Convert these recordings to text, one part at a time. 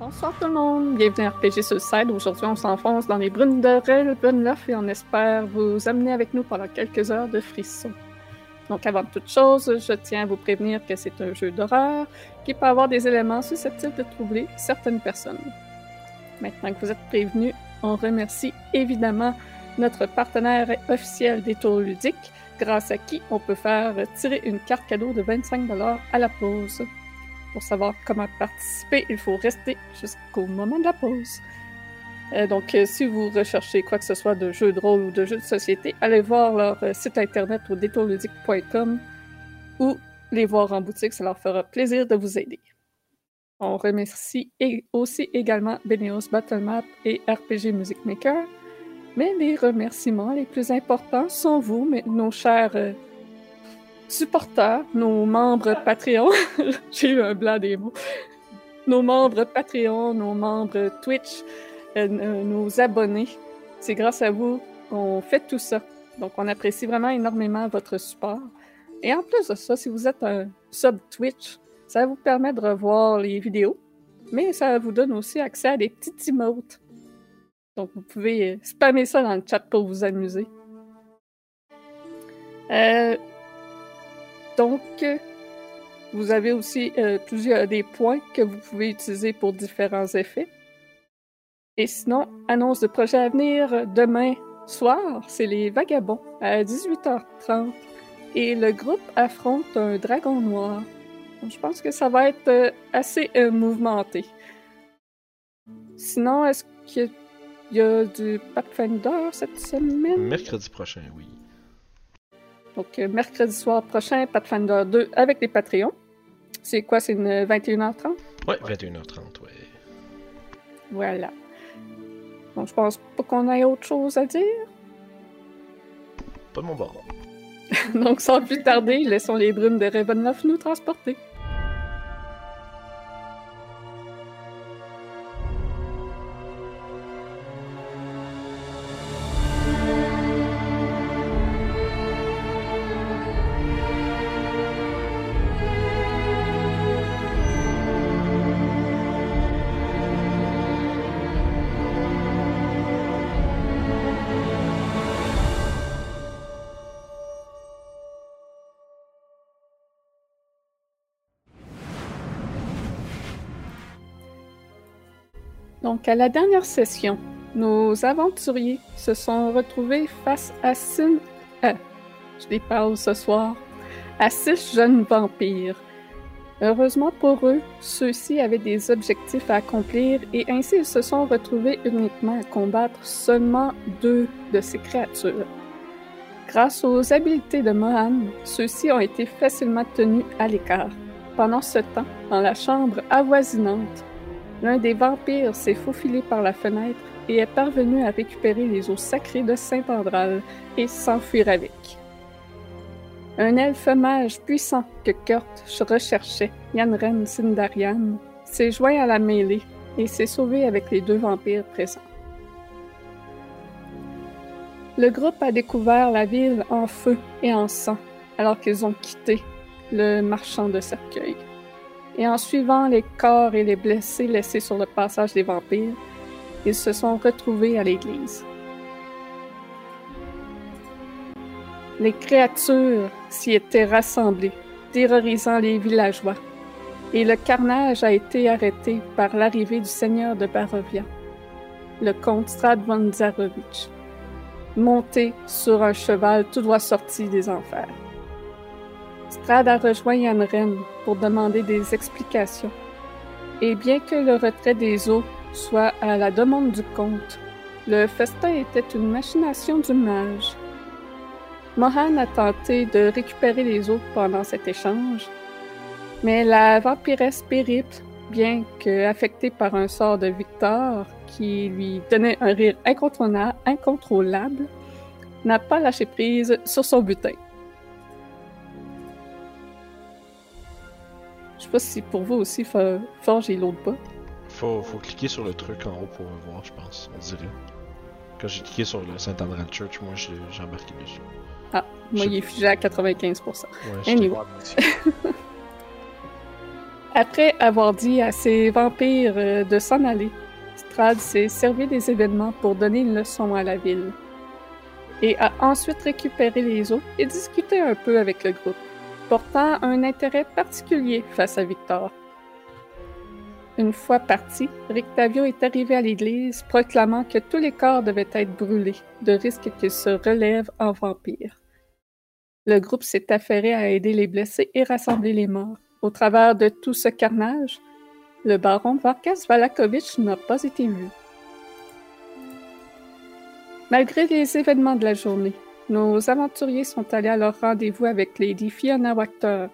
Bonsoir tout le monde, bienvenue à RPG Suicide. Aujourd'hui, on s'enfonce dans les brunes de Ravenloft et on espère vous amener avec nous pendant quelques heures de frissons. Donc, avant toute chose, je tiens à vous prévenir que c'est un jeu d'horreur qui peut avoir des éléments susceptibles de troubler certaines personnes. Maintenant que vous êtes prévenus, on remercie évidemment notre partenaire officiel des tours ludiques, grâce à qui on peut faire tirer une carte cadeau de 25$ à la pause. Pour savoir comment participer, il faut rester jusqu'au moment de la pause. Euh, donc, euh, si vous recherchez quoi que ce soit de jeux de rôle ou de jeux de société, allez voir leur euh, site internet au détourludique.com ou les voir en boutique, ça leur fera plaisir de vous aider. On remercie aussi également Beneos Battlemap et RPG Music Maker. Mais les remerciements les plus importants sont vous, nos chers supporters, nos membres Patreon. J'ai eu un blanc des mots. Nos membres Patreon, nos membres Twitch, euh, nos abonnés. C'est grâce à vous qu'on fait tout ça. Donc, on apprécie vraiment énormément votre support. Et en plus de ça, si vous êtes un sub Twitch, ça vous permet de revoir les vidéos, mais ça vous donne aussi accès à des petites emotes. Donc, vous pouvez spammer ça dans le chat pour vous amuser. Euh, donc, vous avez aussi euh, des points que vous pouvez utiliser pour différents effets. Et sinon, annonce de projet à venir demain soir, c'est les Vagabonds à 18h30. Et le groupe affronte un dragon noir. je pense que ça va être euh, assez euh, mouvementé. Sinon, est-ce qu'il y a du Pathfinder cette semaine? Mercredi prochain, oui. Donc, euh, mercredi soir prochain, Pathfinder 2 avec les Patreons. C'est quoi, c'est une 21h30? Ouais, 21h30, ouais. Voilà. Donc, je pense pas qu'on ait autre chose à dire. Pas de mon bord. Donc, sans plus tarder, laissons les brumes de Ravenloft nous transporter. Donc, à la dernière session, nos aventuriers se sont retrouvés face à six... Euh, parle ce six jeunes vampires. Heureusement pour eux, ceux-ci avaient des objectifs à accomplir et ainsi ils se sont retrouvés uniquement à combattre seulement deux de ces créatures. Grâce aux habiletés de Mohan, ceux-ci ont été facilement tenus à l'écart. Pendant ce temps, dans la chambre avoisinante, L'un des vampires s'est faufilé par la fenêtre et est parvenu à récupérer les eaux sacrées de Saint-Andral et s'enfuir avec. Un elfe mage puissant que Kurt recherchait, Yanren Sindarian, s'est joint à la mêlée et s'est sauvé avec les deux vampires présents. Le groupe a découvert la ville en feu et en sang alors qu'ils ont quitté le marchand de cercueil et en suivant les corps et les blessés laissés sur le passage des vampires, ils se sont retrouvés à l'église. Les créatures s'y étaient rassemblées, terrorisant les villageois, et le carnage a été arrêté par l'arrivée du seigneur de Barovia, le comte Strad von monté sur un cheval tout droit sorti des enfers. Strad a rejoint Yanren pour demander des explications. Et bien que le retrait des eaux soit à la demande du comte, le festin était une machination du mage. Mohan a tenté de récupérer les eaux pendant cet échange, mais la vampiresse Périple, bien que affectée par un sort de Victor qui lui donnait un rire incontrôlable, n'a pas lâché prise sur son butin. Je sais pas si pour vous aussi, Forge et l'autre pas. Faut, faut cliquer sur le truc en haut pour voir, je pense, on dirait. Quand j'ai cliqué sur le Saint-André Church, moi j'ai embarqué dessus. Ah, moi il est figé à 95%. Ouais, anyway. Après avoir dit à ces vampires euh, de s'en aller, Strad s'est servi des événements pour donner une leçon à la ville et a ensuite récupéré les eaux et discuté un peu avec le groupe, portant un intérêt particulier face à Victor. Une fois parti, Rictavio est arrivé à l'église proclamant que tous les corps devaient être brûlés, de risque qu'ils se relèvent en vampires. Le groupe s'est affairé à aider les blessés et rassembler les morts. Au travers de tout ce carnage, le baron Varkas Valakovitch n'a pas été vu. Malgré les événements de la journée, nos aventuriers sont allés à leur rendez-vous avec Lady Fiona Wachter.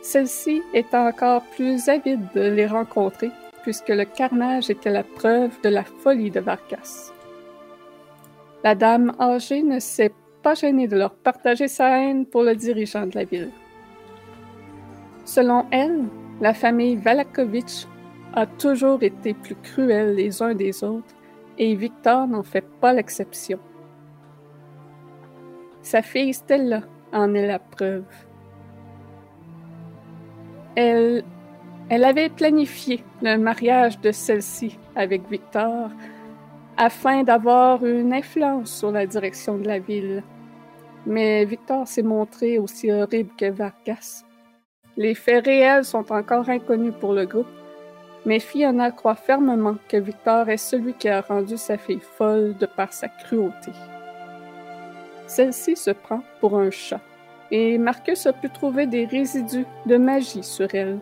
Celle-ci est encore plus avide de les rencontrer, puisque le carnage était la preuve de la folie de Varkas. La dame âgée ne s'est pas gênée de leur partager sa haine pour le dirigeant de la ville. Selon elle, la famille Valakovitch a toujours été plus cruelle les uns des autres et Victor n'en fait pas l'exception. Sa fille Stella en est la preuve. Elle, elle avait planifié le mariage de celle-ci avec Victor afin d'avoir une influence sur la direction de la ville. Mais Victor s'est montré aussi horrible que Vargas. Les faits réels sont encore inconnus pour le groupe, mais Fiona croit fermement que Victor est celui qui a rendu sa fille folle de par sa cruauté. Celle-ci se prend pour un chat, et Marcus a pu trouver des résidus de magie sur elle.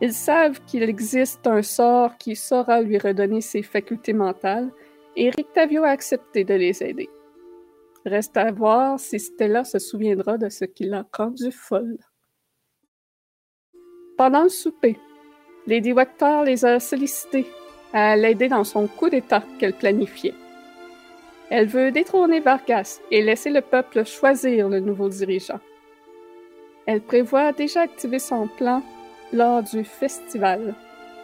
Ils savent qu'il existe un sort qui saura lui redonner ses facultés mentales, et Rictavio a accepté de les aider. Reste à voir si Stella se souviendra de ce qui l'a rendue folle. Pendant le souper, Lady Wachter les a sollicités à l'aider dans son coup d'État qu'elle planifiait. Elle veut détrôner Vargas et laisser le peuple choisir le nouveau dirigeant. Elle prévoit déjà activer son plan lors du festival,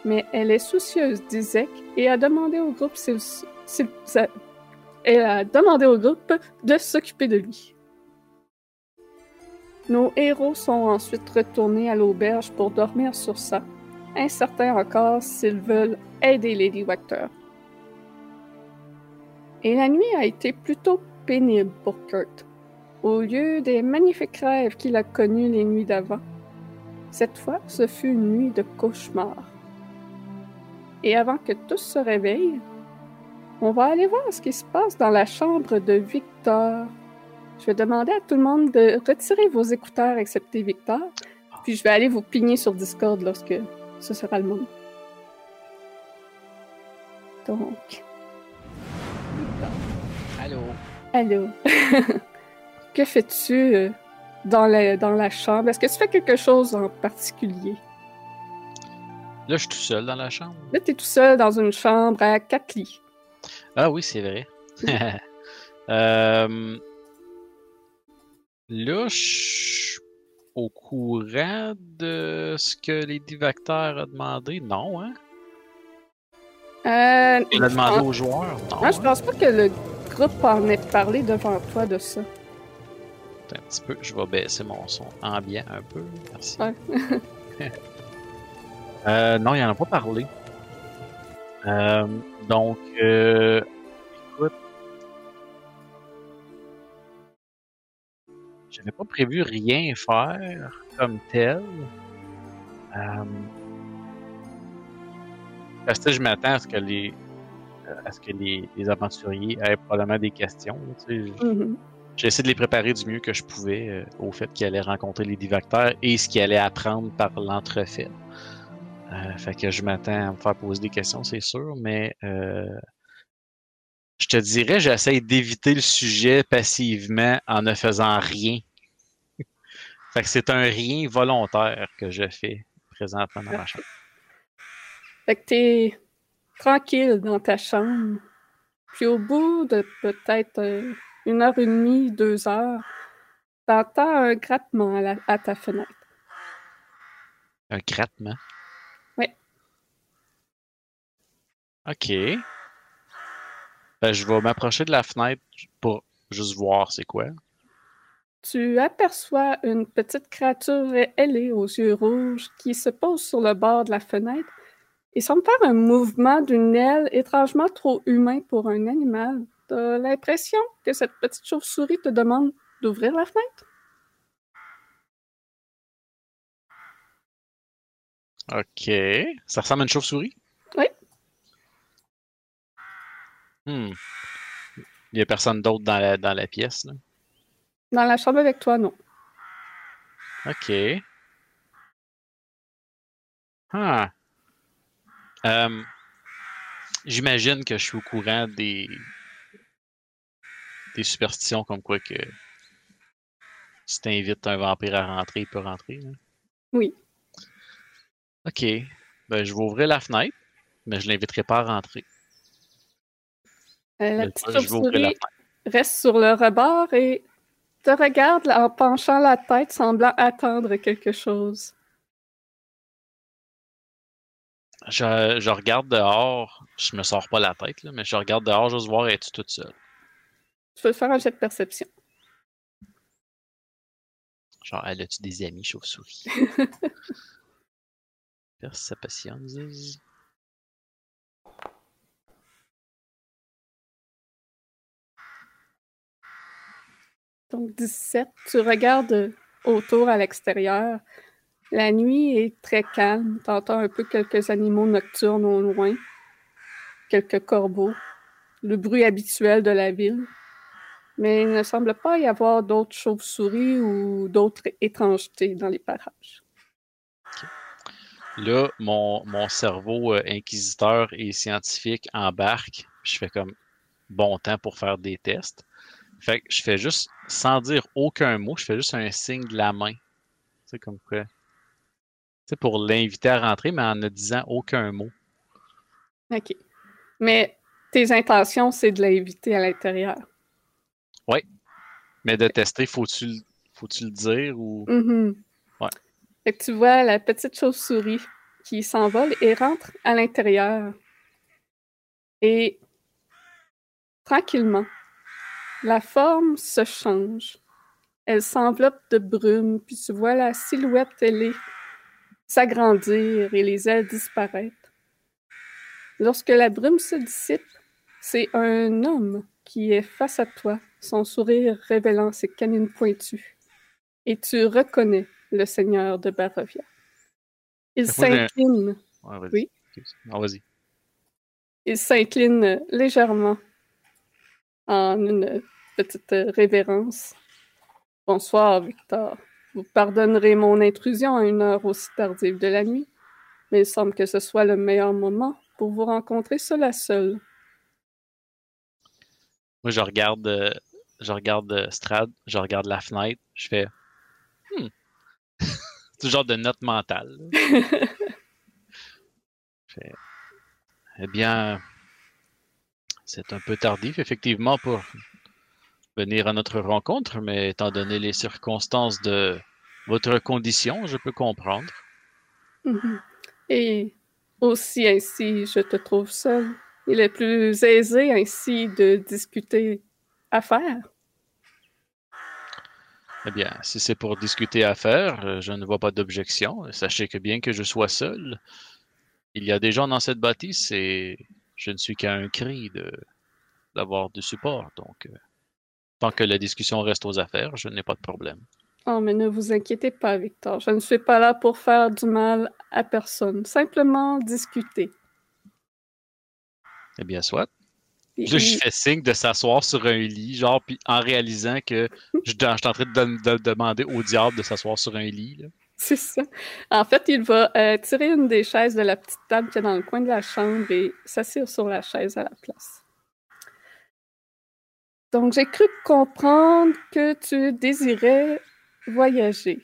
mais elle est soucieuse d'Isaac et a demandé au groupe de s'occuper de lui. Nos héros sont ensuite retournés à l'auberge pour dormir sur ça, incertains encore s'ils veulent aider Lady Wachter. Et la nuit a été plutôt pénible pour Kurt. Au lieu des magnifiques rêves qu'il a connus les nuits d'avant, cette fois, ce fut une nuit de cauchemar. Et avant que tous se réveillent, on va aller voir ce qui se passe dans la chambre de Victor. Je vais demander à tout le monde de retirer vos écouteurs, excepté Victor. Puis je vais aller vous pigner sur Discord lorsque ce sera le moment. Donc. Allô? que fais-tu euh, dans la, dans la chambre? Est-ce que tu fais quelque chose en particulier? Là, je suis tout seul dans la chambre. Là, tu es tout seul dans une chambre à quatre lits. Ah oui, c'est vrai. euh, Là, je suis au courant de ce que Lady Vector a demandé. Non, hein? Euh, Il a demandé aux joueurs? Non. Moi, je hein? pense pas que le groupe en ait parlé devant toi de ça. Un petit peu, je vais baisser mon son ambiant un peu. Merci. Ouais. Euh, non, il en a pas parlé. Euh, donc, euh, écoute, j'avais pas prévu rien faire comme tel. Euh, parce que je m'attends à ce que les à ce que les, les aventuriers aient probablement des questions. tu sais. J'ai essayé de les préparer du mieux que je pouvais euh, au fait qu'ils allaient rencontrer les divacteurs et ce qu'ils allaient apprendre par l'entrefait. Euh, fait que je m'attends à me faire poser des questions, c'est sûr, mais euh, je te dirais, j'essaie d'éviter le sujet passivement en ne faisant rien. fait que c'est un rien volontaire que je fais présentement dans ma chambre. Fait que t'es tranquille dans ta chambre. Puis au bout de peut-être euh, une heure et demie, deux heures, t'entends un grattement à, la- à ta fenêtre. Un grattement? Oui. Ok. Ben, je vais m'approcher de la fenêtre pour juste voir c'est quoi. tu aperçois une petite créature ailée aux yeux rouges qui se pose sur le bord de la fenêtre et semble faire un mouvement d'une aile étrangement trop humain pour un animal. T'as l'impression que cette petite chauve-souris te demande d'ouvrir la fenêtre? Ok. Ça ressemble à une chauve-souris? Oui. Hmm. Il n'y a personne d'autre dans la, dans la pièce, là? Dans la chambre avec toi, non. Ok. Ah. Euh, J'imagine que je suis au courant des des superstitions comme quoi que si tu invites un vampire à rentrer, il peut rentrer. Oui. Ok. Ben, je vais ouvrir la fenêtre, mais je l'inviterai pas à rentrer. Euh, la petite chauve-souris reste sur le rebord et te regarde en penchant la tête, semblant attendre quelque chose. Je, je regarde dehors. Je me sors pas la tête, là, mais je regarde dehors juste voir es-tu toute seule? Tu peux faire un jet de perception. Genre, elle a-tu des amis chauves-souris? Perception. Donc 17, tu regardes autour à l'extérieur. La nuit est très calme. Tu entends un peu quelques animaux nocturnes au loin, quelques corbeaux, le bruit habituel de la ville. Mais il ne semble pas y avoir d'autres chauves-souris ou d'autres étrangetés dans les parages. Là, mon, mon cerveau euh, inquisiteur et scientifique embarque. Je fais comme bon temps pour faire des tests. Fait que je fais juste, sans dire aucun mot, je fais juste un signe de la main. Sais, comme quoi. Sais, pour l'inviter à rentrer, mais en ne disant aucun mot. OK. Mais tes intentions, c'est de l'inviter à l'intérieur. Mais de tester, faut-tu le- faut-tu le dire ou? Mhm. Ouais. Fait que tu vois la petite chauve-souris qui s'envole et rentre à l'intérieur. Et tranquillement, la forme se change. Elle s'enveloppe de brume, puis tu vois la silhouette ailée s'agrandir et les ailes disparaître. Lorsque la brume se dissipe, c'est un homme qui est face à toi, son sourire révélant ses canines pointues. Et tu reconnais le seigneur de Barovia. Il s'incline, Ouais. Oui? Non, il s'incline légèrement en une petite révérence. Bonsoir, Victor. Vous pardonnerez mon intrusion à une heure aussi tardive de la nuit, mais il semble que ce soit le meilleur moment pour vous rencontrer seul à seul. Moi, je regarde, euh, je regarde euh, Strad, je regarde la fenêtre, je fais. Hmm. C'est le genre de note mentale. fais, Eh bien, c'est un peu tardif, effectivement, pour venir à notre rencontre, mais étant donné les circonstances de votre condition, je peux comprendre. Mhm. Et aussi ainsi, je te trouve seul. Il est plus aisé ainsi de discuter affaires. Eh bien, si c'est pour discuter affaires, euh, je ne vois pas d'objection. Sachez que bien que je sois seul, il y a des gens dans cette bâtisse et je ne suis qu'à un cri de d'avoir du support. Donc, euh, tant que la discussion reste aux affaires, je n'ai pas de problème. Oh, mais ne vous inquiétez pas, Victor. Je ne suis pas là pour faire du mal à personne. Simplement discuter. Eh bien, soit. Là, je fais signe de s'asseoir sur un lit, genre, puis en réalisant que je, je suis en train de, demander au diable de s'asseoir sur un lit. là. C'est ça. En fait, il va euh, tirer une des chaises de la petite table qui est dans le coin de la chambre et s'assire sur la chaise à la place. Donc, j'ai cru comprendre que tu désirais voyager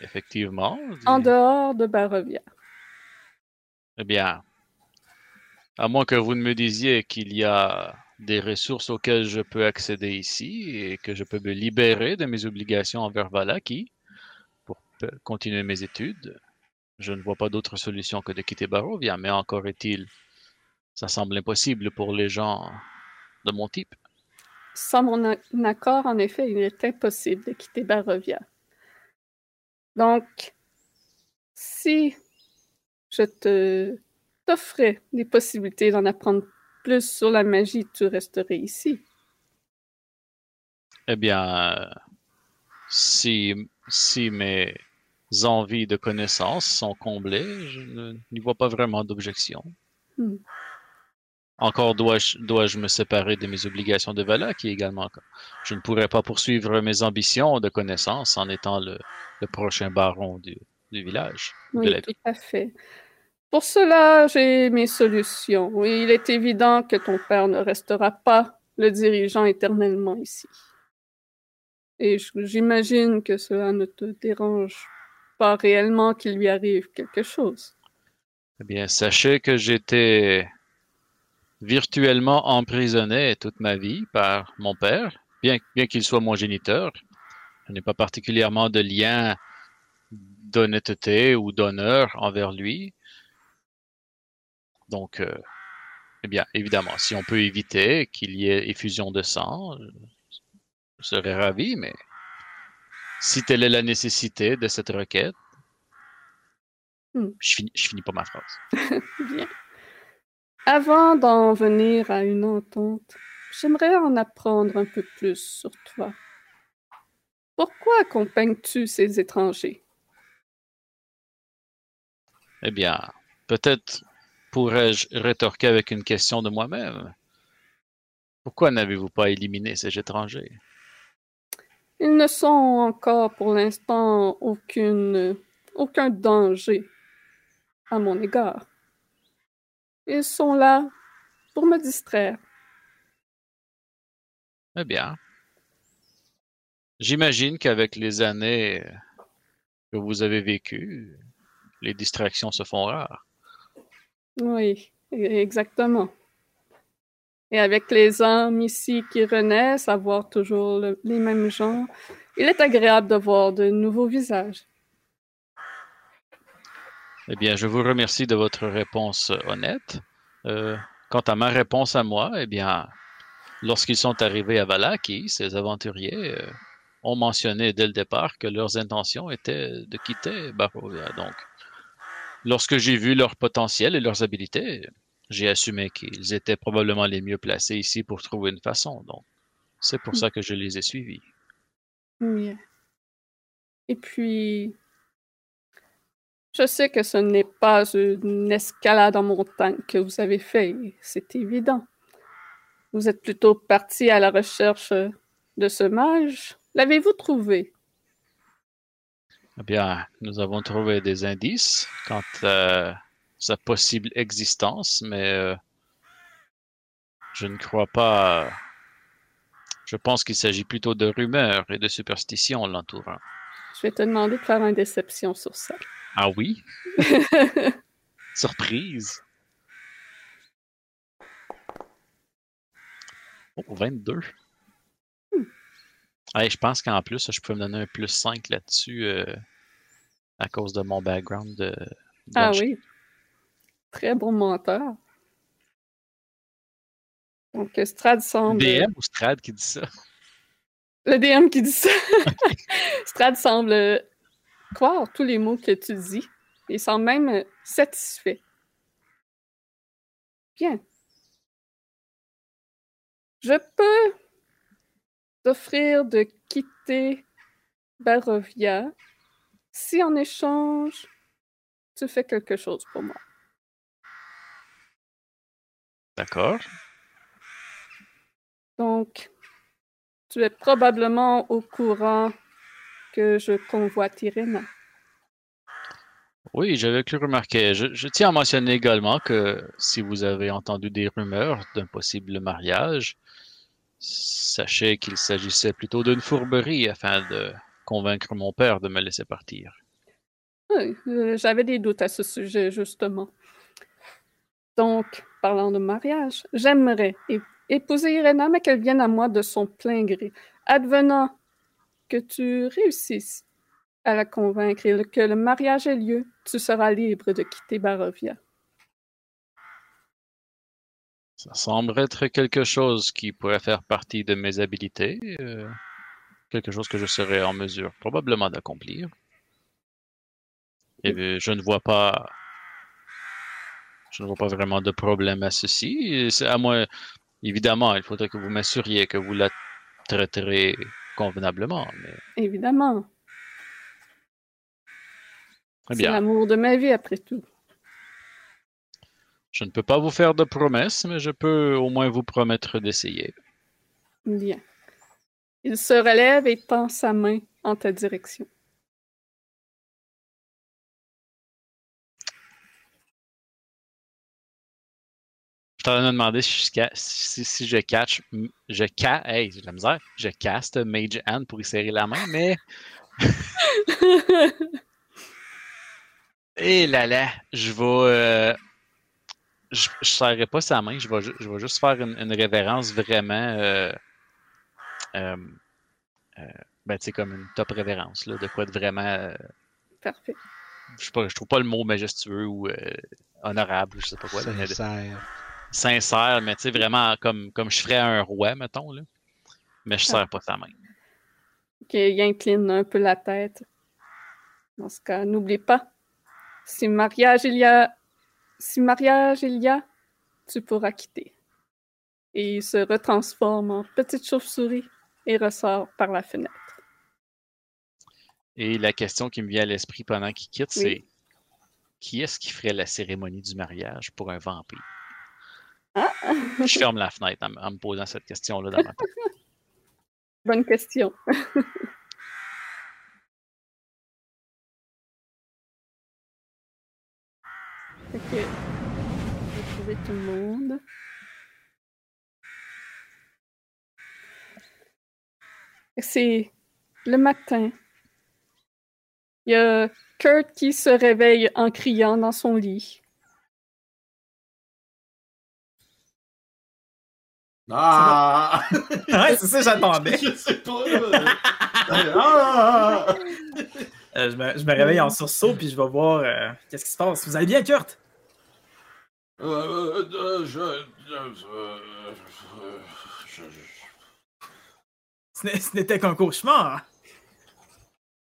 Effectivement. en dehors de Barovia. Eh bien, à moins que vous ne me disiez qu'il y a des ressources auxquelles je peux accéder ici et que je peux me libérer de mes obligations envers Valaki pour continuer mes études, je ne vois pas d'autre solution que de quitter Barovia, mais encore est-il, ça semble impossible pour les gens de mon type. sans mon accord, en effet, il est impossible de quitter Barovia. Donc, si je te t'offrais des possibilités d'en apprendre plus sur la magie, tu resterais ici. Eh bien, si, si mes envies de connaissances sont comblées, je n'y vois pas vraiment d'objection. Hmm. Encore dois-je dois me séparer de mes obligations de Valaki également. Je ne pourrais pas poursuivre mes ambitions de connaissance en étant le, prochain baron du, village. Oui, tout à fait. Pour cela, j'ai mes solutions. Oui, il est évident que ton père ne restera pas le dirigeant éternellement ici. Et j'imagine que cela ne te dérange pas réellement qu'il lui arrive quelque chose. Eh bien, sachez que j'étais virtuellement emprisonné toute ma vie par mon père, bien, bien qu'il soit mon géniteur. Je n'ai pas particulièrement de lien d'honnêteté ou d'honneur envers lui. Donc, euh, eh bien, évidemment, si on peut éviter qu'il y ait effusion de sang, je serais ravi, mais si telle est la nécessité de cette requête, hmm. je, finis, je finis pas ma phrase. bien. Avant d'en venir à une entente, j'aimerais en apprendre un peu plus sur toi. Pourquoi accompagnes-tu ces étrangers? Eh bien, peut-être pourrais-je rétorquer avec une question de moi-même. Pourquoi n'avez-vous pas éliminé ces étrangers? Ils ne sont encore pour l'instant aucun danger à mon égard. Ils sont là pour me distraire. Eh bien, j'imagine qu'avec les années que vous avez vécues, les distractions se font rares. Oui, exactement. Et avec les hommes ici qui renaissent, à voir toujours les mêmes gens, il est agréable de voir de nouveaux visages. Eh bien, je vous remercie de votre réponse honnête. Euh, quant à ma réponse à moi, eh bien, lorsqu'ils sont arrivés à Valaki, ces aventuriers euh, ont mentionné dès le départ que leurs intentions étaient de quitter Barovia. Donc, lorsque j'ai vu leur potentiel et leurs habiletés, j'ai assumé qu'ils étaient probablement les mieux placés ici pour trouver une façon. Donc, c'est pour hmm. ça que je les ai suivis. Oui. Et puis, je sais que ce n'est pas une escalade en montagne que vous avez fait, c'est évident. Vous êtes plutôt parti à la recherche de ce mage. L'avez-vous trouvé? Eh bien, nous avons trouvé des indices quant à sa possible existence, mais euh, je ne crois pas. Je pense qu'il s'agit plutôt de rumeurs et de superstitions l'entourant. Je vais te demander de faire une déception sur ça. Ah oui? Surprise! Oh, 22. Hmm. je pense qu'en plus, je peux me donner un plus 5 là-dessus euh, à cause de mon background de. ah oui. Très bon menteur. Donc, Strad semble. DM ou Strad qui dit ça? Le DM qui dit ça. Strad semble croire tous les mots que tu dis. Il semble même satisfait. Bien. Je peux t'offrir de quitter Barovia si en échange tu fais quelque chose pour moi. D'accord. Donc, tu es probablement au courant que je convoite Irena. Oui, j'avais cru remarquer. Je, tiens à mentionner également que si vous avez entendu des rumeurs d'un possible mariage, sachez qu'il s'agissait plutôt d'une fourberie afin de convaincre mon père de me laisser partir. Oui, euh, j'avais des doutes à ce sujet, justement. Donc, parlant de mariage, j'aimerais épouser Irena, mais qu'elle vienne à moi de son plein gré. Advenant que tu réussisses à la convaincre et que le mariage ait lieu, tu seras libre de quitter Barovia. Ça semble être quelque chose qui pourrait faire partie de mes habilités. euh, quelque chose que je serais en mesure probablement d'accomplir. Et je ne vois pas. Je ne vois pas vraiment de problème à ceci. C'est à moi. Évidemment, il faudrait que vous m'assuriez que vous la traiterez convenablement. Mais Évidemment. très C'est l'amour de ma vie, après tout. Je ne peux pas vous faire de promesses, mais je peux au moins vous promettre d'essayer. Bien. Il se relève et tend sa main en ta direction. Je t'en ai demandé si je, si, si je catch. Je ca hey, j'ai de la misère. Je caste Mage Hand pour y serrer la main, mais. Et là là, je vais. euh, je ne serrerai pas sa main, je vais, ju- je vais juste faire une, une révérence vraiment. Euh, euh, euh, ben, tu sais, comme une top révérence, là, de quoi de vraiment. euh, Parfait. je, sais pas, je trouve pas le mot majestueux ou euh, honorable, je sais pas quoi. Sincère. Sincère, mais tu sais, vraiment comme, comme je ferais un roi, mettons, là. Mais je serre pas sa main. Ok, il incline un peu la tête. Dans ce cas, n'oublie pas, si mariage il y a, si mariage il y a, tu pourras quitter. Et il se retransforme en petite chauve-souris et ressort par la fenêtre. Et la question qui me vient à l'esprit pendant qu'il quitte, Oui. c'est qui est-ce qui ferait la cérémonie du mariage pour un vampire? Ah! Je ferme la fenêtre en, en me posant cette question-là dans ma tête. Bonne question. Ok. Je vais trouver tout le monde. C'est le matin. Il y a Kurt qui se réveille en criant dans son lit. Ah! ouais, c'est ça, j'attendais. Je sais pas. ah! Euh, je, me, je me réveille en sursaut, puis je vais voir euh, qu'est-ce qui se passe. Vous allez bien, Kurt? Euh, euh, je, je, je- Ce n'était qu'un cauchemar.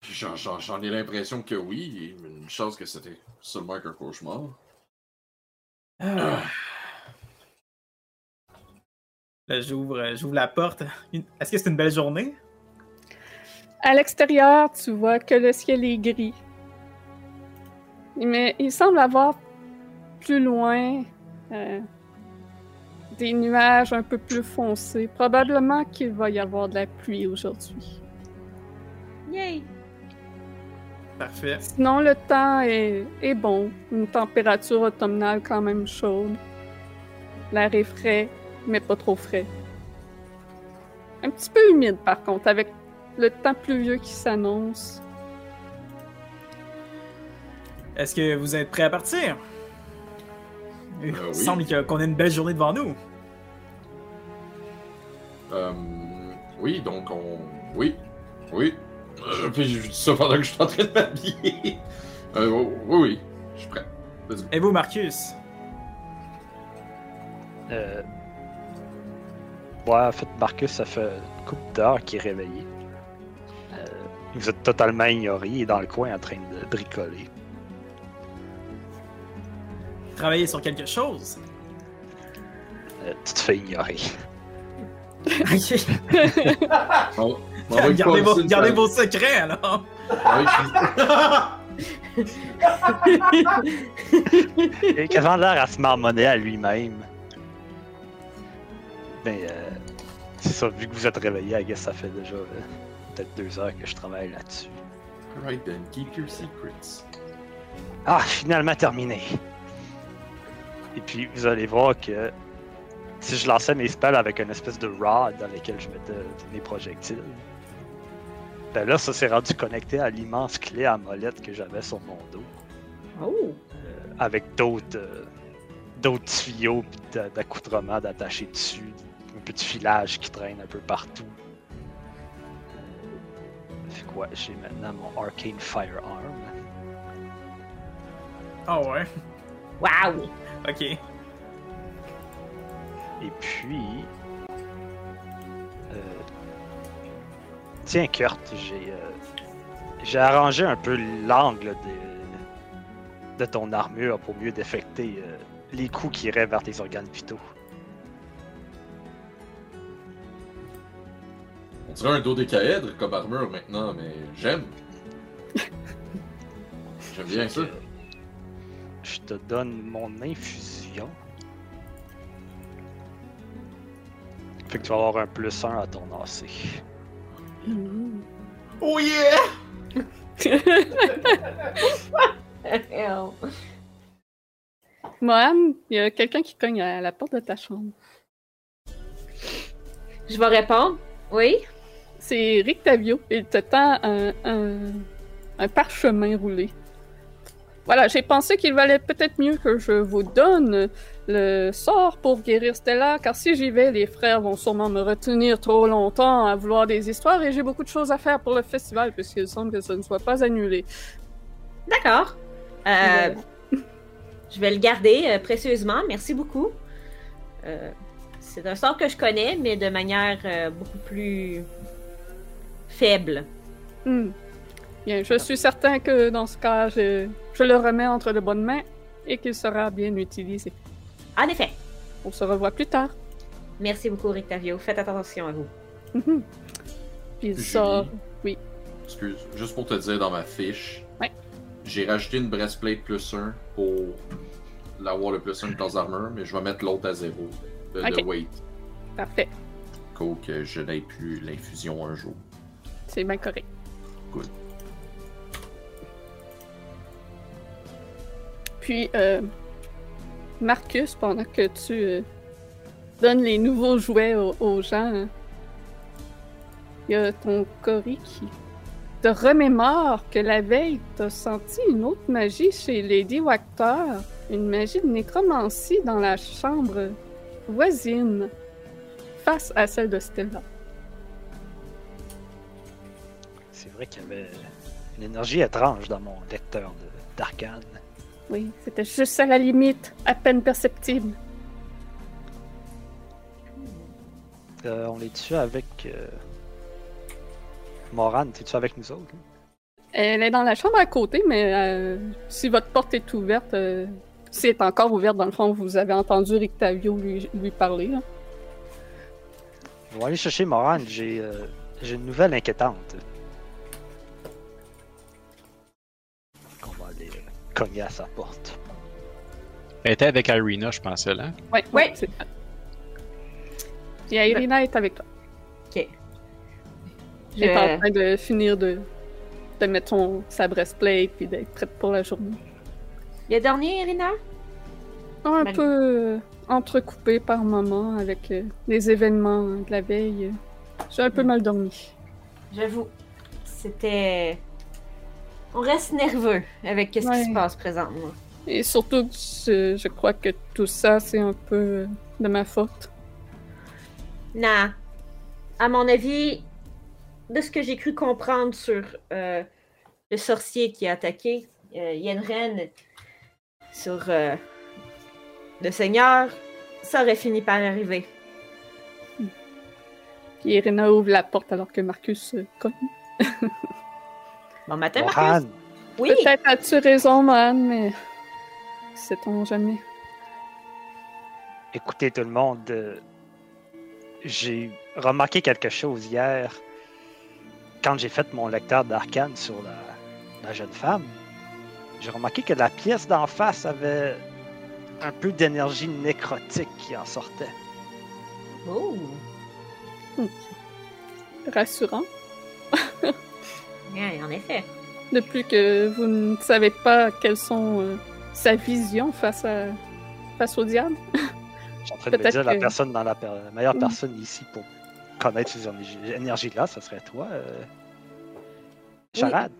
j'en- ai l'impression que oui, mais une chance que c'était seulement qu'un cauchemar. Ah. Là, j'ouvre, euh, j'ouvre la porte. Une- Est-ce que c'est une belle journée? À l'extérieur, tu vois que le ciel est gris. Mais il semble avoir plus loin euh, des nuages un peu plus foncés. Probablement qu'il va y avoir de la pluie aujourd'hui. Yay! Parfait. Sinon, le temps est, est bon. Une température automnale quand même chaude. L'air est frais, mais pas trop frais. Un petit peu humide par contre, avec le temps pluvieux qui s'annonce. Est-ce que vous êtes prêts à partir? Il oui. semble qu'on ait une belle journée devant nous. Euh, oui, donc on. Oui. Oui. Euh, puis je dis ça pendant que je suis en train de m'habiller. Euh, oui, oui, je suis prêt. Et vous, Marcus? Euh... Ouais, en fait, Marcus, ça fait une couple d'heures qu'il est réveillé. Euh, vous êtes totalement ignoré, il est dans le coin en train de bricoler. Travailler sur quelque chose? Euh, tu te fais ignorer. Ok. On- on va gardez, vos, gardez vos secrets, alors. Et qu'avant l'air à se marmonner à lui-même. Ben, euh, c'est ça, vu que vous êtes réveillé, I guess ça fait déjà euh, peut-être deux heures que je travaille là-dessus. Alright then, keep your secrets. Ah, finalement terminé. Et puis vous allez voir que si je lançais mes spells avec une espèce de rod dans lequel je mettais mes projectiles, ben là, ça s'est rendu connecté à l'immense clé à molette que j'avais sur mon dos, Oh! avec d'autres euh, d'autres tuyaux d'accoutrements d'attachés dessus, un peu de filage qui traîne un peu partout. Fait quoi, j'ai maintenant mon Arcane Firearm. Ah ouais. Wow! Ok. Et puis. euh, Tiens, Kurt, j'ai. euh, J'ai arrangé un peu l'angle de, de ton armure pour mieux défecter euh, les coups qui iraient vers tes organes vitaux. On dirait un dodécaèdre comme armure maintenant, mais j'aime. J'aime bien ça. Je te donne mon infusion. Fait que tu vas avoir un plus 1 à ton AC. Oh yeah! Oh. Mohan, il y a quelqu'un qui cogne à la porte de ta chambre. Je vais répondre. Oui? C'est Rick Tavio. Il te tend un, un, un parchemin roulé. Voilà, j'ai pensé qu'il valait peut-être mieux que je vous donne le sort pour guérir Stella, car si j'y vais, les frères vont sûrement me retenir trop longtemps à vouloir des histoires et j'ai beaucoup de choses à faire pour le festival puisqu'il semble que ça ne soit pas annulé. D'accord. Euh, je vais le garder euh, précieusement. Merci beaucoup. Euh, c'est un sort que je connais, mais de manière beaucoup plus faible. Hmm. Bien, je suis certain que dans ce cas, je, je le remets entre de bonnes mains et qu'il sera bien utilisé. En effet. On se revoit plus tard. Merci beaucoup, Rictavio. Faites attention à vous. Mhm. Puis il Julie. sort. Oui. Excuse, juste pour te dire dans ma fiche, Ouais. j'ai rajouté une breastplate plus 1 pour l'avoir le plus 1 de classe armure, mais je vais mettre l'autre à 0 de, weight, Parfait. qu'au que je n'ai plus l'infusion un jour. C'est bien correct. Good. Puis, euh, Marcus, pendant que tu euh, donnes les nouveaux jouets aux, aux gens, hein, il y a ton Cory qui te remémore que la veille, t'as senti une autre magie chez Lady Wactor, une magie de nécromancie dans la chambre voisine, face à celle de Stella. Qu'il y avait une énergie étrange dans mon lecteur d'arcane. Oui, c'était juste à la limite, à peine perceptible. Euh, on est dessus avec. Euh... Moran, t'es-tu avec nous autres? Elle est dans la chambre à côté, mais euh, si votre porte est ouverte, euh, si elle est encore ouverte, dans le fond, vous avez entendu Rictavio lui, lui parler. là. On va aller chercher Moran, j'ai euh, j'ai une nouvelle inquiétante. Cogner à sa porte. Elle était avec Irina, je pensais, là. Ouais. c'est ça. Puis Irina est avec toi. Ok. Elle est en train de finir de, de mettre son, sa breastplate puis d'être prête pour la journée. Il a dormi, Irina? Un Mal- peu euh, entrecoupé par moments avec euh, les événements de la veille. J'ai un peu mal dormi. J'avoue. C'était. On reste nerveux avec ce qui se passe présentement. Et surtout, je, je crois que tout ça, c'est un peu de ma faute. Non. À mon avis, de ce que j'ai cru comprendre sur euh, le sorcier qui a attaqué euh, Yenren sur euh, le Seigneur, ça aurait fini par arriver. Puis Irina ouvre la porte alors que Marcus cogne. Bon matin, Marcus. Oui. Peut-être as-tu raison, man, mais sait-on jamais. écoutez tout le monde, euh, j'ai remarqué quelque chose hier quand j'ai fait mon lecteur d'arcane sur la, la jeune femme. J'ai remarqué que la pièce d'en face avait un peu d'énergie nécrotique qui en sortait. Oh. Rassurant. Ouais, en effet. Depuis que vous ne savez pas quelles sont euh, sa vision face à face au diable. Je suis en train de me dire la personne dans la, per- la meilleure Mm. personne ici pour connaître ces énergies- énergies-là, ce serait toi, euh, Charade.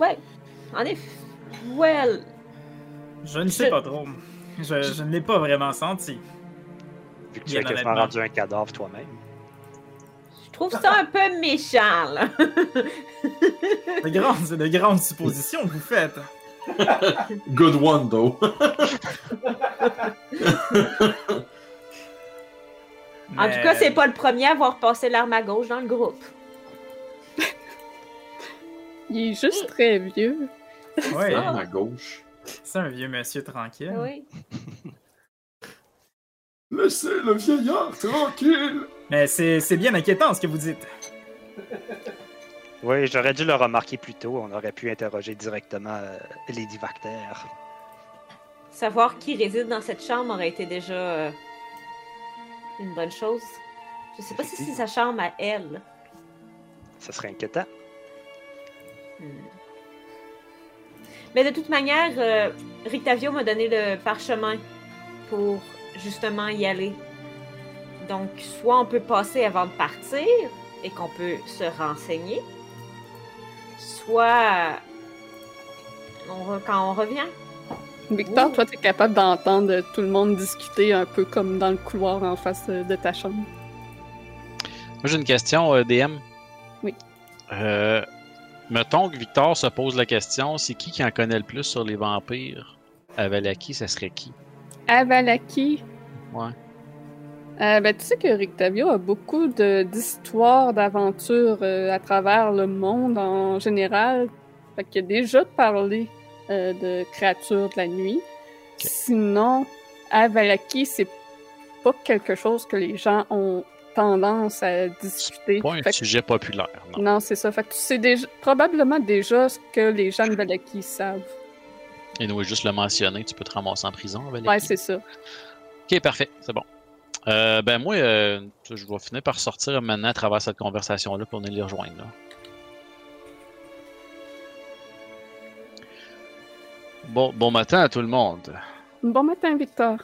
Ouais. En effet. Well. Je ne sais Je- pas trop. Je, je ne l'ai pas vraiment senti. Vu que tu Bien as quasiment rendu un cadavre toi-même. Je trouve ça un peu méchant, là. De grandes, de grandes suppositions que vous faites. Good one, though. En Mais- tout cas, c'est pas le premier à avoir passé l'arme à gauche dans le groupe. Il est juste très vieux. Ouais, À gauche. c'est un vieux monsieur tranquille. Oui. Laissez le vieillard tranquille. Mais c'est c'est bien inquiétant ce que vous dites. Oui, j'aurais dû le remarquer plus tôt. On aurait pu interroger directement euh, Lady Vacter. Savoir qui réside dans cette chambre aurait été déjà euh, une bonne chose. Je sais pas si c'est sa chambre à elle. Ça serait inquiétant. Hmm. Mais de toute manière, euh, Rictavio m'a donné le parchemin pour justement y aller. Donc, soit on peut passer avant de partir et qu'on peut se renseigner, soit on re- quand on revient. Victor, Ouh. toi, t'es capable d'entendre tout le monde discuter un peu comme dans le couloir en face de, de ta chambre. Moi, j'ai une question, euh, DM. Oui. Euh, mettons que Victor se pose la question c'est qui qui en connaît le plus sur les vampires? À Valaki, ça serait qui? Avalaki? Ouais. Euh, ben, tu sais que Rictavio a beaucoup d'histoires, d'aventures euh, à travers le monde en général. Fait qu'il a déjà parlé euh, de créatures de la nuit. Sinon, Avalaki, c'est pas quelque chose que les gens ont tendance à discuter. Pas un Fait que- sujet populaire, non. non, c'est ça. Fait que tu sais déjà, probablement déjà ce que les gens de Valaki savent. Et nous, juste le mentionner, tu peux te ramasser en prison, Valaki. Ouais, c'est ça. Ok, parfait, c'est bon. Euh, ben moi, euh, je vais finir par sortir maintenant à travers cette conversation-là pour venir les rejoindre. là. Bon, bon matin à tout le monde. Bon matin, Victor.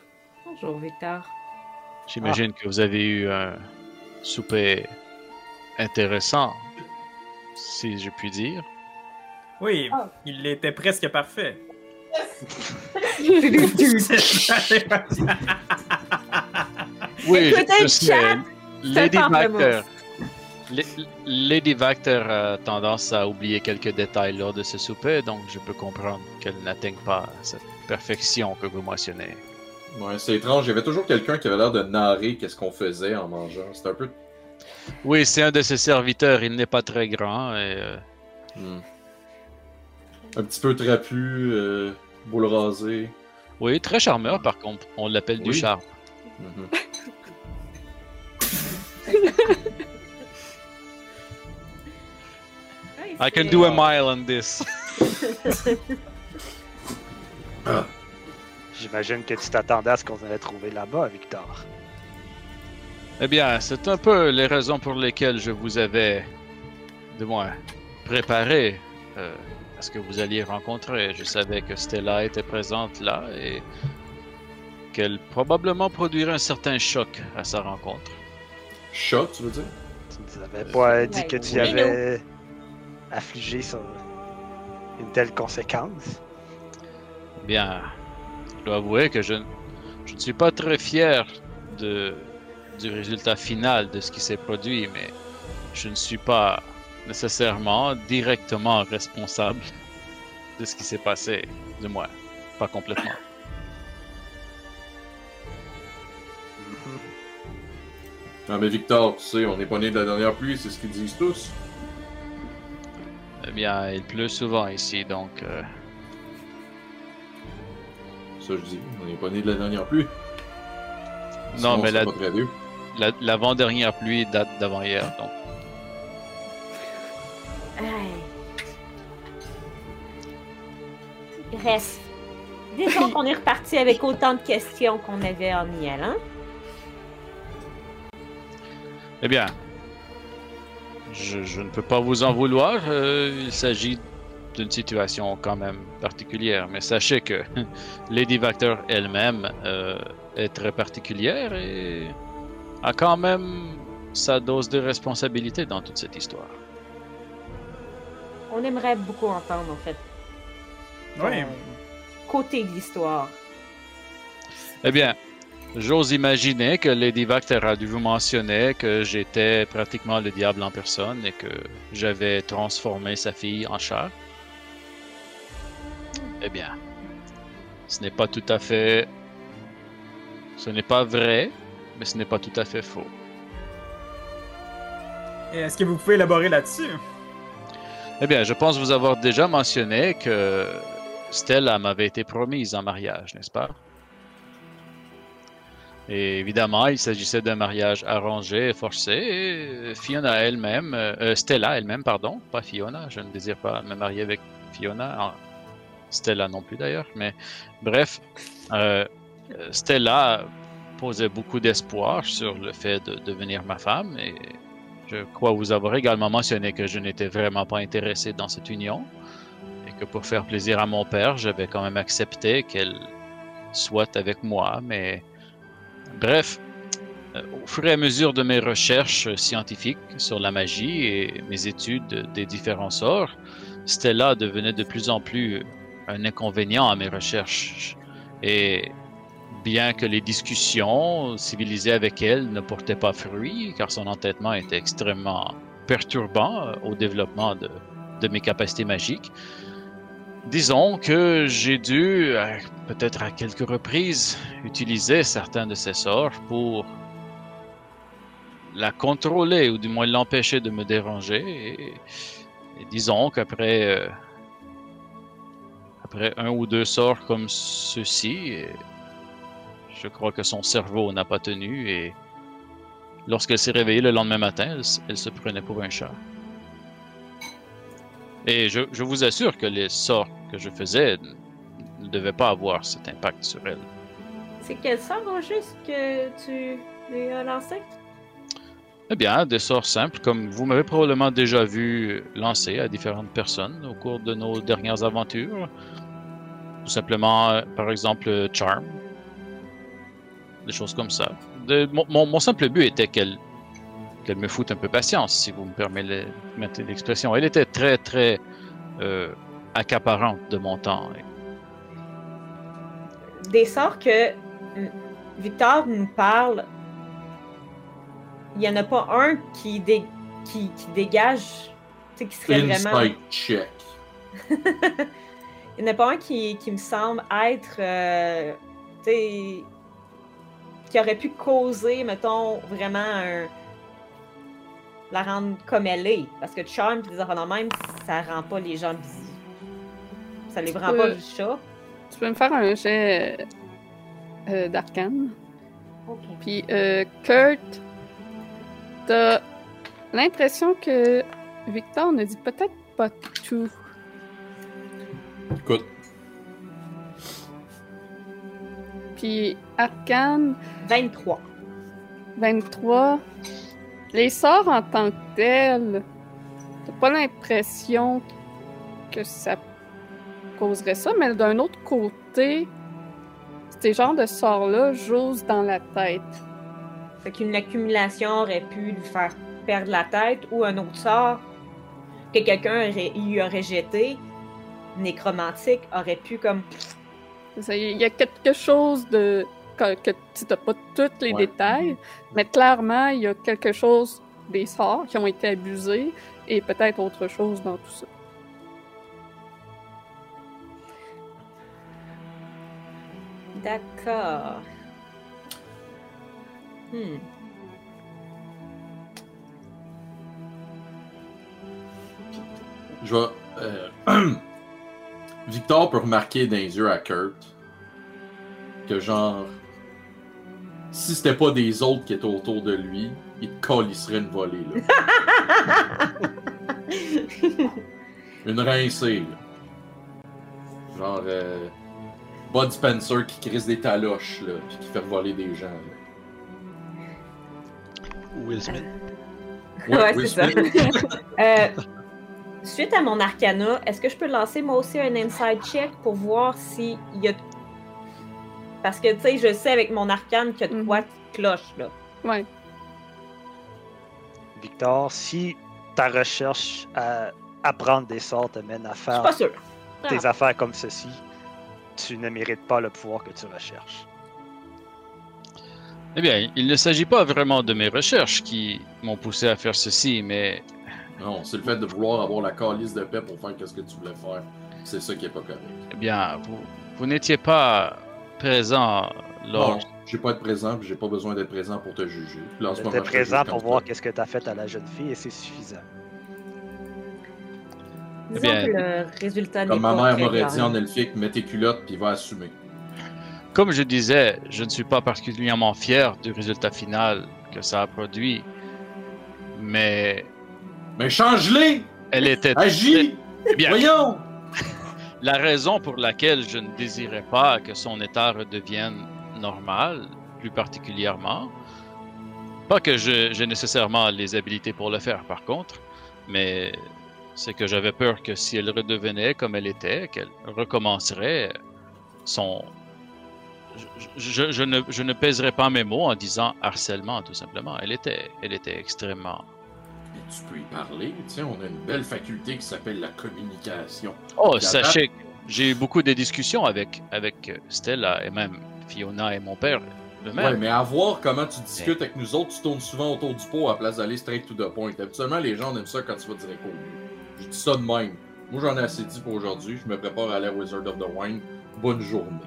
Bonjour, Victor. J'imagine que vous avez eu un souper intéressant, si je puis dire. Oui, il était presque parfait. Oui, Écoutez, je sais. Lady. Vactor. La- Lady Vactor a tendance à oublier quelques détails lors de ce souper, donc je peux comprendre qu'elle n'atteigne pas cette perfection que vous mentionnez. Ouais, c'est étrange. Il y avait toujours quelqu'un qui avait l'air de narrer qu'est-ce qu'on faisait en mangeant. C'était un peu. Oui, c'est un de ses serviteurs, il n'est pas très grand et euh, Hmm. Un petit peu trapu, euh, boule rasée. oui, très charmeur par contre, on l'appelle du Oui. charme. Mhm. Ouais, I can do a mile on this. J'imagine que tu t'attendais à ce qu'on allait trouver là-bas, Victor. Eh bien, c'est un peu les raisons pour lesquelles je vous avais, de moins, préparé euh, à ce que vous alliez rencontrer. Je savais que Stella était présente là et qu'elle probablement produirait un certain choc à sa rencontre. Chat, tu veux dire? Tu nous avais pas dit Ouais, que tu avais affligé sur une telle conséquence. Bien, je dois avouer que je, je ne suis pas très fier de, du résultat final de ce qui s'est produit, mais je ne suis pas nécessairement directement responsable de ce qui s'est passé, du moins, pas complètement. Non, mais Victor, tu sais, on n'est pas né de la dernière pluie, c'est ce qu'ils disent tous. Eh bien, il pleut souvent ici, donc euh, Ça, je dis. On n'est pas né de la dernière pluie. non, mais la- l'avant-dernière pluie date d'avant-hier, donc. Reste. Disons qu'on est reparti avec autant de questions qu'on avait en y allant. Eh bien, je, je ne peux pas vous en vouloir. euh, il s'agit d'une situation quand même particulière. Mais sachez que Lady Vactor elle-même euh, est très particulière et a quand même sa dose de responsabilité dans toute cette histoire. On aimerait beaucoup entendre, en fait, Oui, ton côté de l'histoire. Eh bien, j'ose imaginer que Lady dû vous mentionner que j'étais pratiquement le diable en personne et que j'avais transformé sa fille en chat. Eh bien, ce n'est pas tout à fait... Ce n'est pas vrai, mais ce n'est pas tout à fait faux. Et Est-ce que vous pouvez élaborer là-dessus? Eh bien, je pense vous avoir déjà mentionné que Stella m'avait été promise en mariage, n'est-ce pas? Et évidemment, il s'agissait d'un mariage arrangé et forcé. Et Fiona elle-même, euh, euh, Stella elle-même, pardon, pas Fiona, je ne désire pas me marier avec Fiona, Stella non plus d'ailleurs, mais bref, euh, Stella posait beaucoup d'espoir sur le fait de devenir ma femme et je crois vous avoir également mentionné que je n'étais vraiment pas intéressé dans cette union et que pour faire plaisir à mon père, j'avais quand même accepté qu'elle soit avec moi, mais bref, euh, au fur et à mesure de mes recherches scientifiques sur la magie et mes études des différents sorts, Stella devenait de plus en plus un inconvénient à mes recherches. Et bien que les discussions civilisées avec elle ne portaient pas fruit, car son entêtement était extrêmement perturbant euh, au développement de, de mes capacités magiques, disons que j'ai dû, euh, peut-être à quelques reprises, utiliser certains de ces sorts pour la contrôler ou du moins l'empêcher de me déranger. Et, disons qu'après euh, après un ou deux sorts comme ceux-ci, euh, je crois que son cerveau n'a pas tenu et lorsqu'elle s'est réveillée le lendemain matin, elle se prenait pour un chat. Et je, je vous assure que les sorts que je faisais ne devaient pas avoir cet impact sur elle. C'est quel sort au juste que tu lui as lancé? Eh bien, des sorts simples, comme vous m'avez probablement déjà vu lancer à différentes personnes au cours de nos dernières aventures. Tout simplement, euh, par exemple, euh, Charm. Des choses comme ça. De- mon- mon simple but était qu'elle qu'elle me foute un peu patience, si vous me permettez l'expression. Elle était très, très euh, accaparante de mon temps. Des sorts que euh, Victor nous parle, il n'y en a pas un qui, dé- qui, qui dégage, tu sais, qui serait vraiment. Insight check. Il n'y en a pas un qui, qui me semble être. euh, tu sais. qui aurait pu causer, mettons, vraiment un. La rendre comme elle est. Parce que Charm et des affaires de même, ça rend pas les gens busy. Ça les rend pas Euh. du chat. Tu peux me faire un jet euh, d'arcane. Ok. Puis, euh, Kurt, t'as l'impression que Victor ne dit peut-être pas tout. Écoute, Puis, arcane, 23. 23. Les sorts en tant que tels, t'as pas l'impression que ça causerait ça, mais d'un autre côté, ces genres de sorts-là jouent dans la tête. Fait qu'une accumulation aurait pu lui faire perdre la tête ou un autre sort que quelqu'un y aurait jeté, nécromantique, aurait pu comme. Il y a quelque chose de. Que, que tu n'as pas tous les Ouais. détails, mais clairement, il y a quelque chose des sorts qui ont été abusés et peut-être autre chose dans tout ça. D'accord. Hmm. je vais. euh, Victor peut remarquer dans les yeux à Kurt que, genre, si c'était pas des autres qui étaient autour de lui, il te calisserait une volée, là. Une rincée, là. Genre, euh, Bud Spencer qui crisse des taloches, là, puis qui fait voler des gens, là. Will Smith. Ouais, Will c'est ça. Smith. Euh, suite à mon arcana, est-ce que je peux lancer moi aussi un inside check pour voir s'il y a. Parce que, tu sais, je sais avec mon arcane qu'il y a de quoi qui cloche, là. Ouais. Victor, si ta recherche à apprendre des sorts te mène à Je suis faire pas sûre. des affaires comme ceci, tu ne mérites pas le pouvoir que tu recherches. Eh bien, il ne s'agit pas vraiment de mes recherches qui m'ont poussé à faire ceci, mais Non, c'est le fait de vouloir avoir la calice de paix pour faire ce que tu voulais faire. C'est ça qui est pas correct. eh bien, vous, vous n'étiez pas présent lors Non. J'ai pas être présent, puis j'ai pas besoin d'être présent pour te juger. Là, J'étais présent pour voir qu'est-ce que t'as fait à la jeune fille et c'est suffisant. Disons bien, que le résultat Comme ma mère m'aurait dit en elfique, mets tes culottes, puis va assumer. Comme je disais, je ne suis pas particulièrement fier du résultat final que ça a produit, mais Mais change-les! elle était Agis! bien. Voyons! La raison pour laquelle je ne désirais pas que son état redevienne normal, plus particulièrement, pas que j'ai nécessairement les habilités pour le faire par contre, mais c'est que j'avais peur que si elle redevenait comme elle était, qu'elle recommencerait son... Je ne, je ne pèserais pas mes mots en disant harcèlement, tout simplement. Elle était, elle était extrêmement... Tu peux y parler. Sais, on a une belle faculté qui s'appelle la communication. Oh, sachez que j'ai eu beaucoup de discussions avec, avec Stella et même Fiona et mon père Ouais, eux-mêmes. mais à voir comment tu discutes avec nous autres, tu tournes souvent autour du pot à la place d'aller straight to the point. Habituellement, les gens aiment ça quand tu vas direct au but. Je dis ça de même. Moi, j'en ai assez dit pour aujourd'hui. Je me prépare à aller à Wizard of the Wine. Bonne journée.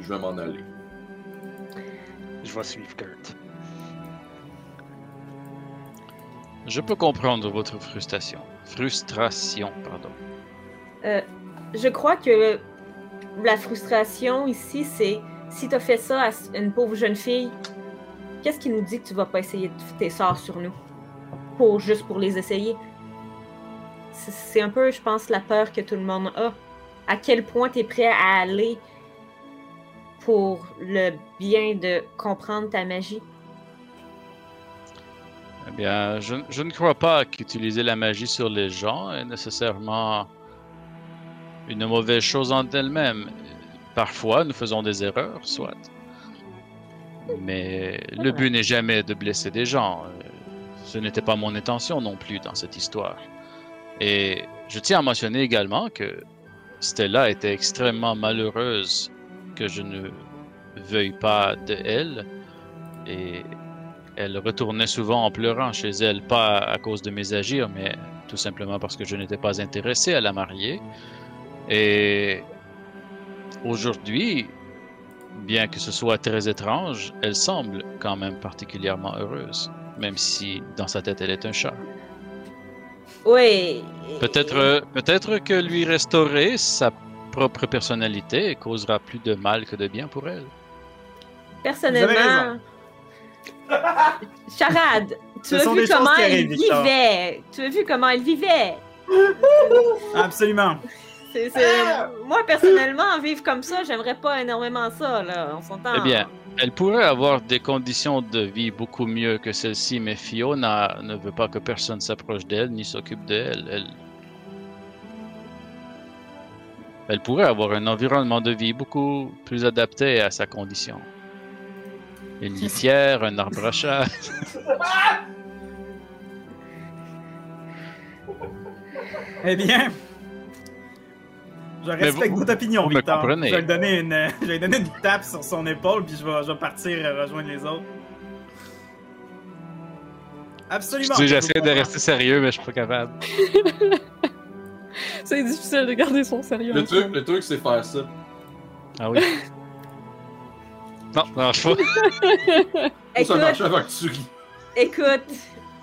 Je vais m'en aller. Je vais suivre Kurt. Je peux comprendre votre frustration. Frustration, pardon. Je crois que la frustration ici, c'est si t'as fait ça à une pauvre jeune fille, qu'est-ce qui nous dit que tu vas pas essayer tes sorts sur nous? Pour, juste pour les essayer. C'est un peu, je pense, la peur que tout le monde a. À quel point tu es prêt à aller pour le bien de comprendre ta magie? Eh bien, je, je ne crois pas qu'utiliser la magie sur les gens est nécessairement une mauvaise chose en elle-même. Parfois, nous faisons des erreurs, soit. Mais le but n'est jamais de blesser des gens. Ce n'était pas mon intention non plus dans cette histoire. Et je tiens à mentionner également que Stella était extrêmement malheureuse que je ne veuille pas de elle. Et elle retournait souvent en pleurant chez elle, pas à cause de mes agirs, mais tout simplement parce que je n'étais pas intéressé à la marier. Et aujourd'hui, bien que ce soit très étrange, elle semble quand même particulièrement heureuse, même si dans sa tête elle est un chat. Oui. Peut-être peut-être que lui restaurer sa propre personnalité causera plus de mal que de bien pour elle. Vous Personnellement. Charade, tu Ce as vu comment elle vivait. Tu as vu comment elle vivait. Absolument. Moi, personnellement, vivre comme ça, j'aimerais pas énormément ça, là. On s'entend. Eh bien, elle pourrait avoir des conditions de vie beaucoup mieux que celle-ci, mais Fiona ne veut pas que personne s'approche d'elle ni s'occupe d'elle. Elle... elle pourrait avoir un environnement de vie beaucoup plus adapté à sa condition. Une litière, un arbre à chat. Eh bien, je vous- respecte votre opinion, Victor. Je vais lui donner une, je vais lui donner une tape sur son épaule, puis je vais, je vais partir euh, rejoindre les autres. Je Absolument. je j'essaie de rester sérieux, mais je suis pas capable. C'est difficile de garder son sérieux. Le truc, le truc c'est faire ça. Ah oui. non, non, je pas. Ça Écoute, marche que tu ris. écoute,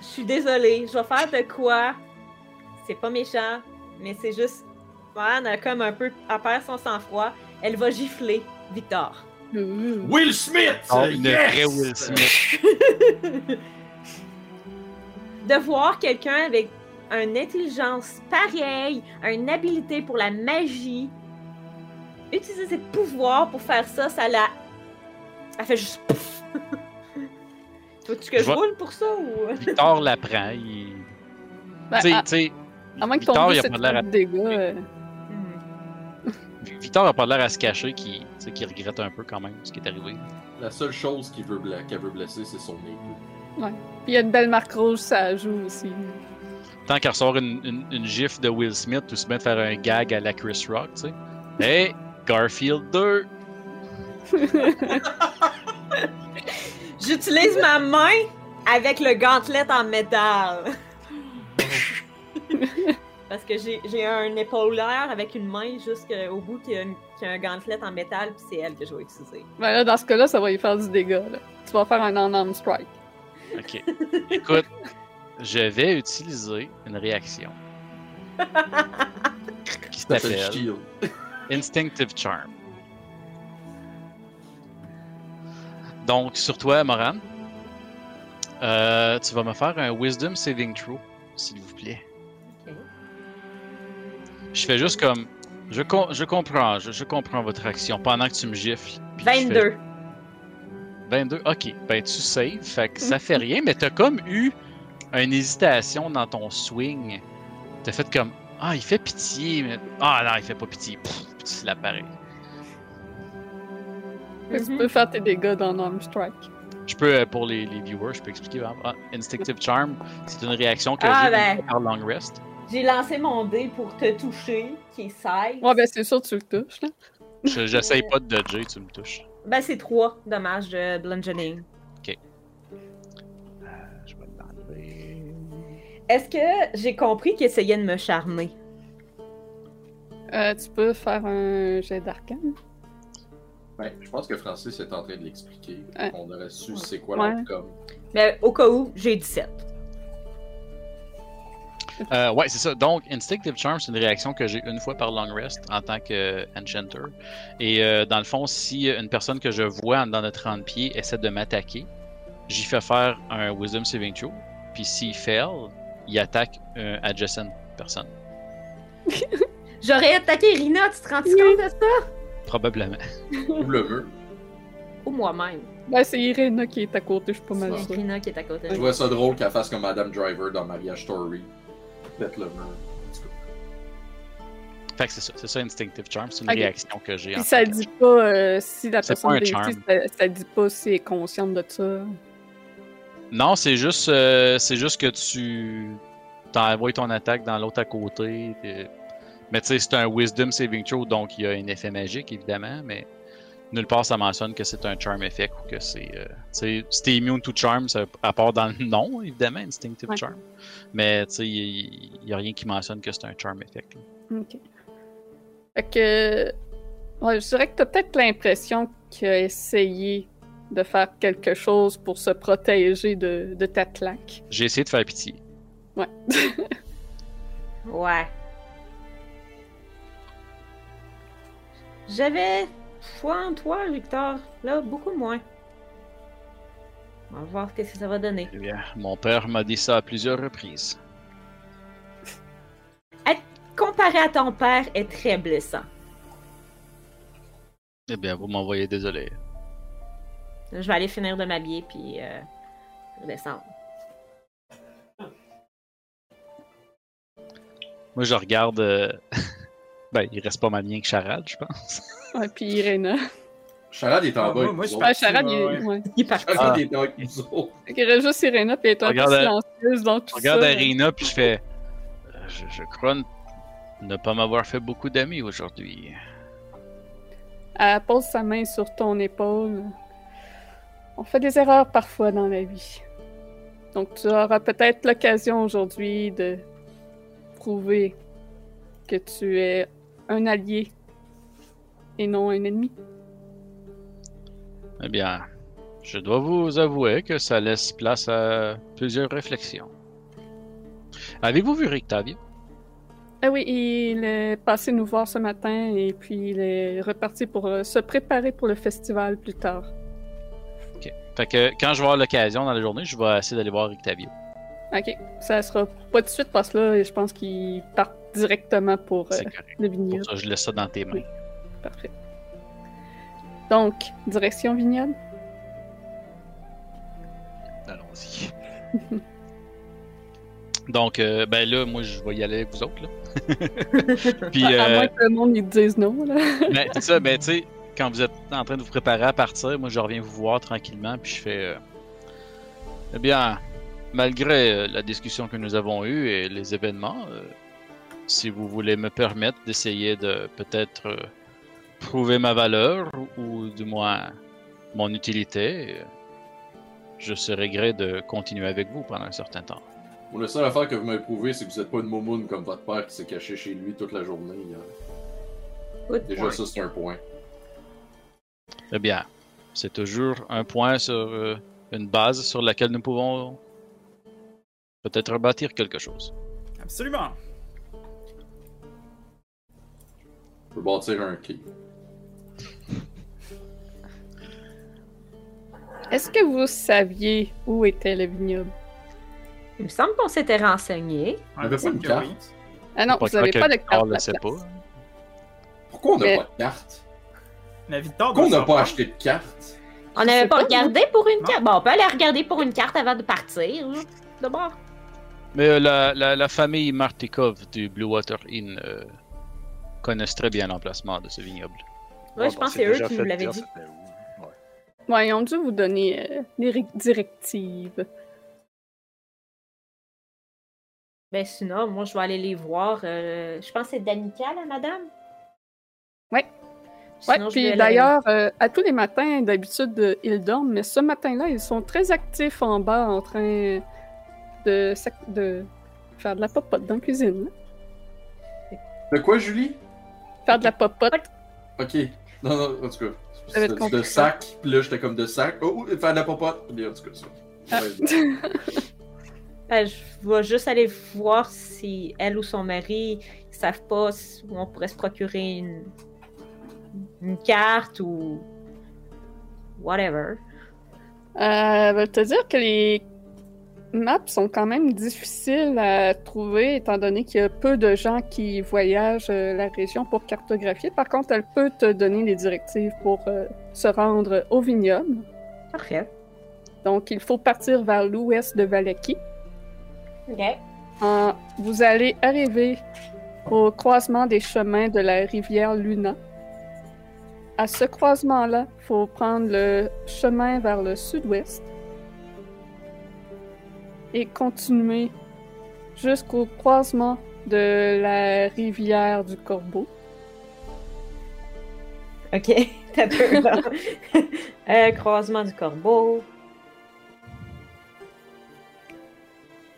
je suis désolée. Je vais faire de quoi? C'est pas méchant, mais c'est juste. Anne a comme un peu à perdre son sang-froid. Elle va gifler Victor. moment. Will Smith! Oh, une vraie Will Smith. de voir quelqu'un avec une intelligence pareille, une habilité pour la magie, utiliser ses pouvoirs pour faire ça, ça l'a. Ça fait juste. pouf. Veux-tu que Je roule pour ça ou? Victor l'apprend. Il... Ben, Tu sais- à, tu sais, à moins que Victor, ton il but a pas l'air à- dégâts. euh, Hmm. Victor a pas l'air à se cacher qu'il tu sais, qu'il regrette un peu quand même ce qui est arrivé. La seule chose qu'il veut, bla- qu'elle veut blesser, c'est son ego. Puis il y a une belle marque rouge, ça joue aussi. Tant qu'à recevoir une, une, une gif de Will Smith ou se mettre à faire un gag à la Chris Rock, tu sais. Hey, Garfield 2! J'utilise ma main avec le gantelet en métal. Parce que j'ai un épaulaire avec une main jusqu'au bout qui a, une- qui a un gantelet en métal, puis c'est elle que je vais utiliser. Ben là, dans ce cas-là, ça va y faire du dégât. Là. Tu vas faire un on-arm strike. Ok. Écoute, je vais utiliser une réaction qui s'appelle. Instinctive Charm. Donc, sur toi, Moran, euh, tu vas me faire un Wisdom Saving Throw, s'il vous plaît. Je fais juste comme. Je, com- je comprends, je, je comprends votre action pendant que tu me gifles. puis je fais- 22. 22, ok. Ben, tu saves, fait que ça fait rien, mais t'as comme eu une hésitation dans ton swing. T'as fait comme. Ah, il fait pitié, mais. Ah non, il fait pas pitié. Pff, c'est l'appareil. Tu Mhm. peux faire tes dégâts dans on-arm strike. Je peux, euh, pour les, les viewers, je peux expliquer. Ah, Instinctive Charm, c'est une réaction que Ah, j'ai ben. par long rest. J'ai lancé mon dé pour te toucher, qui est 16. Ouais, ben c'est sûr que tu le touches, là. Je- J'essaye pas de dodger, tu me touches. Ben, c'est 3 dommages de bludgeoning. Je vais l'enlever. Est-ce que j'ai compris qu'il essayait de me charmer? Euh, tu peux faire un jet d'arcane. Ben, je pense que Francis est en train de l'expliquer. Ouais. On aurait su c'est quoi Ouais. l'outcome. Mais au cas où, j'ai 17. Euh, ouais, c'est ça. Donc, Instinctive Charm, c'est une réaction que j'ai une fois par long rest en tant que Enchanter. Et euh, dans le fond, si une personne que je vois dans de 30 pieds essaie de m'attaquer, j'y fais faire un Wisdom Saving Throw. Puis s'il fail, il attaque un adjacent personne. J'aurais attaqué Rina, tu te rends compte de ça? Probablement. Ou le mur. Ou moi-même. Ben, c'est Irena qui est à côté, je suis pas mal Ça. sûre. Rina qui est à côté. Je trouvais ça drôle qu'elle fasse comme Madame Driver dans Mariage Story. Pète le mur. En tout cas. Fait que c'est ça. C'est ça, Instinctive Charm. C'est une réaction que j'ai. en Puis ça dit pas euh, si la C'est personne charm. ça, ça dit pas si elle est consciente de ça. Non, c'est juste, euh, c'est juste que tu t'envoies ton attaque dans l'autre à côté. Mais tu sais, c'est un Wisdom Saving Throw, donc il y a un effet magique, évidemment, mais nulle part ça mentionne que c'est un Charm Effect ou que c'est... euh, tu sais, si t'es immune to Charm, ça, à part dans le nom, évidemment, Instinctive Ouais. Charm. Mais tu sais, il n'y a rien qui mentionne que c'est un Charm Effect. là. Ok. Fait que. Ouais, je dirais que t'as peut-être l'impression qu'il a essayé de faire quelque chose pour se protéger de, de ta claque. J'ai essayé de faire pitié. Ouais. Ouais. J'avais foi en toi, Victor. Là, beaucoup moins. On va voir ce que ça va donner. Eh bien, mon père m'a dit ça à plusieurs reprises. Comparé à ton père, est très blessant. Eh bien, vous m'envoyez désolé. Je vais aller finir de m'habiller puis euh, redescendre. Moi, je regarde... euh, ben, il reste pas mal bien que Charade, je pense. Ouais, puis Irena. Charade est en Ah, bas. moi- je autres. Ah, Charade, il Ouais, est. Il parti. Charade Ah. est. Fait qu'il reste juste Irena, puis elle est un peu silencieuse dans tout regarde ça. Arena puis je fais. euh, Je, je crois ne- ne pas m'avoir fait beaucoup d'amis aujourd'hui. Elle pose sa main sur ton épaule. On fait des erreurs parfois dans la vie. Donc tu auras peut-être l'occasion aujourd'hui de prouver que tu es un allié et non un ennemi. Eh bien, je dois vous avouer que ça laisse place à plusieurs réflexions. Avez-vous vu Rictavio? Ah oui, il est passé nous voir ce matin et puis il est reparti pour euh, se préparer pour le festival plus tard. Fait que quand je vais avoir l'occasion dans la journée, je vais essayer d'aller voir Rictavio. Ok, ça sera pas tout de suite parce que là, je pense qu'il part directement pour euh, le Pour vignoble. ça, je laisse ça dans tes mains. Parfait. Donc, direction vignoble? Allons-y. Donc, euh, ben là, moi, je vais y aller avec vous autres. Là. Puis, À euh, moins que le monde il te dise non, là. Ben, c'est ça, ben, tu sais, quand vous êtes en train de vous préparer à partir, moi, je reviens vous voir tranquillement, puis je fais. euh, eh bien, malgré la discussion que nous avons eue et les événements, si vous voulez me permettre d'essayer de peut-être euh, prouver ma valeur, ou du moins mon utilité, je serais gré de continuer avec vous pendant un certain temps. Bon, la seule affaire que vous m'avez prouvé, c'est que vous êtes pas une momoune comme votre père qui s'est caché chez lui toute la journée. Good Déjà, point. ça, c'est un point. Eh bien, c'est toujours un point sur euh, une base sur laquelle nous pouvons peut-être bâtir quelque chose. Absolument. Peux bâtir un quai. Est-ce que vous saviez où était le vignoble? Il me semble qu'on s'était renseigné. On avait pas une carte? oui. Ah non, vous n'avez pas de carte. de la sait pas. Pourquoi on n'a Mais- pas de carte? Pourquoi on n'a pas acheté de carte? On n'avait pas pas, regardé pour une carte. Bon, on peut aller regarder pour une carte avant de partir. D'abord. Mais euh, la, la, la famille Martikov du Blue Water Inn euh, connaissent très bien l'emplacement de ce vignoble. Ouais, Ouais, je bon, pense que c'est eux qui nous l'avaient dit. Ouais. Ouais, ils ont dû vous donner euh, des directives. Ben sinon, moi je vais aller les voir. euh, je pense que c'est Danica, la madame? Ouais. Sinon, Ouais, puis d'ailleurs, euh, à tous les matins, d'habitude, euh, ils dorment, mais ce matin-là, ils sont très actifs en bas en train de, sac- de faire de la popote dans la cuisine. De quoi, Julie? Faire de la popote. Ok. Non, non, en tout cas. Ça de compliqué. sac, puis là, j'étais comme de sac. Oh, oh, faire de la popote. Puis en tout cas, ça. Ah. Ben, je vais juste aller voir si elle ou son mari ne savent pas si- où on pourrait se procurer une, une carte ou whatever. Euh, veut te dire que les maps sont quand même difficiles à trouver, étant donné qu'il y a peu de gens qui voyagent euh, la région pour cartographier. Par contre, elle peut te donner les directives pour euh, se rendre au vignoble. Parfait. Donc, il faut partir vers l'ouest de Valaki. OK. Vous allez arriver au croisement des chemins de la rivière Luna. À ce croisement-là, il faut prendre le chemin vers le sud-ouest et continuer jusqu'au croisement de la rivière du Corbeau. OK. T'as peu, là. Euh, croisement du corbeau.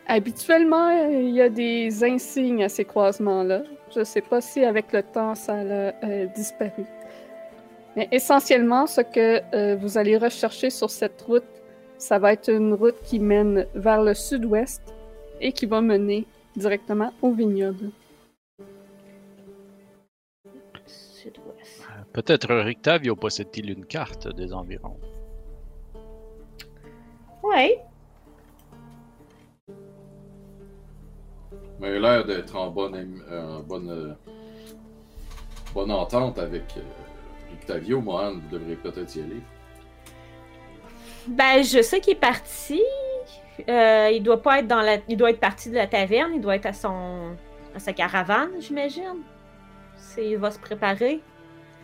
Habituellement, il y a des insignes à ces croisements-là. Je ne sais pas si avec le temps ça a euh, disparu. Mais essentiellement, ce que euh, vous allez rechercher sur cette route, ça va être une route qui mène vers le sud-ouest et qui va mener directement au vignoble. Sud-ouest. Euh, Peut-être Rictavio possède-t-il une carte des environs. Ouais. Mais il a l'air d'être en bonne, euh, en bonne, euh, bonne entente avec euh, Octavio. Mohan, vous devriez peut-être y aller. Ben, je sais qu'il est parti. Euh, il doit pas être dans la. Il doit être parti de la taverne. Il doit être à son. à sa caravane, j'imagine. Il va se préparer.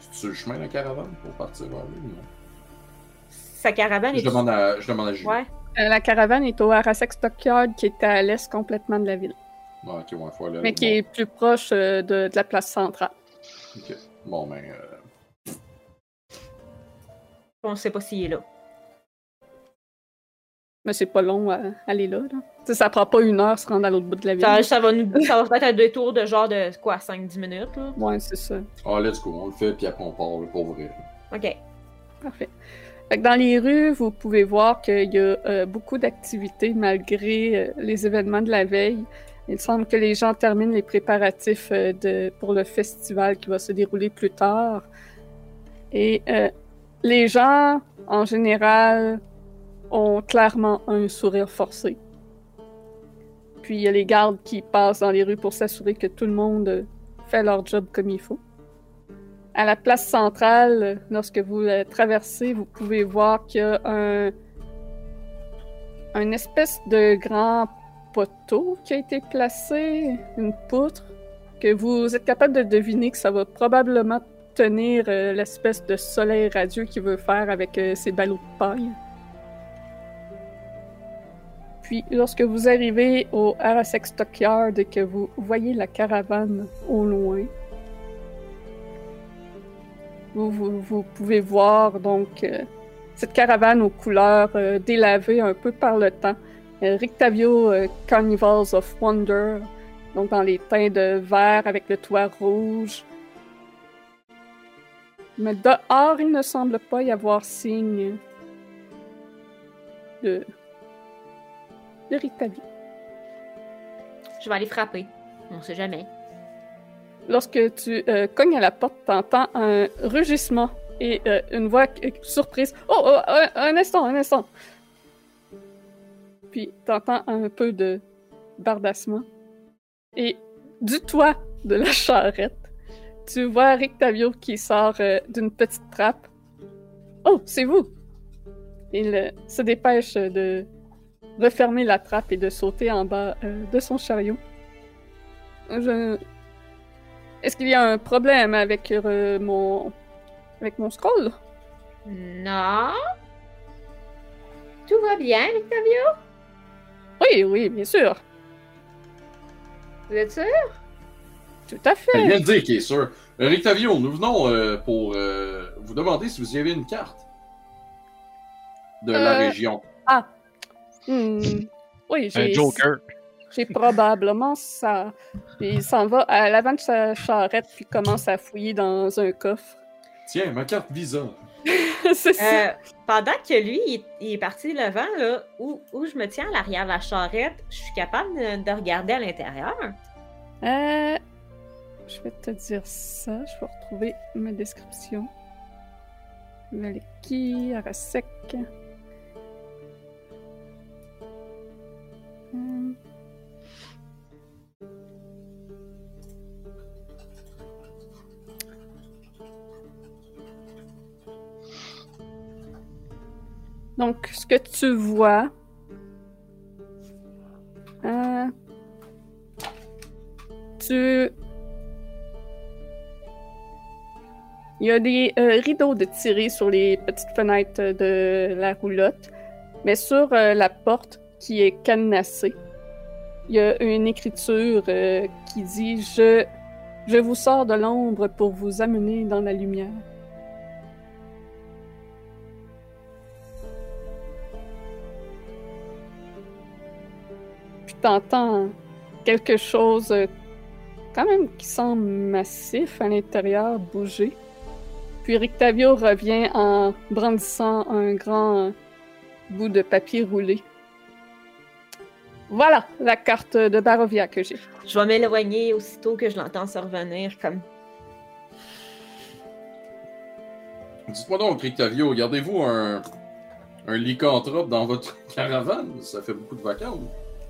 C'est sur le chemin, la caravane, pour partir vers lui? Non? Sa caravane Je est. demande à, je demande à Julie. Ouais. Euh, la caravane est au Arasek Stockyard, qui est à l'est complètement de la ville, Ouais, ok, ouais, faut aller mais qui est plus proche euh, de, de la place centrale. Ok. Bon, ben, euh, On sait pas s'il est là. Mais c'est pas long à aller là. là. Ça prend pas une heure se rendre à l'autre bout de la ville. Ça, ça va nous. Ça va être un détour de genre de quoi, 5-10 minutes, là? Ouais, c'est ça. ah, let's go, on le fait, puis après on part, là, pour vrai. Ok. Parfait. Fait que dans les rues, vous pouvez voir qu'il y a euh, beaucoup d'activités malgré euh, les événements de la veille. Il semble que les gens terminent les préparatifs euh, de, pour le festival qui va se dérouler plus tard. Et euh, les gens, en général, ont clairement un sourire forcé. Puis il y a les gardes qui passent dans les rues pour s'assurer que tout le monde fait leur job comme il faut. À la place centrale, lorsque vous la traversez, vous pouvez voir qu'il y a un, un espèce de grand poteau qui a été placé, une poutre, que vous êtes capable de deviner que ça va probablement tenir euh, l'espèce de soleil radieux qu'il veut faire avec euh, ses ballots de paille. Puis, lorsque vous arrivez au Arasek Stockyard et que vous voyez la caravane au loin, vous pouvez voir donc euh, cette caravane aux couleurs euh, délavées un peu par le temps euh, Rictavio euh, Carnivals of Wonder, donc dans les teints de vert avec le toit rouge. Mais dehors, il ne semble pas y avoir signe de, de Rictavio. Je vais aller frapper. On sait jamais. Lorsque tu euh, cognes à la porte, t'entends un rugissement et euh, une voix surprise. Oh, oh, un, un instant, un instant. Puis t'entends un peu de bardassement. Et du toit de la charrette, tu vois Rictavio qui sort euh, d'une petite trappe. Oh, c'est vous! Il se dépêche de refermer la trappe et de sauter en bas euh, de son chariot. Je... Est-ce qu'il y a un problème avec euh, mon avec mon scroll? Non. Tout va bien, Victavio? Oui, oui, bien sûr. Vous êtes sûr? Tout à Il fait. vient de dire qu'il est sûr. Euh, Rictavio, nous venons euh, pour euh, vous demander si vous y avez une carte de la Euh, région. Hmm. Oui, Un j'ai Joker. j'ai probablement ça. Puis il s'en va à l'avant de sa charrette puis commence à fouiller dans un coffre. Tiens, ma carte Visa. C'est ça. Euh, pendant que lui, il, il est parti devant, là, où, où je me tiens à l'arrière de la charrette, je suis capable de, de regarder à l'intérieur. Euh, je vais te dire ça. Je vais retrouver ma description. Valeki, Arasek. Donc, ce que tu vois, euh, tu Il y a des euh, rideaux de tirés sur les petites fenêtres de la roulotte, mais sur euh, la porte qui est cadenassée, il y a une écriture euh, qui dit je, je vous sors de l'ombre pour vous amener dans la lumière. Puis t'entends quelque chose euh, quand même qui semble massif à l'intérieur bouger. Puis Rictavio revient en brandissant un grand bout de papier roulé. Voilà la carte de Barovia que j'ai. Je vais m'éloigner aussitôt que je l'entends se revenir, comme Dites-moi donc, Rictavio, gardez-vous un, un lycanthrope dans votre caravane? Ça fait beaucoup de vacances.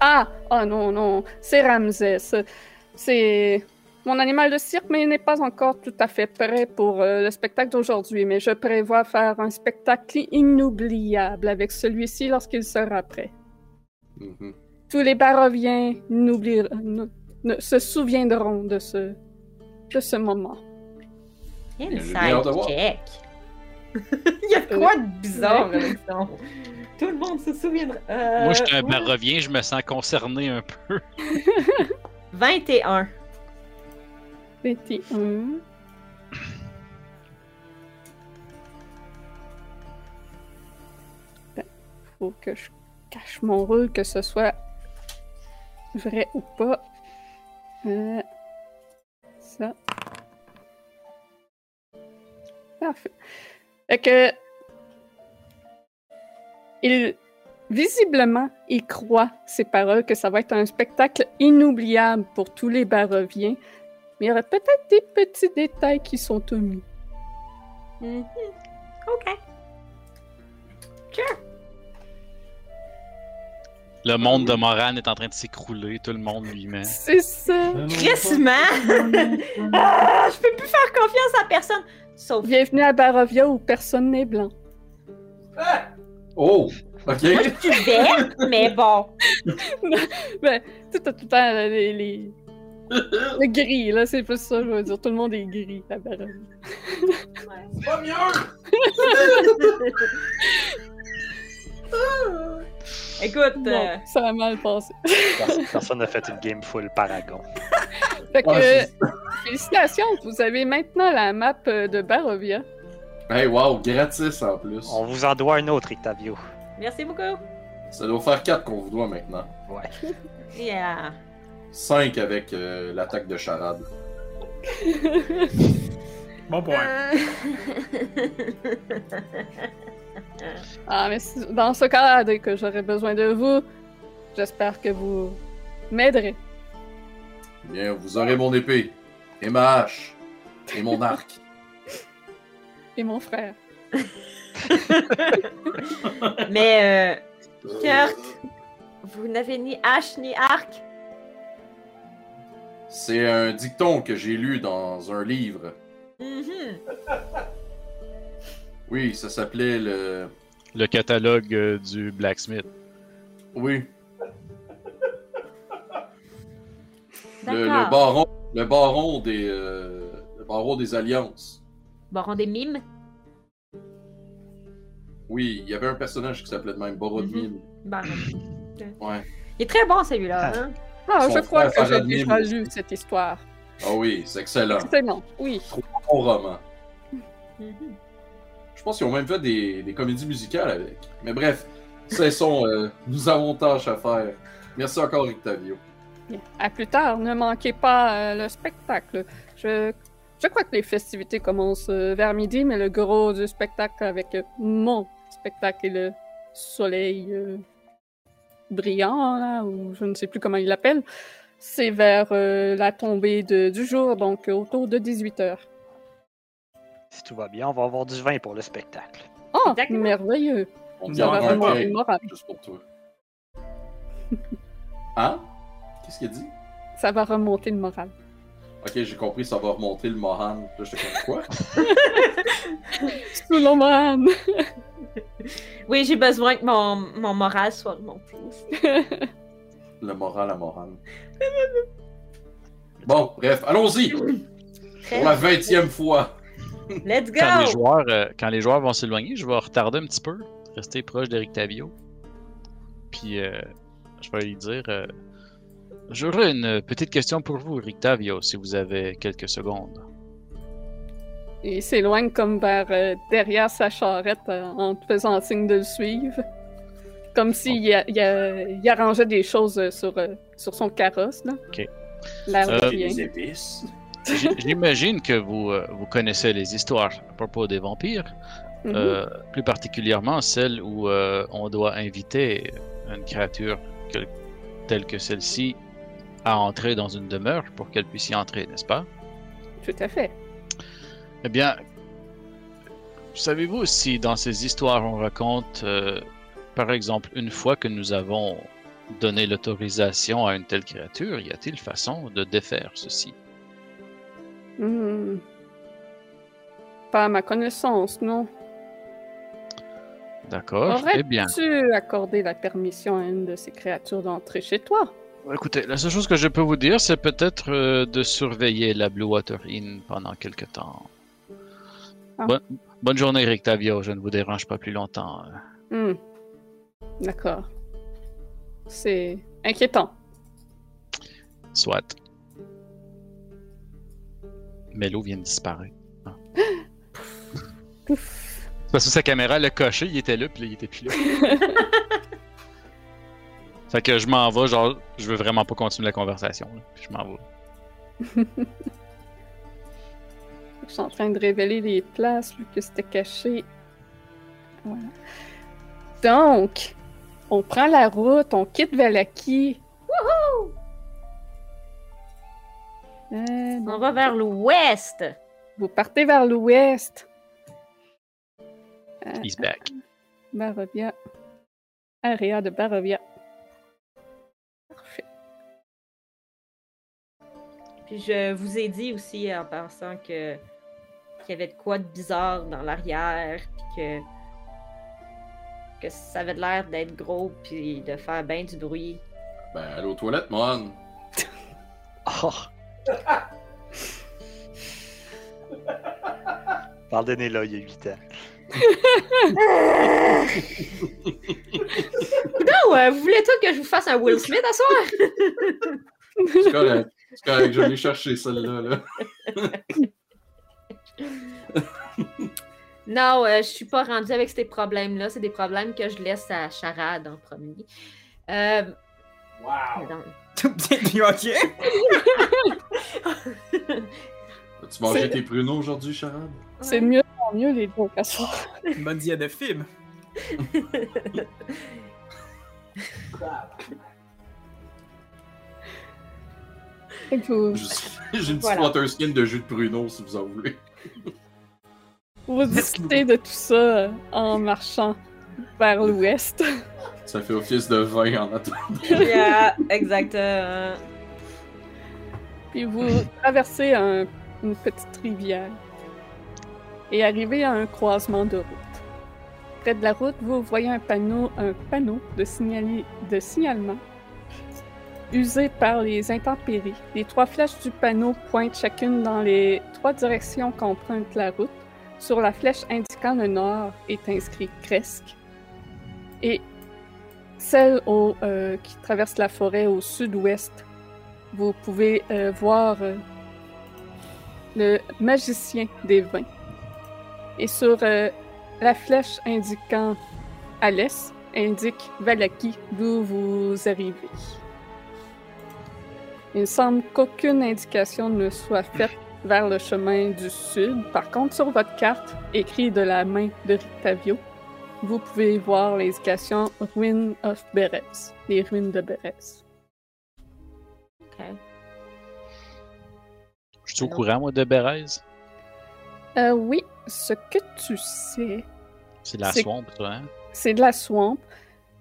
Ah, oh non, non, c'est Ramsès. C'est mon animal de cirque, mais il n'est pas encore tout à fait prêt pour euh, le spectacle d'aujourd'hui. Mais je prévois faire un spectacle inoubliable avec celui-ci lorsqu'il sera prêt. Mhm. Tous les Baroviens n'oublieront- ne, ne- se souviendront de ce, de ce moment. J'ai hâte de voir. check. Il y a quoi de bizarre avec ça? Tout le monde se souviendra. Euh, Moi, je suis un ouais. barovien, je me sens concerné un peu. 21. 21. Ben, faut que je cache mon rôle, que ce soit vrai ou pas. Euh, ça. Parfait. Fait que. Il. Visiblement, il croit ces paroles que ça va être un spectacle inoubliable pour tous les Baroviens. Mais il y aurait peut-être des petits détails qui sont omis. Mhm. Ok. Le monde de Moran est en train de s'écrouler, tout le monde lui-même. C'est ça! Crissement! ah, je peux plus faire confiance à personne. Sauf Bienvenue à Barovia où personne n'est blanc. Oh! Ok. moi, je suis verte, mais bon. Ben, tout, tout, tout le temps, les, les... le gris, là, c'est plus ça, je veux dire. Tout le monde est gris à Barovia. Pas mieux! Écoute, Bon, euh, ça a mal passé. Pers- Personne n'a fait une game full Paragon. Fait que, Ouais, c'est félicitations, vous avez maintenant la map euh, de Barovia. Hey, wow, gratis en plus. On vous en doit un autre, Octavio. merci beaucoup. Ça doit faire 4 qu'on vous doit maintenant. Ouais. Yeah. 5 avec euh, l'attaque de charade. Bon point. Euh, Ah, mais dans ce cas-là, dès que j'aurai besoin de vous, j'espère que vous m'aiderez. Bien, vous aurez mon épée, et ma hache, et mon arc. Et mon frère. Mais, euh, Kurt, vous n'avez ni hache ni arc? C'est un dicton que j'ai lu dans un livre. Mhm. Oui, ça s'appelait le. Le catalogue euh, du blacksmith. Oui, le, le baron, le baron des, euh, le baron des alliances. Baron des mimes? Oui, il y avait un personnage qui s'appelait de même, Baron de Mhm. Mine. Baron. Ouais. Il est très bon celui-là. Hein? Ah, Son je crois que j'ai déjà lu cette histoire. Ah oui, c'est excellent. Excellent, oui. Bon roman. Mhm. Je pense qu'ils ont même fait des, comédies musicales avec. Mais bref, cessons, euh, nous avons tâche à faire. Merci encore, Octavio. À plus tard, ne manquez pas euh, le spectacle. Je, je crois que les festivités commencent euh, vers midi, mais le gros du spectacle avec mon spectacle et le soleil brillant, là, ou je ne sais plus comment il l'appelle, c'est vers la tombée de- du jour, donc autour de 18h. Si tout va bien, on va avoir du vin pour le spectacle. Oh, Exactement. merveilleux! On Ça te va garde un le moral. juste pour toi. Hein? Qu'est-ce qu'il dit? Ça va remonter le moral. Ok, j'ai compris, ça va remonter le Mohan. Là, je te quoi? Solomon! Oui, j'ai besoin que mon, mon moral soit remonté aussi. Le moral à Mohan. Bon, bref, allons-y! Pour la vingtième fois. Let's Quand les go! joueurs, euh, quand les joueurs vont s'éloigner, je vais retarder un petit peu, rester proche d'Eric Tavio. Puis euh, je vais lui dire euh, J'aurais une petite question pour vous, Eric Tavio, si vous avez quelques secondes. Il s'éloigne comme vers euh, derrière sa charrette euh, en te faisant signe de le suivre. Comme s'il a- il a- il arrangeait des choses euh, sur, euh, sur son carrosse. Là. Ok. Euh. Les épices. J'imagine que vous, euh, vous connaissez les histoires à propos des vampires, Mhm. euh, plus particulièrement celles où euh, on doit inviter une créature que- telle que celle-ci à entrer dans une demeure pour qu'elle puisse y entrer, n'est-ce pas? Tout à fait. Eh bien, savez-vous si dans ces histoires on raconte, euh, par exemple, une fois que nous avons donné l'autorisation à une telle créature, y a-t-il façon de défaire ceci? Hmm. Pas à ma connaissance, non. D'accord Eh bien, Aurais-tu accordé la permission à une de ces créatures d'entrer chez toi? écoutez, la seule chose que je peux vous dire, c'est peut-être euh, de surveiller la Blue Water Inn pendant quelque temps. Ah. Bonne, bonne journée, Rick Tavio. Je ne vous dérange pas plus longtemps. Hmm. D'accord. C'est inquiétant. Soit. Melo vient de disparaître. Ah. Parce que sa caméra l'a coché, il était là, puis là, il était plus là. fait que je m'en vais, genre, je veux vraiment pas continuer la conversation. là, puis je m'en vais. Je suis en train de révéler les places vu que c'était caché. Voilà. Donc, on prend la route, on quitte Valaki. Wouhou! Euh, On va vers l'ouest. vous partez vers l'ouest. Euh, He's back. Barovia. Area de Barovia. Parfait. Puis je vous ai dit aussi en pensant que qu'il y avait de quoi de bizarre dans l'arrière, puis que que ça avait l'air d'être gros puis de faire bien du bruit. Ben, allez aux toilettes, Mohan. Oh. Pardonnez-le, il y a 8 ans. Non, euh, vous voulez tout que je vous fasse un Will Smith à soir? C'est correct. C'est correct, je l'ai cherché, celle-là. Là. Non, euh, je suis pas rendue avec ces problèmes-là. C'est des problèmes que je laisse à Charade en premier. Euh, Wow. dans- Tout bien, puis ok. As-tu mangé tes pruneaux aujourd'hui, Charade? C'est mieux en mieux les soir. Une bonne diète de film. J'ai une petite water skin de jus de pruneaux si vous en voulez. vous discutez de tout ça en marchant vers l'ouest. Ça fait office de vin en attendant. Yeah, exactement. Puis vous traversez un- une petite rivière et arrivez à un croisement de route. Près de la route, vous voyez un panneau, un panneau de, signali- de signalement usé par les intempéries. Les trois flèches du panneau pointent chacune dans les trois directions qu'emprunte la route. Sur la flèche indiquant le nord est inscrit Cresque et celle euh, qui traverse la forêt au sud-ouest vous pouvez euh, voir euh, le magicien des vins. Et sur la flèche indiquant à l'est, indique Valaki, d'où vous arrivez. Il semble qu'aucune indication ne soit faite vers le chemin du sud. Par contre, sur votre carte, écrit de la main de Rictavio, vous pouvez voir l'indication Ruin of Berez, les ruines de Berez. Ok. Je suis au courant, moi, de Bérez. Euh, oui, ce que tu sais, C'est la C'est- swamp, ça, hein? c'est de la swamp.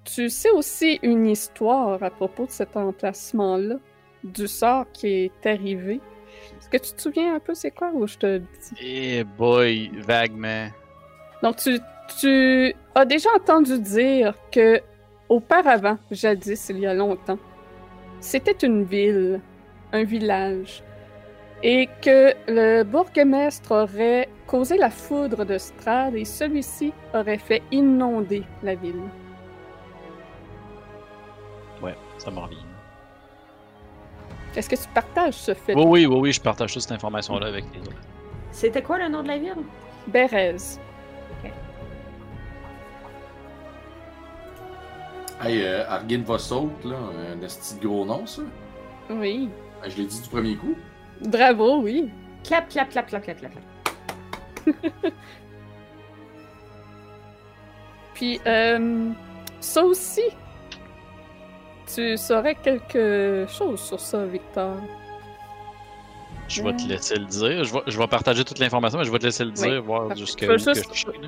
Tu sais aussi une histoire à propos de cet emplacement-là, du sort qui est arrivé. Est-ce que tu te souviens un peu c'est quoi ou je te dis? Eh boy, vaguement. Donc tu, tu as déjà entendu dire que auparavant, jadis, il y a longtemps, c'était une ville, un village, et que le bourgmestre aurait causé la foudre de Strad et celui-ci aurait fait inonder la ville. Ouais, ça me revient. Est-ce que tu partages ce fait? Oui, oui, oui, oui, je partage toute cette information-là avec les autres. C'était quoi le nom de la ville? Bérez. Hey, euh, Argin Vossault, là, un esti de gros nom, ça? Oui. Ben, je l'ai dit du premier coup. Bravo, oui. Clap, clap, clap, clap, clap, clap. clap. Puis, euh, ça aussi, tu saurais quelque chose sur ça, Victor. Je vais te Mm. laisser le dire. Je vais, je vais partager toute l'information, mais je vais te laisser le dire, Oui, voir jusqu'à Je je suis. là.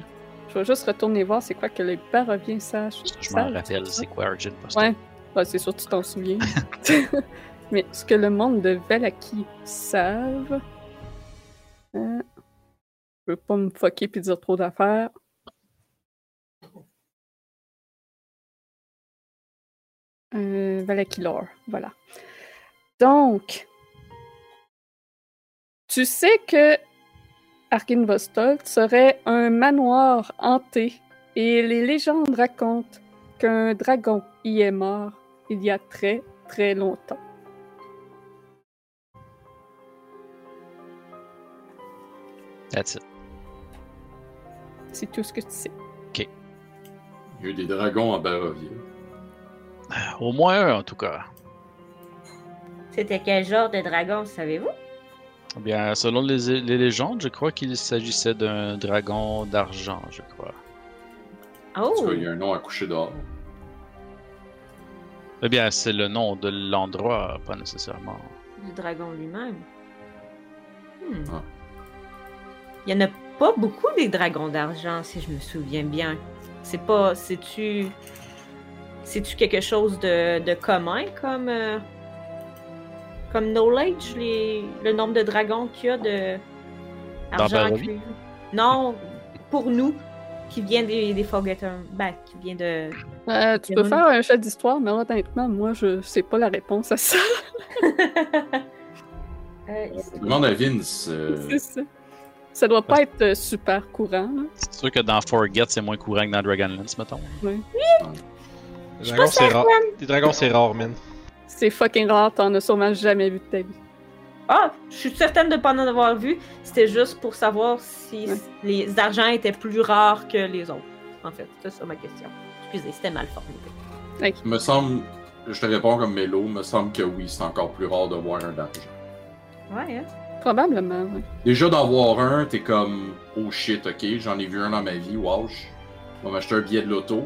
Je vais juste retourner voir c'est quoi que les Baroviens sachent. Je m'en rappelle, c'est quoi Argent Postal. Ouais, bah, c'est sûr que tu t'en souviens. Mais ce que le monde de Valaki savent. euh, je veux pas me fucker puis dire trop d'affaires. Euh, Valaki Lore, voilà. Donc, tu sais que Arkinvostolt serait un manoir hanté et les légendes racontent qu'un dragon y est mort il y a très très longtemps. That's it. C'est tout ce que tu sais. Il y a eu des dragons à Barovia. Au moins un, en tout cas. C'était quel genre de dragon, savez-vous? Eh Bien, selon les, les légendes, je crois qu'il s'agissait d'un dragon d'argent, je crois. En tout Oh! cas, il y a un nom à coucher dehors. Eh bien, c'est le nom de l'endroit, pas nécessairement. Du dragon lui-même. Hmm. Ah. Il y en a pas beaucoup des dragons d'argent, si je me souviens bien. C'est pas. C'est-tu. C'est-tu quelque chose de, de commun comme. euh, comme knowledge, les, le nombre de dragons qu'il y a de. Dans Argent? Non, pour nous, qui vient des, des Forgotten. Ben, qui vient de. Euh, tu peux faire un chat d'histoire, mais honnêtement, moi, je sais pas la réponse à ça. Euh, Demande à Vince. euh, C'est ça. Ça doit pas être euh, super courant. C'est sûr que dans Forget, c'est moins courant que dans Dragonlance, mettons. Les dragons, c'est rare. Les dragons, c'est rare, man. C'est fucking rare, t'en as sûrement jamais vu de ta vie. Ah, je suis certaine de ne pas en avoir vu. C'était juste pour savoir si Ouais. les argents étaient plus rares que les autres. En fait, c'est ça ma question. Excusez, c'était mal formulé. Me semble, je te réponds comme Mélo, me semble que oui, c'est encore plus rare de voir un d'argent. Ouais, hein? Probablement, oui. Déjà d'en voir un, t'es comme oh shit, ok, j'en ai vu un dans ma vie, wow, je vais m'acheter un billet de loto.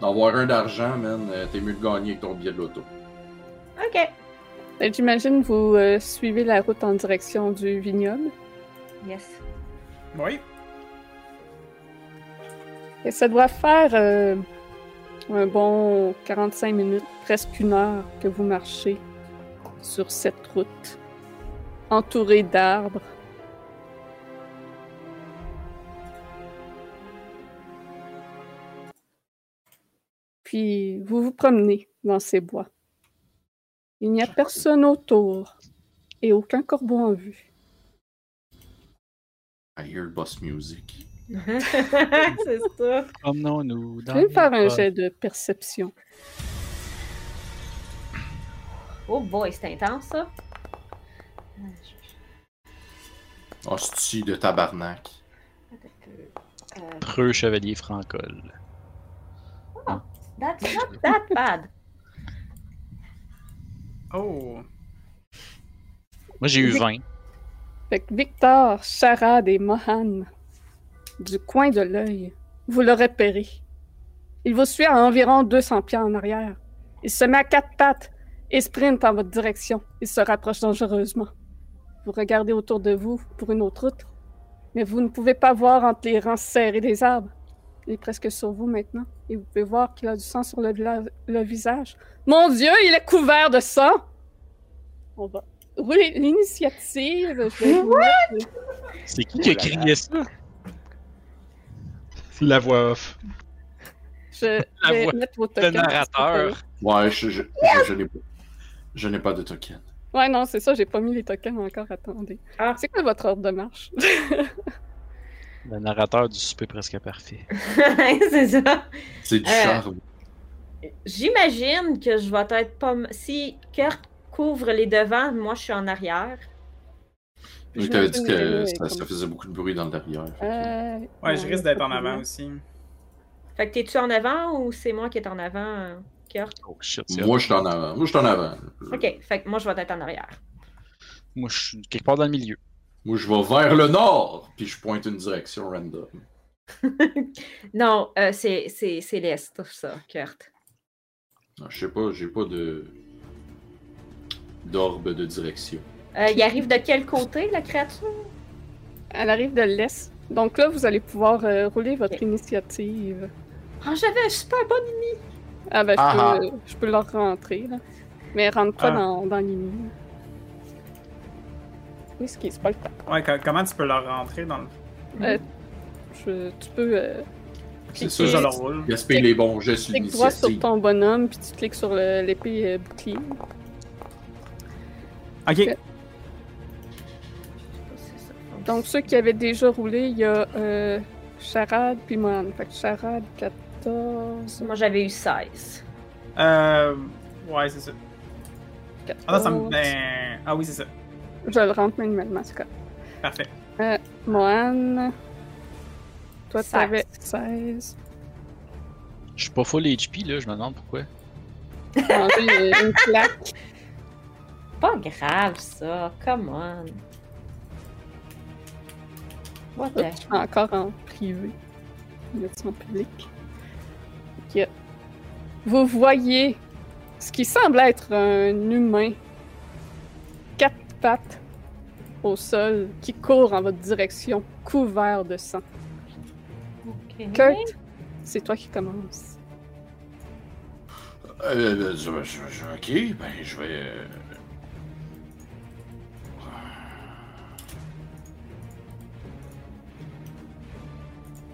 D'en voir un d'argent, man, euh, t'es mieux de gagner avec ton billet de loto. Ok. Ben, J'imagine vous euh, suivez la route en direction du vignoble. Yes. Oui. Et ça doit faire euh, un bon 45 minutes, presque une heure que vous marchez sur cette route, entourée d'arbres. Puis vous vous promenez dans ces bois. Il n'y a personne autour et aucun corbeau en vue. I hear boss music. c'est ça. Promenons-nous Je dans vais me les faire un jet de perception. Oh boy, c'est intense ça. Hostie de tabarnak. Peu. Euh, Preux chevalier francol. that's not that bad. Oh. Moi, j'ai eu Oui. 20. Fait que Victor, Charade et Mohan, du coin de l'œil, vous le repérez. Il vous suit à environ 200 pieds en arrière. Il se met à quatre pattes et sprint en votre direction. Il se rapproche dangereusement. Vous regardez autour de vous pour une autre route, mais vous ne pouvez pas voir entre les rangs serrés des arbres. Il est presque sur vous maintenant, et vous pouvez voir qu'il a du sang sur le, le visage. Mon Dieu, il est couvert de sang! On va rouler l'initiative. C'est qui qui a crié ça? La voix off. Je La vais voix mettre vos Le tokens. narrateur. Ouais, je, je, je, je n'ai pas. Je n'ai pas de token. Ouais, non, c'est ça, j'ai pas mis les tokens encore, attendez. Ah. C'est quoi votre ordre de marche? Le narrateur du souper presque parfait. c'est ça. C'est du Euh, charme. J'imagine que je vais être pas. m- Si Kurt couvre les devants, moi je suis en arrière. Je t'avais dit que oui, ça, faisait beaucoup de bruit dans le derrière. Euh, Ouais, je risque d'être en avant aussi. Fait que t'es-tu en avant ou c'est moi qui est en avant, Kurt? Oh shit, Moi, je suis en avant. Moi, je suis en avant. Ok, fait que moi je vais être en arrière. Moi, je suis quelque part dans le milieu. Moi, je vais vers le nord, puis je pointe une direction random. Non, euh, c'est c'est- c'est l'Est, ça, Kurt. Non, je sais pas, j'ai pas de d'orbe de direction. Euh, il arrive de quel côté, la créature? Elle arrive de l'est. Donc là, vous allez pouvoir euh, rouler votre initiative. Ah, j'avais un super bon ennemi! Ah ben, je, Ah peux, je peux leur rentrer, là. Mais rentre pas Ah. dans, dans l'ennemi. Oui, ce qui est pas le temps. Ouais, co- comment tu peux leur rentrer dans le. Euh, je- tu peux euh, C'est ça, je je leur roule. gaspille les bons gestes sur cliques droit sur ton bonhomme, puis tu cliques sur l'épée euh, bouclier. Ok. Donc, ceux qui avaient déjà roulé, il y a euh, Charade puis Mohan. Fait que Charade, 14. Moi j'avais eu 16. Euh. Ouais, c'est ça. 14. Ah, non, ça me. Ben... Ah oui, c'est ça. Je le rentre manuellement, c'est correct. Parfait. Mohan. Toi, 16. t'avais 16. Je suis pas full HP, là, je me demande pourquoi. Manger euh, une claque. Pas grave ça, come on. What the... Je suis encore en privé. Public. Ok. Vous voyez ce qui semble être un humain. Pattes au sol qui court en votre direction, couvert de sang. Kurt, c'est toi qui commence. Euh, je, je- je- ok, ben je vais. euh,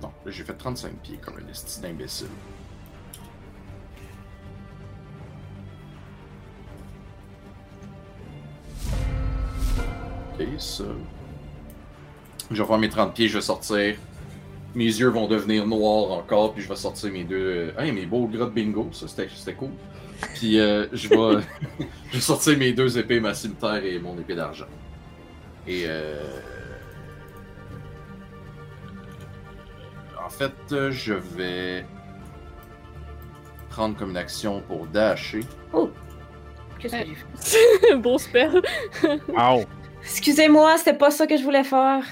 Non, là j'ai fait 35 pieds comme un esti d'imbécile. Ok, ça. Je vais faire mes 30 pieds, je vais sortir. Mes yeux vont devenir noirs encore, puis je vais sortir mes deux. euh, Hey, mes beaux gras de bingo, ça c'était c'était cool. Puis euh, je vais. je vais sortir mes deux épées, ma cimetière et mon épée d'argent. Et euh, en fait, je vais prendre comme une action pour dasher. Qu'est-ce que j'ai fait? Beau spell. Wow! Excusez-moi, c'était pas ça que je voulais faire.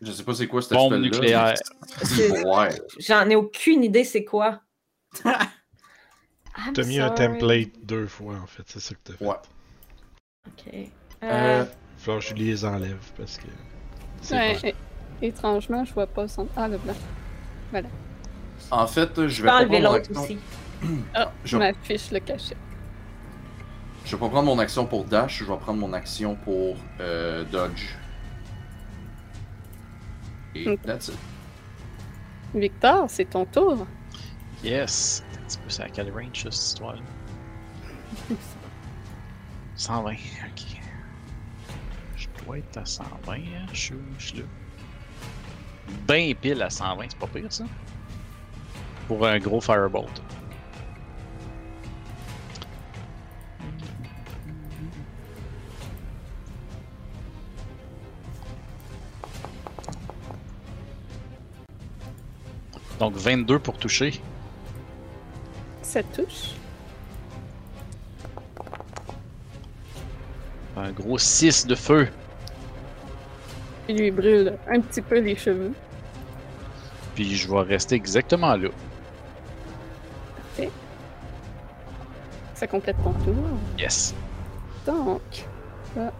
Je sais pas c'est quoi cette Bombe spell-là. nucléaire. C'est- Ouais. J'en ai aucune idée c'est quoi. T'as mis un template deux fois en fait, c'est ça que t'as fait. Ouais. Ok. Euh, Euh, Faut que je les enlève parce que. Ouais, pas- é- étrangement, je vois pas son. Ah, le blanc. en fait, je je vais peux pas enlever l'autre aussi. Ah, Je- ma fiche le cachait. Je vais pas prendre mon action pour dash, je vais prendre mon action pour euh, dodge. Et that's it. Victor, c'est ton tour. Yes! Un petit peu, c'est à quel range, ça, cette histoire-là? 120, ok. Je dois être à 120, hein? Je suis où? Je suis là. Ben pile à 120, c'est pas pire, ça? Pour un gros firebolt. Donc 22 pour toucher. Ça touche. Un gros 6 de feu. Il lui brûle un petit peu les cheveux. Puis je vais rester exactement là. Ça complète ton tour. Yes. Donc. là.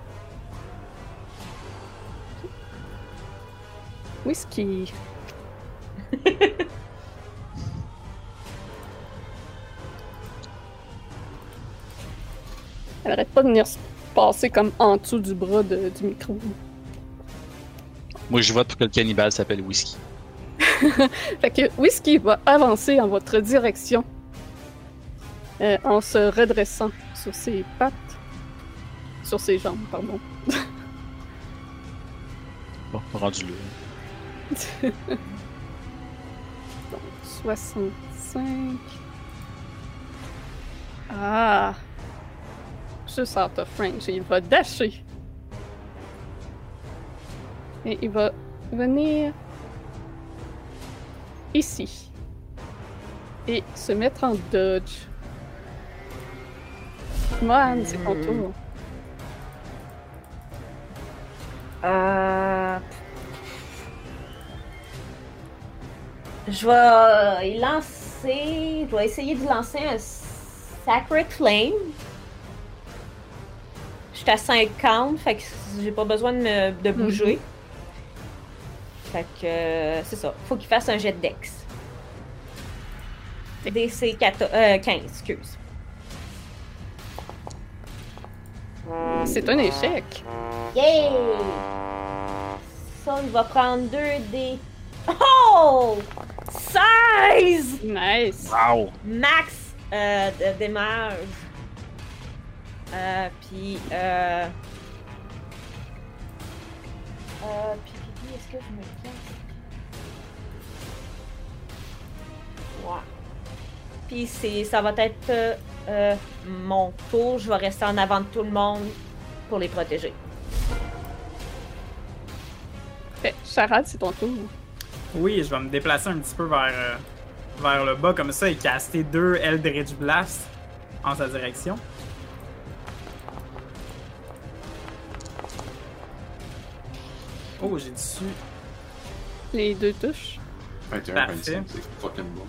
Whisky. Elle arrête pas de venir se passer comme en dessous du bras de- du micro. Moi, je vote pour que le cannibale s'appelle Whisky. Fait que Whisky va avancer en votre direction euh, en se redressant sur ses pattes. Sur ses jambes, pardon. Bon, rendu là. Donc, 65. Ah! Juste out of range. Il va dasher. Et il va venir ici. Et se mettre en dodge. Man, c'est ton Mhm. tour. Euh... Je vais y lancer. Je vais essayer de lancer un Sacred Flame. Je suis à 50, fait que j'ai pas besoin de, me, de bouger. Fait que euh, c'est ça. Faut qu'il fasse un jet de Dex. DC 14, euh, 15, excuse. C'est un échec. Yay! Ça, il va prendre 2 des. Oh! 16! Nice. Wow! Max euh, de démarre. Euh, puis. Euh... Euh, puis, puis, est-ce que je me casse? Ouais. Puis, c'est, ça va être euh, euh, mon tour. Je vais rester en avant de tout le monde pour les protéger. Fait, Charade, c'est ton tour. Oui, je vais me déplacer un petit peu vers, euh, vers le bas comme ça et caster deux Eldritch Blast en sa direction. Oh, j'ai dessus. Les deux touches. 21, Parfait. 25, c'est fucking bon.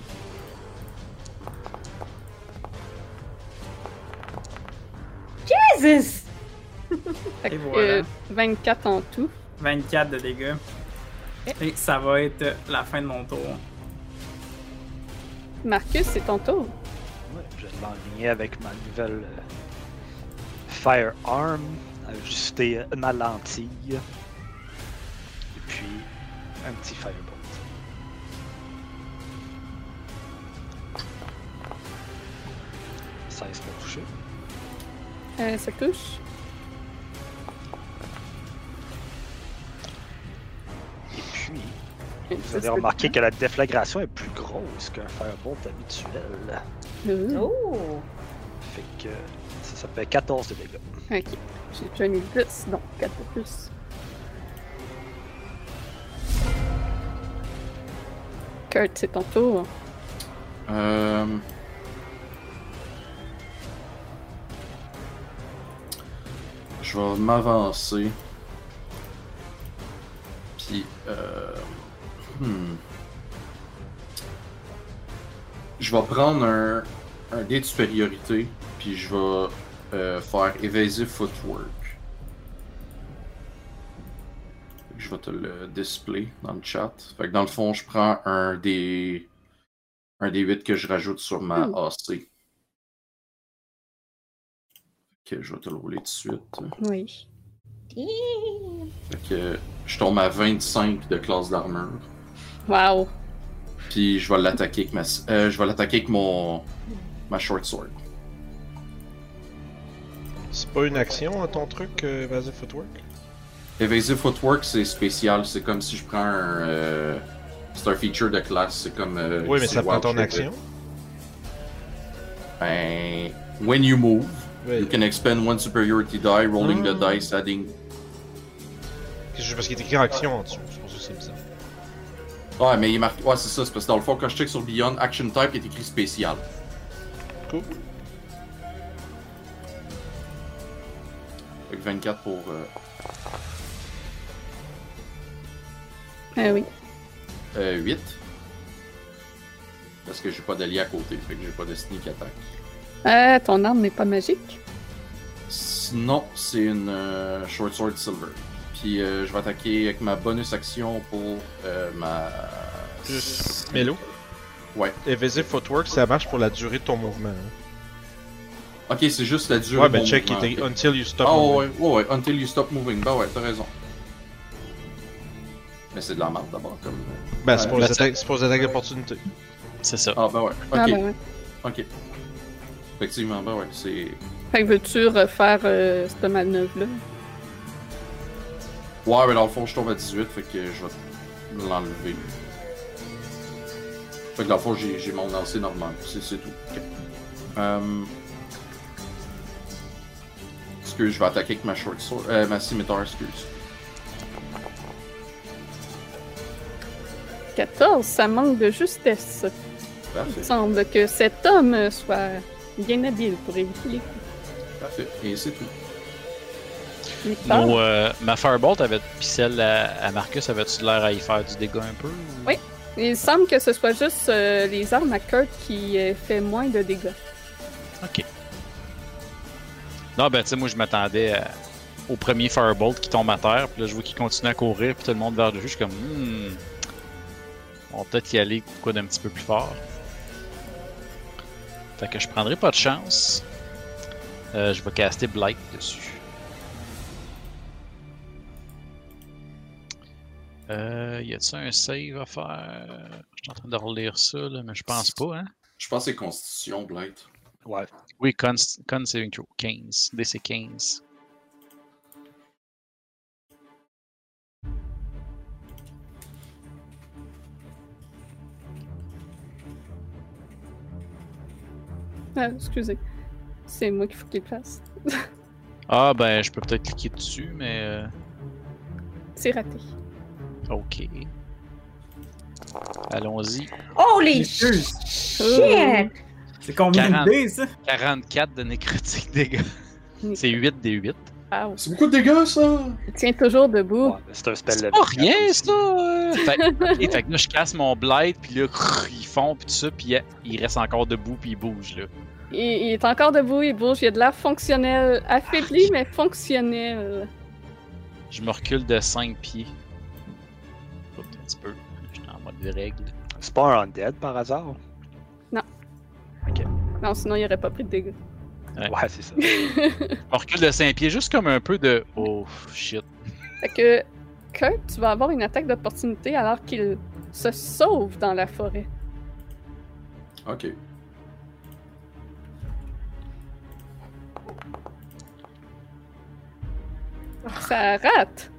Jesus! Fait Et que, voilà. euh, 24 en tout. 24 de dégâts. Et ça va être la fin de mon tour. Marcus, c'est ton tour. Ouais, je vais l'enligner avec ma nouvelle euh, Firearm, ajuster euh, ma lentille. Et puis un petit Firebolt. « 16 pour toucher. Euh, ça touche. Et puis, vous avez remarqué que la déflagration est plus grosse qu'un firebolt habituel. Mmh. Oh! Fait que ça, ça, fait 14 de dégâts. Ok. J'ai déjà mis plus. Non, 4 de plus. Kurt, c'est ton tour. Euh... Je vais m'avancer. Euh... hmm. Je vais prendre un, un dé de supériorité, puis je vais euh, faire Evasive Footwork. Je vais te le display dans le chat. Fait que dans le fond, je prends un des un des 8 que je rajoute sur ma Hmm. AC. Ok, je vais te le rouler tout de suite. Oui. Fait que je tombe à 25 de classe d'armure. Wow. Puis je vais l'attaquer avec ma. euh, je vais l'attaquer avec mon. ma short sword. C'est pas une action, hein, ton truc, euh, Evasive Footwork? Evasive Footwork, c'est spécial. C'est comme si je prends un. euh, c'est un feature de classe. C'est comme. euh, Oui, mais ça prend ton action. Ben. When you move, you can expend one superiority die, rolling the Ah. dice, adding. C'est juste parce qu'il est écrit action en dessous, c'est pour ça que c'est bizarre. Ouais, mais il est marqué. Ouais, c'est ça. C'est parce que dans le fond, quand je check sur Beyond, Action Type il est écrit spécial. Cool. Fait que 24 pour. euh, Ah oui. euh, 8. Parce que j'ai pas d'allié à côté. Fait que j'ai pas de sneak attack. Euh, ton arme n'est pas magique. Sinon, c'est une euh, Short Sword Silver. Puis euh, je vais attaquer avec ma bonus action pour euh, ma. Juste Mélo. Ouais. Evasive Footwork, ça marche pour la durée de ton mouvement. hein. Ok, c'est juste la durée. Ouais, de ben mon check, il mouvement, était ok. until you stop. Ah moving. ouais, ouais, ouais, until you stop moving. Bah ouais, t'as raison. Mais c'est de la merde d'abord comme. euh, Ben, c'est pour, Ouais, les attaques- c'est pour les attaques d'opportunité. C'est ça. Ah bah ouais, ok. Ah ben ouais. Ok. Effectivement, bah ouais, c'est. Fait que veux-tu refaire euh, cette manœuvre-là? Ouais, mais dans le fond, je tombe à 18, fait que je vais l'enlever. Fait que dans le fond, j'ai mon lancer normal. C'est tout. Ok. Euh... Excuse, je vais attaquer avec ma short sword? Euh, ma scimitar, excuse. 14, ça manque de justesse. Il Parfait. semble que cet homme soit bien habile pour éviter les coups. Parfait. Et c'est tout. Nos, euh, ma Firebolt avait puis celle à, à Marcus avait-tu l'air à y faire du dégât un peu? ou- Oui. Il semble que ce soit juste euh, les armes à Kurt qui euh, fait moins de dégâts. Ok. Non, ben, tu sais, moi, je m'attendais à- au premier Firebolt qui tombe à terre, puis là, je vois qu'il continue à courir, puis tout le monde vers le jeu. Je suis comme, hmm. On va peut-être y aller quoi d'un petit peu plus fort. Fait que je prendrai pas de chance. Euh, je vais caster Blight dessus. Euh, y a-t-il un save à faire? Je suis en train de relire ça, là, mais je pense pas, hein? Je pense que c'est Constitution, Blight. Ouais. Oui, con, con saving throw. 15. DC 15. Ah, excusez. C'est moi qu'il faut qu'il fasse. Ah, ben, je peux peut-être cliquer dessus, mais. euh, C'est raté. Ok. Allons-y. Holy shit! C'est combien 40. de dés, ça? 44 de nécrotique dégâts. C'est 8 des 8. Wow. C'est beaucoup de dégâts, ça! Il tient toujours debout. Ouais, c'est un spell C'est pas 4 rien, aussi. ça! euh. Fait, que là, je casse mon blight, puis là, ils font, puis tout ça, puis il- il reste encore debout, puis il bouge, là. Il, il est encore debout, il bouge, il a de l'air fonctionnel. Affaibli, mais fonctionnel. Je me recule de 5 pieds. Petit peu. J'étais en mode de règle. C'est pas un undead par hasard? Non, sinon il aurait pas pris de dégâts. Ouais. Ouais, c'est ça. Je me recule de 5 pieds, juste comme un peu de. Oh shit. Fait que, Kurt, tu vas avoir une attaque d'opportunité alors qu'il se sauve dans la forêt. Ok. Ça rate.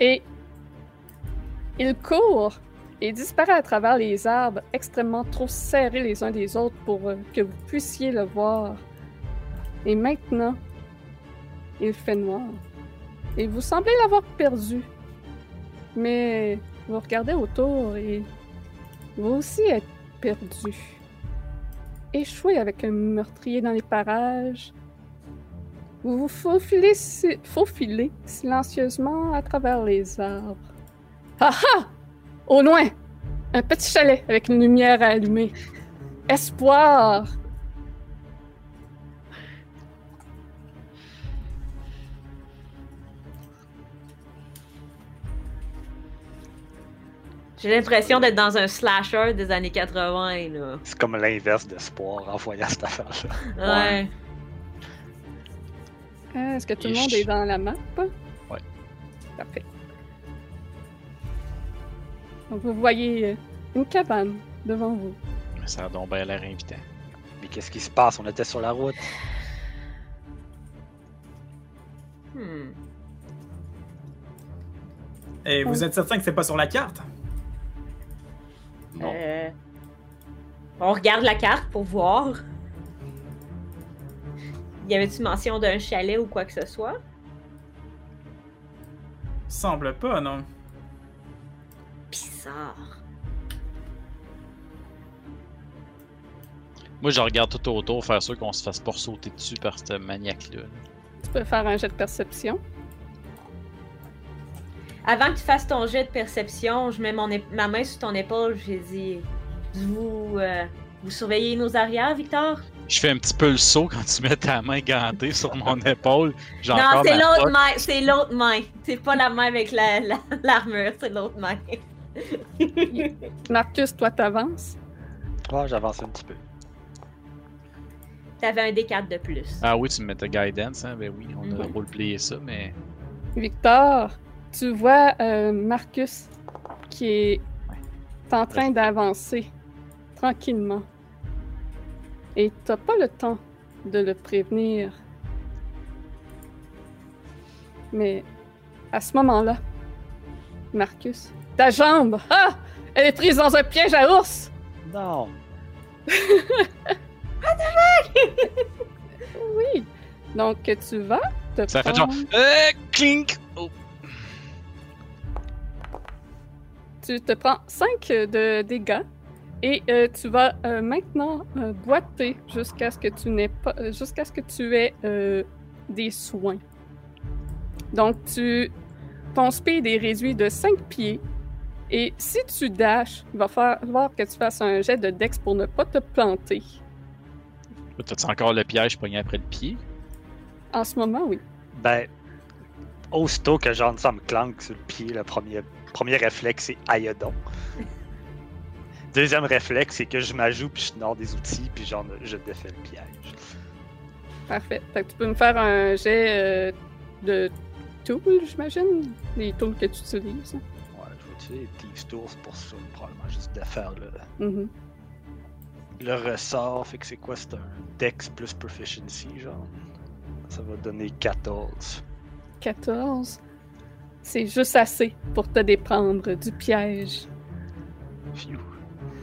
Et il court et disparaît à travers les arbres extrêmement trop serrés les uns des autres pour euh, que vous puissiez le voir. Et maintenant, il fait noir. Et vous semblez l'avoir perdu. Mais vous regardez autour et vous aussi êtes perdu. Échoué avec un meurtrier dans les parages. Vous vous faufilez, faufilez silencieusement à travers les arbres. Ah ah! Au loin! Un petit chalet avec une lumière allumée. Espoir! J'ai l'impression d'être dans un slasher des années 80, là. C'est comme l'inverse d'espoir en voyant cette affaire-là. Ouais. Ah, Est-ce que tout le monde est dans la map? Ouais. Parfait. Donc vous voyez euh, une cabane devant vous. Ça a donc bien l'air invitant. Mais qu'est-ce qui se passe? On était sur la route. Hmm. Et vous êtes certain que c'est pas sur la carte? Non. Euh, On regarde la carte pour voir. Y avait-tu mention d'un chalet ou quoi que ce soit? Semble pas, non. Bizarre. Moi, je regarde tout autour, faire sûr qu'on se fasse pas sauter dessus par ce maniaque-là. Tu peux faire un jet de perception. Avant que tu fasses ton jet de perception, je mets mon ma main sur ton épaule, j'ai dit Vous, euh, vous surveillez nos arrières, Victor? Je fais un petit peu le saut quand tu mets ta main gantée sur mon épaule. J'ai Non, c'est l'autre main, c'est l'autre main. C'est pas la main avec la- la- l'armure, c'est l'autre main. Marcus, toi, t'avances? Ah, j'avance un petit peu. T'avais un D4 de plus. Ah oui, tu me mettais guidance, hein? Ben oui, on a Mhm. roleplayé ça, mais. Victor, tu vois euh, Marcus qui est en train d'avancer tranquillement. Et t'as pas le temps de le prévenir. Mais à ce moment-là, Marcus, ta jambe, ah, elle est prise dans un piège à ours. Non! Oui. Donc tu vas te Ça fait genre. prendre- Euh, clink! Oh. Tu te prends 5 de dégâts et euh, tu vas euh, maintenant euh, boiter jusqu'à ce que tu n'aies pas jusqu'à ce que tu aies euh, des soins. Donc tu ton speed est réduit de 5 pieds et si tu dashes, il va falloir que tu fasses un jet de dex pour ne pas te planter. T'as-tu encore le piège pogné après le pied? En ce moment, oui. Ben, aussitôt que genre ça me clanque sur le pied, le premier, premier réflexe c'est aïe donc. Deuxième réflexe, c'est que je m'ajoute puis je nord des outils puis genre je défais le piège. Parfait. Fait que tu peux me faire un jet euh, de tools, j'imagine, les tools que tu utilises. Ouais, utiliser les Thieves Tools pour ça, probablement juste défaire le, Mhm. le ressort. Fait que c'est quoi? C'est un Dex plus Proficiency, genre? Ça va donner 14. 14. C'est juste assez pour te déprendre du piège. Phew.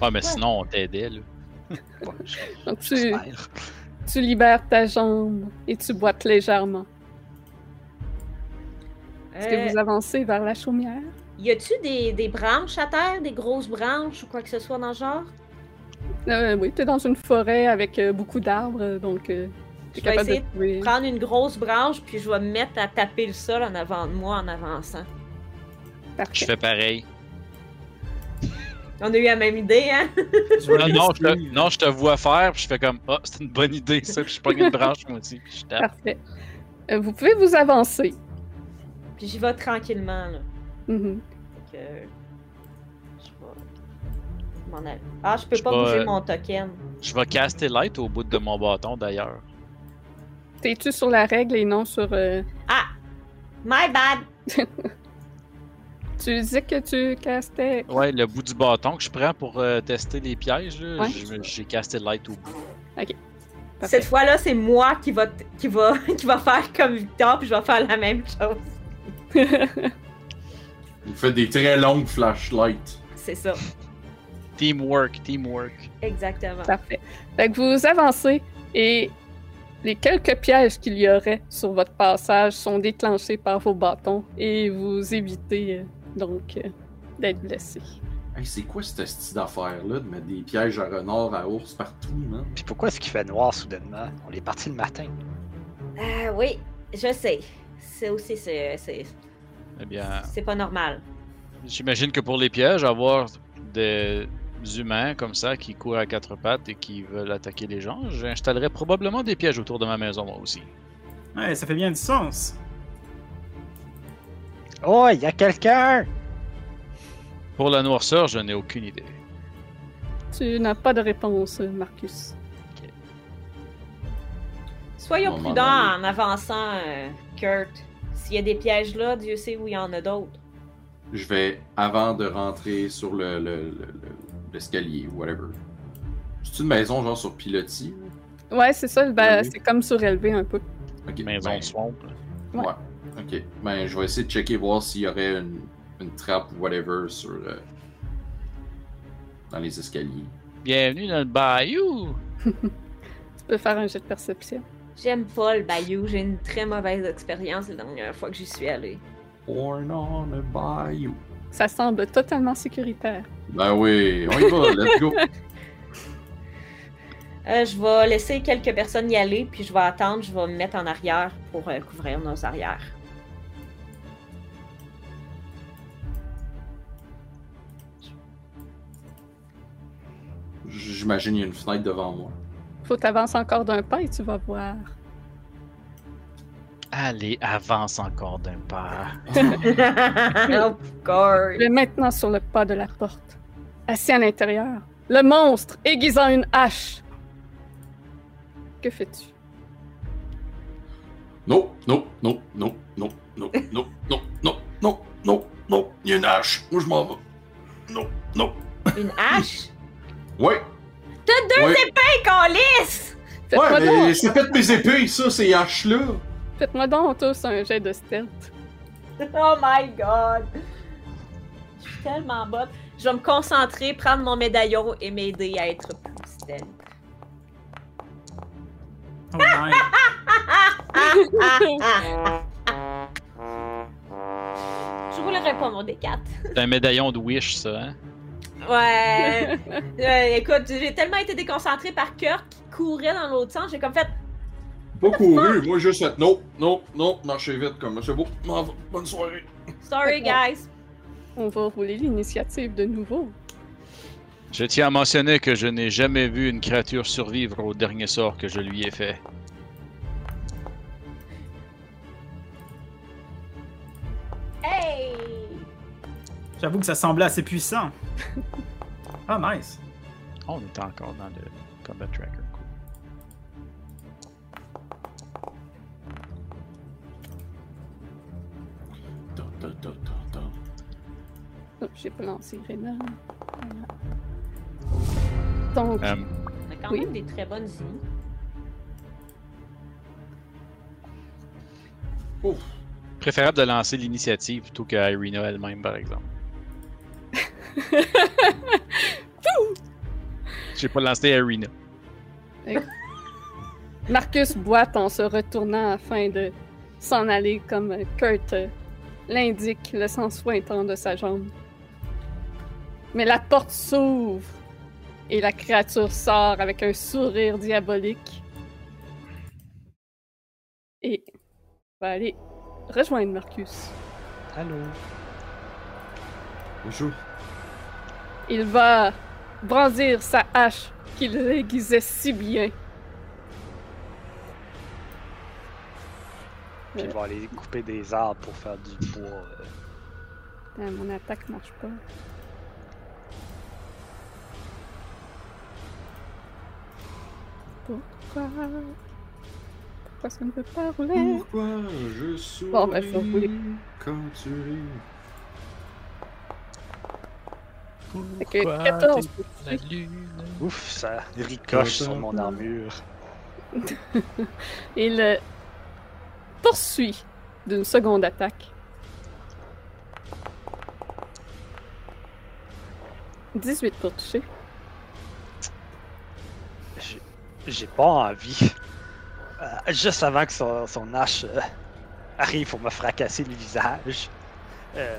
Ah, mais sinon, on t'aidait, là. Ouais, je- Donc tu, j'espère. tu libères ta jambe et tu boites légèrement. Est-ce que Euh, vous avancez vers la chaumière? Y a-tu des, des branches à terre, des grosses branches ou quoi que ce soit dans le genre? Euh, oui, tu es dans une forêt avec euh, beaucoup d'arbres, euh, donc euh, tu es Je vais capable essayer de trouver. Prendre une grosse branche, puis je vais me mettre à taper le sol en avant de moi en avançant. Je Parfait. fais pareil. On a eu la même idée, hein? Je Non, non, je te, non, je te vois faire, puis je fais comme, ah, c'est une bonne idée, ça, puis je pogne une branche, moi aussi, puis je tape. Parfait. Euh, vous pouvez vous avancer. Puis j'y vais tranquillement, là. Mhm. Fait que... Je vais... m'en aller. Ah, je peux Je pas bouger mon token. Je vais caster light au bout de mon bâton, d'ailleurs. T'es-tu sur la règle et non sur. euh, Ah! My bad! Tu disais que tu castais. Ouais, le bout du bâton que je prends pour euh, tester les pièges, Ouais. j'ai casté light au bout. Parfait. Cette fois-là, c'est moi qui va, qui, va, qui va faire comme Victor, puis je vais faire la même chose. Il fait des très longues flashlights. C'est ça. Teamwork, teamwork. Exactement. Parfait. Fait que vous avancez et les quelques pièges qu'il y aurait sur votre passage sont déclenchés par vos bâtons et vous évitez euh, donc euh, d'être blessé. Hey, c'est quoi cette style d'affaire-là de mettre des pièges à renards, à ours partout, man? Puis pourquoi est-ce qu'il fait noir soudainement? On est parti le matin. Ah oui, je sais. C'est aussi, c'est, c'est, Eh bien, c'est pas normal. j'imagine que pour les pièges, avoir des humains comme ça qui courent à quatre pattes et qui veulent attaquer les gens, j'installerai probablement des pièges autour de ma maison moi aussi. Ouais, ça fait bien du sens. Oh, il y a quelqu'un! Pour la noirceur, je n'ai aucune idée. Tu n'as pas de réponse, Marcus. Soyons Moment prudents en avançant, euh, Kurt. S'il y a des pièges là, Dieu sait où il y en a d'autres. Je vais, avant de rentrer sur le, le- le- le- l'escalier, whatever. C'est une maison genre sur pilotis? Ouais, c'est ça. Ben, Oui. c'est comme surélevé un peu. Maison ben, de swamp. Ouais. Ouais. Ok. Ben, je vais essayer de checker, voir s'il y aurait une, une trappe ou whatever sur. euh, dans les escaliers. Bienvenue dans le bayou! Tu peux faire un jet de perception. J'aime pas le bayou. J'ai une très mauvaise expérience la dernière fois que j'y suis allée. Born on a bayou. Ça semble totalement sécuritaire. Ben oui, on y va, let's go. Euh, je vais laisser quelques personnes y aller, puis je vais attendre. Je vais me mettre en arrière pour euh, couvrir nos arrières. J'imagine qu'il y a une fenêtre devant moi. Faut t'avancer encore d'un pas et tu vas voir. Allez, avance encore d'un pas. of course. Il est maintenant sur le pas de la porte. Assis à l'intérieur. Le monstre aiguisant une hache. Que fais-tu? Non, non, non, non, non, non, non, non, non, non, non, non, il y a une hache. Moi, je m'en vais. Non, non. Une hache? Ouais, T'as deux ouais, épées, Calice! Faites-moi ouais, mais donc, ça pète mes épées, ça, ces haches-là. faites-moi donc tous un jet de stealth. Oh my god! Je suis tellement bonne. Je vais me concentrer, prendre mon médaillon et m'aider à être plus stealth. Oh. Je roulerai pas mon D4. C'est un médaillon de Wish, ça, hein? Ouais. Euh, écoute, j'ai tellement été déconcentrée par Kurt qui courait dans l'autre sens, j'ai comme fait Pas couru, moi, juste fait non, non, non, marchez vite, comme c'est beau. Bonne soirée. Sorry guys. On va rouler l'initiative de nouveau. Je tiens à mentionner que je n'ai jamais vu une créature survivre au dernier sort que je lui ai fait. J'avoue que ça semblait assez puissant. Ah, nice. Oh, on était encore dans le combat tracker. Cool. Oh, J'ai pas lancé Rena. Voilà. Donc, Euh, On a quand Oui. même des très bonnes idées. Ouf. préférable de lancer l'initiative plutôt que Irina elle-même, par exemple. J'ai pas lancé Irina. Marcus boite en se retournant afin de s'en aller comme Kurt euh, l'indique, le sang sointant de sa jambe. Mais la porte s'ouvre et la créature sort avec un sourire diabolique et va aller rejoindre Marcus. Allô? Bonjour. Il va brandir sa hache qu'il aiguisait si bien. Puis il va aller couper des arbres pour faire du bois. euh. Mon attaque marche pas. Pourquoi? Pourquoi ça ne peut pas rouler? Pourquoi je souris Bon, ben, quand tu ris? Que 14 pour toucher. lune. Ouf, ça ricoche sur mon armure. Il poursuit d'une seconde attaque. 18 pour toucher. J'ai- J'ai pas envie. Euh, juste avant que son, son hache euh, arrive pour me fracasser le visage, euh,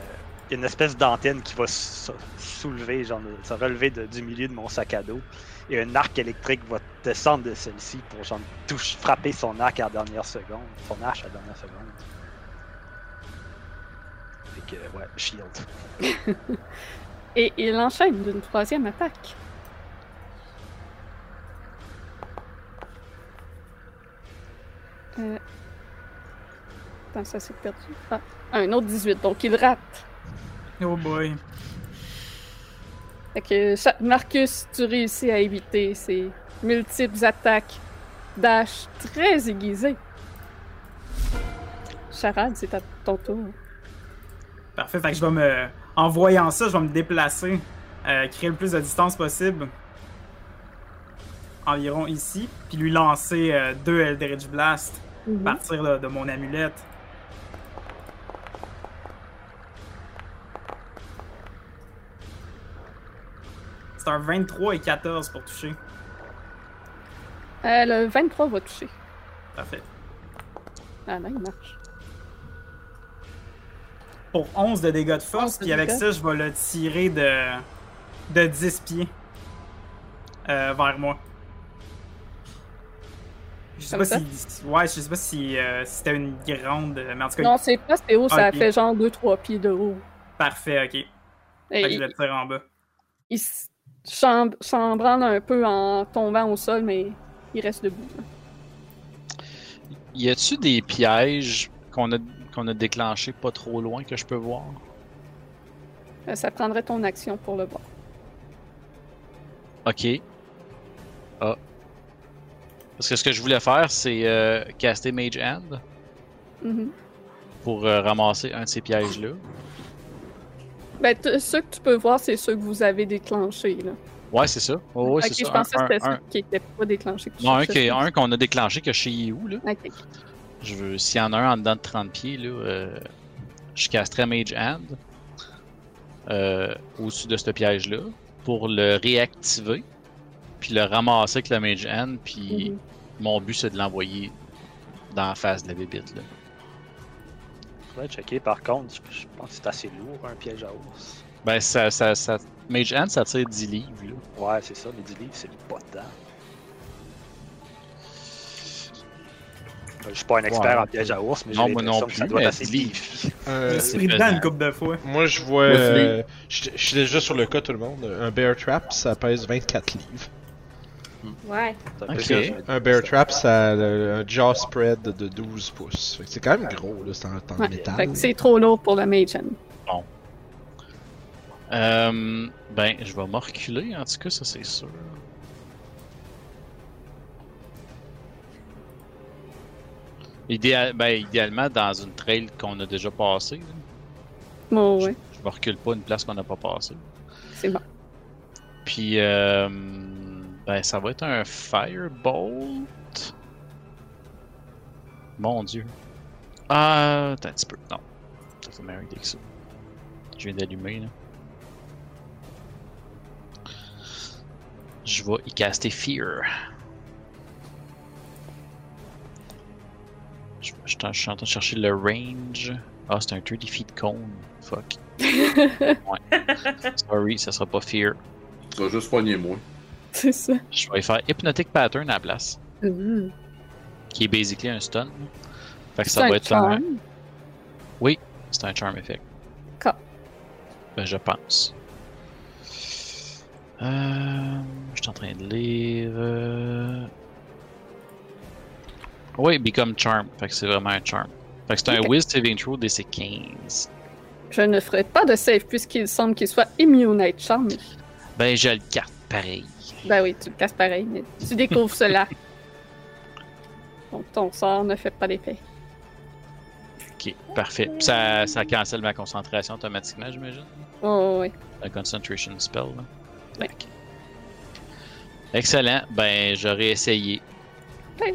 y a une espèce d'antenne qui va soulever, genre se relever du milieu de mon sac à dos. Et un arc électrique va descendre de celle-ci pour genre touche, frapper son arc à la dernière seconde. Son arche à la dernière seconde. Fait que, ouais, shield. Et il enchaîne d'une troisième attaque. Euh... Attends, ça s'est perdu. Ah, un autre 18, donc il rate. Oh boy. Fait que Marcus, tu réussis à éviter ces multiples attaques dash très aiguisées. Charade, c'est à ton tour. Parfait, fait que je vais me. En voyant ça, je vais me déplacer, euh, créer le plus de distance possible. Environ ici, puis lui lancer euh, deux Eldritch Blast Mhm. à partir là, de mon amulette. C'est un 23 et 14 pour toucher. Euh, le 23 va toucher. Parfait. Ah non, il marche. Pour 11 de dégâts de 11 force, puis avec dégâts. ça, je vais le tirer de, de 10 pieds euh, vers moi. Je sais Comme pas si. Ouais, je sais pas si, euh, c'était une grande. Mais en tout cas, Non, c'est pas c'est haut, ça fait genre 2-3 pieds de haut. parfait, ok. Fait que je Et le tire en bas. il s- chamb- chambranle un peu en tombant au sol, mais il reste debout. là. Y a-tu des pièges qu'on a, qu'on a déclenchés pas trop loin que je peux voir? Euh, Ça prendrait ton action pour le voir. Ok. Ah. Parce que ce que je voulais faire, c'est euh, caster Mage Hand Mhm. pour euh, ramasser un de ces pièges-là. Ben, ceux que tu peux voir, c'est ceux que vous avez déclenchés. Là. Ouais, c'est ça. Oh, ouais, ok, c'est je ça. pensais que c'était un- ceux qui n'étaient pas déclenchés. Non, un, qui- un qu'on a déclenché que je sais où, là. Ok. Je veux, s'il y en a un en dedans de 30 pieds, là, euh, je casterais Mage Hand euh, au-dessus de ce piège-là pour le réactiver, puis le ramasser avec le Mage Hand, puis Mhm. mon but c'est de l'envoyer dans la face de la bébite. Là. Faudrait checker par contre, je, je pense que c'est assez lourd un piège à ours. Ben, ça, ça, ça, Mage Hand, ça tire 10 livres. Là. Ouais, c'est ça, mais 10 livres, c'est pas dedans. Je suis pas un expert Ouais. en piège à ours, mais j'ai Non, moi non l'impression que ça plus, doit être assez 10 livres. Euh, c'est dedans une couple de fois. moi, je vois. Euh, je je suis déjà sur le cas, tout le monde. Un bear trap, ça pèse 24 livres. Ouais. C'est un je bear trap, ça a le- un jaw spread de 12 pouces. Fait que c'est quand même gros, là. C'est en, en Ouais, métal. Fait que c'est trop lourd pour la Mage Hand. Euh, ben, je vais me reculer, en tout cas, ça c'est sûr. Idéal, ben, idéalement, dans une trail qu'on a déjà passée. Bon, ouais, Je me recule pas une place qu'on n'a pas passée. c'est bon. Puis, euh, ben, ça va être un Firebolt? Mon dieu. Ah, attends un petit peu. Non. Ça fait meilleur idée que ça. Je viens d'allumer, là. Je vais y caster Fear. Je, je, je suis en train de chercher le range. Ah, c'est un 30 feet cone. Fuck. Ouais. Sorry, ça sera pas Fear. Tu vas juste poigner moi. c'est ça. Je vais faire Hypnotic Pattern à la place, Mhm. qui est basically un stun. Fait que C'est ça un va être un. charm? C'est un charm effect. Ca- Ben, je pense. Euh, je suis en train de lire. euh, Oui, Become Charm. Fait que c'est vraiment un charm. Fait que c'est un. Wiz Saving Throw DC 15. Je ne ferai pas de save puisqu'il semble qu'il soit immunite charmé. Ben, je le carte pareil. Ben oui, tu le casses pareil, mais tu découvres cela. Donc ton sort ne fait pas d'effet. Ok, parfait. Ça, ça cancelle ma concentration automatiquement, j'imagine? Oh, oui. Un concentration spell. Là. Excellent. Ben, j'aurais essayé. Ouais,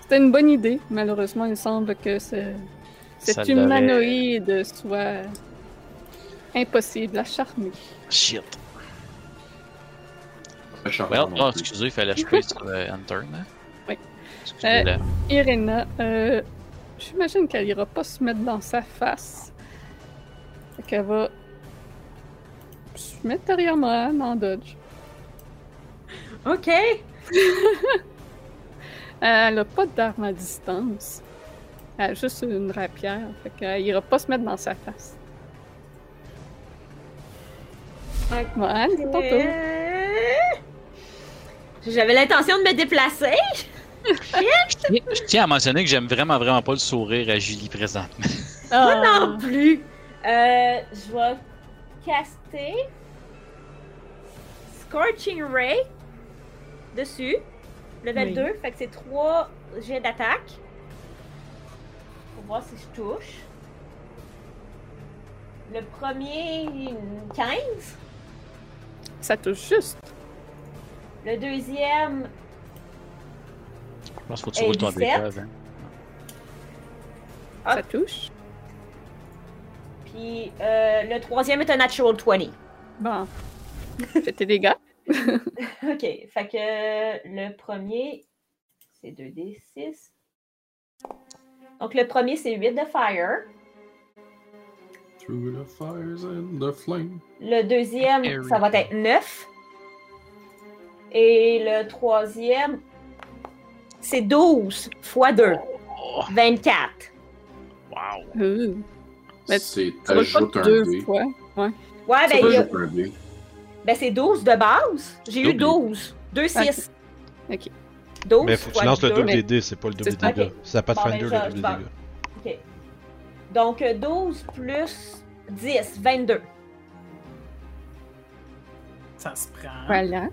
C'était une bonne idée. Malheureusement, il semble que ce- cet humanoïde soit impossible à charmer. Shit. Well, non oh, plus. excusez, il fallait paye sur euh, Enter, hein? Oui. Excusez-la. Irena, euh, j'imagine qu'elle ira pas se mettre dans sa face. Fait qu'elle va se mettre derrière moi en dodge. Ok. Elle a pas d'arme à distance. Elle a juste une rapière. Fait qu'elle ira pas se mettre dans sa face. Mohan, c'est ton tour. J'avais l'intention de me déplacer. Je tiens, à mentionner que j'aime vraiment, vraiment pas le sourire à Julie présentement. Moi Ah. non plus. Euh, je vais caster Scorching Ray dessus. Level Oui. 2, fait que c'est 3 jets d'attaque. Pour voir si je touche. Le premier, 15. Ça touche juste. Le deuxième, Je pense qu'il faut que tu roules ton 17. décave. Hein. Ah. Ça touche. puis euh, le troisième est un Natural 20. Bon. Fais tes dégâts. Ok, fait que le premier, c'est 2d6. Donc le premier, c'est 8 de fire. Through the fires and the flame. Le deuxième, ça va être 9. Et le troisième, c'est 12 x 2. Oh, 24. wow. Euh, Mais C'est roules ajoute pas un deux dé. fois. Ouais, Ça ben, il y a- Ajoute un dé. ben, c'est 12 de base. J'ai eu Double. 12. 2, 6. Ok. 12 Mais faut que tu fois lances le double des dés, c'est pas le double des ça. dégâts. Ok. C'est à Pathfinder Bon, ben, le double des dégâts. Ok. Donc euh, 12 plus 10, 22. Ça se prend. Voilà.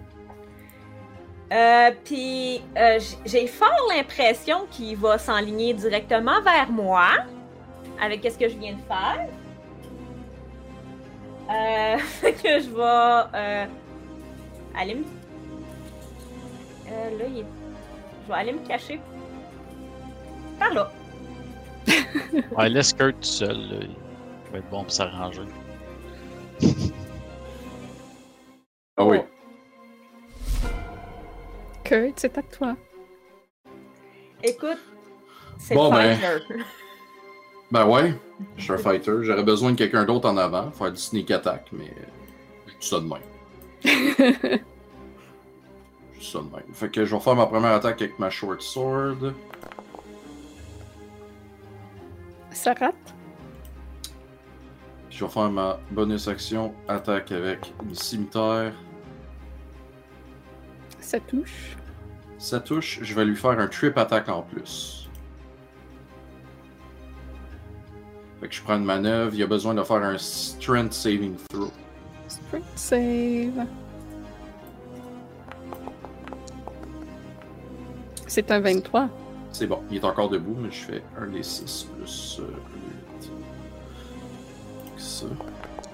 Euh, Puis euh, j'ai fort l'impression qu'il va s'enligner directement vers moi avec ce que je viens de faire. Euh, fait que je vais euh, aller me. Euh, là, il est- Je vais aller me cacher par là. Ouais, laisse Kurt tout seul. Là. Il va être bon pour s'arranger. Ah oui. Kurt, c'est à toi. Écoute, c'est Bon, ben. Ben ouais, je suis un fighter. J'aurais besoin de quelqu'un d'autre en avant, faire du sneak attack, mais juste ça de même. Juste ça de même. Fait que je vais faire ma première attaque avec ma short sword. Ça rate? Je vais faire ma bonus action attaque avec une cimetière. Ça touche. Ça touche, je vais lui faire un trip attack en plus. Fait que je prends une manœuvre, il a besoin de faire un strength saving throw. Strength save. C'est un 23. C'est bon, il est encore debout, mais je fais un des 6 plus euh, un des 8. Ça.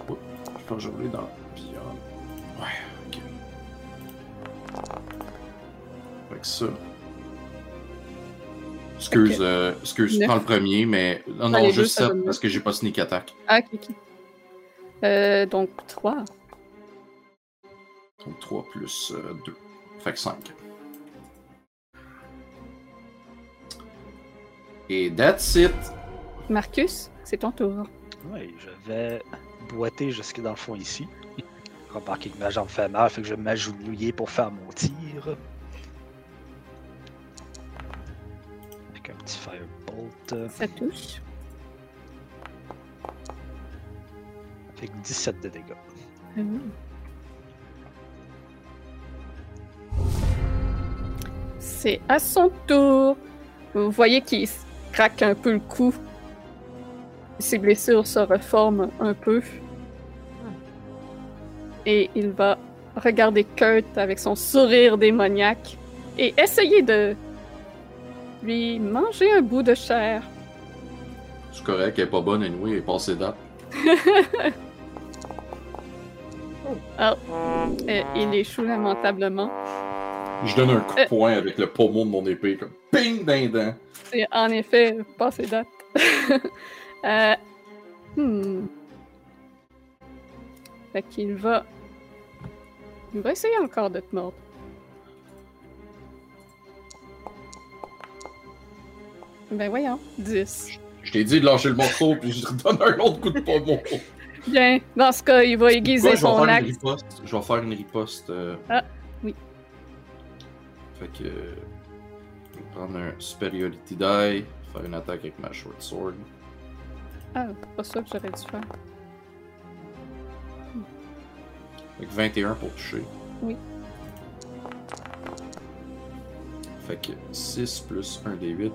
Oups, je peux rejoindre dans Beyond. Ouais, ok. Fait que ça. Excuse, Ok. euh, excuse, Neuf. prends le premier, mais. Non, non, juste ça 7 donne parce que j'ai pas sneak attack. Ah, ok, ok. Euh, donc 3. Donc 3 plus 2. Fait que 5. Et that's it. Marcus, c'est ton tour. Oui, je vais boiter jusque dans le fond ici. Remarquez que ma jambe fait mal, fait que je vais m'agenouiller pour faire mon tir. Avec un petit firebolt. Ça touche. Que 17 de dégâts. Hum. C'est à son tour. Vous voyez qu'il craque un peu le cou. Ses blessures se reforment un peu. Et il va regarder Kurt avec son sourire démoniaque et essayer de lui manger un bout de chair. C'est correct, elle est pas bonne, anyway, elle est passée date. Euh, il échoue lamentablement. Je donne un coup de Euh. poing avec le pommeau de mon épée, comme ping dent. C'est en effet passé date. euh, hmm. Fait qu'il va. Il va essayer encore de te mordre. Ben voyons, 10. Je t'ai dit de lâcher le morceau, puis je te redonne un autre coup de pommeau. Bien, dans ce cas, il va aiguiser son axe. Je vais faire une riposte. euh, Ah, oui. Fait que. Je vais prendre un Superiority Die, faire une attaque avec ma Short Sword. Ah, pas ça que j'aurais dû faire. Fait que 21 pour toucher. Oui. Fait que 6 plus 1 des 8.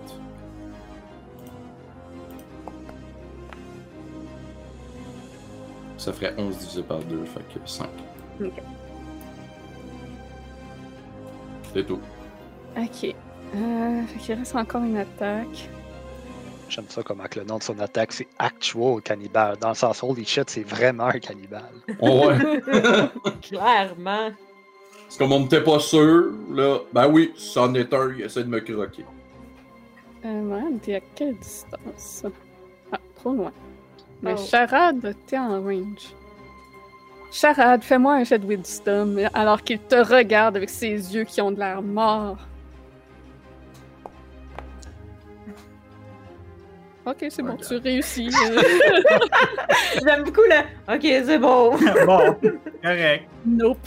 Ça ferait 11 divisé par 2, fait que 5. Ok. C'est tout. Ok. Euh, fait qu'il reste encore une attaque. J'aime ça comment que le nom de son attaque, c'est Actual Cannibal. Dans le sens, holy shit, c'est vraiment un cannibale. Oh ouais! Clairement. Parce comme on n'était pas sûr, là, ben oui, c'en est un, il essaie de me croquer. Euh, man, t'es à quelle distance? Ah, trop loin. Mais Oh. Charade, t'es en range. Charade, fais-moi un jet de wisdom alors qu'il te regarde avec ses yeux qui ont de l'air morts. Ok, c'est bon, tu réussis. J'aime beaucoup le. Ok, c'est bon. bon, correct. nope.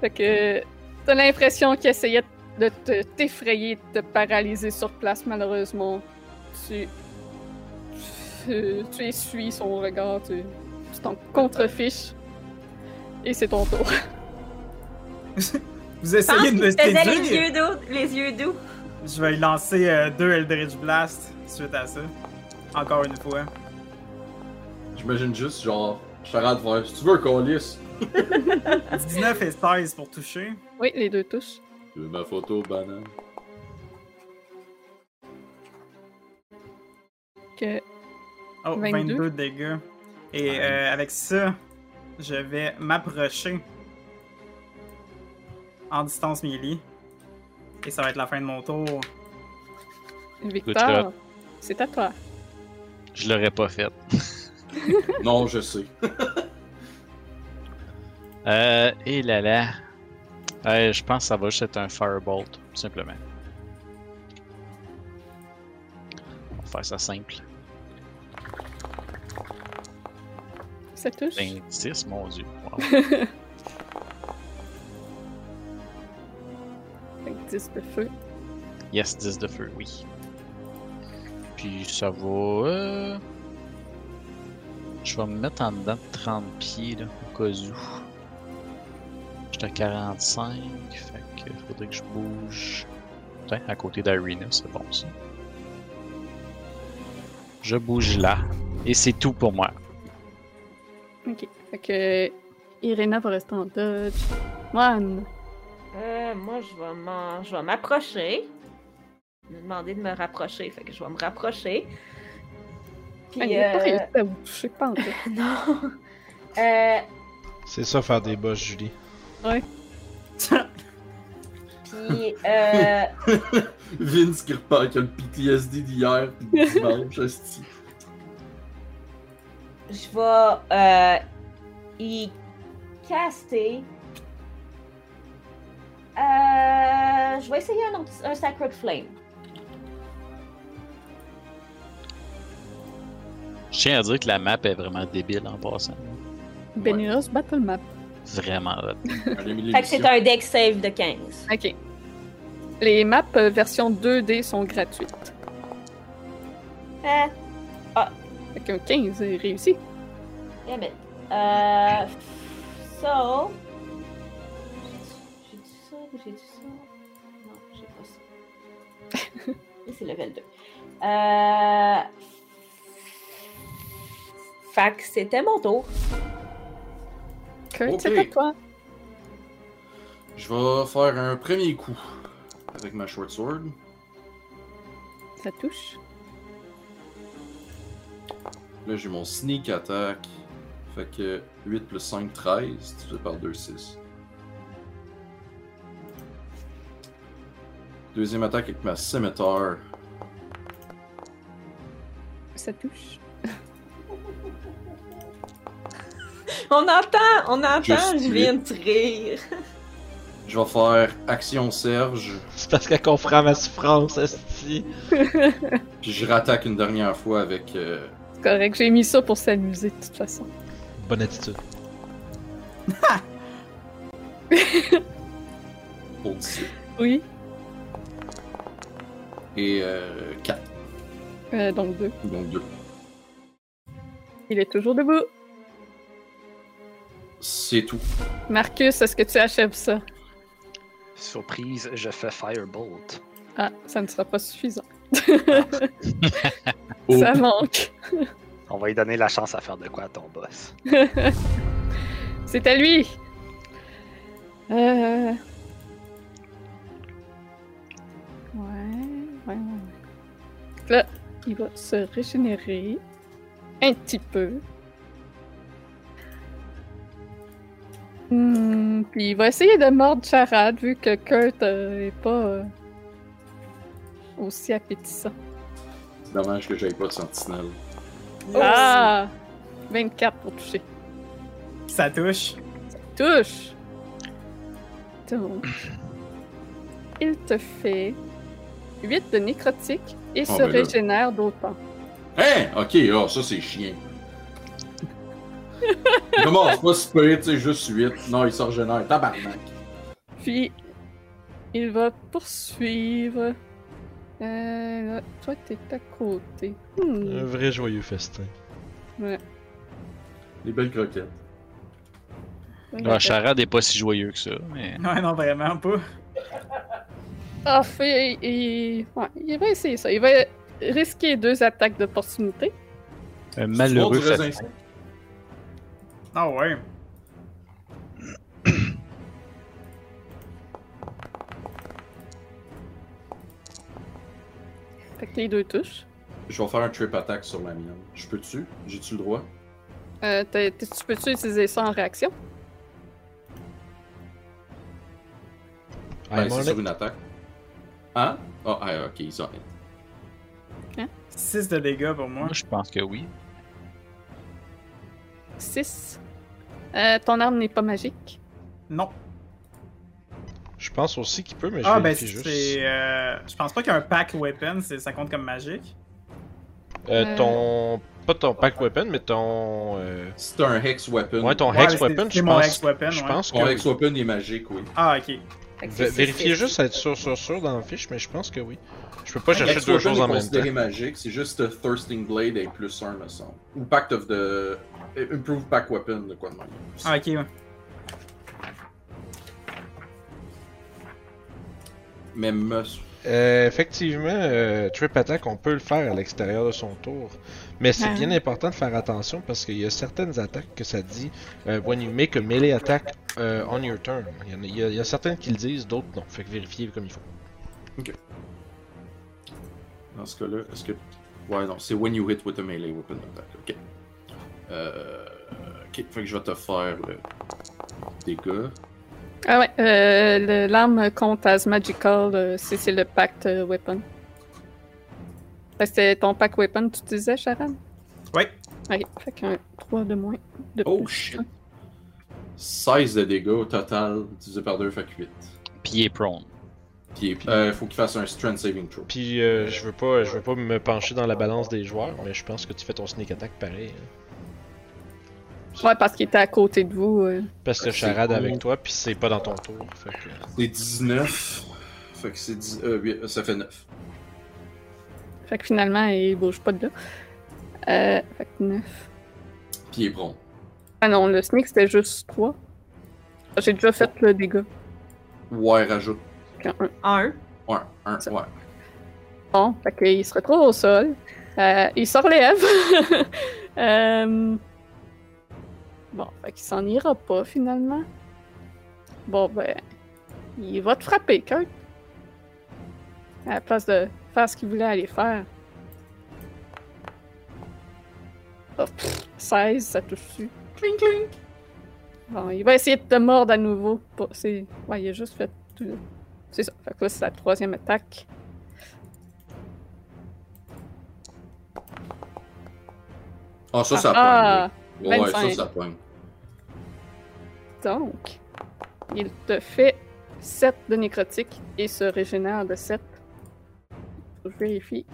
Fait que t'as l'impression qu'il essayait de te- t'effrayer, de te paralyser sur place, malheureusement. Tu. Tu, tu essuies son regard, tu, tu t'en contrefiches. Et c'est ton tour. Vous Je essayez de me faisait les séduire. yeux doux. Les yeux doux. Je vais lui lancer euh, deux Eldritch Blast suite à ça. Encore une fois. J'imagine juste, genre, charade faire. Si tu veux qu'on lisse, 19 et 16 pour toucher. Oui, les deux touches. tu veux ma photo, banane. Que Oh, 22. 22 de dégâts. Et euh, avec ça, je vais m'approcher en distance melee. Et ça va être la fin de mon tour. Victor, c'est à toi. Je l'aurais pas fait. Non, je sais. Euh, et là là. Euh, je pense que ça va juste être un Firebolt, tout simplement. On va faire ça simple. Ça touche? 26, mon dieu. Wow. Fait que 10 de feu. Yes, 10 de feu, oui. Puis ça va. euh, Je vais me mettre en dedans de 30 pieds, là, au cas où. J'étais à 45, fait que faudrait que je bouge. Putain, à côté d'Arena, c'est bon ça. Je bouge là. Et c'est tout pour moi. Ok. Fait que Irena va rester en dodge. One. Euh, moi, je vais m'en- je vais m'approcher. Il m'a demandé de me rapprocher, fait que je vais me rapprocher. Puis, Elle n'a pas euh, réussi à vous toucher, pas en non. Euh, C'est ça faire des boss, Julie. puis, euh, Vince qui repart, qui a le PTSD d'hier, pis de dimanche. je vais euh, y caster. Euh, je vais essayer un, autre, un Sacred Flame. Je tiens à dire que la map est vraiment débile en passant. Beneros Battle Map. Vraiment hot. Fait que c'est un deck save de 15. Ok. Les maps euh, version 2D sont gratuites. Euh, Fait qu'un 15 est réussi. damn it. Euh, so. J'ai dit ça ou j'ai dit ça? Non, j'ai pas ça. C'est level 2. Euh. Fait que c'était mon tour. Kurt, Ok. c'est toi. Je vais faire un premier coup avec ma short sword. Ça touche. Là, j'ai mon sneak attack. Fait que 8 plus 5, 13, divisé par 2, 6. Deuxième attaque avec ma scimitar. Ça touche. On entend, on entend, Juste je viens de rire. Je vais faire action Serge. C'est parce qu'elle comprend ma souffrance, esti. Puis je rattaque une dernière fois avec. euh, C'est correct, j'ai mis ça pour s'amuser de toute façon. Bonne attitude. Pour 17. Oui. Et euh, 4. Euh, donc deux. Donc 2. Il est toujours debout. C'est tout. Marcus, est-ce que tu achèves ça? Surprise, je fais Firebolt. Ah, ça ne sera pas suffisant. Oh. Ça manque. On va lui donner la chance à faire de quoi à ton boss. C'est à lui. Euh... Ouais, ouais, ouais. Là, il va se régénérer un petit peu. Hmm, puis il va essayer de mordre Charade vu que Kurt euh, est pas euh, aussi appétissant. C'est dommage que j'aille pas de sentinelle. Ah! 24 pour toucher. Ça touche. touche. Donc, il te fait 8 de nécrotique et Oh, se ben régénère d'autant. Hein? Ok, ah, ça c'est chien. Comment c'est pas si peu, tu sais, juste 8. Non, il sort régénère. Tabarnak. Puis, il va poursuivre. Euh, là, toi, t'es à côté. Hmm, Un vrai joyeux festin. ouais. Les belles croquettes. Ah, Charade est pas si joyeux que ça. Mais... Ouais, non, vraiment pas. Ah, fait, il, ouais, il va essayer ça. Il va risquer deux attaques d'opportunité. Un malheureux festin. Ah ouais. Fait que les deux touchent. Je vais faire un trip attack sur la mienne. Je peux-tu? J'ai-tu le droit? Euh, tu peux-tu utiliser ça en réaction? Ben, c'est sur une attaque. Hein? Ah, ah, ok, ils ont 6 de dégâts pour moi. Moi, je pense que oui. 6. Euh, ton arme n'est pas magique? Non. Je pense aussi qu'il peut, mais je Ah, ben juste. c'est. Euh, je pense pas qu'un pack weapon, ça compte comme magique. Euh, Euh. ton. Pas ton pack weapon, mais ton. euh, C'est un Hex Weapon. Ouais, ton Ouais, Hex Weapon, je mon pense. Hex Weapon, je ouais. pense Mon que. Hex Weapon est magique, oui. Ah, ok. Vérifiez juste à être sûr, sûr, sûr dans la fiche, mais je pense que oui. Je peux pas chercher deux choses en même temps. magique, c'est juste Thirsting Blade et plus 1, me semble. Ou Pact of the. euh, Improved Pack Weapon, de quoi de même. Ah, ok, ouais. Euh, effectivement, euh, Trip Attack, on peut le faire à l'extérieur de son tour. Mais c'est Ah. bien important de faire attention parce qu'il y a certaines attaques que ça dit euh, When you make a melee attack euh, on your turn. Il y, en a, il y a- il y a certaines qui le disent, d'autres non. Fait que vérifiez comme il faut. Dans ce cas-là, est-ce que. Ouais, non, c'est when you hit with a melee weapon attack. Ok. Euh. Ok, fait que je vais te faire le dégât. Ah ouais, euh, le- l'arme compte as magical, euh, c'est c'est le pact euh, weapon. C'était ton pack weapon, tu disais, Sharon? Ouais. Ok, fait qu'un 3 de moins. De Oh plus. shit! 16 de dégâts au total, divisé par 2, fait que 8. Puis il est prone. Puis, euh, faut qu'il fasse un strength saving throw. Puis euh, je veux pas je veux pas me pencher dans la balance des joueurs, mais je pense que tu fais ton sneak attack pareil. hein. Ouais, parce qu'il était à côté de vous. euh. Parce que C'est charade avec toi, puis c'est pas dans ton tour. Fait que... C'est 19. Fait que c'est 10. Euh, huit- ça fait 9. Fait que finalement, il bouge pas de là. Euh, fait que 9. Puis il est prompt. Ah non, le sneak c'était juste 3. J'ai déjà fait le dégât. Ouais, rajoute. Qu'un 1. Un. Ouais, un, Ça. ouais. Bon, fait qu'il se retrouve au sol. Euh, il se relève. Euh, Bon, fait qu'il s'en ira pas finalement. Bon, ben. Il va te frapper, Kurt. À la place de faire ce qu'il voulait aller faire. Oh, pff, 16, ça touche dessus. Clink, clink. Bon, il va essayer de te mordre à nouveau. C'est... Ouais, il a juste fait. tout- C'est ça. Fait que là, c'est la troisième attaque. Ah, ça, ça Ah, oui. Ouais, 25. ça, ça pogne. donc, il te fait 7 de nécrotique et se régénère de 7. Je vérifie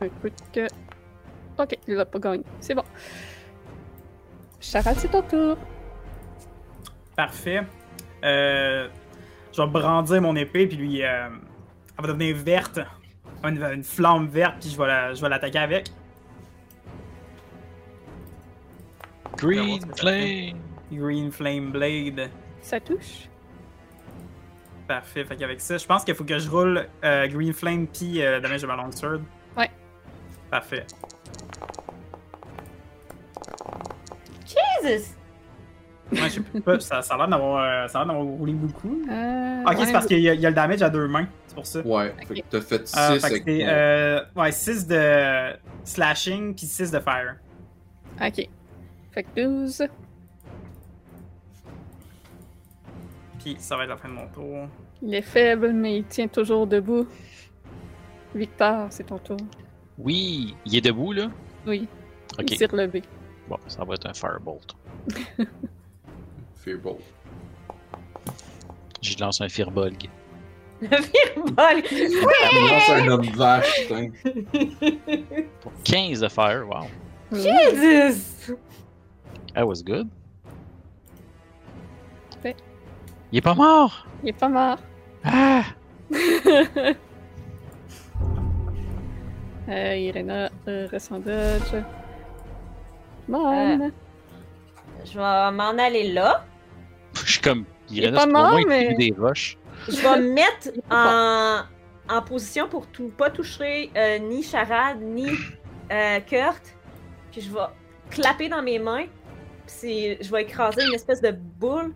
un peu que. Ok, il l'a pas gagné. C'est bon. Charade, c'est ton tour. Parfait. Euh, je vais brandir mon épée, puis lui, euh, elle va devenir verte. Une, une flamme verte, puis je vais la- je vais l'attaquer avec. Green Flame! Green Flame Blade. Ça touche. Parfait. Fait qu'avec ça, je pense qu'il faut que je roule euh, Green Flame puis euh, damage de ma longsword. Ouais. Parfait. Jesus! Ouais, je sais pas, ça, ça a l'air d'avoir euh, ça a l'air d'avoir roulé beaucoup. Euh, Ok, ouais, c'est parce qu'il y, a- il y a le damage à deux mains. C'est pour ça. Ouais, fait que t'as fait 6 Euh, que avec euh, ouais, 6 de slashing puis 6 de fire. Ok. Fait que 12. Puis ça va être la fin de mon tour. Il est faible, mais il tient toujours debout. Victor, c'est ton tour. Oui! Il est debout, là? Oui, Ok. il s'est relevé. Bon, ça va être un Firebolt. Fearbolt. Je lance un Firbolg. Le fireball! Lance un homme vache, putain. Pour 15 de Fire, wow. Jesus! That was good. Il est pas mort! Il est pas mort. Ah! euh, Irena euh, reste en dodge. Bon. Je vais m'en aller là. Je suis comme. Il Il est reste pas pour moi mais- des roches. Je vais me mettre en, en position pour tout, pas toucher euh, ni Charade ni euh, Kurt. Puis je vais clapper dans mes mains. Puis c'est- je vais écraser une espèce de boule.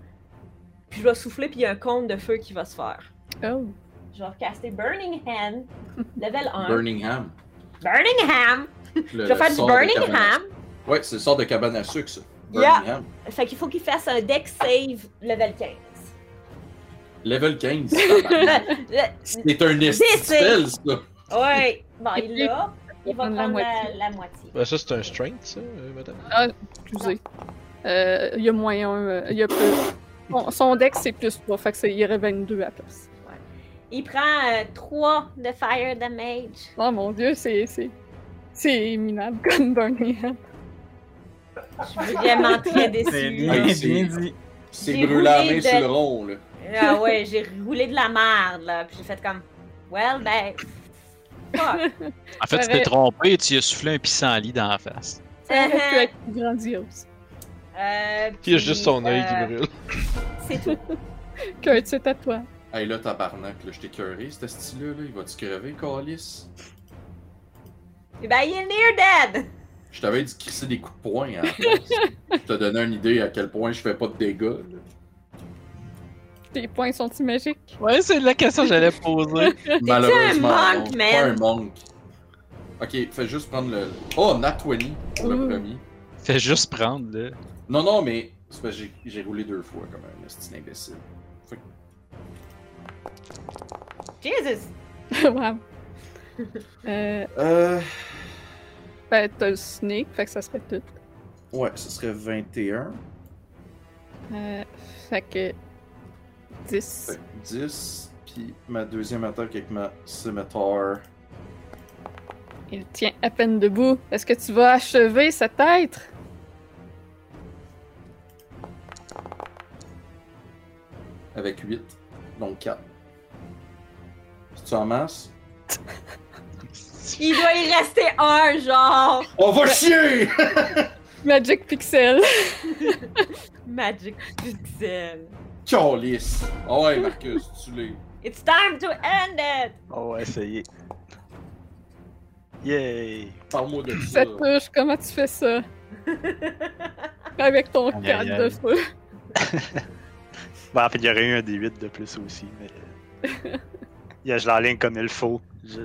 Puis je vais souffler, puis il y a un cône de feu qui va se faire. Oh. Je vais recaster Burning Hand, level 1. Birmingham. Burning Ham! Le Je vais faire du Burning Ham. Ouais, c'est le sort de cabane à sucre, ça. Yeah. Birmingham. Fait qu'il faut qu'il fasse un deck save level 15. Level 15. Le- C'est un spell, ça. ouais, bon, il l'a. Il va prendre la moitié. Ben, ça, c'est un strength, ça, euh, madame. Ah, excusez. Euh, il y a moins un. euh, il y a plus. Son, son dex, c'est plus 3, fait que c'est- il y aurait 22 à la place. Il prend 3 de fire damage. Oh mon dieu, c'est. C'est, c'est minable comme Burning Hand. Je suis vraiment très déçue. c'est- bien dit. C'est J'ai brûlé la roulé main de- sur le rond, là. Ah ouais, j'ai roulé de la merde, là. Puis j'ai fait comme, well, ben. Fuck. En fait, tu t'es trompé et tu as soufflé un pissenlit dans la face. Ça aurait pu être grandiose. Euh, Puis il y a juste son œil euh, qui brûle? C'est tout. Kurt, c'est à toi. Hey là, tabarnak, là, je t'ai cœuré, ce style-là, là. Il va-tu crever, Calis? Ben, il est near dead. Je t'avais dit crisser des coups de poing place. Je t'ai donné une idée à quel point je fais pas de dégâts, là. Tes points sont-ils magiques? Ouais, c'est la question que j'allais poser. Malheureusement, monk, non, man? pas un monk. Ok, fais juste prendre le. Oh, Nat 20 pour le premier. Fais juste prendre, là. Non, non, mais c'est parce que j'ai- roulé deux fois comme un esti imbécile. Jesus. wow. Euh, Euh. ben, t'as le snake, fait que ça serait tout. Ouais, ce serait 21. Euh, fait que. 10. Fait que 10. Puis ma deuxième attaque avec ma scimitar. Il tient à peine debout. Est-ce que tu vas achever sa tête? Avec 8. Donc 4. C'est-tu en masse? Il doit y rester un, genre. On va chier! Magic Pixel. Magic Pixel. Calice! Ah ouais, Marcus, tu l'es. It's time to end it. On va essayer. Yay! Parle-moi de Ça ça. touche, comment tu fais ça? Avec ton Aïe, 4 aïe, de feu. Ben, en fait, il y aurait eu un D8 de plus aussi, mais. Yeah, je l'enligne comme il faut. Je.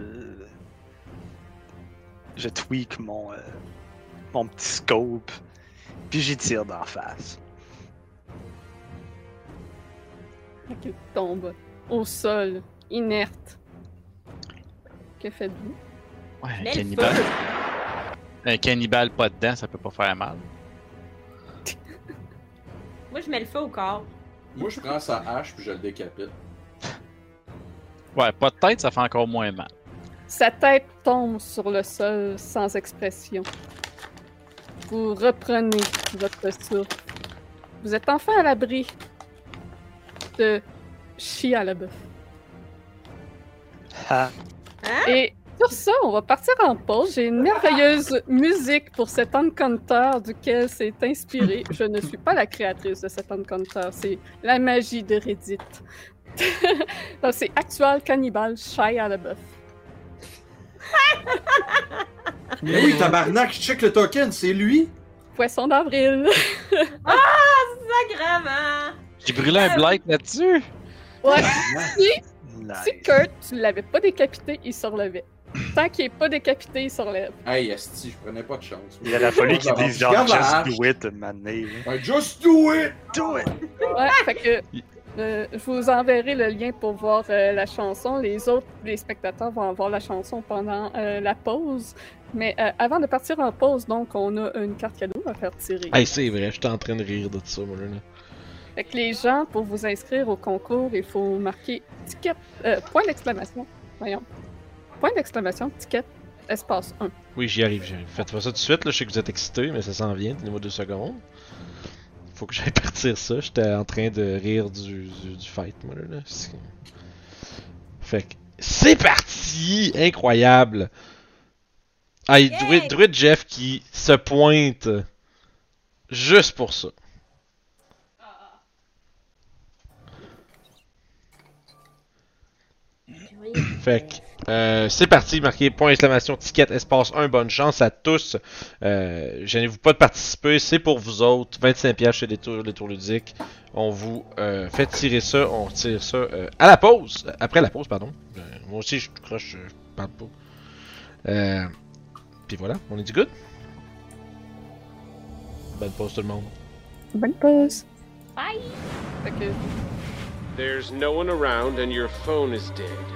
Je tweak mon. euh, mon petit scope. Puis j'y tire d'en face. Qu'il tombe au sol, inerte. Que faites-vous? Ouais, un cannibale. feu. Un cannibale pas dedans, ça peut pas faire mal. Moi, je mets le feu au corps. Moi, je prends sa hache puis je le décapite. Ouais, pas de tête, ça fait encore moins mal. Sa tête tombe sur le sol sans expression. vous reprenez votre souffle. Vous êtes enfin à l'abri de Chia le bœuf. Ah, Et sur ça, on va partir en pause. J'ai une merveilleuse musique pour cet encounter duquel c'est inspiré. Je ne suis pas la créatrice de cet encounter, c'est la magie de Reddit. Donc c'est Actual Cannibal Shia LaBeouf. Mais oui, tabarnak, je check le token, c'est lui. Poisson d'avril. Sacrement! J'ai brûlé un blight là-dessus. Ouais. Si, nice. si Kurt, tu l'avais pas décapité, il se relevait. Tant qu'il est pas décapité, il se relève. Hey, Esti, je prenais pas de chance. Il aurait fallu qu'il dise genre Regarde la just do it année. Ouais, just do it! Do it! Ouais, fait que euh, je vous enverrai le lien pour voir euh, la chanson. Les autres, les spectateurs vont voir la chanson pendant euh, la pause. Mais euh, avant de partir en pause, donc, on a une carte cadeau à faire tirer. Hey, c'est vrai, j'étais en train de rire de ça, moi, là. Fait que les gens, pour vous inscrire au concours, il faut marquer ticket, euh, point d'exclamation. Voyons. Point d'exclamation, ticket, espace 1. Oui, j'y arrive, j'y arrive. Faites pas ça tout de suite, là, je sais que vous êtes excités, mais ça s'en vient, donnez-moi deux secondes. Faut que j'aille partir ça, j'étais en train de rire du, du, du fight, moi, là. Fait que, c'est parti! Incroyable! Ah, il y a Yay! Druid, Druid Jeff qui se pointe juste pour ça. Fait que, euh, c'est parti, marquez point d'exclamation, ticket, espace 1, bonne chance à tous. Euh, Gênez-vous pas de participer, c'est pour vous autres. 25$ chez les tours, les tours ludiques. On vous euh, fait tirer ça, on tire ça euh, à la pause. Après la pause, pardon. Euh, moi aussi, je croche, je parle pas. Euh, Puis voilà, on est du good. Bonne pause tout le monde. Bonne pause. Bye! Que, There's no one around and your phone is dead.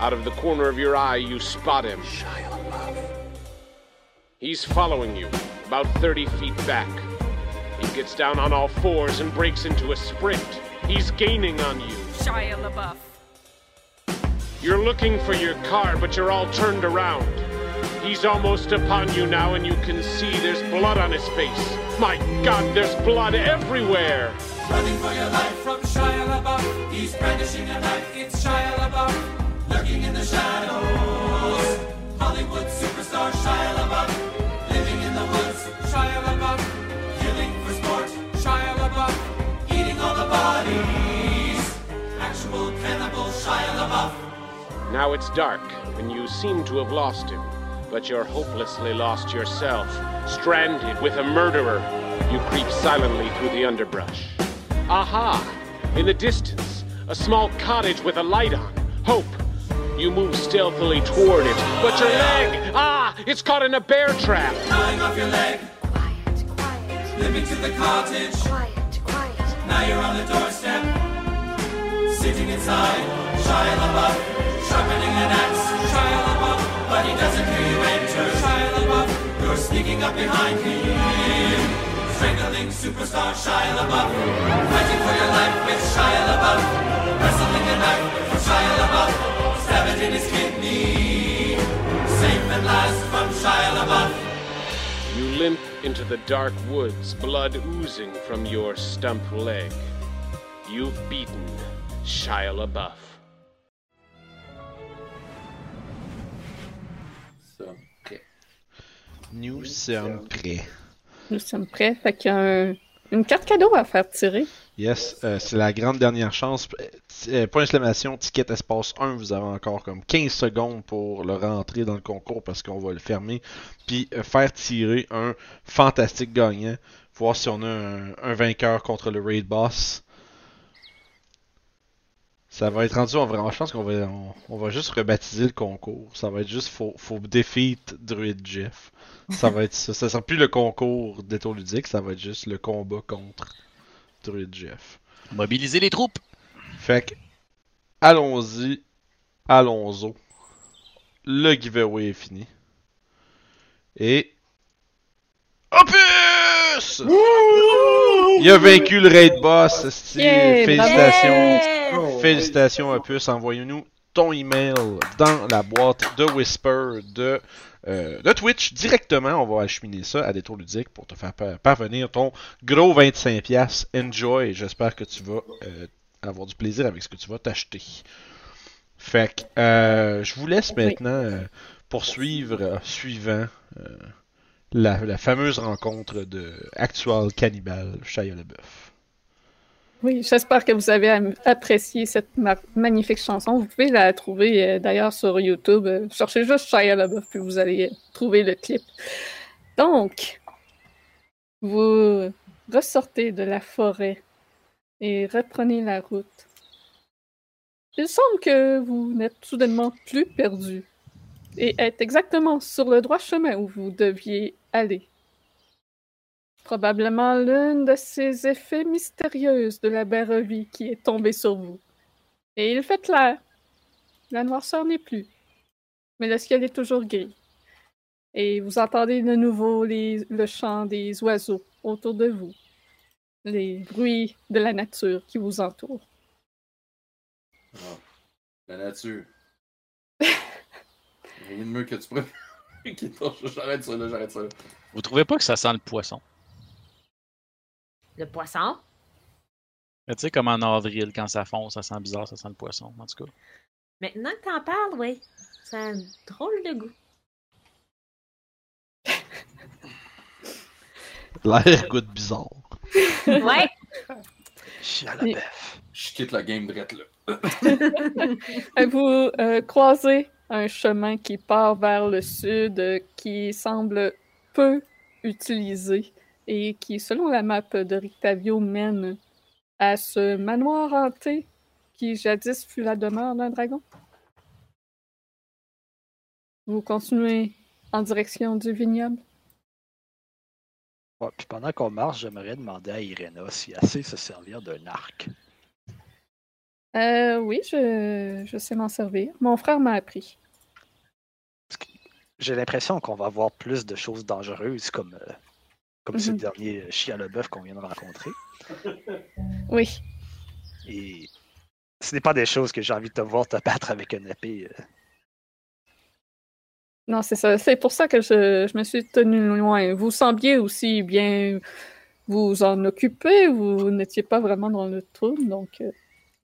Out of the corner of your eye, you spot him. Shia LaBeouf. He's following you, about 30 feet back. He gets down on all fours and breaks into a sprint. He's gaining on you. Shia LaBeouf. You're looking for your car, but you're all turned around. He's almost upon you now, and you can see there's blood on his face. My god, there's blood everywhere! Running for your life from Shia LaBeouf. He's brandishing a knife. It's Shia LaBeouf. Lurking in the shadows. Hollywood superstar Shia LaBeouf. Living in the woods. Shia LaBeouf. Killing for sport. Shia LaBeouf. Eating all the bodies. Actual cannibal Shia LaBeouf. Now it's dark, and you seem to have lost him. But you're hopelessly lost yourself. Stranded with a murderer, you creep silently through the underbrush. Aha! In the distance, a small cottage with a light on. Hope. You move stealthily toward it, but your leg! Ah! It's caught in a bear trap! Gnawing off your leg. Quiet, quiet, Limping to the cottage. quiet, quiet. Now you're on the doorstep, sitting inside. Shia LaBeouf, sharpening an axe. Shia LaBeouf, but he doesn't hear you enter. Shia LaBeouf, you're sneaking up behind him. Strangling superstar Shia LaBeouf, fighting for your life with Shia LaBeouf. Wrestling a knife for Shia LaBeouf, stab it in his kidney. Safe at last from Shia LaBeouf. You limp into the dark woods, blood oozing from your stump leg. You've beaten Shia LaBeouf. Nous sommes prêts. nous sommes prêts. Fait qu'il y a un- une carte cadeau à faire tirer. Yes, euh, c'est la grande dernière chance. Euh, point d'exclamation, ticket espace 1, vous avez encore comme 15 secondes pour le rentrer dans le concours parce qu'on va le fermer. Puis euh, faire tirer un fantastique gagnant. Voir si on a un, vainqueur contre le raid boss. Ça va être rendu, on va, je pense qu'on va, on va juste rebaptiser le concours. Ça va être juste faut, faut defeat Druid Jeff. Ça va être ça. Ça sera plus le concours d'étoile ludique, ça va être juste le combat contre Druid Jeff. Mobiliser les troupes. Fait que, allons-y, allons-y. Le giveaway est fini. Et. Opus! Il a vaincu le raid boss, esti. Yeah, Félicitations. Yeah! Oh, Félicitations Opus, envoyez-nous ton email dans la boîte de Whisper de euh, de Twitch directement. On va acheminer ça à Détour Ludique pour te faire par- parvenir ton gros 25$. Enjoy. J'espère que tu vas euh, avoir du plaisir avec ce que tu vas t'acheter. Fait que euh, je vous laisse maintenant euh, poursuivre euh, suivant la, la fameuse rencontre de Actual Cannibal Shia LaBeouf. Oui, j'espère que vous avez apprécié cette ma- magnifique chanson. Vous pouvez la trouver d'ailleurs sur YouTube. Cherchez juste Shia LaBeouf puis vous allez trouver le clip. Donc, vous ressortez de la forêt et reprenez la route. Il semble que vous n'êtes soudainement plus perdu et êtes exactement sur le droit chemin où vous deviez aller. Probablement l'un de ces effets mystérieux de la vie qui est tombé sur vous. Et il fait clair. La noirceur n'est plus. Mais le ciel est toujours gris. Et vous entendez de nouveau le chant des oiseaux autour de vous. Les bruits de la nature qui vous entoure. Ah, la nature. Rien de mieux que tu pourrais. J'arrête ça là, j'arrête ça là. Vous trouvez pas que ça sent le poisson? Le poisson? Mais Tu sais, comme en avril, quand ça fond, ça sent bizarre, ça sent le poisson, en tout cas. Maintenant que t'en parles, oui. Ça a un drôle de goût. L'air goûte bizarre. Ouais. Chia Oui. LaBeouf. Je quitte la game drette là. Vous euh, croisez un chemin qui part vers le sud, euh, qui semble peu utilisé et qui, selon la map de Rictavio, mène à ce manoir hanté qui jadis fut la demeure d'un dragon? Vous continuez en direction du vignoble? Ouais, puis pendant qu'on marche, j'aimerais demander à Irena si elle sait se servir d'un arc. Euh, oui, je, je sais m'en servir. Mon frère m'a appris. J'ai l'impression qu'on va voir plus de choses dangereuses comme, euh, comme ce Mhm. dernier chien le bœuf qu'on vient de rencontrer. Oui. Et ce n'est pas des choses que j'ai envie de te voir te battre avec une épée. euh. Non, c'est ça. C'est pour ça que je, je me suis tenu loin. Vous sembliez aussi bien vous en occuper. Vous n'étiez pas vraiment dans le trou, donc... euh,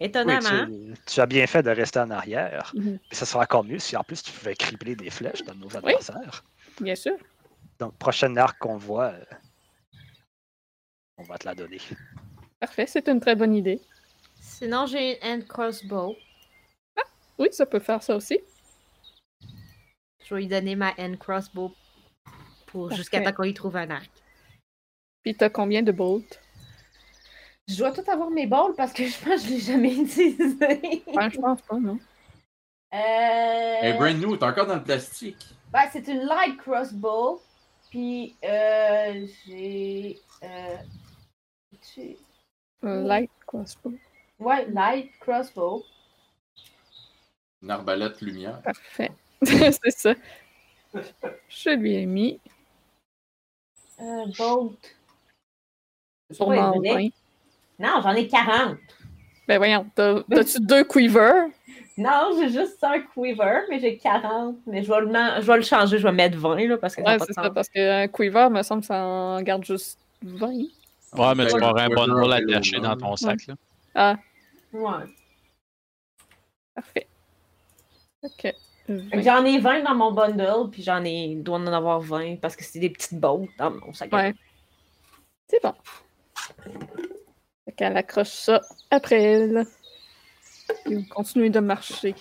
Oui, Étonnamment. tu, tu as bien fait de rester en arrière. Mhm. Mais ça sera encore mieux si en plus tu pouvais cribler des flèches dans nos adversaires. bien sûr. Donc, prochaine arc qu'on voit, euh, on va te la donner. Parfait, c'est une très bonne idée. Sinon, j'ai une hand crossbow. Oui, ça peut faire ça aussi. Je vais lui donner ma hand crossbow pour jusqu'à temps qu'on y trouve un arc. Puis t'as combien de bolts? Je dois tout avoir mes balles parce que je pense que je l'ai jamais utilisé. Ouais, je pense pas, non. Euh... Hey, brand new, t'es encore dans le plastique. Ben, c'est une light crossbow. Puis, euh, j'ai. Euh, j'ai- Un light crossbow. ouais, light crossbow. Une arbalète lumière. Parfait. c'est ça. Je lui ai mis Euh, bolt. sûrement Ouais, 20. Non, j'en ai 40. Ben voyons, t'as- t'as-tu deux quivers? Non, j'ai juste un quiver, mais j'ai 40. Mais je vais le, je vais le changer, je vais mettre 20 là, parce que Ouais, c'est ça, parce qu'un quiver, me semble, ça en garde juste 20. Ouais, mais tu Ouais, auras un bon rôle à cacher dans ton sac. Là. Ah, Ouais. parfait. Ok. 20. J'en ai 20 dans mon bundle, puis j'en ai. dois en avoir 20 parce que c'est des petites bottes dans mon sac. Ouais. C'est bon. Fait qu'elle accroche ça après elle. Et vous continuez de marcher.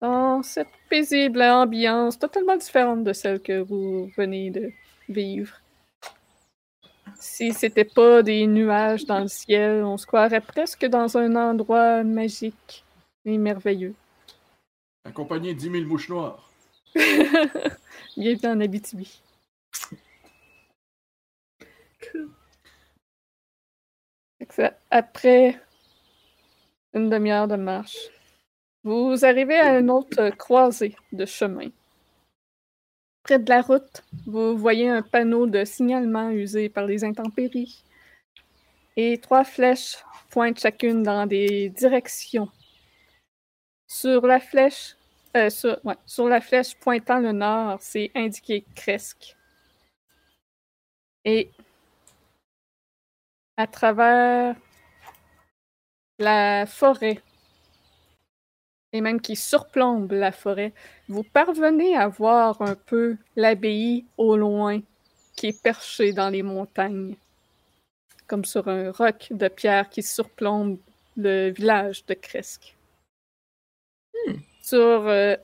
Dans cette paisible ambiance totalement différente de celle que vous venez de vivre. Si c'était pas des nuages dans le ciel, on se croirait presque dans un endroit magique et merveilleux. Accompagné de 10 000 mouches noires. Bienvenue en Abitibi. Ça- Après une demi-heure de marche, vous arrivez à une autre croisée de chemin. Près de la route, vous voyez un panneau de signalement usé par les intempéries. Et trois flèches pointent chacune dans des directions. Sur la flèche, euh, sur la flèche pointant le nord, c'est indiqué Cresque. Et à travers la forêt, et même qui surplombe la forêt, vous parvenez à voir un peu l'abbaye au loin qui est perchée dans les montagnes, comme sur un roc de pierre qui surplombe le village de Cresque. Sur euh,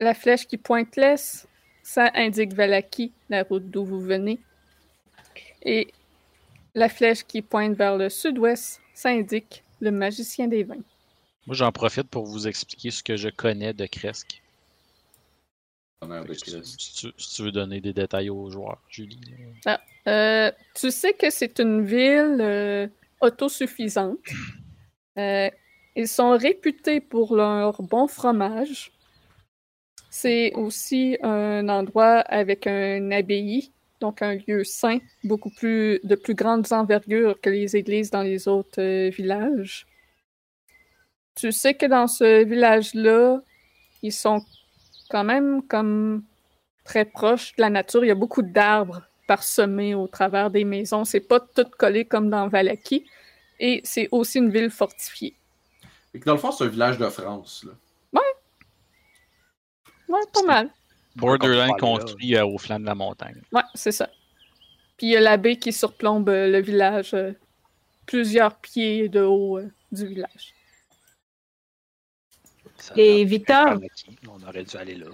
la flèche qui pointe l'est, ça indique Valaki, la route d'où vous venez. Et la flèche qui pointe vers le sud-ouest, ça indique le magicien des vins. Moi, j'en profite pour vous expliquer ce que je connais de Cresque. De Si tu, Christ. si tu- si tu veux donner des détails aux joueurs, Julie. Euh, tu sais que c'est une ville euh, autosuffisante. Euh, ils sont réputés pour leur bon fromage. C'est aussi un endroit avec un abbaye, donc un lieu saint, beaucoup plus de plus grande envergure que les églises dans les autres euh, villages. Tu sais que dans ce village-là, ils sont quand même comme très proches de la nature. Il y a beaucoup d'arbres parsemés au travers des maisons. C'est pas tout collé comme dans Valaki. Et c'est aussi une ville fortifiée. Fait que dans le fond, c'est un village de France. Là. Ouais, pas mal. Borderline là. construit euh, au flanc de la montagne. Ouais, c'est ça. Puis il y a la baie qui surplombe euh, le village, euh, plusieurs pieds de haut euh, du village. Ça Et Victor? On aurait dû aller là.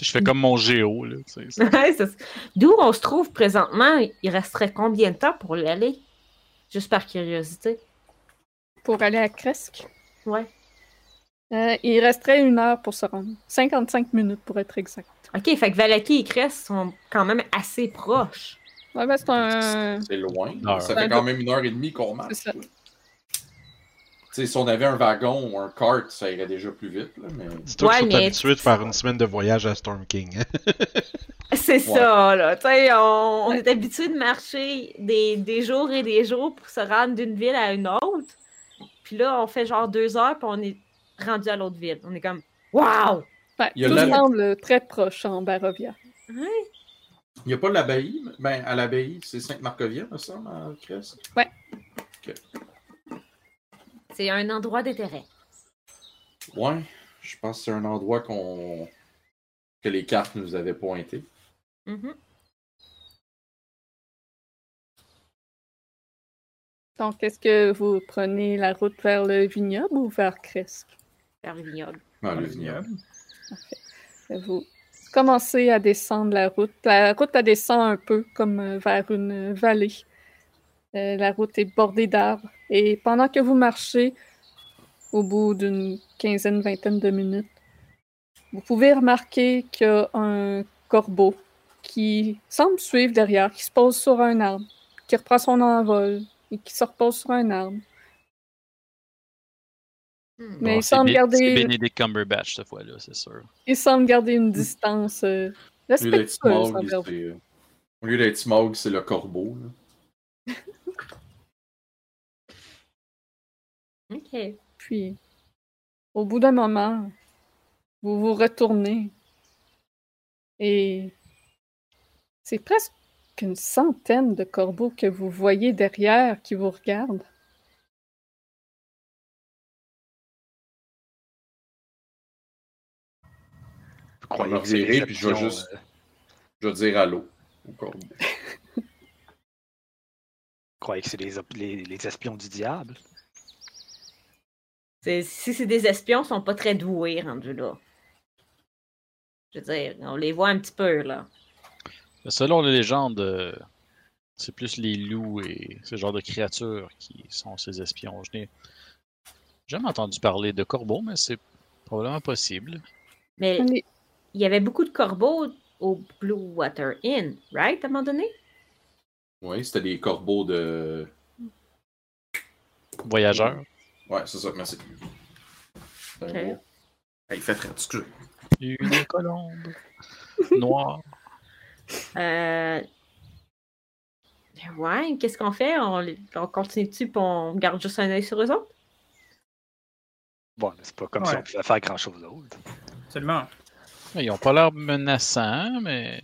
Je fais comme mon géo, là. Ouais. D'où on se trouve présentement, il resterait combien de temps pour y aller? Juste par curiosité. Pour aller à Cresque, Ouais. euh, il resterait une heure pour se rendre. 55 minutes pour être exact. Ok, fait que Valaki et Crest sont quand même assez proches. Ouais, ben c'est un. C'est loin. Ça Ben, fait quand même une heure et demie qu'on marche. C'est ça. si on avait un wagon ou un cart, ça irait déjà plus vite. Là, mais... C'est toi Ouais, qui mais- habitué de faire une semaine de voyage à Storm King. C'est ça, là. Tu sais, on, on est habitué de marcher des, des jours et des jours pour se rendre d'une ville à une autre. Puis là, on fait genre deux heures, puis on est rendu à l'autre ville. On est comme, waouh! Ouais, Il y a tout la- semble très proche en Barovia. Il n'y a pas l'abbaye. Ben, à l'abbaye, c'est Sainte-Marcovia, me semble, à Crest. C'est un endroit d'intérêt. Ouais, je pense que c'est un endroit qu'on que les cartes nous avaient pointé. Mhm. Donc, est-ce que vous prenez la route vers le vignoble ou vers Cresque? Vers le vignoble. Ah, le vignoble. Vous commencez à descendre la route. La route, elle descend un peu comme euh, vers une vallée. Euh, la route est bordée d'arbres. Et pendant que vous marchez, au bout d'une quinzaine, vingtaine de minutes, vous pouvez remarquer qu'il y a un corbeau qui semble suivre derrière, qui se pose sur un arbre, qui reprend son envol et qui se repose sur un arbre. Hmm. Mais Bon, il semble garder- C'est Benedict Cumberbatch cette fois-là, c'est sûr. Il semble garder une distance euh, Au lieu d'être respectueuse Smog, euh, au lieu d'être Smog, c'est le corbeau. là. Ok. Puis, au bout d'un moment, vous vous retournez et c'est presque une centaine de corbeaux que vous voyez derrière qui vous regardent. Vous On croyez revirer, des puis je vais juste- euh, Je vais dire allô au corbeau. vous croyez que c'est les, les, les espions du diable? Si c'est des espions, ils sont pas très doués rendus là. Je veux dire, on les voit un petit peu, là. Mais Selon les légendes, euh, c'est plus les loups et ce genre de créatures qui sont ces espions. Je n'ai jamais entendu parler de corbeaux, mais c'est probablement possible. Mais Les- il y avait beaucoup de corbeaux au Blue Water Inn, right, à un moment donné? Oui, c'était des corbeaux de. Voyageurs. Ouais, c'est ça, merci. Hey, il fait frais, excusez. Une colombe noire. Euh... Ouais, qu'est-ce qu'on fait? On, continue-tu puis on garde juste un œil sur eux autres? Bon, mais c'est pas comme si on pouvait faire grand-chose d'autre. Absolument. Ils ont pas l'air menaçants, mais.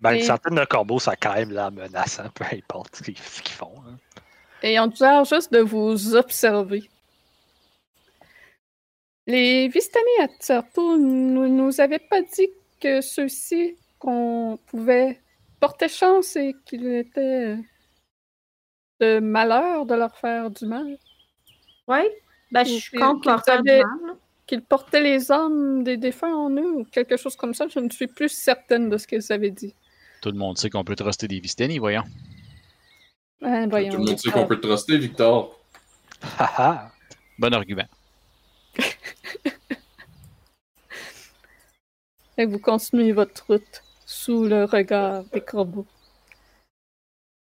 Ben, Et- une centaine de corbeaux, ça a quand même l'air menaçant, peu importe ce qu'ils font. hein. Et on l'air juste de vous observer. Les Vistani à Tserto ne nous avaient pas dit que ceux-ci qu'on pouvait porter chance et qu'il était de malheur de leur faire du mal. Oui? Ben, je suis qu'ils- contre qu'ils leur faire du mal. Qu'ils portaient les âmes des défunts en eux ou quelque chose comme ça. Je ne suis plus certaine de ce qu'ils avaient dit. Tout le monde sait qu'on peut truster des Vistani, voyons. Voyons, Tout le monde sait qu'on peut te truster, Victor. Bon argument. Et vous continuez votre route sous le regard des corbeaux.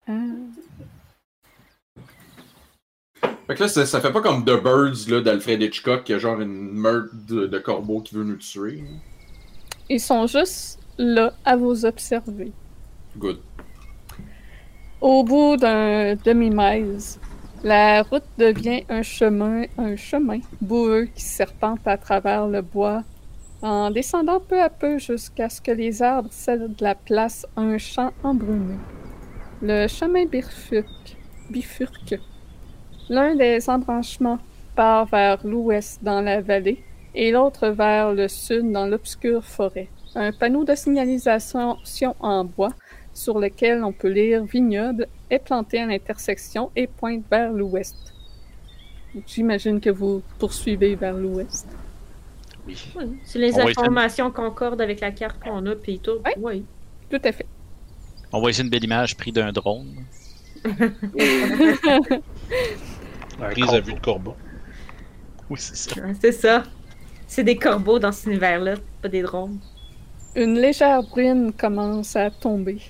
Hein? Fait que là, ça, ça fait pas comme The Birds là, d'Alfred Hitchcock, qui a genre une meurtre de, de corbeaux qui veut nous tuer. Ils sont juste là à vous observer. Good. Au bout d'un demi-mile, la route devient un chemin, un chemin boueux qui serpente à travers le bois, en descendant peu à peu jusqu'à ce que les arbres cèdent la place à un champ embrumé. Le chemin bifurque, bifurque. L'un des embranchements part vers l'ouest dans la vallée et l'autre vers le sud dans l'obscure forêt. Un panneau de signalisation en bois sur lequel on peut lire vignoble est planté à l'intersection et pointe vers l'ouest. J'imagine que vous poursuivez vers l'ouest. Oui. Oui, Si les On informations concordent avec la carte qu'on a, puis tout. Oui. Tout à fait. On voit ici une belle image prise d'un drone. Un Prise à vue de corbeau. Oui, c'est ça. C'est ça. C'est des corbeaux dans cet univers-là, pas des drones. Une légère bruine commence à tomber.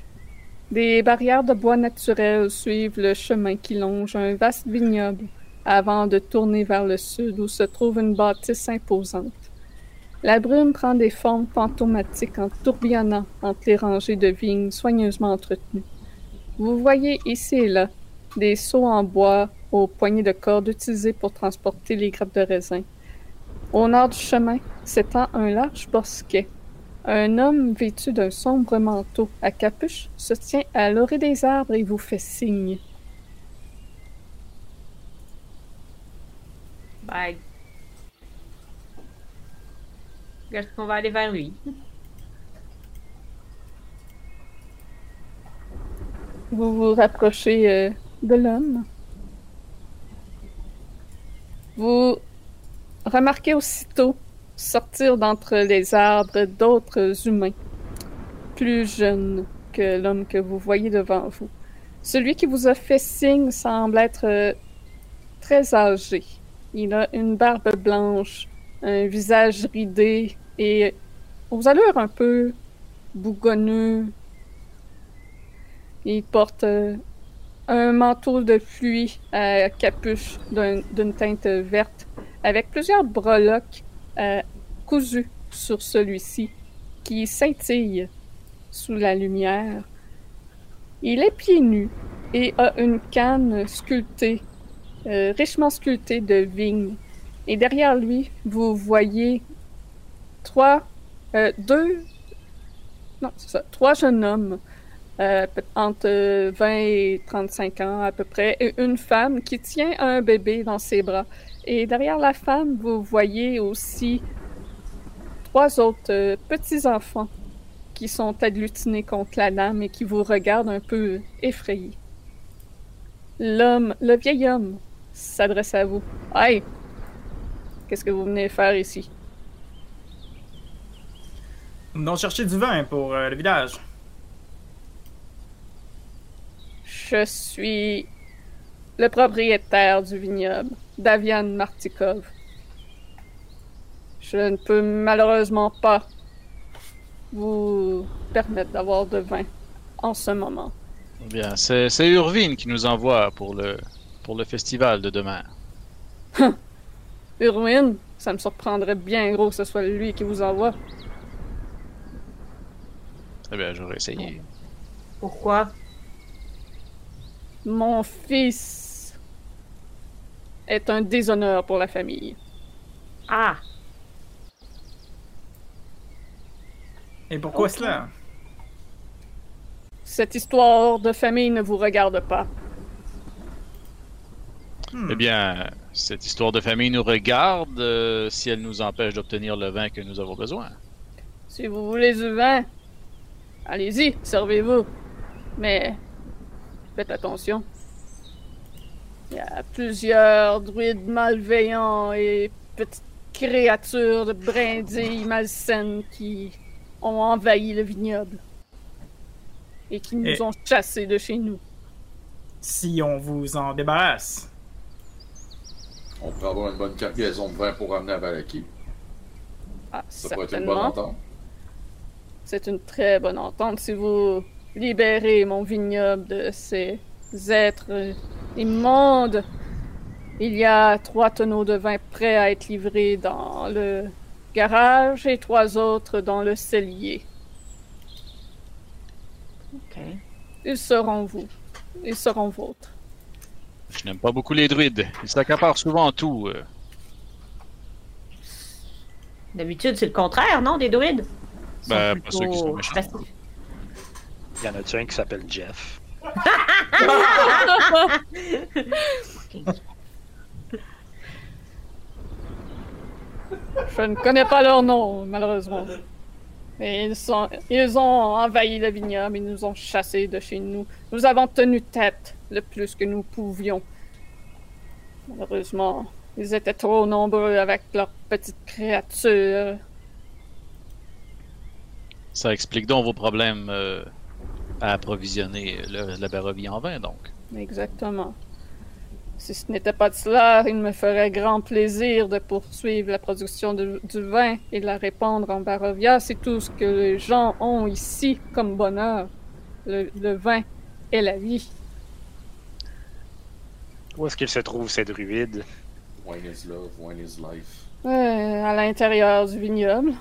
Des barrières de bois naturel suivent le chemin qui longe un vaste vignoble avant de tourner vers le sud où se trouve une bâtisse imposante. La brume prend des formes fantomatiques en tourbillonnant entre les rangées de vignes soigneusement entretenues. Vous voyez ici et là des seaux en bois aux poignées de corde utilisés pour transporter les grappes de raisin. Au nord du chemin s'étend un large bosquet un homme vêtu d'un sombre manteau à capuche se tient à l'orée des arbres et vous fait signe. Bye. Est-ce qu'on va aller vers lui? Vous vous rapprochez euh, de l'homme. Vous remarquez aussitôt sortir d'entre les arbres d'autres humains, plus jeunes que l'homme que vous voyez devant vous. Celui qui vous a fait signe semble être euh, très âgé. Il a une barbe blanche, un visage ridé et aux allures un peu bougonneux. Il porte euh, un manteau de pluie à capuche d'un- d'une teinte verte avec plusieurs breloques euh, cousues sur celui-ci qui scintillent sous la lumière. Il est pieds nus et a une canne sculptée, euh, richement sculptée de vigne. Et derrière lui, vous voyez trois, euh, deux, non, c'est ça, trois jeunes hommes euh, entre euh, 20 et 35 ans à peu près, et une femme qui tient un bébé dans ses bras. Et derrière la femme, vous voyez aussi trois autres euh, petits-enfants qui sont agglutinés contre la dame et qui vous regardent un peu effrayés. L'homme, le vieil homme, s'adresse à vous. Hey! Qu'est-ce que vous venez faire ici? Nous venons chercher du vin pour euh, le village. Je suis le propriétaire du vignoble, Davian Martikov. Je ne peux malheureusement pas vous permettre d'avoir de vin en ce moment. Bien, c'est c'est Urvine qui nous envoie pour le, pour le festival de demain. Urwin, ça me surprendrait bien gros que ce soit lui qui vous envoie. Eh bien, j'aurais essayé. Pourquoi? Mon fils est un déshonneur pour la famille. Ah! Et pourquoi cela? Cette histoire de famille ne vous regarde pas. Hmm. Eh bien, cette histoire de famille nous regarde euh, si elle nous empêche d'obtenir le vin que nous avons besoin. Si vous voulez du vin, allez-y, servez-vous. Mais faites attention. Il y a plusieurs druides malveillants et petites créatures de brindilles malsaines qui ont envahi le vignoble. Et qui nous Et- ont chassés de chez nous. Si on vous en débarrasse. On pourrait avoir une bonne cargaison de vin pour ramener à Valaki. Ah, Ça pourrait être une bonne certainement. entente. C'est une très bonne entente si vous libérez mon vignoble de ces êtres immondes. Il y a trois tonneaux de vin prêts à être livrés dans le garage et trois autres dans le cellier. Ok. Ils seront vous. Ils seront vôtres. Je n'aime pas beaucoup les druides. Ils s'accaparent souvent tout. euh. D'habitude, c'est le contraire, non, des druides? Ils Ben, pas ceux qui sont méchants. Il y en a-tu un qui s'appelle Jeff? Je ne connais pas leur nom, malheureusement. Ils, sont, ils ont envahi le vignoble, ils nous ont chassés de chez nous. Nous avons tenu tête le plus que nous pouvions. Malheureusement, ils étaient trop nombreux avec leurs petites créatures. Ça explique donc vos problèmes euh, à approvisionner le, la Barovie en vin, donc. Exactement. Si ce n'était pas de cela, il me ferait grand plaisir de poursuivre la production de- du vin et de la répandre en Barovia. C'est tout ce que les gens ont ici comme bonheur. Le, le vin et la vie. Où est-ce qu'il se trouve, ces druides? Wine is love, wine is life. Euh, à l'intérieur du vignoble.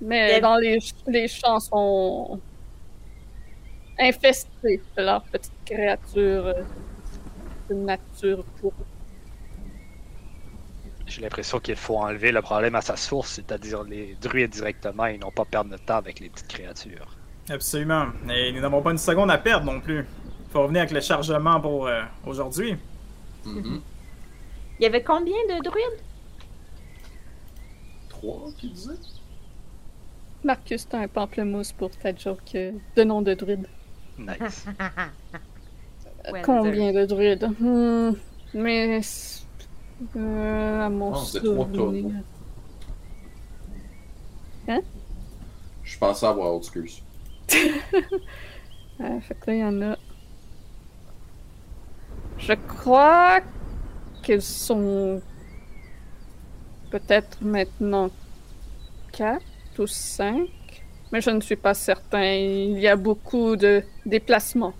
Mais dans les, les champs sont infestés de leurs petites créatures de nature pour J'ai l'impression qu'il faut enlever le problème à sa source, c'est-à-dire les druides directement et non pas perdre notre temps avec les petites créatures. Absolument. Et nous n'avons pas une seconde à perdre non plus. Faut revenir avec le chargement pour euh, aujourd'hui. Mhm. Il y avait combien de druides? Trois, tu disais? Marcus, t'as un pamplemousse pour ta joke de nom de druide. Nice. Combien de druides Hmm, Mais. Euh, à mon Ah, c'est trois souvenir. Je pensais avoir autre excuse. Ah, fait que là, il y en a. Je crois qu'ils sont. Peut-être maintenant 4 ou 5. Mais je ne suis pas certain. Il y a beaucoup de déplacements.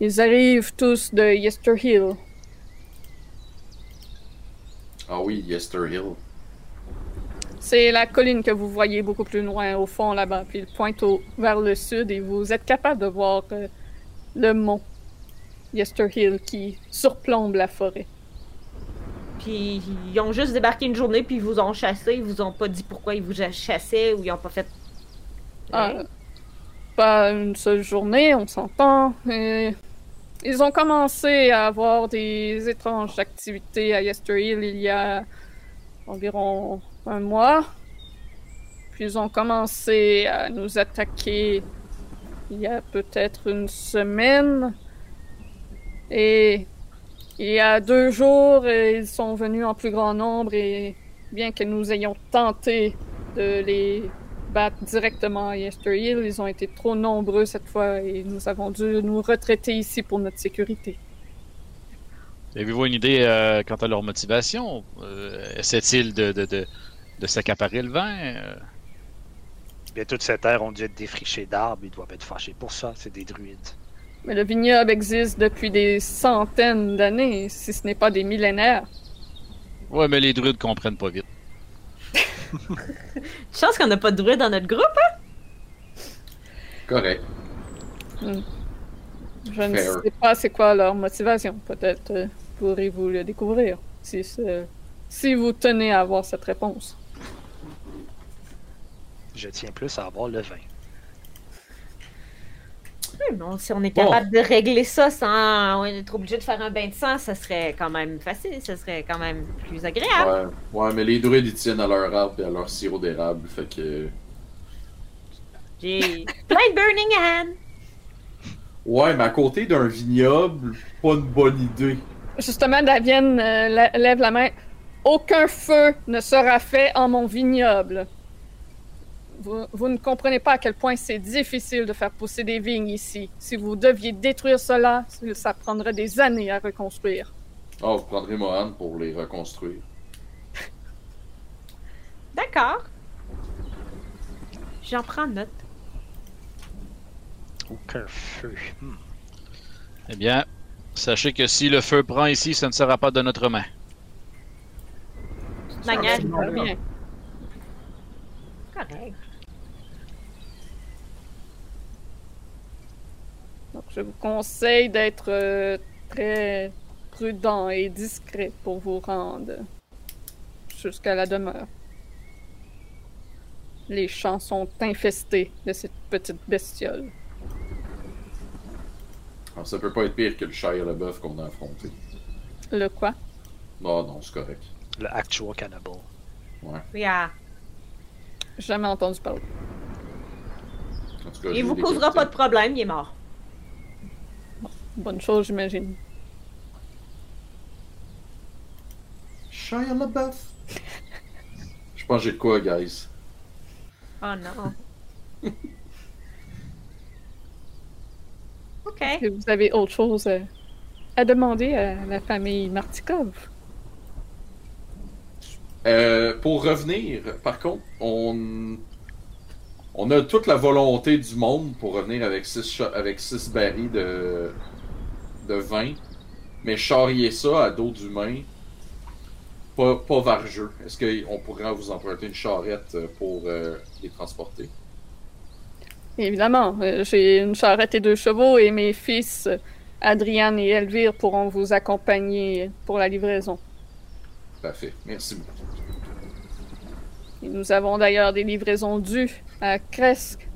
Ils arrivent tous de Yester Hill. Ah oui, Yester Hill. C'est la colline que vous voyez beaucoup plus loin au fond là-bas, puis il pointe au- vers le sud et vous êtes capable de voir euh, le mont Yester Hill qui surplombe la forêt. Puis ils ont juste débarqué une journée, puis ils vous ont chassé. Ils vous ont pas dit pourquoi ils vous chassaient ou ils ont pas fait. Ah, pas une seule journée, on s'entend. et Ils ont commencé à avoir des étranges activités à Yester Hill il y a environ un mois. Puis ils ont commencé à nous attaquer il y a peut-être une semaine. Et il y a deux jours, ils sont venus en plus grand nombre et bien que nous ayons tenté de les battre directement à Yester Hill, ils ont été trop nombreux cette fois et nous avons dû nous retraiter ici pour notre sécurité. Avez-vous une idée euh, quant à leur motivation? Euh, Essaient-ils de, de, de, de s'accaparer le vin? Euh, Bien, toute cette terre ont dû être défrichées d'arbres, ils doivent être fâchés pour ça, c'est des druides. Mais le vignoble existe depuis des centaines d'années, si ce n'est pas des millénaires. Ouais, mais les druides comprennent pas vite. Chance qu'on n'a pas de druide dans notre groupe, hein? Correct. Hmm. Je ne sais pas c'est quoi leur motivation. Peut-être euh, pourrez-vous le découvrir si, si vous tenez à avoir cette réponse. Je tiens plus à avoir le vin. Oui, bon, si on est Bon. capable de régler ça sans être obligé de faire un bain de sang, ça serait quand même facile, ça serait quand même plus agréable. Ouais, ouais, mais les druides ils tiennent à leur arbre et à leur sirop d'érable, fait que. J'ai plein de burning hand. Ouais, mais à côté d'un vignoble, pas une bonne idée. Justement, Davienne euh, lève la main. Aucun feu ne sera fait en mon vignoble. Vous, vous ne comprenez pas à quel point c'est difficile de faire pousser des vignes ici. Si vous deviez détruire cela, ça prendrait des années à reconstruire. Oh, vous prendrez Mohan pour les reconstruire. D'accord. J'en prends note. Aucun feu. Hmm. Eh bien, sachez que si le feu prend ici, ça ne sera pas de notre main. Manière. Bien. correct. Donc, je vous conseille d'être euh, très prudent et discret pour vous rendre jusqu'à la demeure. Les champs sont infestés de cette petite bestiole. Alors, Ah, ça peut pas être pire que le Shia LaBeouf qu'on a affronté. Le quoi? Non, non, c'est correct. Le actual cannibal. Yeah. Jamais entendu parler. En tout cas, Il vous causera pas de problème, il est mort. Bonne chose, j'imagine. Shia LaBeouf. Je pense que j'ai de quoi, guys. Oh non. ok. Est-ce que vous avez autre chose à demander à la famille Martikov? Euh, pour revenir, par contre, on... on a toute la volonté du monde pour revenir avec 6 avec six barils de... de vin, mais charrier ça à dos d'humain, pas, pas vargeux. Est-ce qu'on pourrait vous emprunter une charrette euh, pour euh, les transporter? Évidemment, euh, j'ai une charrette et deux chevaux et mes fils, euh, Adrian et Elvire, pourront vous accompagner pour la livraison. Parfait, merci beaucoup. Et nous avons d'ailleurs des livraisons dues à Kresk,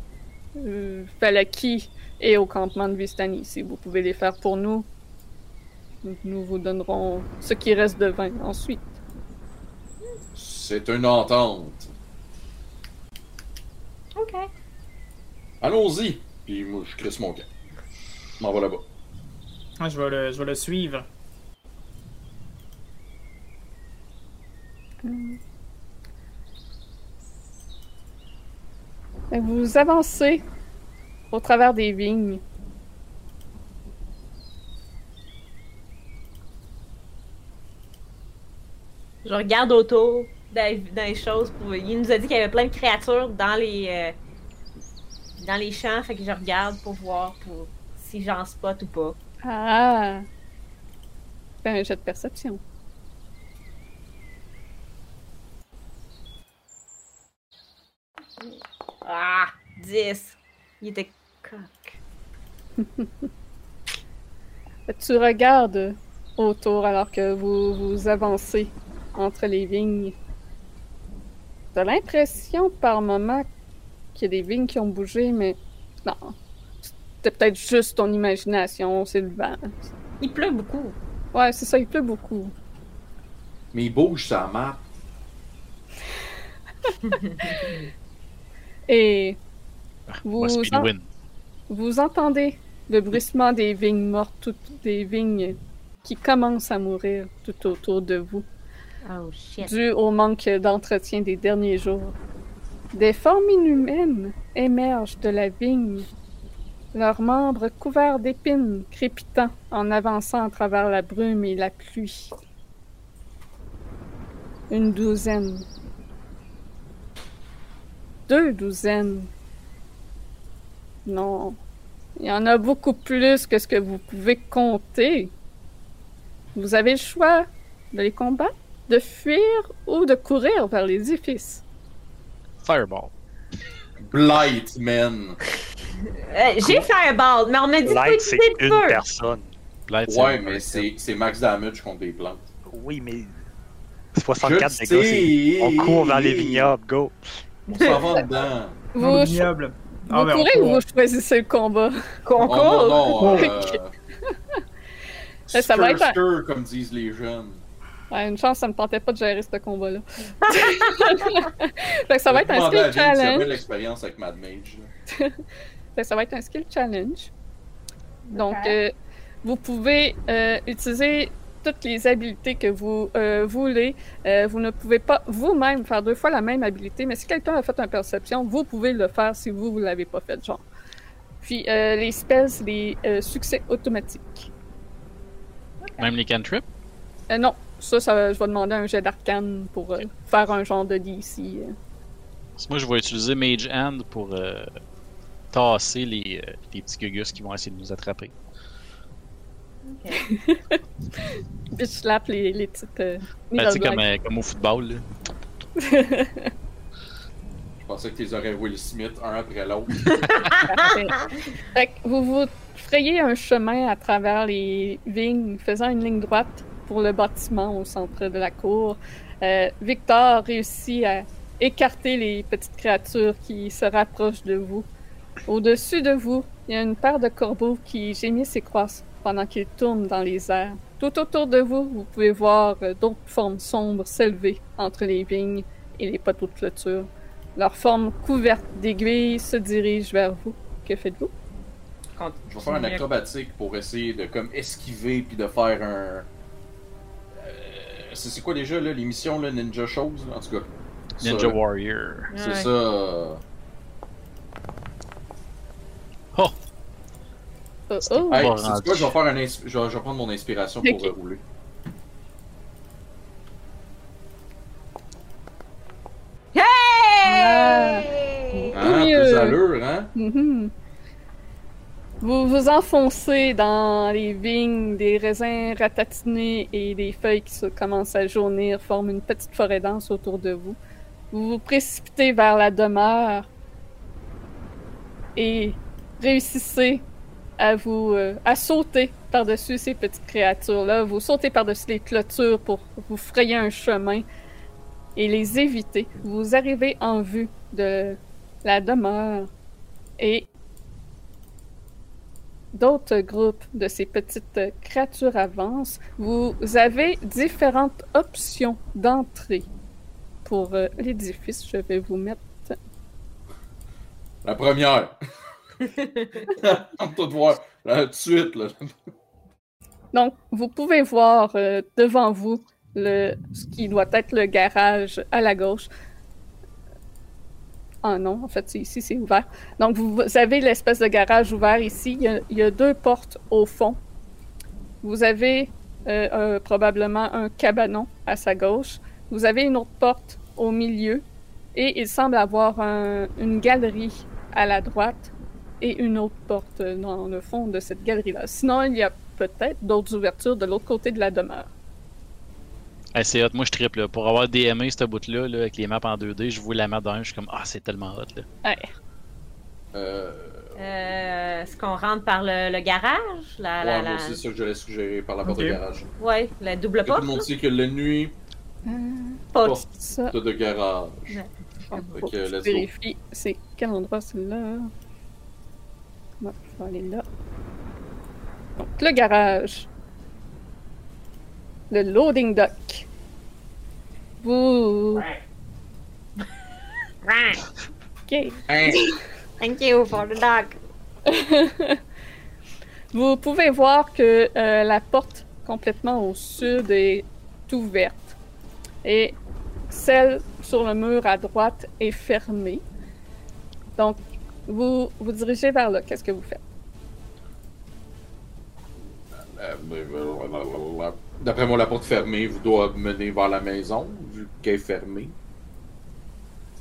euh, Valaki et au campement de Vistani. Si vous pouvez les faire pour nous, nous vous donnerons ce qui reste de vin ensuite. C'est une entente. Ok. Allons-y! Puis moi, je crisse mon camp. Je m'en vais là-bas. Ouais, je, vais le, je vais le suivre. Et Vous avancez au travers des vignes. Je regarde autour dans dans les choses. Pour... Il nous a dit qu'il y avait plein de créatures dans les euh, dans les champs, fait que je regarde pour voir pour si j'en spot ou pas. Ah! Fais un jet de perception. Ah, 10. Il était. Tu regardes autour alors que vous, vous avancez entre les vignes. T'as l'impression par moment qu'il y a des vignes qui ont bougé, mais non. C'était peut-être juste ton imagination, c'est le vent. Il pleut beaucoup. Ouais, c'est ça, il pleut beaucoup. Mais il bouge sa map. Et vous, Must be en- the wind. Vous entendez le bruissement des vignes mortes, toutes des vignes qui commencent à mourir tout autour de vous. Oh shit. dû au manque d'entretien des derniers jours. Des formes inhumaines émergent de la vigne, leurs membres couverts d'épines crépitant en avançant à travers la brume et la pluie. Une douzaine. Deux douzaines. Non. Il y en a beaucoup plus que ce que vous pouvez compter. Vous avez le choix de les combattre de fuir ou de courir vers l'édifice. Fireball. Blight, man. Euh, J'ai Fireball, mais on m'a dit de pas Light, c'est une feu. personne. Blight, c'est Ouais, mais c'est c'est max damage contre des plantes. Oui, mais 64 Je dégâts, on court vers les vignobles, go. On s'en va dedans. Vous. Vous Ah, ben, on courez ou vous choisissez le combat? Oh, non, Concours. non, euh, Ça va être comme disent les jeunes. Ouais, une chance, ça me tentait pas de gérer ce combat-là. fait que ça va être un skill challenge. l'expérience avec Mad Mage. Fait que ça va être un skill challenge. Donc, euh, vous pouvez euh, utiliser toutes les habilités que vous euh, voulez. Euh, vous ne pouvez pas vous-même faire deux fois la même habilité, mais si quelqu'un a fait une perception, vous pouvez le faire si vous, vous l'avez pas fait, genre. Puis, euh, les spells, euh, succès automatiques. Même les cantrips? Non, ça, ça, je vais demander un jet d'arcane pour faire un genre de DC. Moi, je vais utiliser Mage Hand pour tasser les, les petits gugus qui vont essayer de nous attraper. Bitch slap les, les petites. euh, Ben, tu sais, comme, euh, comme au football. Là. Je pensais que tes aurais Will Smith un après l'autre. Vous vous frayez un chemin à travers les vignes, faisant une ligne droite pour le bâtiment au centre de la cour. Euh, Victor réussit à écarter les petites créatures qui se rapprochent de vous. Au-dessus de vous, il y a une paire de corbeaux qui gémissent et croissent pendant qu'ils tournent dans les airs. Tout autour de vous, vous pouvez voir euh, d'autres formes sombres s'élever entre les vignes et les poteaux de clôture. Leurs formes couvertes d'aiguilles se dirigent vers vous. Que faites-vous? Je vais faire un acrobatique pour essayer de comme esquiver puis de faire un. Euh, c'est quoi déjà là l'émission là Ninja Chose en tout cas? Ninja. Warrior. C'est Ouais. ça. Oh! Oh, oh. Hey, c'est quoi, je vais faire un ins- je vais, je vais prendre mon inspiration pour euh, rouler. Hey! Hein, mieux. plus d'allure, hein? Mhm. Vous vous enfoncez dans les vignes, des raisins ratatinés et des feuilles qui se commencent à jaunir forment une petite forêt dense autour de vous. Vous vous précipitez vers la demeure et réussissez à vous euh, à sauter par-dessus ces petites créatures-là. Vous sautez par-dessus les clôtures pour vous frayer un chemin et les éviter. Vous arrivez en vue de la demeure et d'autres groupes de ces petites créatures avancent. Vous avez différentes options d'entrée pour euh, l'édifice. Je vais vous mettre La première. On peut te voir là, de suite. Donc, vous pouvez voir euh, devant vous le, ce qui doit être le garage à la gauche. Ah non, en fait, ici, c'est ouvert. Donc, vous, avez l'espèce de garage ouvert ici. Il y a, deux portes au fond. Vous avez euh, probablement un cabanon à sa gauche. Vous avez une autre porte au milieu. Et il semble avoir un- une galerie à la droite et une autre porte dans le fond de cette galerie-là. Sinon, il y a peut-être d'autres ouvertures de l'autre côté de la demeure. Hey, c'est hot, moi je triple. Là. Pour avoir DMé cette bout-là, là, avec les maps en 2D, je vois la map dans un, je suis comme Ah, c'est tellement hot. Là. Ouais. Euh, Euh, Est-ce qu'on rentre par le, le garage? La, la, ouais, la... c'est ça que je l'ai suggéré par la porte Ok. de garage. Ouais, la double Tout porte. le monde sait que la nuit, Pas- porte Ça, de garage. Ouais. Let's go. vérifie c'est quel endroit c'est Ouais, je vais aller là. Donc, le garage. Le loading dock. Vous. Ok. Thank you for the dog. Vous pouvez voir que euh, la porte complètement au sud est ouverte et celle sur le mur à droite est fermée. Donc, vous vous dirigez vers là. Qu'est-ce que vous faites? D'après moi, la porte fermée vous doit mener vers la maison, vu qu'elle est fermée.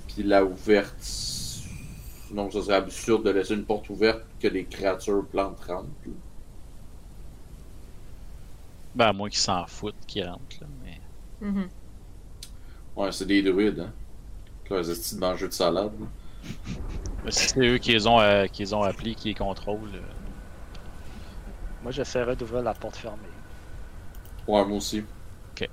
Puis la ouverte. Non, ça serait absurde de laisser une porte ouverte que des créatures plantes rentrent. là. Ben, à moins qu'ils s'en foutent, qu'ils rentrent. Là, mais... Mhm. Ouais, c'est des druides, hein. Leurs estis de manger de salade. là. Si c'est eux qui les ont, euh, qui les ont appelés, qui les contrôlent. euh, Moi, j'essaierai d'ouvrir la porte fermée. Ouais, moi aussi. Fait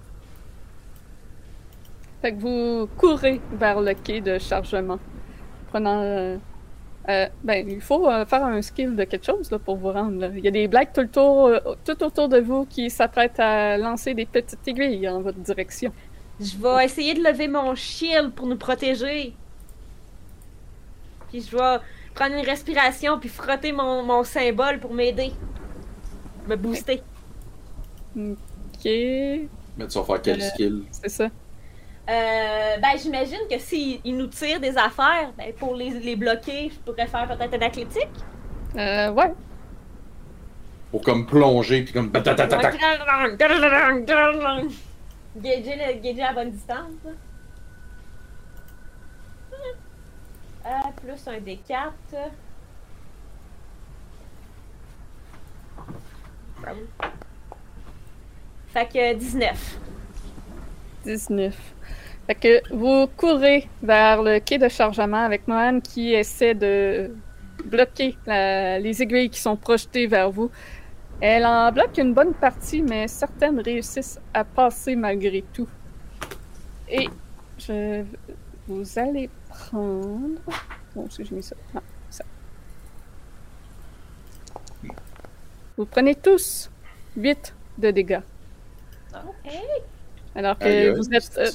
Fait que vous courez vers le quai de chargement. Prenant. euh, euh, ben, il faut euh, faire un skill de quelque chose là, pour vous rendre. là. Il y a des blagues tout, le tour, euh, tout autour de vous qui s'apprêtent à lancer des petites aiguilles en votre direction. Je vais essayer de lever mon shield pour nous protéger. Puis je vais prendre une respiration puis frotter mon, mon symbole pour m'aider. Me booster. Ok, Mais tu vas faire quel Euh, skill? c'est ça. Euh, ben, j'imagine que s'ils ils nous tirent des affaires, ben, pour les, les bloquer, je pourrais faire peut-être un athlétique. Euh, ouais. Pour comme plonger, puis comme. tatatatatak. Gager, le, gager à bonne distance. là. Euh, plus un D4. Fait que 19. 19. Fait que vous courez vers le quai de chargement avec Mohan qui essaie de bloquer la- les aiguilles qui sont projetées vers vous. Elle en bloque une bonne partie, mais certaines réussissent à passer malgré tout. Et je... vous allez prendre... Bon, si j'ai mis ça. Ah, ça. Vous prenez tous 8 de dégâts. Alors que vous êtes euh,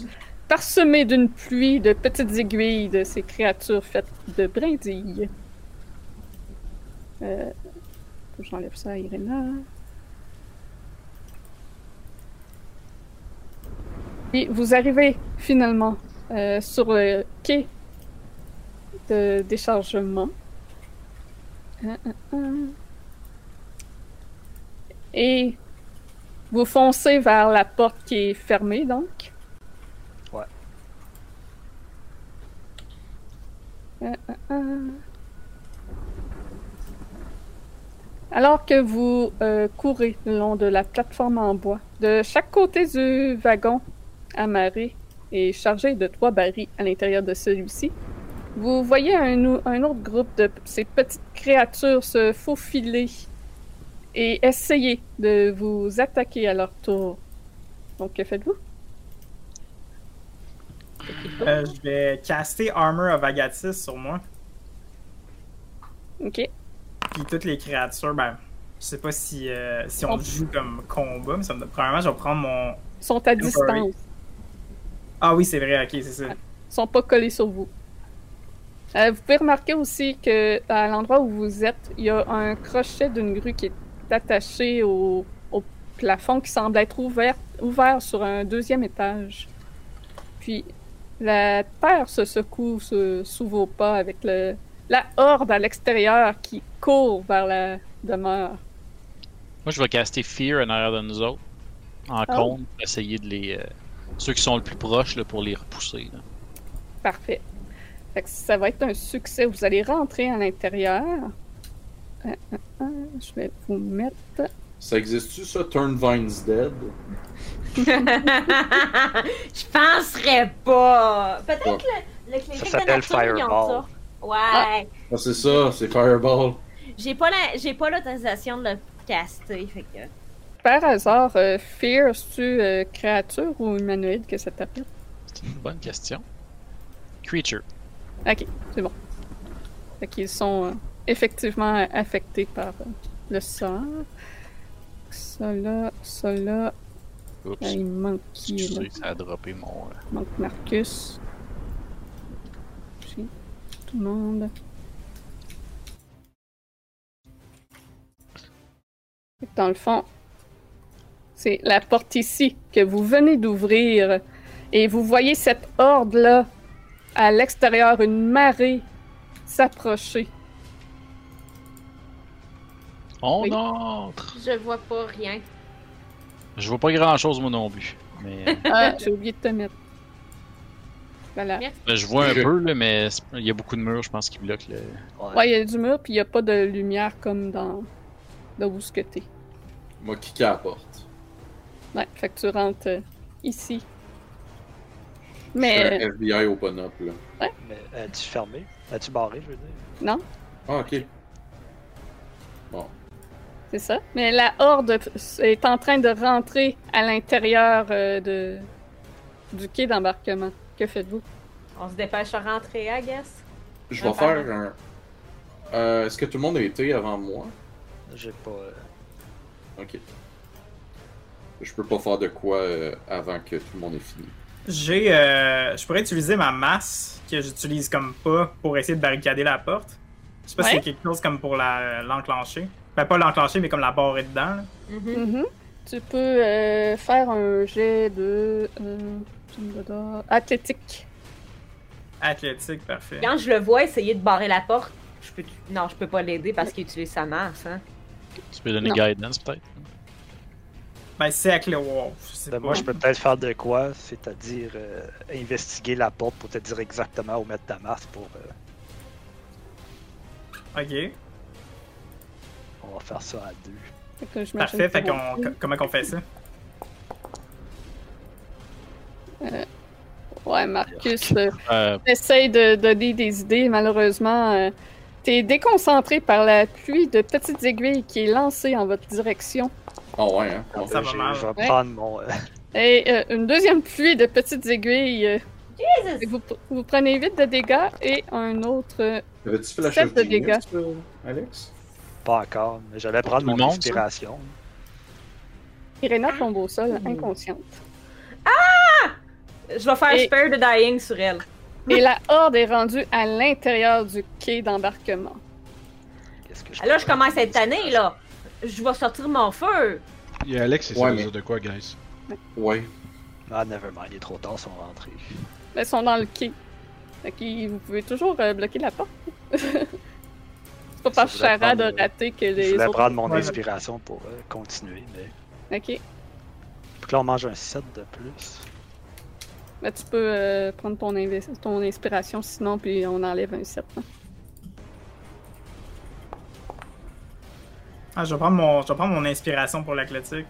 parsemé d'une pluie de petites aiguilles de ces créatures faites de brindilles. Euh, j'enlève ça à Irena. Et vous arrivez finalement euh, sur le quai de déchargement. Euh, euh, euh. Et vous foncez vers la porte qui est fermée, donc. Ouais. Alors que vous euh, courez le long de la plateforme en bois, de chaque côté du wagon amarré et chargé de trois barils à l'intérieur de celui-ci, vous voyez un, autre groupe de ces petites créatures se faufiler et essayer de vous attaquer à leur tour. Donc, que faites-vous? Euh, je vais caster Armor of Agatis sur moi. Ok. Puis toutes les créatures, ben, je sais pas si, euh, si on On- joue comme combat, mais ça me... premièrement, je vais prendre mon. Ils sont à Temporary. distance. Ah oui, c'est vrai, ok, c'est ça. Ils sont pas collés sur vous. Euh, vous pouvez remarquer aussi que à l'endroit où vous êtes, il y a un crochet d'une grue qui est attaché au, au plafond qui semble être ouvert, ouvert sur un deuxième étage. Puis la terre se secoue sous, sous vos pas avec le, la horde à l'extérieur qui court vers la demeure. Moi, je vais caster Fear en arrière de nous autres. En Ah. compte, pour essayer de les. euh, ceux qui sont le plus proches là, pour les repousser. là. Parfait. Fait que ça va être un succès. Vous allez rentrer à l'intérieur. Euh, euh, euh, je vais vous mettre. Ça existe-tu, ça, Turnvine's Dead? Je penserais pas. Peut-être Ouais. le, le Ça s'appelle Fireball. Ouais. Ah, c'est ça, c'est Fireball. J'ai pas la- j'ai pas l'autorisation de le caster, fait que. Par hasard, euh, Fear, es-tu euh, créature ou humanoïde que ça t'appelle? C'est une bonne question. Creature. Ok, c'est bon. Fait qu'ils sont euh, effectivement affectés par euh, le sort. Ça là, ça là. Oups. Il manque qui est là? Excusez, ça a droppé mon. euh, Il manque Marcus. Tout le monde. Dans le fond, c'est la porte ici que vous venez d'ouvrir et vous voyez cette horde-là à l'extérieur, une marée s'approcher. On Oui. entre! Je vois pas rien. Je vois pas grand chose, moi non plus. Mais euh, Ah, j'ai oublié de te mettre. Voilà. Merci. ben, je vois un Je- peu, là, mais il y a beaucoup de murs, je pense, qui bloquent le. Ouais, il y a du mur, puis il n'y a pas de lumière comme dans là où ce que t'es. Moi, qui à la porte. Ouais, fait que tu rentres euh, ici. Je Mais un FBI open up, là. Mais as-tu fermé? As-tu barré, je veux dire? Non, Ah, ok. c'est ça. Mais la horde est en train de rentrer à l'intérieur euh, de du quai d'embarquement. Que faites-vous? On se dépêche à rentrer, I guess. Je vais faire un. Euh, Est-ce que tout le monde a été avant moi? J'ai pas. euh, Ok. Je peux pas faire de quoi euh, avant que tout le monde ait fini. J'ai. euh, je pourrais utiliser ma masse que j'utilise comme pas pour essayer de barricader la porte. Je sais pas Ouais. si c'est quelque chose comme pour la- l'enclencher. Ben, pas l'enclencher, mais comme la barrer dedans. là. Mhm. Mhm. Tu peux euh, faire un jet de. euh, athlétique. Athlétique, parfait. Quand je le vois essayer de barrer la porte, je peux... non, je peux pas l'aider parce qu'il utilise sa masse. Hein. Tu peux donner Non. guidance, peut-être? Ben, c'est ben, moi, je peux peut-être faire de quoi, c'est-à-dire euh, investiguer la porte pour te dire exactement où mettre ta masse pour. euh, Ok, on va faire ça à deux. Que parfait. Fait qu'on. co- Comment qu'on fait ça? Ouais, Marcus euh, Euh, essaye de donner des idées. Malheureusement, euh, t'es déconcentré par la pluie de petites aiguilles qui est lancée en votre direction. Ah ouais, hein? Bon. Ça va mal. Je vais Ouais. prendre mon. euh, Et euh, une deuxième pluie de petites aiguilles. euh, Jesus! vous, vous prenez 8 de dégâts et un autre. euh, Avais-tu fait la Sept chose de dégâts. Alex? pas encore, mais j'allais prendre mon monde, ça? inspiration. Irena tombe au sol, Mmh. inconsciente. Je vais faire Et- Spare the Dying sur elle. Et la horde est rendue à l'intérieur du quai d'embarquement. Qu'est-ce que je Ah, Là, je commence à être tanné, là. Je vais sortir mon feu. Il y a Alex, c'est Ouais, ça mais- de quoi, guys? Ouais. Ah, nevermind, il est trop tard, ils sont rentrés. Elles sont dans le quai. Fait que vous pouvez toujours euh, bloquer la porte. c'est pas par charade de euh, rater que Je les voulais autres... prendre mon Ouais. inspiration pour euh, continuer, mais. Ok. Donc là, on mange un 7 de plus. Ben, tu peux euh, prendre ton, inspiration sinon, puis on enlève un 7. hein. Ah, je vais prendre mon, je vais prendre mon inspiration pour l'athlétique.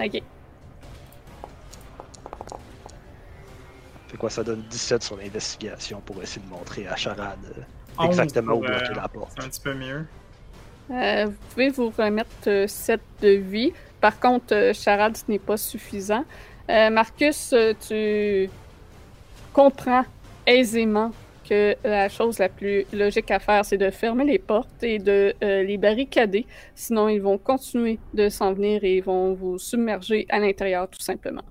Ok. Fait quoi, ça donne 17 sur l'investigation pour essayer de montrer à Charade euh, exactement où bloquer euh, la porte. C'est un petit peu mieux. Euh, vous pouvez vous remettre 7 de vie. Par contre, charade, ce n'est pas suffisant. Euh, Marcus, tu comprends aisément que la chose la plus logique à faire, c'est de fermer les portes et de euh, les barricader. Sinon, ils vont continuer de s'en venir et ils vont vous submerger à l'intérieur, tout simplement.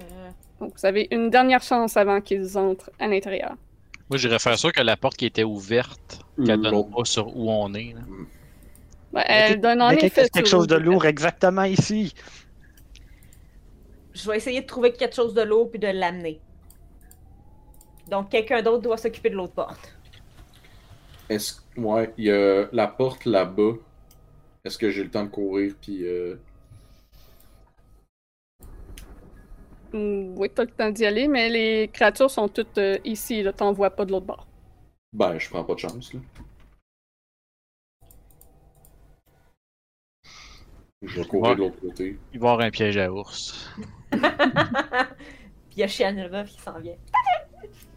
Euh, Donc, vous avez une dernière chance avant qu'ils entrent à l'intérieur. moi, j'irais faire sûr que la porte qui était ouverte, qu'elle donne L'autre. pas sur où on est. là. Ouais, elle donne en Mais effet quelque, chose de lourd exactement ici? je vais essayer de trouver quelque chose de lourd puis de l'amener. Donc, quelqu'un d'autre doit s'occuper de l'autre porte. Est-ce ouais, il y a la porte là-bas. Est-ce que j'ai le temps de courir puis euh... Mm, Oui, t'as le temps d'y aller, mais les créatures sont toutes euh, ici, là, t'en vois pas de l'autre bord. Ben, je prends pas de chance là. Je vais courir de l'autre côté. Il va y avoir un piège à ours. Puis il y a Chianova qui s'en vient.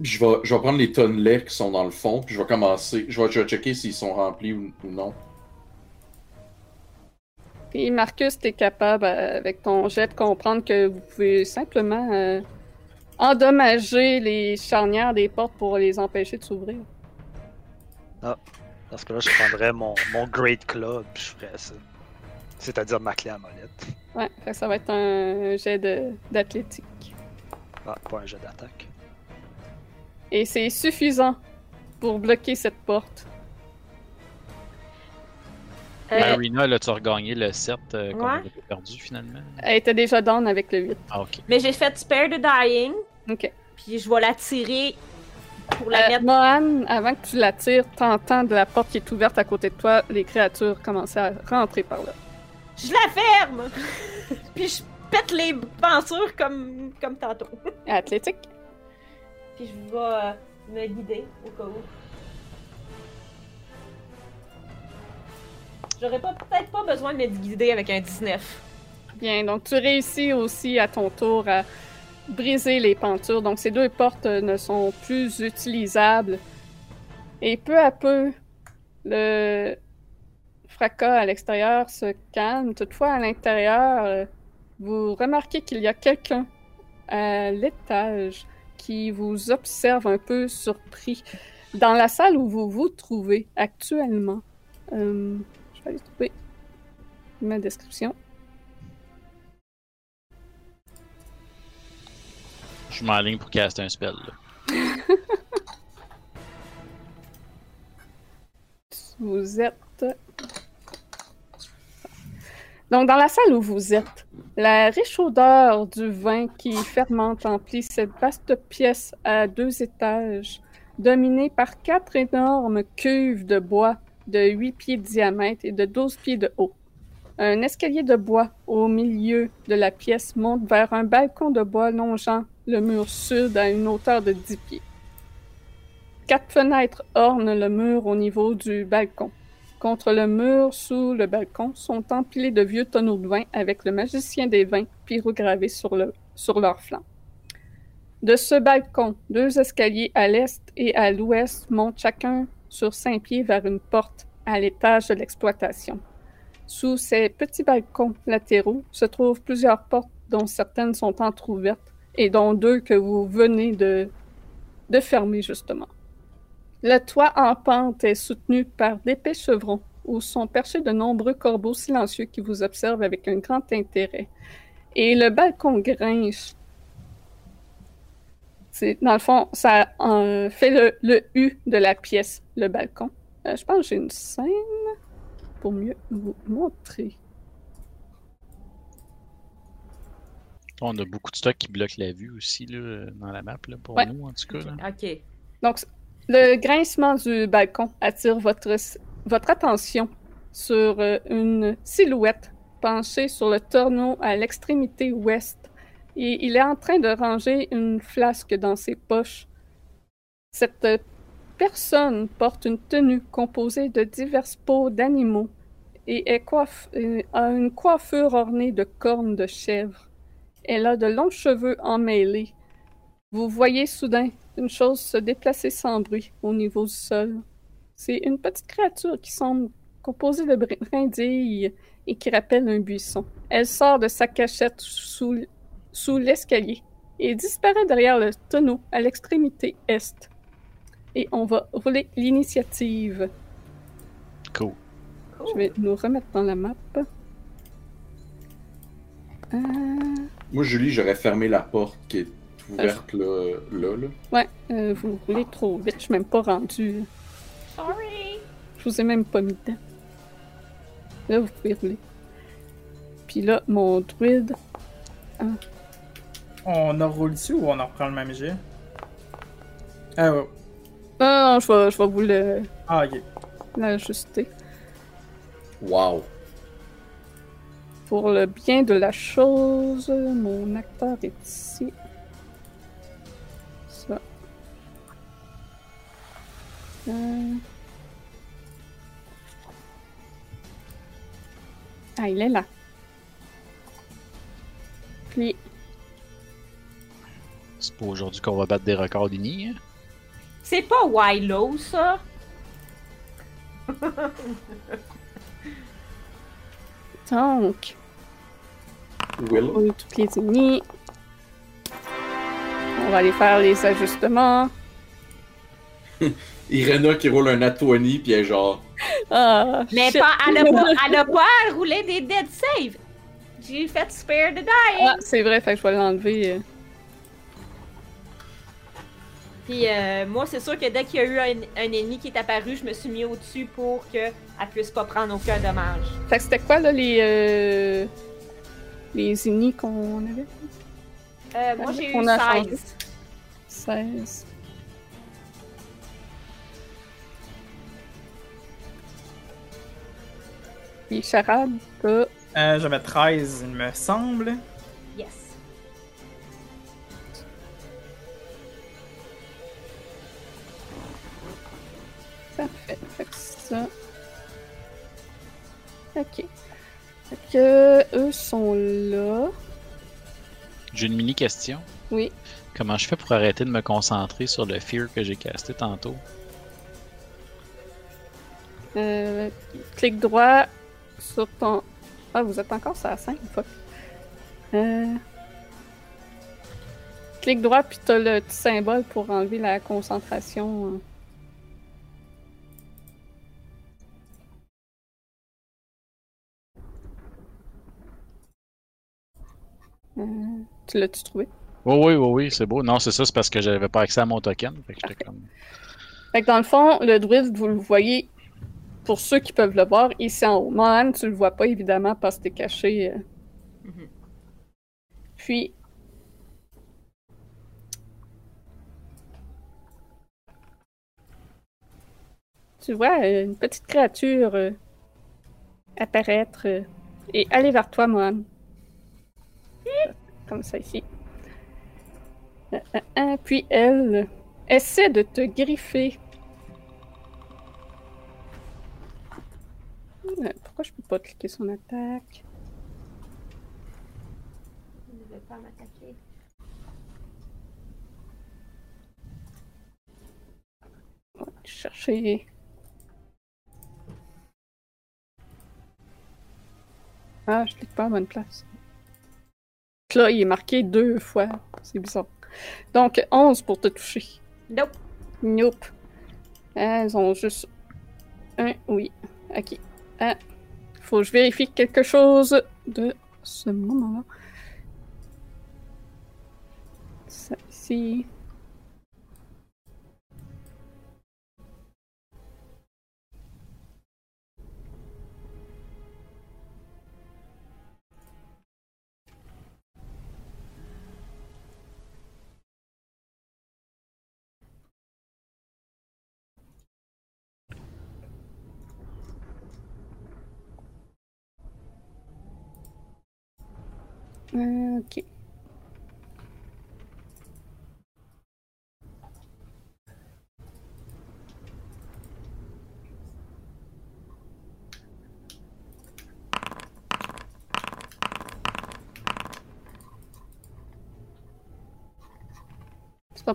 Je vais, je vais prendre les tonnelets qui sont dans le fond, puis je vais commencer. Je vais, je vais checker s'ils sont remplis ou, ou non. Et Marcus, t'es capable, euh, avec ton jet, de comprendre que vous pouvez simplement euh, endommager les charnières des portes pour les empêcher de s'ouvrir. Dans ce cas-là, je prendrais mon, mon Great Club, puis je ferais ça. C'est-à-dire ma clé à molette. Ouais, ça va être un jet de- d'athlétique. Ah, pas un jeu d'attaque. Et c'est suffisant pour bloquer cette porte. Euh, Marina, là, tu as regagné le 7 euh, qu'on Ouais. avait perdu finalement? Elle était déjà down avec le 8. Ah, ok. mais j'ai fait Spare the Dying, Ok. puis je vais la tirer pour la Euh, mettre. Mohan, avant que tu la tires, t'entends de la porte qui est ouverte à côté de toi, les créatures commencer à rentrer par là. Je la ferme! puis je pète les pensures comme, comme tantôt. Athlétique. Je vais euh, me guider au cas où. J'aurais pas peut-être pas besoin de me guider avec un 19. Bien, donc tu réussis aussi à ton tour à briser les pentures. Donc ces deux portes euh, ne sont plus utilisables. Et peu à peu, le fracas à l'extérieur se calme. Toutefois, à l'intérieur, euh, vous remarquez qu'il y a quelqu'un à l'étage qui vous observe un peu surpris dans la salle où vous vous trouvez actuellement. Euh, je vais aller trouver ma description. Je m'enligne pour caster un spell. là. Vous êtes. Donc, dans la salle où vous êtes, la riche odeur du vin qui fermente emplit cette vaste pièce à deux étages, dominée par quatre énormes cuves de bois de 8 pieds de diamètre et de 12 pieds de haut. Un escalier de bois au milieu de la pièce monte vers un balcon de bois longeant le mur sud à une hauteur de 10 pieds. Quatre fenêtres ornent le mur au niveau du balcon. Contre le mur sous le balcon sont empilés de vieux tonneaux de vin avec le magicien des vins pyrogravé sur, le, sur leur flanc. De ce balcon, deux escaliers à l'est et à l'ouest montent chacun sur cinq pieds vers une porte à l'étage de l'exploitation. Sous ces petits balcons latéraux se trouvent plusieurs portes dont certaines sont entr'ouvertes et dont deux que vous venez de, de fermer justement. Le toit en pente est soutenu par d'épais chevrons où sont perchés de nombreux corbeaux silencieux qui vous observent avec un grand intérêt. Et le balcon grinche. C'est, dans le fond, ça euh, fait le, le U de la pièce, le balcon. Euh, je pense que j'ai une scène pour mieux vous montrer. On a beaucoup de stocks qui bloquent la vue aussi là, dans la map, là, pour Ouais. nous en tout cas. là. Ok. Donc, le grincement du balcon attire votre, votre attention sur euh, une silhouette penchée sur le tonneau à l'extrémité ouest. Et il est en train de ranger une flasque dans ses poches. Cette personne porte une tenue composée de diverses peaux d'animaux et est coiffe- euh, a une coiffure ornée de cornes de chèvre. Elle a de longs cheveux emmêlés. Vous voyez soudain une chose se déplacer sans bruit au niveau du sol. C'est une petite créature qui semble composée de brin- brindilles et qui rappelle un buisson. Elle sort de sa cachette sous, sous l'escalier et disparaît derrière le tonneau à l'extrémité est. Et on va rouler l'initiative. Cool. Je vais nous remettre dans la map. Euh, Moi, Julie, j'aurais fermé la porte qui est ouverte là, là, là. ouais, euh, vous roulez trop vite, je suis même pas rendu. Sorry. Je vous ai même pas mis dedans. Là, vous pouvez rouler. Puis là, mon druide. On en roule dessus ou on en reprend le même jet? Ah ouais. Non, non, je vais, je vais vous le- Ah ok. l'ajuster. Wow. Pour le bien de la chose, mon acteur est ici. Euh. Ah, il est là. Puis, C'est pas aujourd'hui qu'on va battre des records d'Uni. Hein? C'est pas Wilo, ça? donc, Will. on a toutes les ennemis. On va aller faire les ajustements. Irena qui roule un 20 puis elle est genre. Ah, Mais shit. pas, elle, a pas, elle a pas à rouler des dead save. J'ai fait spare the die. Ah, c'est vrai, fait que je vais l'enlever. euh. Puis euh, moi, c'est sûr que dès qu'il y a eu un, un ennemi qui est apparu, je me suis mis au-dessus pour qu'elle puisse pas prendre aucun dommage. Fait que c'était quoi, là, les. euh, les ennemis qu'on avait? Euh, moi, j'ai eu On a changé. 16. 16. Les charades, t'as. Euh, J'avais 13, il me semble. Yes. Parfait. Fait que ça. Ok. Fait que eux sont là. J'ai une mini question. Oui. Comment je fais pour arrêter de me concentrer sur le fear que j'ai casté tantôt? Euh, clic droit sur ton. Ah, vous êtes encore sur la 5, fuck. Euh... Clic droit, puis t'as le petit symbole pour enlever la concentration. hein. Euh, tu l'as-tu trouvé? Oui, oui, oui, oui, c'est beau. Non, c'est ça, c'est parce que j'avais pas accès à mon token. Fait que j'étais comme. Fait que dans le fond, le druide, vous le voyez, pour ceux qui peuvent le voir, ici en haut. Mohan, tu le vois pas évidemment parce que t'es caché. euh. Mhm. Puis. Tu vois euh, une petite créature euh, apparaître euh, et aller vers toi, Mohan. Comme ça ici. Puis elle essaie de te griffer. Pourquoi je peux pas cliquer son attaque? Je vais pas m'attaquer. On va chercher. Ah, je clique pas à bonne place. Là, il est marqué deux fois. C'est bizarre. Donc, 11 pour te toucher. Nope. Nope. Elles ont juste un oui. Ok. Ah. Faut que je vérifie quelque chose de ce moment-là. Ça ici. Ok.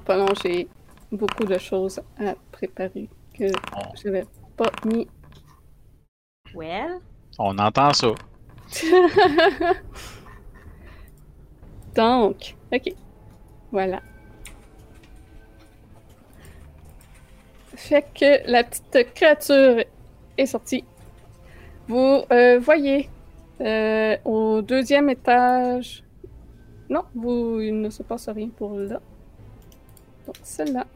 Pas long, j'ai beaucoup de choses à préparer que je n'avais pas mis. Well? On entend ça. Donc, ok. Voilà. Fait que la petite créature est sortie. Vous euh, voyez euh, au deuxième étage. Non, vous, il ne se passe rien pour là. Donc, celle-là.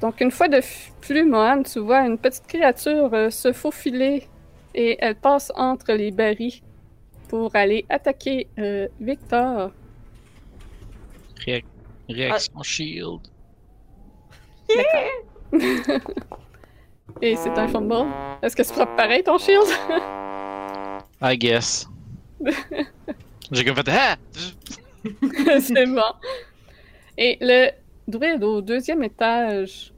Donc, une fois de plus, Mohan, tu vois une petite créature euh, se faufiler et elle passe entre les barils pour aller attaquer euh, Victor. Réac- Réaction shield. Et c'est un fumble. Est-ce que c'est frappe pareil ton shield? I guess. J'ai comme fait. Ah! c'est bon. Et le druide au deuxième étage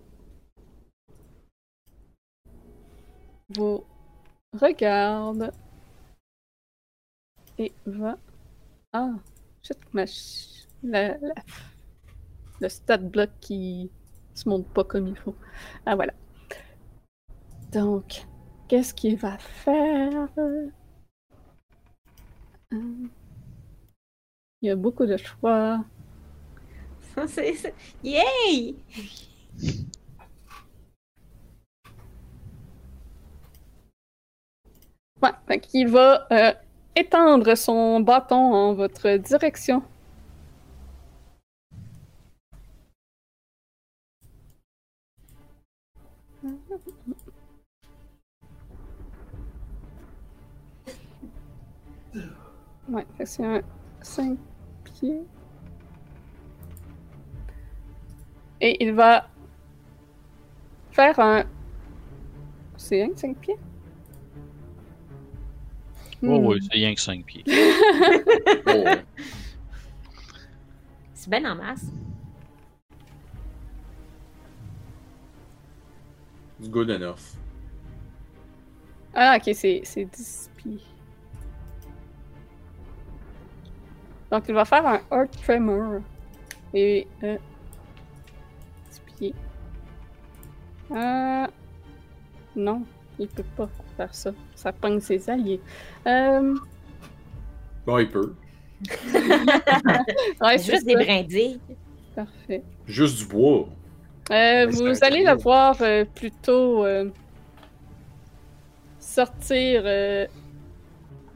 vous regarde et va. Ah, ma la, la- le stat block qui se monte pas comme il faut. Ah, voilà. Donc, qu'est-ce qu'il va faire? Hum. Il y a beaucoup de choix. Ça, c'est- c'est- Yay! Ouais, fait qu'il va euh, étendre son bâton en votre direction. Ouais, c'est un 5 pieds. Et il va faire un. C'est un 5 pieds? Oh, Hmm. oui, c'est rien que 5 pieds. Oh. C'est bien en masse. It's good enough. Ah, ok, c'est c'est 10 pieds. Donc, il va faire un Earth Tremor. Et. Euh, 10 pieds. Euh. Non, il peut pas faire ça. Ça pogne ses alliés. Euh. Bon, il peut. Ouais, juste des brindilles. Parfait. Juste du bois. Euh, vous allez le voir euh, plutôt euh, sortir euh,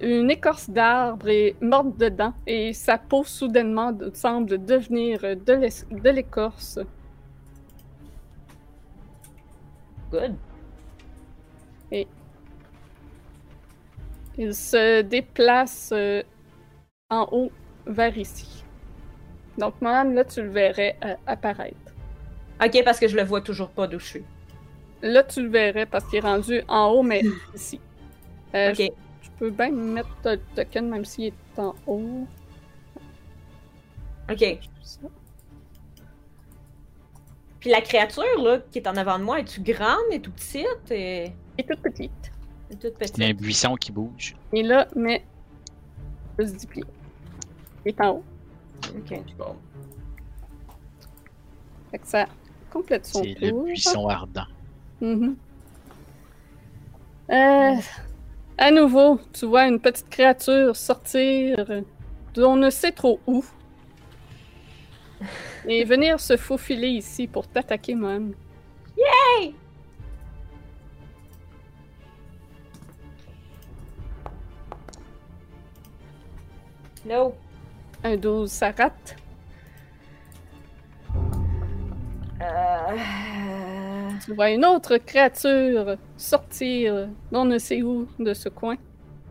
une écorce d'arbre et mordre dedans, et sa peau soudainement semble devenir de l'es- de l'écorce. Good. Il se déplace euh, en haut vers ici. Donc, madame, là, tu le verrais euh, apparaître. Ok, parce que je le vois toujours pas d'où je suis. Là, tu le verrais parce qu'il est rendu en haut, mais ici. Euh, Ok. je, je peux bien mettre le token même s'il est en haut. Ok. Puis la créature, là, qui est en avant de moi, est-tu grande, est tout petite? Et... Est toute petite. Est toute petite. Il y a un buisson qui bouge. Et là, mais. Plus 10 pieds. Il est en haut. Ok. Bon. Fait que ça complète son C'est le tour. buisson ardent. Mhm. Euh, à nouveau, tu vois une petite créature sortir d'on ne sait trop où. Et venir se faufiler ici pour t'attaquer, même. Hey! No. Un 12, ça rate. Euh... Tu vois une autre créature sortir d'on ne sait où de ce coin.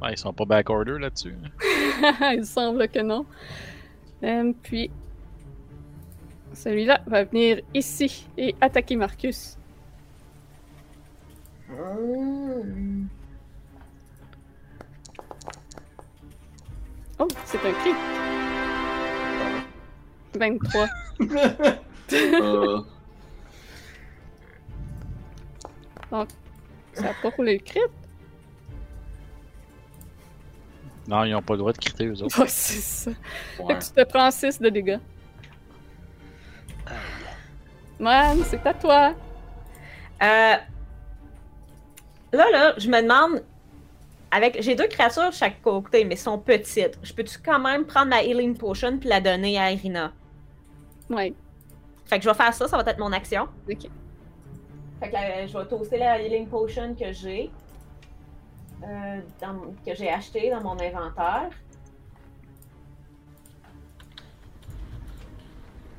Ouais, ils sont pas backorder là-dessus. Il semble que non. Euh, puis, celui-là va venir ici et attaquer Marcus. Hmm. Oh, c'est un cri. 23. Euh, Ça a pas roulé le crit? Non, ils ont pas le droit de critter eux autres. Ouais, c'est ça. Fait ouais. que tu te prends 6 de dégâts. Man, c'est à toi. Euh, Là, là, je me demande. Avec... J'ai deux créatures chaque côté, mais elles sont petites. Je peux-tu quand même prendre ma Healing Potion puis la donner à Irina? Ouais, Fait que je vais faire ça, ça va être mon action. ok. Fait que je vais toaster la Healing Potion que j'ai. euh, que j'ai acheté dans mon inventaire.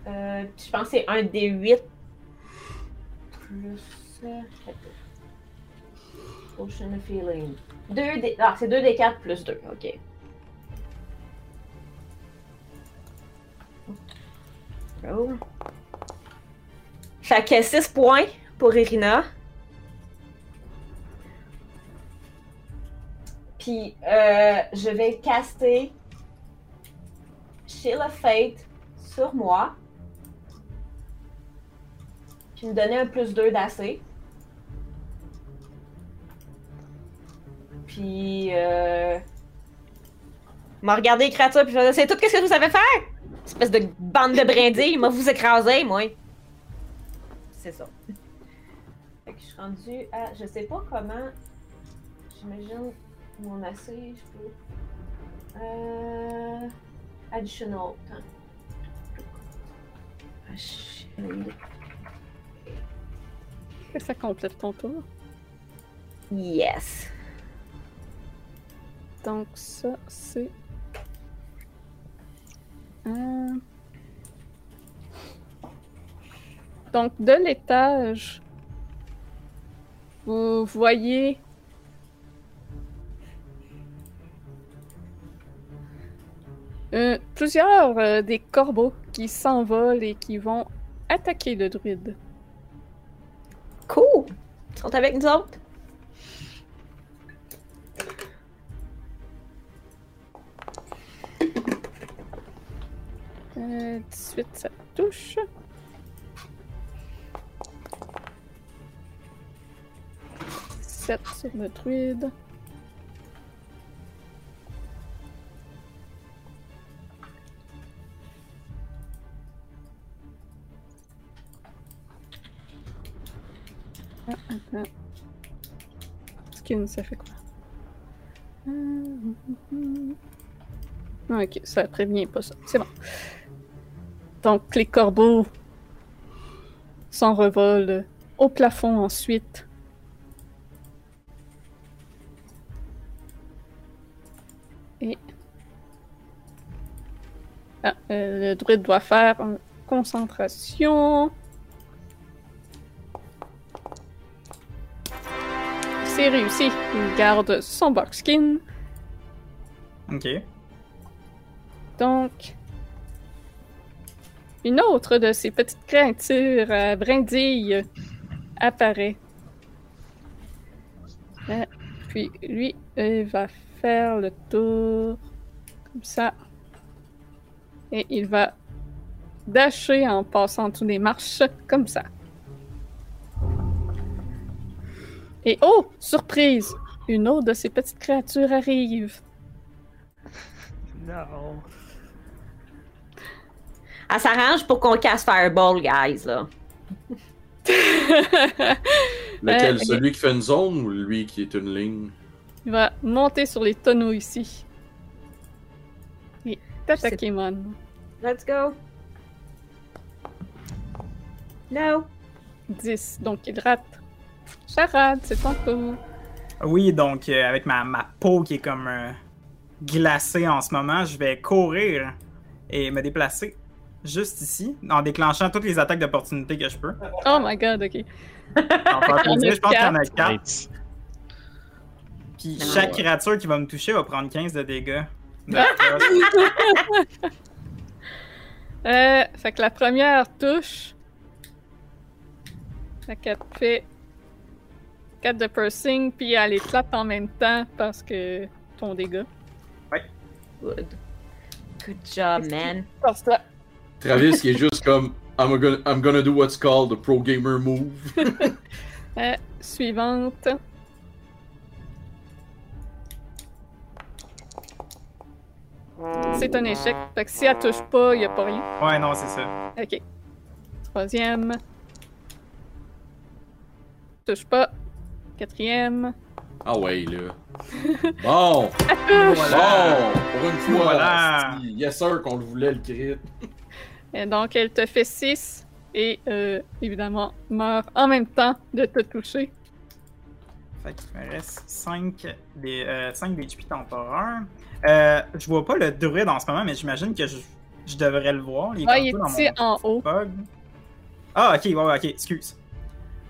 Euh, puis je pense que c'est un D8 plus. Potion of Healing. 2 D... Ah, c'est 2 D4 plus 2, ok. Roll. Fait que 6 points pour Irina. Puis, euh, je vais caster of Fate sur moi. Puis me donner un plus 2 d'AC. Puis, euh... m'a regardé les créatures, puis je vais dire, c'est tout ce que vous savez faire! Espèce de bande de brindilles, m'a vous écraser, moi! C'est ça. Fait que je suis rendue à. Je sais pas comment. J'imagine mon AC, je peux. Euh. Additional. Ah, ça complète ton tour. Yes. Donc ça, c'est... Donc de l'étage, vous voyez euh, plusieurs euh, des corbeaux qui s'envolent et qui vont attaquer le druide. Cool! Ils sont avec nous autres? Euh, 18, ça touche. Sur le druide. Ah, attends. Skin, ça fait quoi? Hum. Ok, ça prévient pas ça. C'est bon. Donc, les corbeaux s'enrevolent au plafond ensuite. Et. Ah, euh, le druide doit faire une concentration. C'est réussi. Il garde son boxkin. Ok. Donc, une autre de ces petites créatures à brindilles apparaît. Euh, puis lui, il va faire le tour comme ça. Et il va dasher en passant tous les marches comme ça. Et oh, surprise! Une autre de ces petites créatures arrive. Non. Elle s'arrange pour qu'on casse Fireball, guys, là. Lequel Euh, Celui qui fait une zone ou lui qui est une ligne? Il va monter sur les tonneaux ici. Et t'attaquer, man. Let's go. No. 10. Donc il rate. Charade, c'est ton tour. Oui, donc euh, avec ma, ma peau qui est comme euh, glacée en ce moment, je vais courir et me déplacer juste ici en déclenchant toutes les attaques d'opportunité que je peux. Oh my god, ok. En faire Il y en a plaisir, je pense qu'il y en a quatre. 4. Right. Puis chaque ouais. créature qui va me toucher va prendre 15 de dégâts. Euh, fait que la première touche. Fait qu'elle fait 4 de piercing, puis elle éclate en même temps parce que ton dégât. Good. Good job, man. Travis qui est juste comme I'm gonna, I'm gonna do what's called the pro gamer move. Euh, suivante. C'est un échec. Fait que si elle touche pas, y a pas rien. Ouais, non, c'est ça. Ok. Troisième. Touche pas. Quatrième. Ah ouais, là. Bon! Voilà. Bon! Pour une fois, Voilà. yes sir, qu'on le voulait, le crit. Et donc, elle te fait 6 et euh, évidemment meurt en même temps de te toucher. Fait qu'il me reste 5 des, euh, 5 d'HP temporaires. Euh, je vois pas le druide en ce moment, mais j'imagine que je, je devrais le voir. Il est Ah, il dans est ici mon en haut. bug. Ah, ok, ouais, ouais, ok, excuse.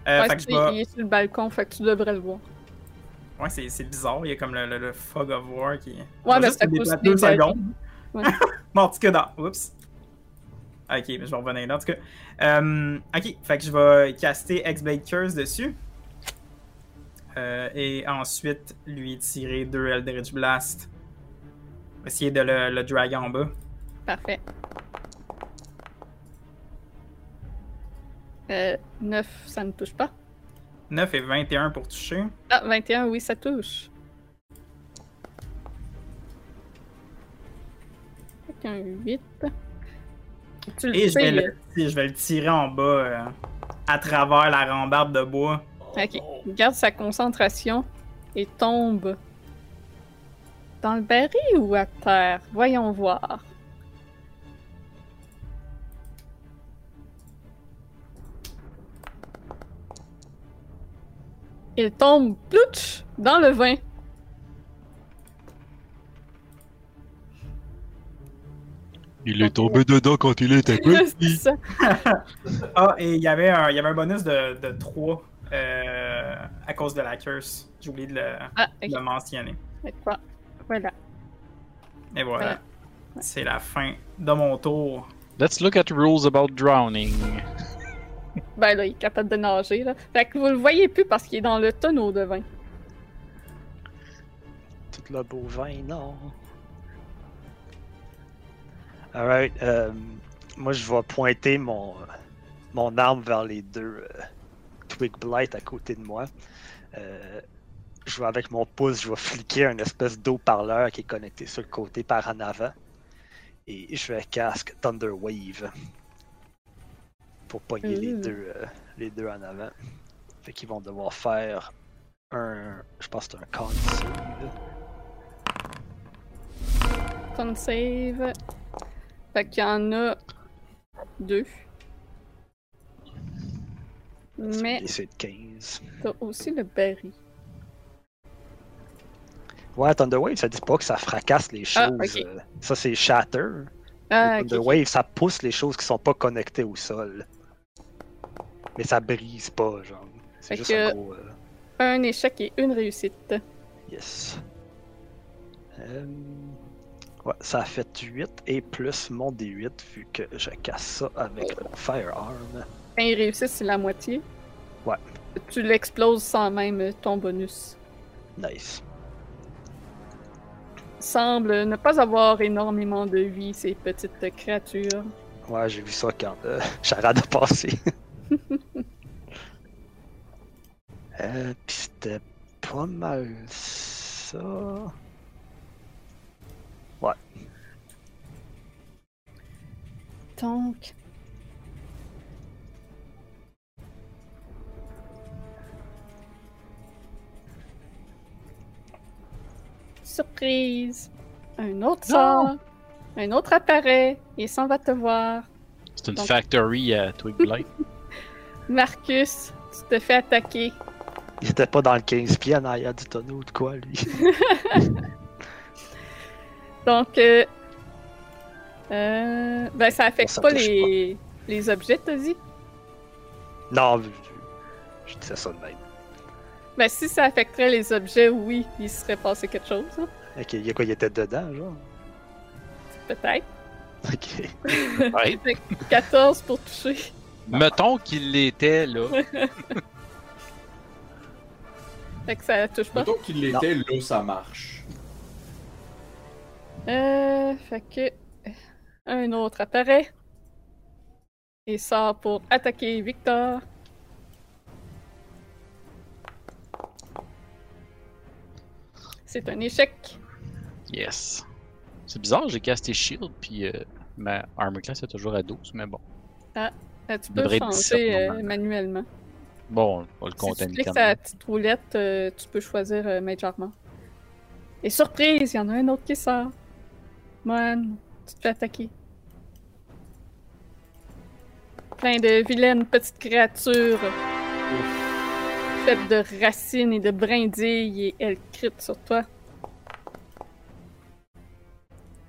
Euh, Ouais, fait que je c'est- vais- Il est sur le balcon, fait que tu devrais le voir. Ouais, c'est c'est bizarre, il y a comme le, le, le fog of war qui. Ouais, mais cause déplacer des deux secondes. Ouais. Oups. Ok, mais je vais revenir là. En tout cas. Euh, ok, fait que je vais caster X-Blade Curse dessus. Euh, et ensuite, lui tirer deux Eldritch Blast. Essayer de le, le drag en bas. Parfait. Euh, 9, ça ne touche pas. 9 et 21 pour toucher. Ah, 21, oui, ça touche. Fait qu'un 8. Tu le Et je vais, sais, le, je vais le tirer en bas euh, à travers la rambarde de bois. Ok, il garde sa concentration et tombe dans le baril ou à terre? Voyons voir. Il tombe plouch dans le vin. Il est tombé dedans quand il était petit. Ah, et il y avait un, il y avait un bonus de, de 3 euh, à cause de la curse. J'ai oublié de le, Ah, de ok. le mentionner. Voilà. Et voilà. Voilà. C'est la fin de mon tour. Let's look at rules about drowning. Ben là, il est capable de nager, là. Fait que vous le voyez plus parce qu'il est dans le tonneau de vin. Tout le beau vin, non. Alright, euh, moi je vais pointer mon, mon arme vers les deux euh, Twig Blight à côté de moi. Euh, je vais avec mon pouce, je vais fliquer un espèce d'eau parleur qui est connecté sur le côté par en avant. Et je vais casque Thunder Wave pour pogner les, deux, euh, les deux en avant. Fait qu'ils vont devoir faire un. Je pense que c'est un con save. Con save. Fait qu'il y en a deux. Mais C'est de 15. t'as aussi le berry. Ouais, Thunderwave, ça dit pas que ça fracasse les choses. Ah, ok. euh, Ça, c'est Shatter. Ah. Thunderwave, ça pousse les choses qui sont pas connectées au sol. Mais ça brise pas, genre. C'est juste un gros. euh, Un échec et une réussite. Yes. Euh, Ouais, ça a fait 8 et plus mon D8 vu que je casse ça avec le Firearm. Quand ils réussissent, c'est la moitié. Ouais. Tu l'exploses sans même ton bonus. Nice. Semble ne pas avoir énormément de vie, ces petites créatures. Ouais, j'ai vu ça quand euh, Charade a passé. euh, pis c'était pas mal ça. Donc. Surprise! Un autre sort, un autre apparaît et s'en va te voir. C'est une Donc- factory à Twig Blight. Marcus, tu te fais attaquer. Il était pas dans le 15 pieds en arrière du tonneau ou de quoi, lui. Donc, euh, euh, ben ça affecte pas les, les objets, t'as dit? non, je, je disais ça de même. Ben si ça affecterait les objets, oui, il serait passé quelque chose, hein, Ok, il y a quoi, il était dedans, genre? peut-être. Ok. Ouais. Fait que 14 pour toucher. Mettons qu'il l'était, là. Fait que ça touche pas. Plutôt qu'il l'était, là, ça marche. Euh, fait que un autre apparaît et sort pour attaquer Victor. C'est un échec. Yes. C'est bizarre, j'ai casté Shield, puis euh, ma armor class est toujours à 12, mais bon. Euh, tu peux Devrait être 17 changer euh, manuellement. Bon, on le Si compter tu cliques la petite roulette, euh, tu peux choisir Armor. Et surprise, il y en a un autre qui sort. Man, tu te fais attaquer. Plein de vilaines petites créatures. Faites de racines et de brindilles et elles critent sur toi.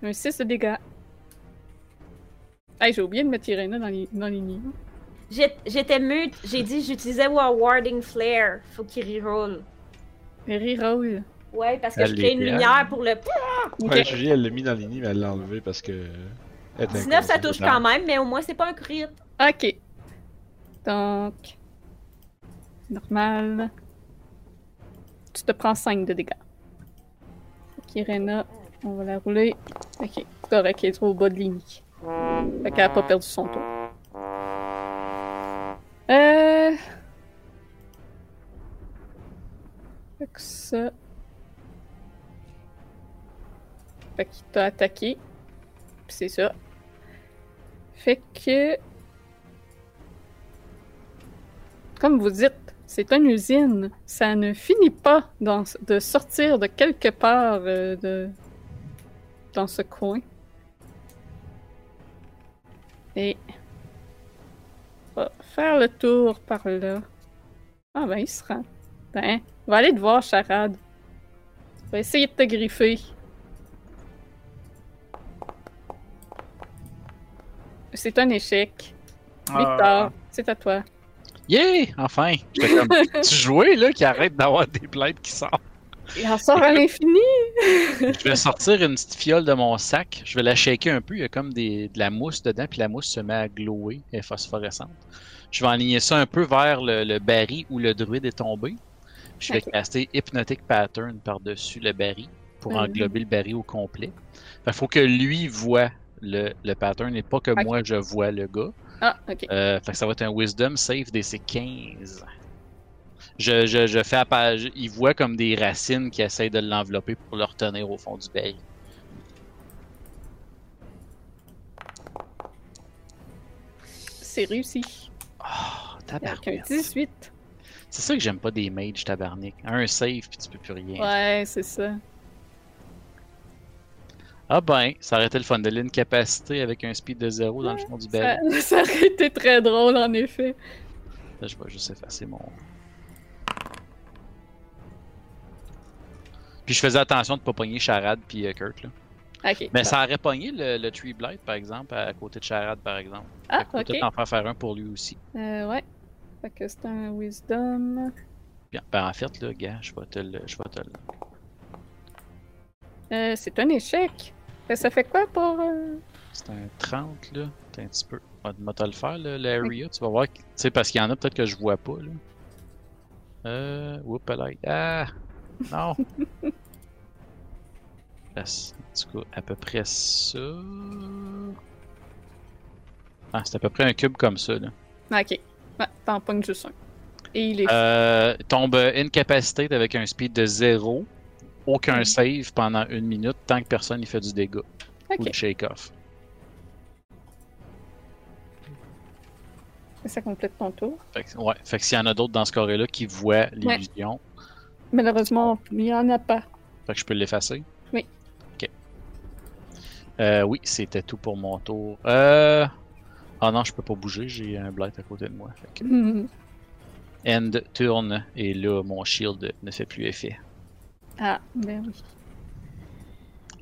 Un 6 de dégâts. Hey, j'ai oublié de mettre Irena dans les, dans les nids. J'étais mute, j'ai dit j'utilisais War- Warding Flare. Faut qu'il reroll. Reroll. Ouais, parce que Elle je crée une lumière pour le. Ok. Ouais, Julie, elle l'a mis dans l'ini, mais elle l'a enlevé parce que. elle était 19, ça touche quand même, mais au moins c'est pas un crit. Ok. Donc. Normal. Tu te prends 5 de dégâts. Ok, Rena, on va la rouler. Ok, c'est correct, elle est trop au bas de ligne. Fait qu'elle a pas perdu son tour. Euh. Fait que ça. Fait qu'il t'a attaqué. C'est ça. Fait que. Comme vous dites, c'est une usine. Ça ne finit pas de sortir de quelque part euh, de, dans ce coin. Et on va faire le tour par là. Ah ben, il se rend. Ben, va aller te voir, Charade. Va essayer de te griffer. C'est un échec. Victor, Ah. c'est à toi. Yeah! Enfin! J'étais comme, tu jouais, là, qui arrête d'avoir des plaintes qui sortent. Il en sort à l'infini! Je vais sortir une petite fiole de mon sac. Je vais la shaker un peu. Il y a comme des, de la mousse dedans, puis la mousse se met à glower. Elle est phosphorescente. Je vais aligner ça un peu vers le, le baril où le druide est tombé. Je vais Ok. caster Hypnotic Pattern par-dessus le baril pour Mhm. englober le baril au complet. Il faut que lui voit le, le pattern et pas que moi je vois le gars. Ah, ok. Euh, fait que ça va être un Wisdom save DC 15. Je, je, je fais Il voit comme des racines qui essayent de l'envelopper pour le retenir au fond du baril. C'est réussi. Oh, tabarouette. 18. C'est ça que j'aime pas des mages tabarnak. Un save puis tu peux plus rien. Ouais, c'est ça. Ah ben, ça aurait été le fun de l'incapacité avec un speed de 0 dans le fond du Ça, bel. ça aurait été très drôle, en effet. Là, je vais juste effacer mon. Puis je faisais attention de pas pogner Charade puis euh, Kurt là. Ok. Mais ça aurait pogné le, le Tree Blight par exemple à côté de Charade par exemple. Ah, ok. peut-être en faire faire un pour lui aussi. Euh, ouais. Fait que c'est un Wisdom. Bien, ben en fait là, gars, je vais te le. Je vais te le. Euh, c'est un échec. Ça fait quoi pour. euh, C'est un 30 là. T'as un petit peu. On va te le faire le, le area, tu vas voir. Tu sais, parce qu'il y en a peut-être que je vois pas là. Euh. Whoop Ah! Non! Tout cas, à peu près ça. Ah, c'est à peu près un cube comme ça là. Ok. Ouais, t'en pognes juste un. Et il est. Euh, tombe incapacité avec un speed de 0. Aucun Mhm. save pendant une minute tant que personne n'y fait du dégât. Ou du shake-off. Ça complète ton tour. Fait que, ouais, fait que s'il y en a d'autres dans ce carré-là qui voient l'illusion, Malheureusement, il n'y en a pas. fait que je peux l'effacer? Oui. Ok. Euh, oui, c'était tout pour mon tour. Euh... Ah non, je peux pas bouger, j'ai un blight à côté de moi. Fait que Hmm. end turn, et là, mon shield ne fait plus effet. Ah, ben oui.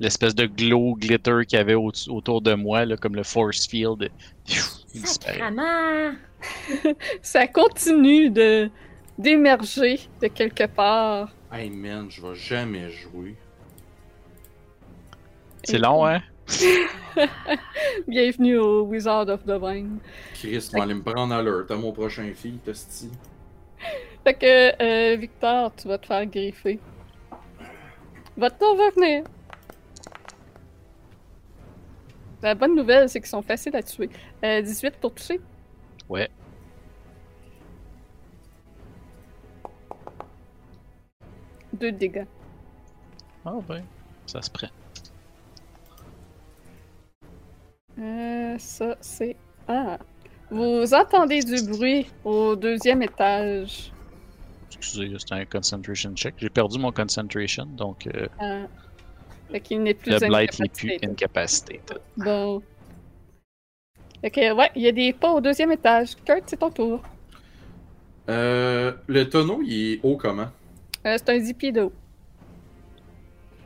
L'espèce de glow glitter qu'il y avait au- autour de moi, là, comme le force field, il disparaît. Ça continue de d'émerger de quelque part. Hey man, je vais jamais jouer. C'est long, hein? Bienvenue au Wizard of the Vine. Chris, tu vas aller me prendre à l'heure. T'as mon prochain fille, Tosti. Fait que, euh, Victor, tu vas te faire griffer. Votre tour va venir. La bonne nouvelle, c'est qu'ils sont faciles à tuer. Euh, 18 pour toucher. Ouais. Deux dégâts. Ah ben, ça se prend. Euh, ça, c'est. Ah! Vous entendez du bruit au deuxième étage. Excusez, c'était un concentration check. J'ai perdu mon concentration, donc euh, Ah. Fait qu'il n'est plus le blight n'est plus incapacité. Bon. Fait que, ouais, il y a des pas au deuxième étage. Kurt, c'est ton tour. Euh, le tonneau, il est haut comment? Euh, c'est un 10 pieds de haut.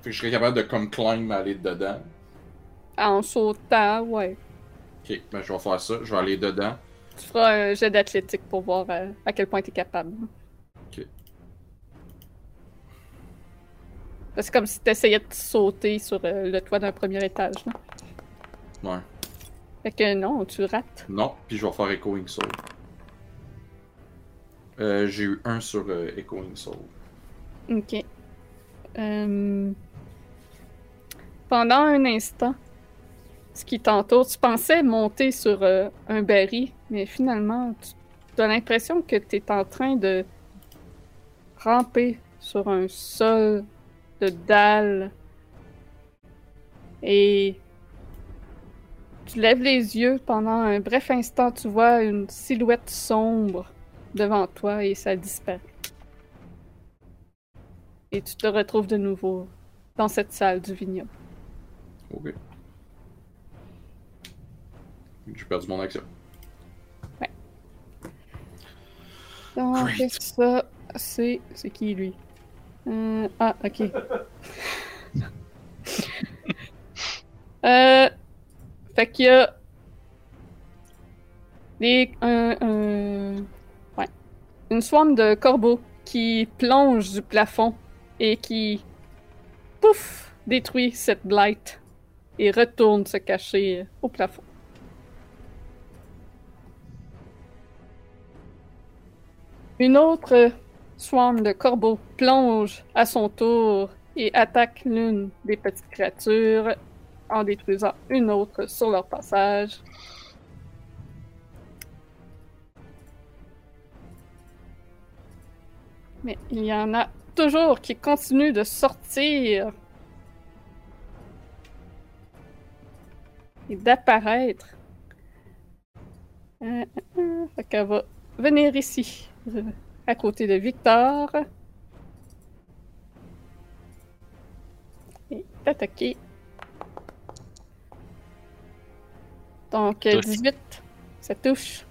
Fait que je serais capable de comme climb aller dedans. En sautant, ouais. Ok, ben je vais faire ça. Je vais aller dedans. Tu feras un jet d'athlétique pour voir euh, à quel point tu es capable. C'est comme si tu essayais de sauter sur euh, le toit d'un premier étage. là. Ouais. Fait que non, tu rates. Non, puis je vais faire Echoing Soul. Euh, J'ai eu un sur euh, Echoing Soul. Ok. Euh, Pendant un instant, ce qui t'entoure, tu pensais monter sur un baril, mais finalement, tu as l'impression que tu es en train de ramper sur un sol de dalles. Et tu lèves les yeux pendant un bref instant, tu vois une silhouette sombre devant toi et ça disparaît. Et tu te retrouves de nouveau dans cette salle du vignoble. Ok. J'ai perdu mon action. Donc, Great. ça, c'est. C'est qui lui? Euh, ah, ok. euh. Fait qu'il y a. Des. Un, un- ouais. Une swarm de corbeaux qui plonge du plafond et qui. Pouf! détruit cette blight et retourne se cacher au plafond. Une autre swarm de corbeaux plonge à son tour et attaque l'une des petites créatures en détruisant une autre sur leur passage. Mais il y en a toujours qui continuent de sortir et d'apparaître. Euh, euh, euh, va venir ici, à côté de Victor. Et t'attaquer. Donc, Touche. 18, ça touche.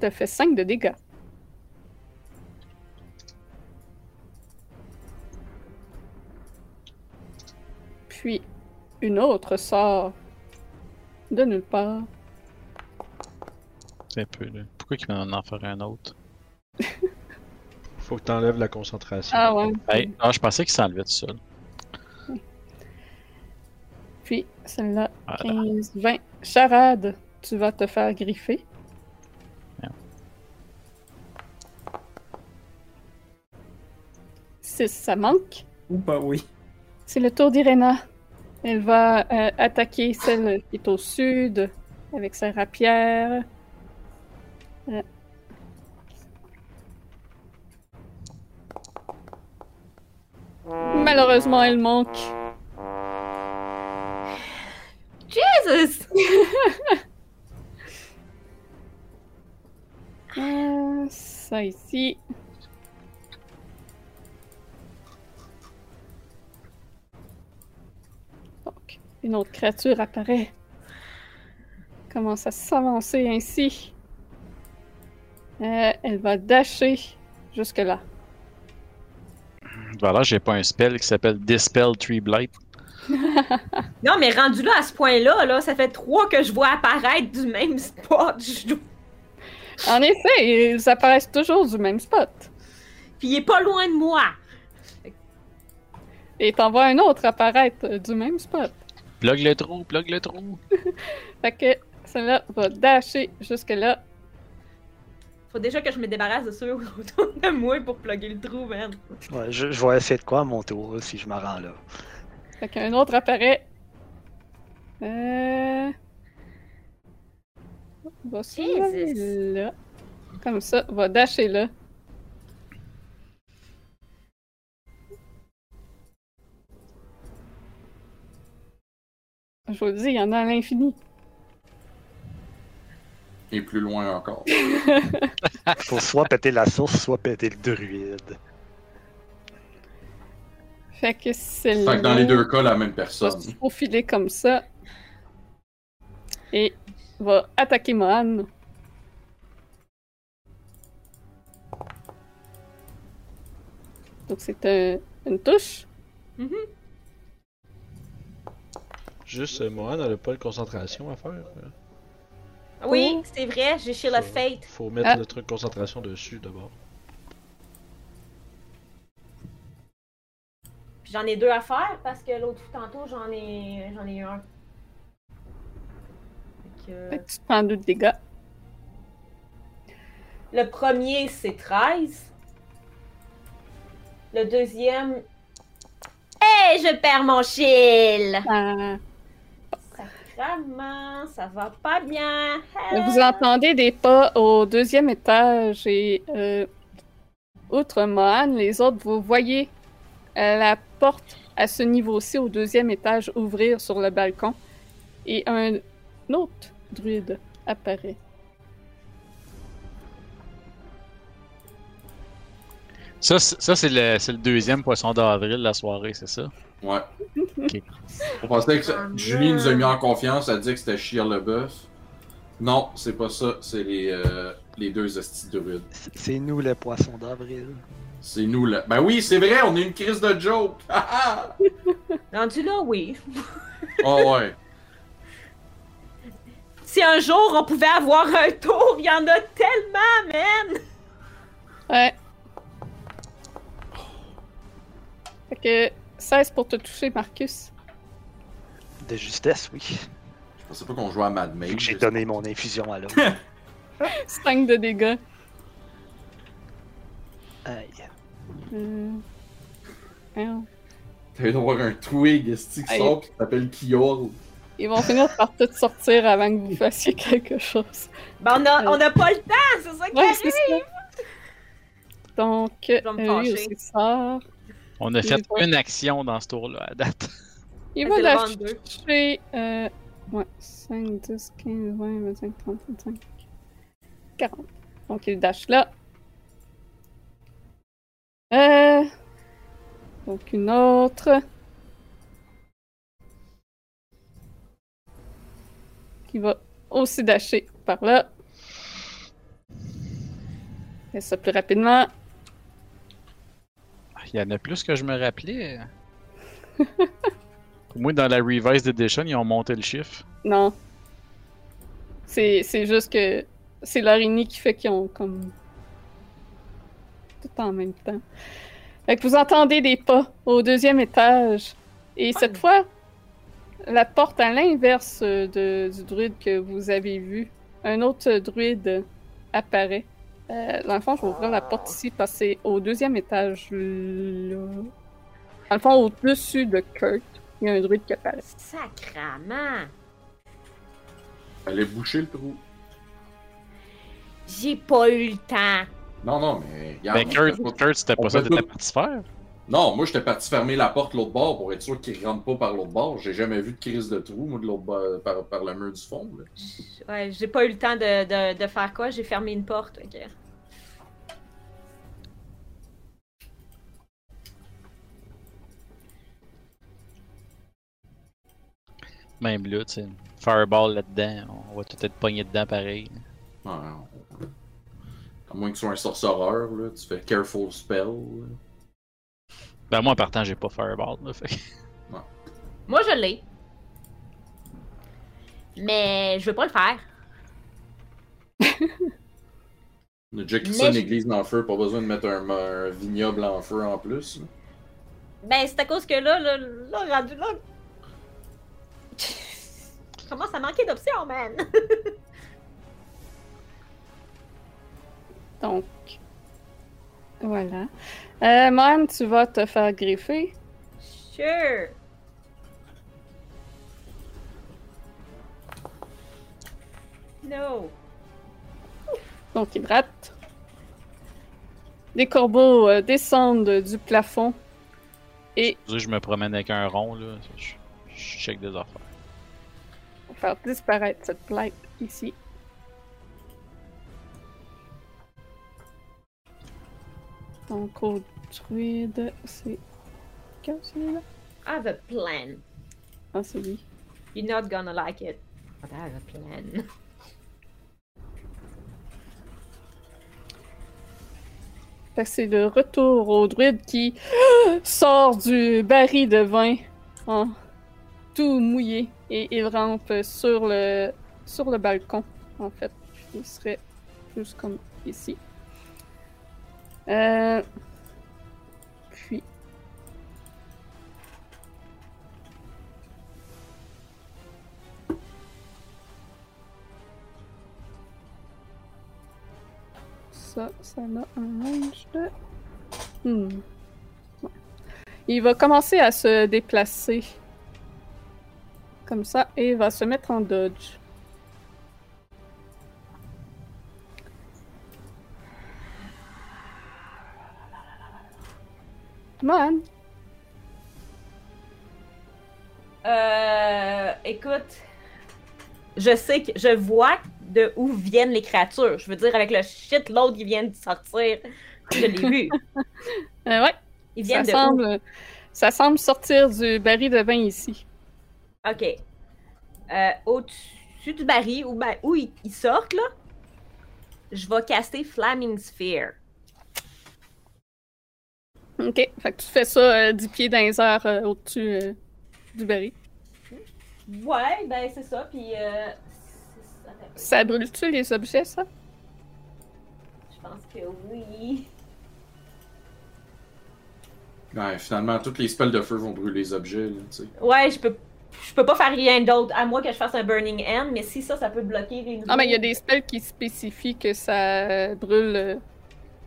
Ça fait 5 de dégâts. Puis, une autre sort de nulle part. C'est un peu, là. Pourquoi il m'en en faire un autre? Faut que t'enlèves la concentration. Ah ouais. Hey, je pensais qu'il s'enlevait tout seul. Puis, celle-là, Voilà. 15, 20. Charade, tu vas te faire griffer. Bien. 6, ça manque. Ou pas, oui. C'est le tour d'Irena. Elle va euh, attaquer celle qui est au sud avec sa rapière. Euh. Malheureusement, elle manque. Jesus! Euh, ça ici. Donc, une autre créature apparaît. Commence à s'avancer ainsi. Euh, elle va dasher jusque-là. Voilà, j'ai pas un spell qui s'appelle Dispel Tree Blight. Non, mais rendu là, à ce point-là, là, ça fait trois que je vois apparaître du même spot. Je- En effet, ils apparaissent toujours du même spot. Puis il est pas loin de moi. Et t'en vois un autre apparaître du même spot. Plug le trou, plug le trou. Fait que celle-là va dasher jusque-là. Faut déjà que je me débarrasse de ceux autour de moi pour plugger le trou, man. Ouais, je, je vais essayer de quoi à mon tour, si je me rends là. Fait qu'un autre apparaît. Euh... Va se là. Comme ça, va dasher là. Je vous le dis, il y en a à l'infini. Et plus loin encore. Faut soit péter la source, soit péter le druide. Fait que c'est Fait que dans les deux cas, la même personne. se faufiler comme ça. Et va attaquer Mohan. Donc c'est un- une touche. Juste, euh, Mohan, elle a pas de concentration à faire. euh. Oui, c'est vrai, j'ai chez la Fate. Faut mettre Ah. le truc concentration dessus d'abord. J'en ai deux à faire parce que l'autre tantôt, j'en ai j'en ai eu un. Fait que- Fait que tu prends deux dégâts. Le premier, c'est 13. Le deuxième. Hey, je perds mon shield! Ah. Sacrement, ça va pas bien. Vous entendez des pas au deuxième étage et euh, outre Mohan, les autres, vous voyez euh, la porte à ce niveau-ci au deuxième étage ouvrir sur le balcon et un autre druide apparaît. Ça, c'est- ça c'est le, c'est le deuxième poisson d'avril de la soirée, c'est ça? Ouais. Ok. On pensait que ça- Julie nous a mis en confiance, elle dit que c'était Chir le bœuf. Non, c'est pas ça, c'est les, euh, les deux hosties de rude. C'est nous le poisson d'avril. C'est nous là. Ben oui, c'est vrai, on est une crise de joke! Ah, ah! Rendu là, oui. oh ouais. Si un jour on pouvait avoir un tour, il y en a tellement, man! Ouais. Fait que 16 pour te toucher, Marcus. De justesse, oui. Je pensais pas qu'on jouait à Mad Mage. que j'ai donné mon infusion à l'autre. 5 de dégâts. Aïe. Euh... voyons. T'avais d'avoir un twig esti qui Aïe. sort qui s'appelle Kiol. Ils vont finir par tout sortir avant que vous fassiez quelque chose. Ben, on a, on a pas le temps, c'est ça qui Ouais, arrive! c'est ça. Donc, euh, lui aussi sort. On a Il fait va- une action dans ce tour-là à date. Il va la. Euh, ouais, 5, 10, 15, 20, 25, 30, 35, 40. Donc, il dash là. Euh, donc, une autre. qui va aussi dasher par là. Et ça plus rapidement. Il y en a plus que je me rappelais. Pour moi, dans la Revised Edition, ils ont monté le chiffre. Non. C'est c'est juste que c'est l'araignée qui fait qu'ils ont comme. Tout en même temps. Fait que vous entendez des pas au deuxième étage. Et cette fois, la porte à l'inverse de- du druide que vous avez vu, un autre druide apparaît. Euh, dans le fond, je vais ouvrir la porte ici parce que c'est au deuxième étage là. Dans le fond, au-dessus de Kurt, il y a un druide qui apparaît. Sacrament! Fallait boucher le trou. J'ai pas eu le temps. Non, non, mais. regarde, Ben, moi, Kurt, Kurt c'était pas ça t'étais parti faire? Non, moi j'étais parti fermer la porte l'autre bord pour être sûr qu'il rentre pas par l'autre bord. J'ai jamais vu de crise de trou, moi, de l'autre bord, par, par le mur du fond. là. Ouais, j'ai pas eu le temps de, de, de faire quoi. J'ai fermé une porte. Ok. Même là, tu sais. Fireball là-dedans, on va tout être pogné dedans pareil. Ouais, on- À moins que tu sois un sorcereur, là, tu fais careful spell. là. Ben, moi, en partant, j'ai pas Fireball. Là, fait que- Moi, je l'ai. Mais je veux pas le faire. On a déjà crissé une église en feu, pas besoin de mettre un, un vignoble en feu en plus. là. Ben, c'est à cause que là, là, là, rendu là. Je commence à manquer d'options, man. Donc, voilà. Euh, Man, tu vas te faire griffer. Sure. No. Donc, il gratte. Des corbeaux euh, descendent du plafond. Et je me promène avec un rond, là. Je, je check des affaires. faire disparaître cette plaque ici. Donc, au druide, c'est. Quel celui-là? I have a plan. Ah, c'est lui. You're not gonna like it. But I have a plan. C'est le retour au druide qui sort du baril de vin en tout mouillé et il rampe sur le sur le balcon en fait. Il serait juste comme ici. Euh, Puis ça, ça a un range de. Hmm. Il va commencer à se déplacer. Comme ça, et va se mettre en dodge. Euh, écoute, je sais que je vois de où viennent les créatures. Je veux dire, avec le shit l'autre qui vient de sortir, je l'ai vu. Euh, ouais, Ils ça où? semble, ça semble sortir du baril de vin ici. Ok. Euh, Au-dessus du baril, où, ben, où ils, ils sortent, là, je vais caster Flaming Sphere. Ok, fait que tu fais ça euh, 10 pieds dans les airs euh, au-dessus euh, du baril. Ouais, ben c'est ça, puis euh, Ça brûle-tu les objets, ça? je pense que oui. Ouais, finalement, toutes les spells de feu vont brûler les objets. Là, tu sais. Ouais, je peux, je peux pas faire rien d'autre, à moins que je fasse un Burning Hand, mais si ça, ça peut bloquer les nouveaux. Ah, mais il y a des spells qui spécifient que ça euh, brûle euh,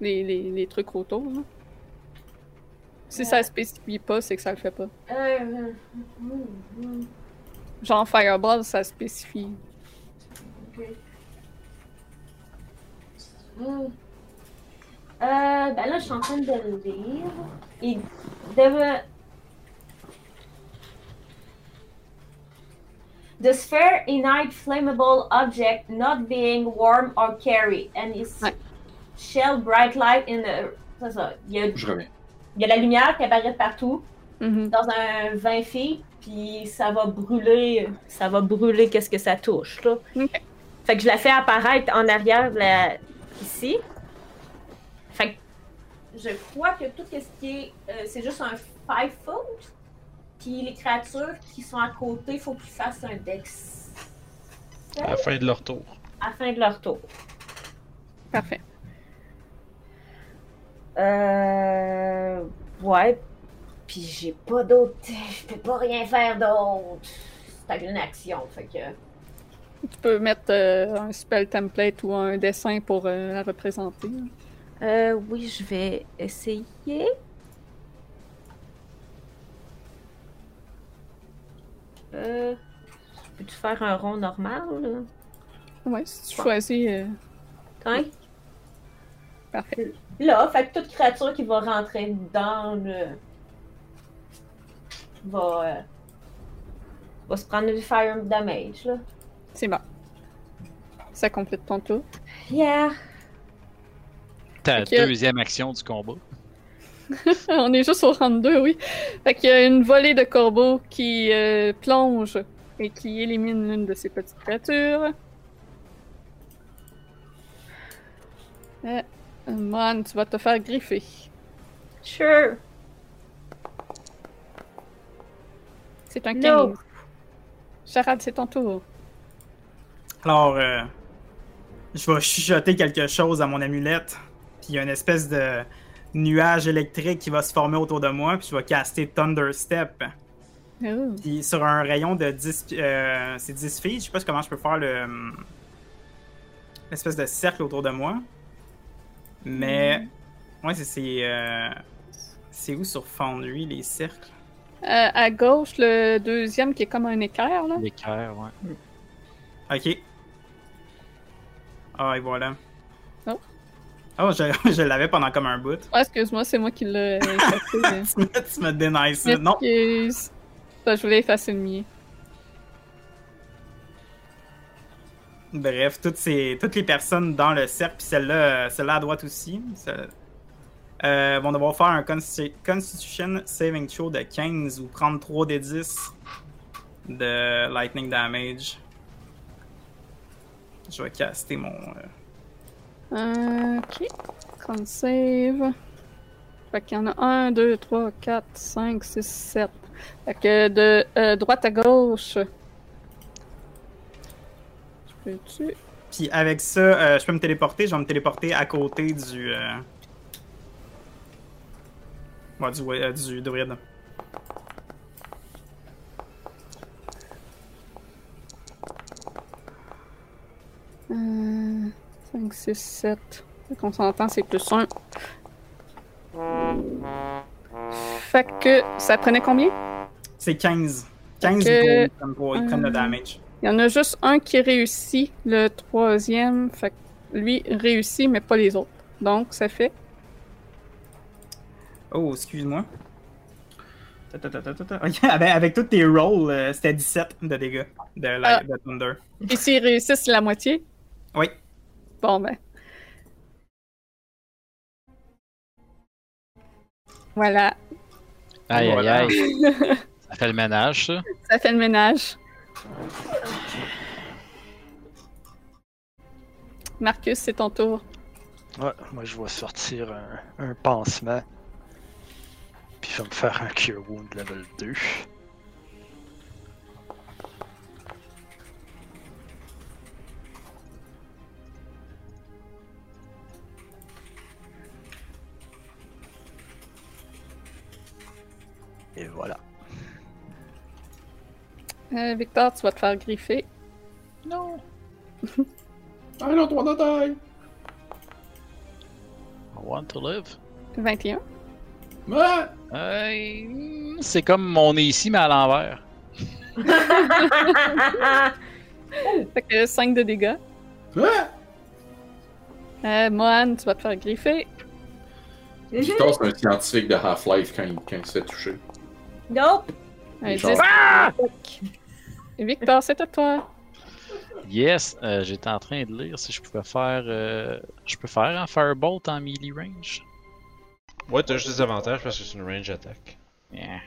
les, les, les trucs autour. là. Si ça spécifie pas, c'est que ça le fait pas. Euh, mm, Genre Fireball, ça spécifie. ok. Mm. Euh, ben là, je suis en train de le lire. Il devait. The sphere ignite flammable object not being warm or carry, and is Ouais. shell bright light in the. C'est ça. Il y, a, Je reviens. Il y a la lumière qui apparaît de partout, Mhm. dans un 20 feet, puis ça va brûler, ça va brûler qu'est-ce que ça touche, là. Fait que je la fais apparaître en arrière de la... ici. Fait que je crois que tout ce qui est... euh, c'est juste un 5 foot. Puis les créatures qui sont à côté, il faut qu'ils fassent un dex À la fin de leur tour. à la fin de leur tour. Parfait. Euh... Ouais. Puis j'ai pas d'autre... Je peux pas rien faire d'autre. C'est une action, fait que... Tu peux mettre euh, un spell template ou un dessin pour euh, la représenter. là. Euh, oui, je vais essayer. Euh, peux-tu faire un rond normal? là? Ouais, si tu choisis. euh, Hein? Parfait. Là, fait que toute créature qui va rentrer dans le. va. euh, va se prendre du fire damage, là. C'est bon. Ça complète ton tour. Yeah! Ta deuxième action du combat. On est juste au round 2, oui. Fait qu'il y a une volée de corbeaux qui euh, plonge et qui élimine l'une de ces petites créatures. Euh, Man, tu vas te faire griffer. Sure! C'est un No. 15. Charade, c'est ton tour. Alors, euh, je vais chuchoter quelque chose à mon amulette. Puis il y a une espèce de nuage électrique qui va se former autour de moi. Puis je vais caster Thunder Step. Oh. Puis sur un rayon de 10, pi- euh, c'est 10 feet. Je sais pas comment je peux faire le hum, l'espèce de cercle autour de moi. Mais ouais, c'est c'est euh, c'est où sur Foundry les cercles? Euh, à gauche, le deuxième qui est comme un équerre, là. L'équerre, ouais. Ok. Ah et voilà. Oh. Oh, je, je l'avais pendant comme un bout. Ah, excuse-moi, c'est moi qui l'ai effacé. tu me, tu me dénies ça. Non. Excuse. Ça, je voulais effacer le mien. Bref, toutes, ces, toutes les personnes dans le cercle, puis celle-là, euh, celle-là à droite aussi, euh, vont devoir faire un Consti- Constitution Saving Throw de 15 ou prendre 3 des 10 de Lightning Damage. Je vais caster mon. euh, Euh, ok. Con save. Fait qu'il y en a 1, 2, 3, 4, 5, 6, 7. Fait que de euh, droite à gauche. Peux-tu? Puis avec ça, euh, je peux me téléporter. Je vais me téléporter à côté du. Euh... ouais, du, euh, du druide. Euh, 5, 6, 7. Fait qu'on s'entend, c'est plus 1. Fait que ça prenait combien? C'est 15. 15 Ok. du coup, ils prennent, pas- ils prennent le damage. Il y en a juste un qui réussit, le troisième. Fait que lui réussit, mais pas les autres. Donc, ça fait. Oh, excuse-moi. Avec, tous tes rolls, euh, c'était 17 de dégâts de, la- Ah. de Thunder. Et s'ils réussissent la moitié? Oui. Bon, ben. Voilà. Aïe, aïe, aïe. Ça fait le ménage, ça. Ça fait le ménage. Marcus, c'est ton tour. Ouais, moi je vais sortir un, pansement. Puis je me faire un Cure Wound level 2. Et voilà. Euh, Victor, tu vas te faire griffer. Non. Non, toi, taille! I want to live. 21. Ah! Euh, c'est comme mon nez ici, mais à l'envers. Fait que 5 de dégâts. Ah! Euh, Mohan, tu vas te faire griffer. Victor, c'est un scientifique de Half-Life quand, il- quand il se fait toucher. Nope! Un Genre- 10. Et Victor, c'est à toi. Yes, euh, j'étais en train de lire si je pouvais faire. euh, je peux faire un Firebolt en melee range. Ouais, t'as juste des avantages parce que c'est une range attack. Yeah.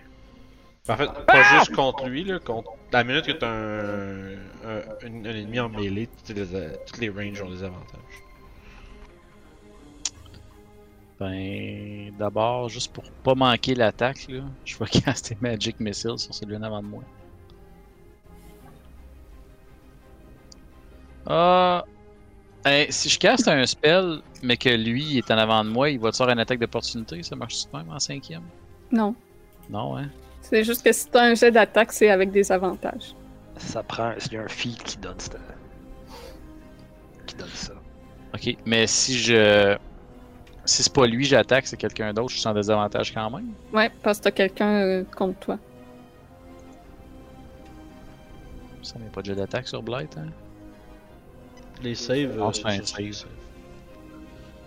En fait, pas juste contre lui, là, contre. La minute que t'as un, un, un- un ennemi en mêlée, toutes les, toutes les ranges ont des avantages. Ben, d'abord, juste pour pas manquer l'attaque, là, je vais caster Magic Missile sur celui en avant de moi. Ah. Hey, si je caste un spell, mais que lui est en avant de moi, il va te faire une attaque d'opportunité, ça marche tout de même en cinquième? Non. Non, hein? C'est juste que si t'as un jet d'attaque, c'est avec des avantages. Ça prend. C'est un feed qui donne ça. Qui donne ça. Ok, mais si je. Si c'est pas lui, j'attaque, c'est quelqu'un d'autre, je suis sans désavantage quand même. Ouais, parce que t'as quelqu'un euh, contre toi. Ça n'est pas de jet d'attaque sur Blight, hein? Les saves. Euh, c'est un les save.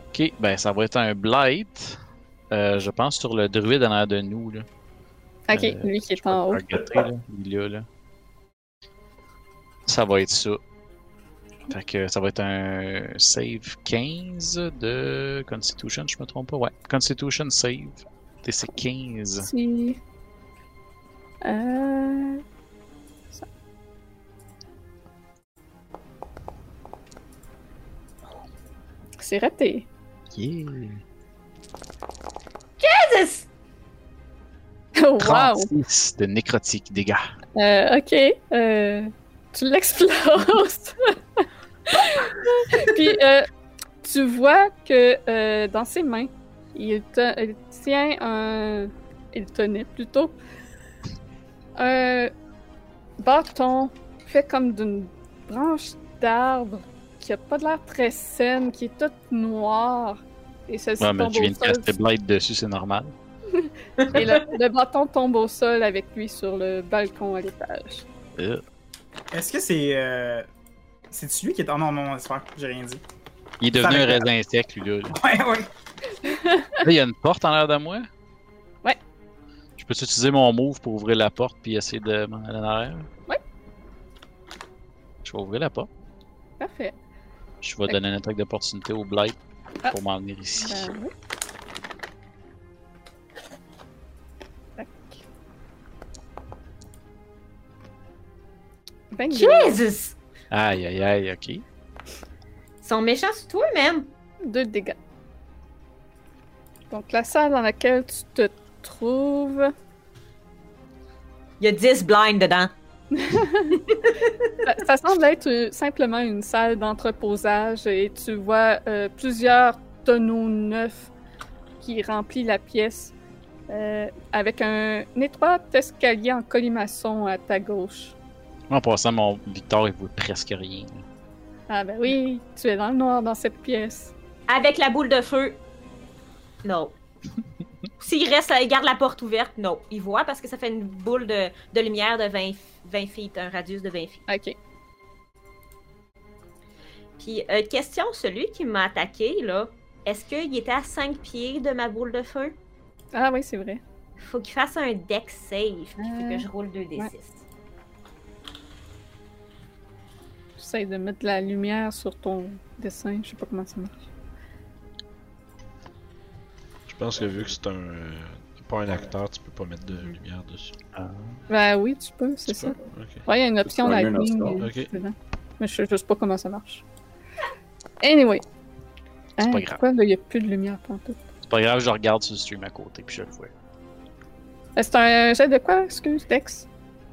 Ok, ben ça va être un Blight. Euh, je pense sur le druide en arrière de nous, là. Ok, Euh, lui qui est en haut. là. Il est là, là. Ça va être ça. Fait que ça va être un save 15 de Constitution, je me trompe pas. Ouais, Constitution save. DC 15. Si. Euh... ça. C'est raté. Yeah. Jesus! Oh, wow! 36 de nécrotique dégâts. Euh, ok. Euh, tu l'exploses. Puis, euh, tu vois que euh, dans ses mains, il, te- il tient un. Il tenait plutôt. Un bâton fait comme d'une branche d'arbre qui a pas de l'air très saine, qui est toute noire. Et celle-ci Ouais, mais je viens de caster Blight dessus, c'est normal. Et le, le bâton tombe au sol avec lui sur le balcon à l'étage. Euh, Est-ce que c'est. Euh... C'est lui qui est. Oh non, non, c'est pas. J'ai rien dit. Il est devenu un raisin sec, lui, là. Ouais, ouais. Là, il y a une porte en l'air de moi. Ouais. Je peux utiliser mon move pour ouvrir la porte puis essayer de m'en aller en arrière? Ouais. Je vais ouvrir la porte. Parfait. Je vais donner une attaque d'opportunité au Blight Ah. pour m'en venir ici. Ben oui. Tac. 22. Jesus! Aïe, aïe, aïe, ok. Ils sont méchants sur toi, même. Deux dégâts. Donc, la salle dans laquelle tu te trouves, Il y a 10 blinds dedans. ça, ça semble être simplement une salle d'entreposage et tu vois euh, plusieurs tonneaux neufs qui remplissent la pièce euh, avec un étroit escalier en colimaçon à ta gauche. En passant, mon Victor, il voit presque rien. Ah ben oui, tu es dans le noir dans cette pièce. Avec la boule de feu. Non. S'il reste, il garde la porte ouverte, non. Il voit parce que ça fait une boule de, de lumière de 20, 20 feet, un radius de 20 feet. Ok. Puis, euh, question, celui qui m'a attaqué, là, est-ce qu'il était à 5 pieds de ma boule de feu? Ah oui, c'est vrai. Faut qu'il fasse un deck il faut Euh, que je roule 2d6. ouais. De mettre de la lumière sur ton dessin. Je sais pas comment ça marche. Je pense que vu que c'est un. euh, pas un acteur, tu peux pas mettre de lumière dessus. Ben oui, tu peux, c'est ça. peux? Ouais, il y a une option lighting. Oscar. Ok. dedans. Mais je sais juste pas comment ça marche. Anyway. C'est Hein, pas grave. Pourquoi il n'y a plus de lumière pantoute? C'est pas grave, je regarde sur le stream à côté puis je le vois. Euh, C'est un jet de quoi, excuse, Dex?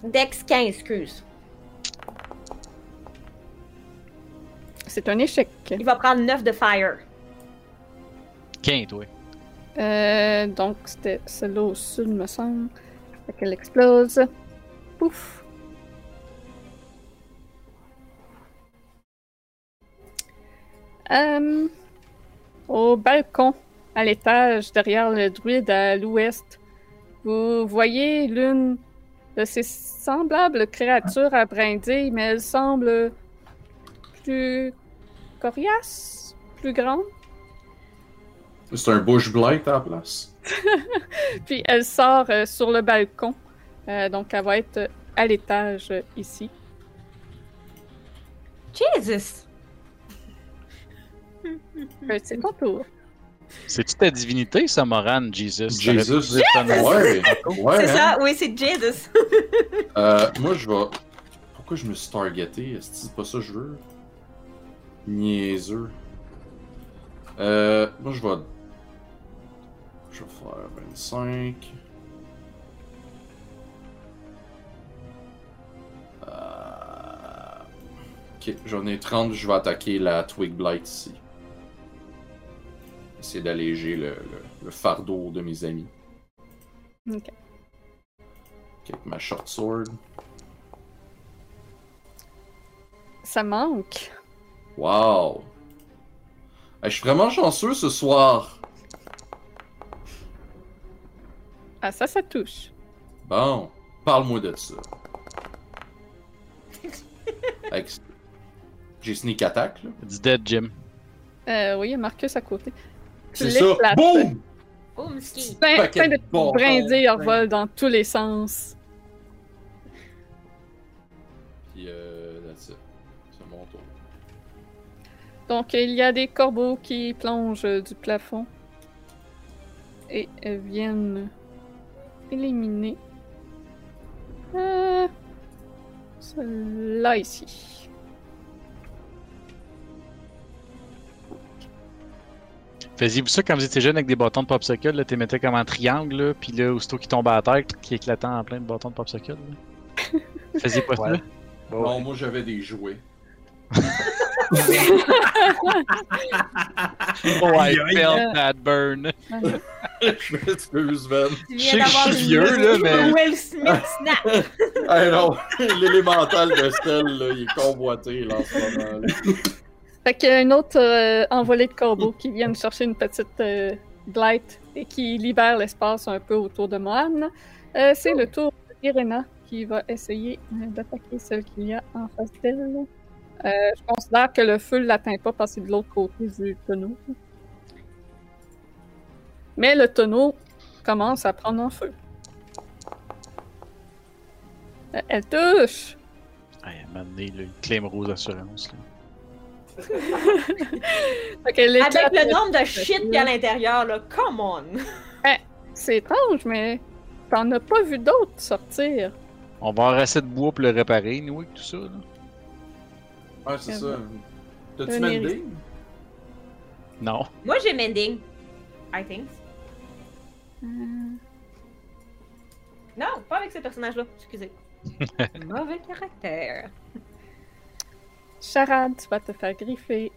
Dex 15, excuse. C'est un échec. Il va prendre 9 de fire. 15, toi. Euh, donc, c'était celle-là au sud, me semble. Fait qu'elle explose. Pouf! Euh, au balcon, à l'étage, derrière le druide à l'ouest, vous voyez l'une de ces semblables créatures à brindilles, mais elle semble plus coriace, plus grande. C'est un bush blight à la place. Puis elle sort euh, sur le balcon. Euh, donc elle va être euh, à l'étage euh, ici. Jesus! Euh, c'est ton tour. C'est-tu ta divinité, ça, Moran, Jesus? Jesus. Nom. Ouais, ouais. C'est hein? ça, oui, c'est Jesus. Euh, moi, je vais. Pourquoi je me suis targeté c'est pas ça que je veux? Niaiseux. Euh, moi, je vais. Je vais faire 25. Euh, Ok, j'en ai 30, je vais attaquer la Twig Blight ici. Essayer d'alléger le, le- le fardeau de mes amis. Ok. Ok, ma short sword. Ça manque. Wow! Hey, je suis vraiment chanceux ce soir. Ah, ça, ça touche. Bon, parle-moi de ça. Avec- J'ai sneak attack, là. It's dead, Jim. Euh, oui, il y a Marcus à côté. C'est ça. Boum! Boum, ski. Plein, de brindilles plein. volent dans tous les sens. Donc, il y a des corbeaux qui plongent euh, du plafond et euh, viennent éliminer euh, celui-là ici. Faisiez-vous ça quand vous étiez jeune avec des bâtons de popsicle? Là, t'es mettais comme en triangle, là, puis là, aussitôt qu'il tombait à terre, qui éclatait en plein de bâtons de popsicle? Là? Faisiez pas Ouais. ça? Non, moi j'avais des jouets. Oh, I felt that burn. je m'excuse, Je sais viens que je d'avoir suis vieux, là, mais- Will Smith snap. Hey non, l'élémental de Stell, là, il est convoité là, en ce moment. là. Fait qu'il y a une autre euh, envolée de corbeaux qui viennent chercher une petite euh, blight et qui libère l'espace un peu autour de Mohan. Euh, C'est le tour d'Irena qui va essayer euh, d'attaquer celle qu'il y a en face d'elle. Euh, je considère que le feu ne l'atteint pas parce que c'est de l'autre côté du tonneau. Mais le tonneau commence à prendre en feu. Euh, elle touche! Hey, donné, là, il claim Rose Assurance. Là. Avec le nombre de shit qu'il y a à l'intérieur, là, come on. C'est étrange, mais t'en as pas vu d'autres sortir. On va avoir assez de bois pour le réparer, nous, avec tout ça. Là. Ouais, c'est ça. T'as-tu mendé? Non. Moi, j'ai mending. I think. Euh, Non, pas avec ce personnage-là. Excusez. Mauvais caractère. Charade, tu vas te faire griffer.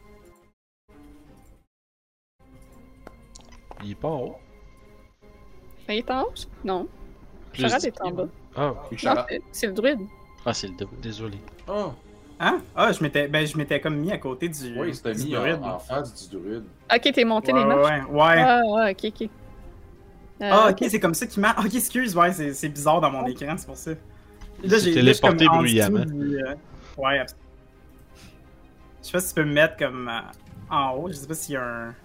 Il est pas en haut? Mais il est en haut? Non. Plus Charade est en bas. Ah, Charade. c'est- c'est le druide. Ah, c'est le double. désolé. Oh, Hein? Ah, je m'étais ben, je m'étais comme mis à côté du. oui, c'était mis druide. en, en face du druide. Ok, t'es monté Ouais, les marches? ouais, ouais. Ah, ouais, ok, ok. Euh, Ah, ok, c'est comme ça qu'il marche. Ok, excuse, ouais, c'est c'est bizarre dans mon écran, c'est pour ça. Là, j'ai comme téléporté en bruyamment. du, euh, Ouais, abs- Je sais pas si tu peux me mettre comme euh, en haut, je sais pas s'il y a un.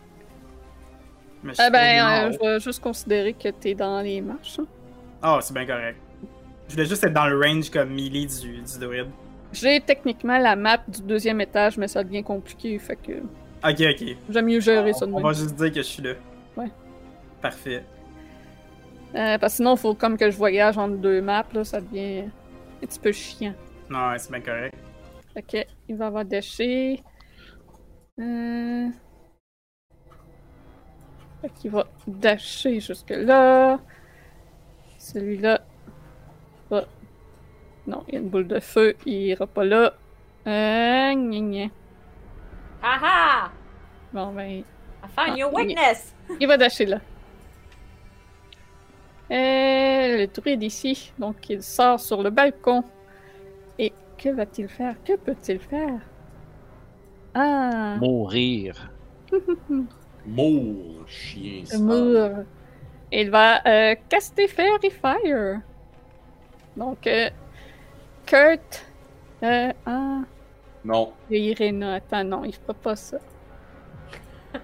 Mais je Ah ben, euh, je vais juste considérer que t'es dans les marches. hein. Ah, c'est bien correct. Je voulais juste être dans le range comme melee du, du druide. J'ai techniquement la map du deuxième étage, mais ça devient compliqué, fait que Ok, ok. j'aime mieux gérer ça de On même. va juste dire que je suis là. Ouais. Parfait. Euh, parce que sinon, il faut comme que je voyage entre deux maps, là, ça devient un petit peu chiant. Non, ouais, c'est bien correct. Que, il va avoir dasher. Euh... Fait qu'il va dasher jusque là. Celui-là va... Non, il y a une boule de feu, il ira pas là. Euh... gna gna. Haha! Bon, ben, I found Ah, your oui. weakness! il va dasher là. Euh, le druide ici, donc il sort sur le balcon. Et que va-t-il faire? Que peut-il faire? Ah! Mourir. Mour, chien. Mur. Il va euh, caster Fairy Fire. Donc, euh, Kurt. Euh, ah, Non. et Irena. Attends, non, il fera pas ça.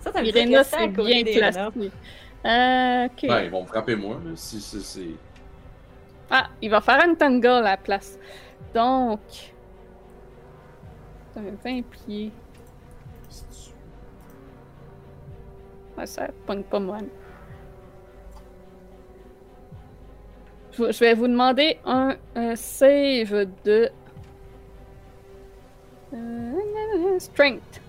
ça, ça Irena, c'est bien placé. Euh, ok. Ben, ils vont me frapper moi, là, si c'est. c'est- Ah, il va faire un tangle à la place. Donc. Un 20 pieds. Ouais, ça pogne pas moine. Je vais vous demander un, euh, save de. euh, strength.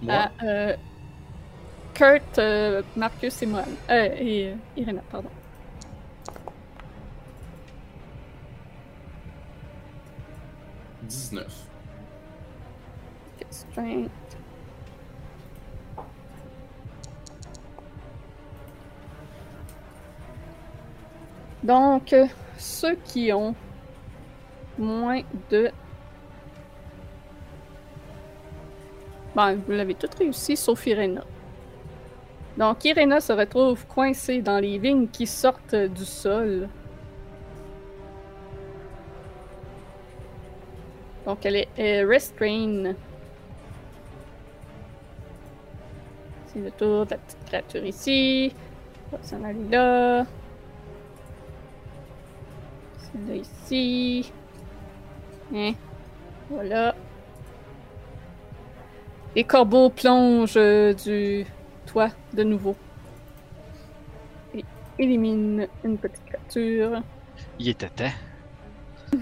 Moi, à euh, Kurt, euh, Marcus et moi. Euh, et euh, Irena, pardon. « 19. Ok, Strength. Donc, ceux qui ont moins de. Bon, vous l'avez tous réussi, sauf Irena. Donc, Irena se retrouve coincée dans les vignes qui sortent du sol. Donc, elle est restrained. C'est le tour de la petite créature ici. On va s'en là. Celle-là ici. Hein? Voilà. Les corbeaux plongent euh, du toit de nouveau. Et éliminent une petite créature. Il était temps.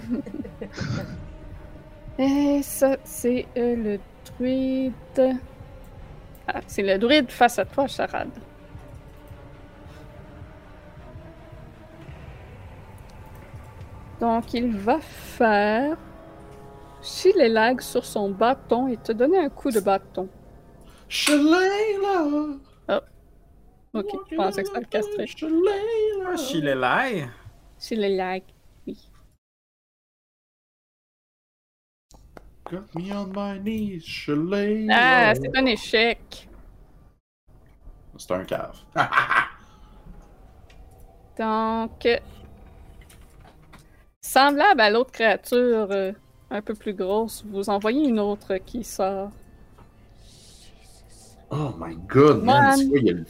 Et ça, c'est euh, le druide. Ah, c'est le druide face à toi, Charade. Donc, il va faire. Chilélag sur son bâton et te donner un coup de bâton. Shalayla! Ok, je pensais que ça le castrait. Shalayla! Chilelai. Chilélag. Got me on my knees! Ah, c'est un échec. C'est un cave. Donc, semblable à l'autre créature euh, un peu plus grosse, vous en voyez une autre qui sort. oh my god, man! Il y a le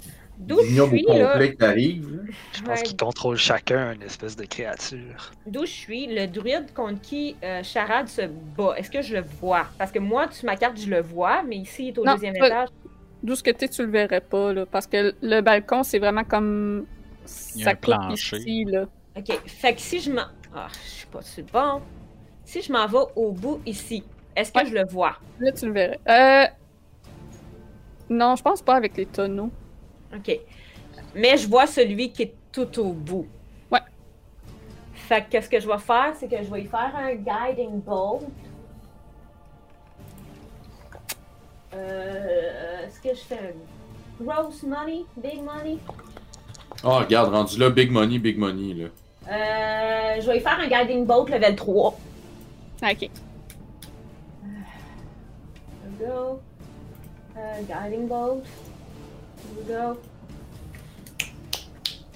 vignoble complet qui arrive. Je pense Ouais. qu'ils contrôlent chacun une espèce de créature. D'où je suis, le druide contre qui euh, Charade se bat, est-ce que je le vois? Parce que moi, sur ma carte, je le vois, mais ici, il est au Non, deuxième étage. D'où ce que t'es, tu le verrais pas, là, parce que le balcon, c'est vraiment comme. Il y a Ça un plancher. ici, là. Ok, fait que si je m'en. Ah, je suis pas sûr. Bon. Si je m'en vais au bout ici, est-ce que Ouais. je le vois? Là, tu le verrais. Euh. Non, je pense pas avec les tonneaux. Ok. Mais je vois celui qui est tout au bout. Ouais. Fait que ce que je vais faire, c'est que je vais y faire un guiding bolt. Euh, est-ce que je fais un gross money, big money? Oh, regarde, rendu là, big money, big money, là. Euh, je vais faire un guiding bolt level 3. Ah, ok. Here we go. Uh, guiding bolt. Here we go.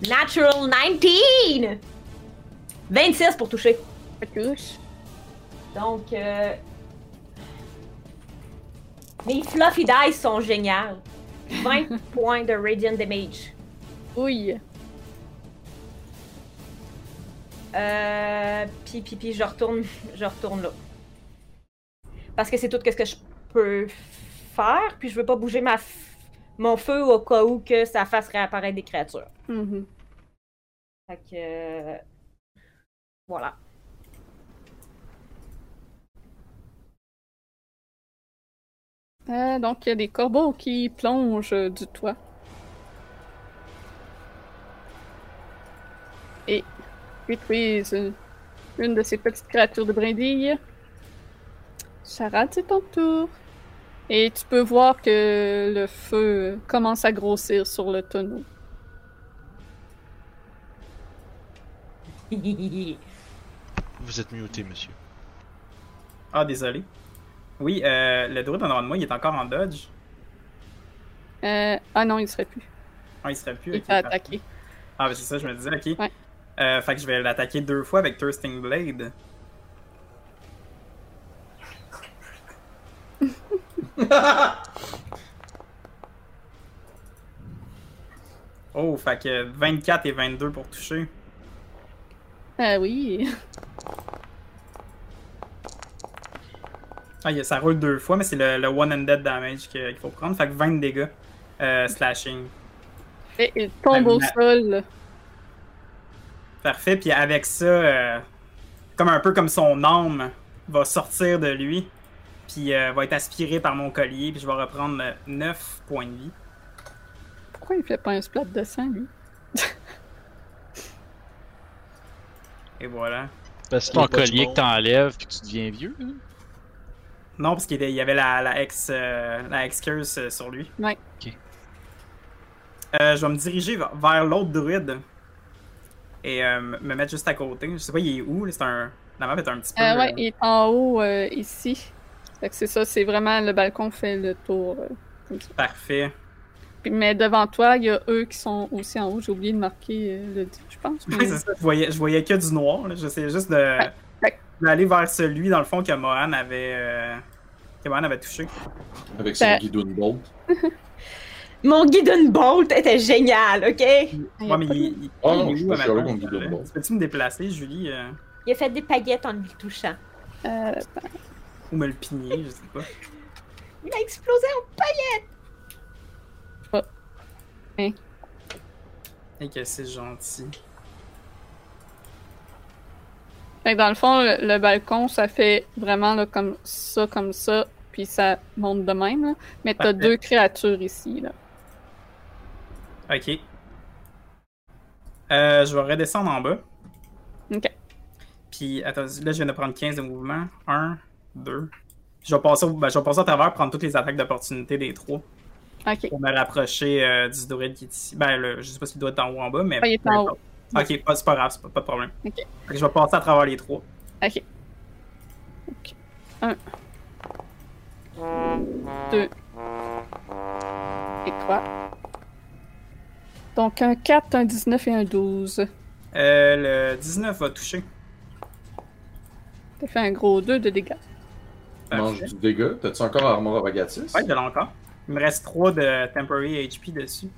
Natural 19! 26 pour toucher. Ça touche. Donc, euh... mes fluffy dice sont géniales. 20 points de radiant damage. Oui. Euh, puis, puis, puis, je retourne, je retourne là. Parce que c'est tout ce que je peux faire, puis je veux pas bouger ma f- mon feu au cas où que ça fasse réapparaître des créatures. Mhm. Fait que... euh, Voilà. Euh, donc, il y a des corbeaux qui plongent euh, du toit. Et détruisent euh, une de ces petites créatures de brindilles. Charade, c'est ton tour. Et tu peux voir que le feu commence à grossir sur le tonneau. Vous êtes muté, monsieur. Ah, désolé. Oui, euh, le druide en avant de moi, il est encore en dodge. Euh, ah non, il serait plus. Ah, il serait plus. Il ok, t'a parfait. attaqué. Ah, ben c'est ça, je me disais, ok. Ouais. Euh, fait que je vais l'attaquer deux fois avec Thirsting Blade. Oh, fait que 24 et 22 pour toucher. Ah oui. Ah, il y a- ça roule deux fois, mais c'est le, le one-handed damage que- qu'il faut prendre. Fait que 20 de dégâts. Euh, slashing. Et il tombe au sol. Parfait. Puis avec ça, euh, comme un peu comme son âme va sortir de lui, puis euh, va être aspiré par mon collier, puis je vais reprendre 9 points de vie. Pourquoi il fait pas un splat de sang, lui? Et voilà. Parce C'est ton collier que t'enlèves puis que tu deviens vieux. hein? Non, parce qu'il y avait la, la ex, euh, la ex curse euh, sur lui. Ouais. Ok. Euh, je vais me diriger vers- vers l'autre druide et euh, me me mettre juste à côté. Je sais pas, il est où? là? C'est un... La map est un petit peu... Euh, ouais, euh, il est en haut, euh, ici. Fait que c'est ça, c'est vraiment le balcon fait le tour. euh, comme ça. Parfait. Puis, mais devant toi, il y a eux qui sont aussi en haut. J'ai oublié de marquer euh, le je pense. mais- Ouais, c'est ça. Je voyais, je voyais que du noir. J'essayais juste de Ouais. d'aller vers celui, dans le fond, que Mohan avait, euh, que Mohan avait touché. Avec son Ben- guidon bolt. Mon Guidon Bolt était génial, ok? Il y a Ouais, mais il, de- il- Ah il non, est je où, suis pas sûr maintenant, qu'on dit là? de bon. Peux-tu me déplacer, Julie? euh, Il a fait des paillettes en le touchant. Euh, ou me le pigner, je sais pas. Il a explosé en Et que c'est gentil. Fait que dans le fond, le, le balcon, ça fait vraiment là, comme ça, comme ça, puis ça monte de même. là. Mais t'as deux créatures ici. Là. Ok. Euh, je vais redescendre en bas. Ok. Puis, attends, là, je viens de prendre 15 de mouvement. 1, 2. Je vais passer, ben, je vais passer à travers, prendre toutes les attaques d'opportunité des trois. Ok. Pour me rapprocher euh, du druide qui est ici. Ben, le- je sais pas s'il doit être en haut ou en bas, mais. Ah, il est en haut. Ok, pas- c'est pas grave, c'est pas, pas de problème. Ok. Je vais passer à travers les trois. Ok. Ok. Un. Deux. Et trois. Donc un 4, un 19 et un 12. Euh, le 19 va toucher. Ça fait un gros 2 de dégâts. Mange du dégât. T'as-tu encore Armor Agatis? Ouais, de l'ai encore. Il me reste 3 de temporary HP dessus.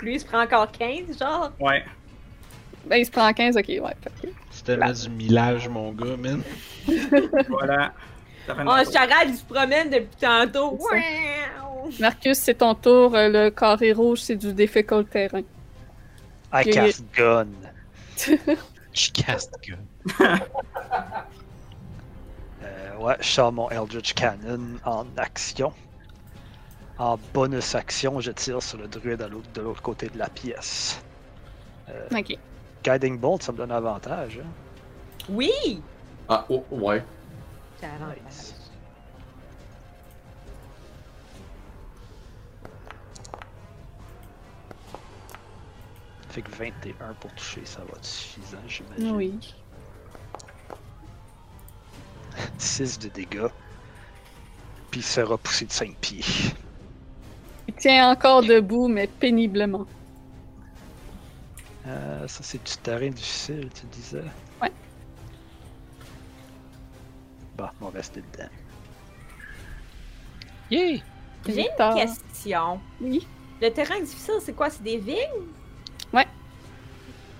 Lui, il se prend encore 15, genre? Ouais. Ben, il se prend 15, ok, ouais. C'était tellement du millage, mon gars, man. Voilà. Oh, Charade, il se promène depuis tantôt. Marcus, c'est ton tour. Euh, Le carré rouge, c'est du difficult terrain. I cast gun. Je caste gun. Euh, ouais, je sors mon Eldritch Cannon en action. En bonus action, je tire sur le druide à de l'autre côté de la pièce. Ok. Guiding Bolt, ça me donne avantage. Hein? Oui! Ah, oh, ouais. J'ai avantage. Nice. Fait que 21 pour toucher, ça va être suffisant, j'imagine. Oui. 6 de dégâts. Puis il se fait repousser de 5 pieds. Il tient encore debout, mais péniblement. Euh, ça, c'est du terrain difficile, tu disais? Bah, on va rester dedans. Yay! J'ai une question. Oui. Le terrain difficile, c'est quoi? C'est des vignes? Ouais.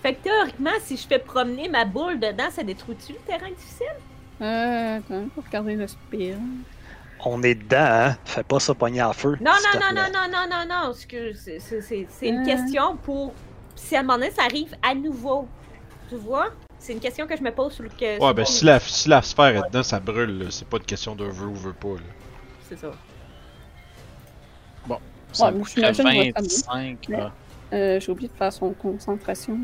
Fait que théoriquement, si je fais promener ma boule dedans, ça détruit-tu le terrain difficile? Euh, attends, faut regarder le spire. On est dedans, hein? Fais pas ça pogner en feu. Non, non, non, non, non, non, non, non. c'est une Euh. question pour. Si à un moment donné, ça arrive à nouveau. Tu vois? C'est une question que je me pose sur le. que- Ouais, ben si la, si la sphère est dedans, ça brûle, là. C'est pas une question de veut ou veut pas, là. C'est ça. Ça Ouais, me mais coûterait j'imagine votre 25. ami. là. Euh, j'ai oublié de faire son concentration.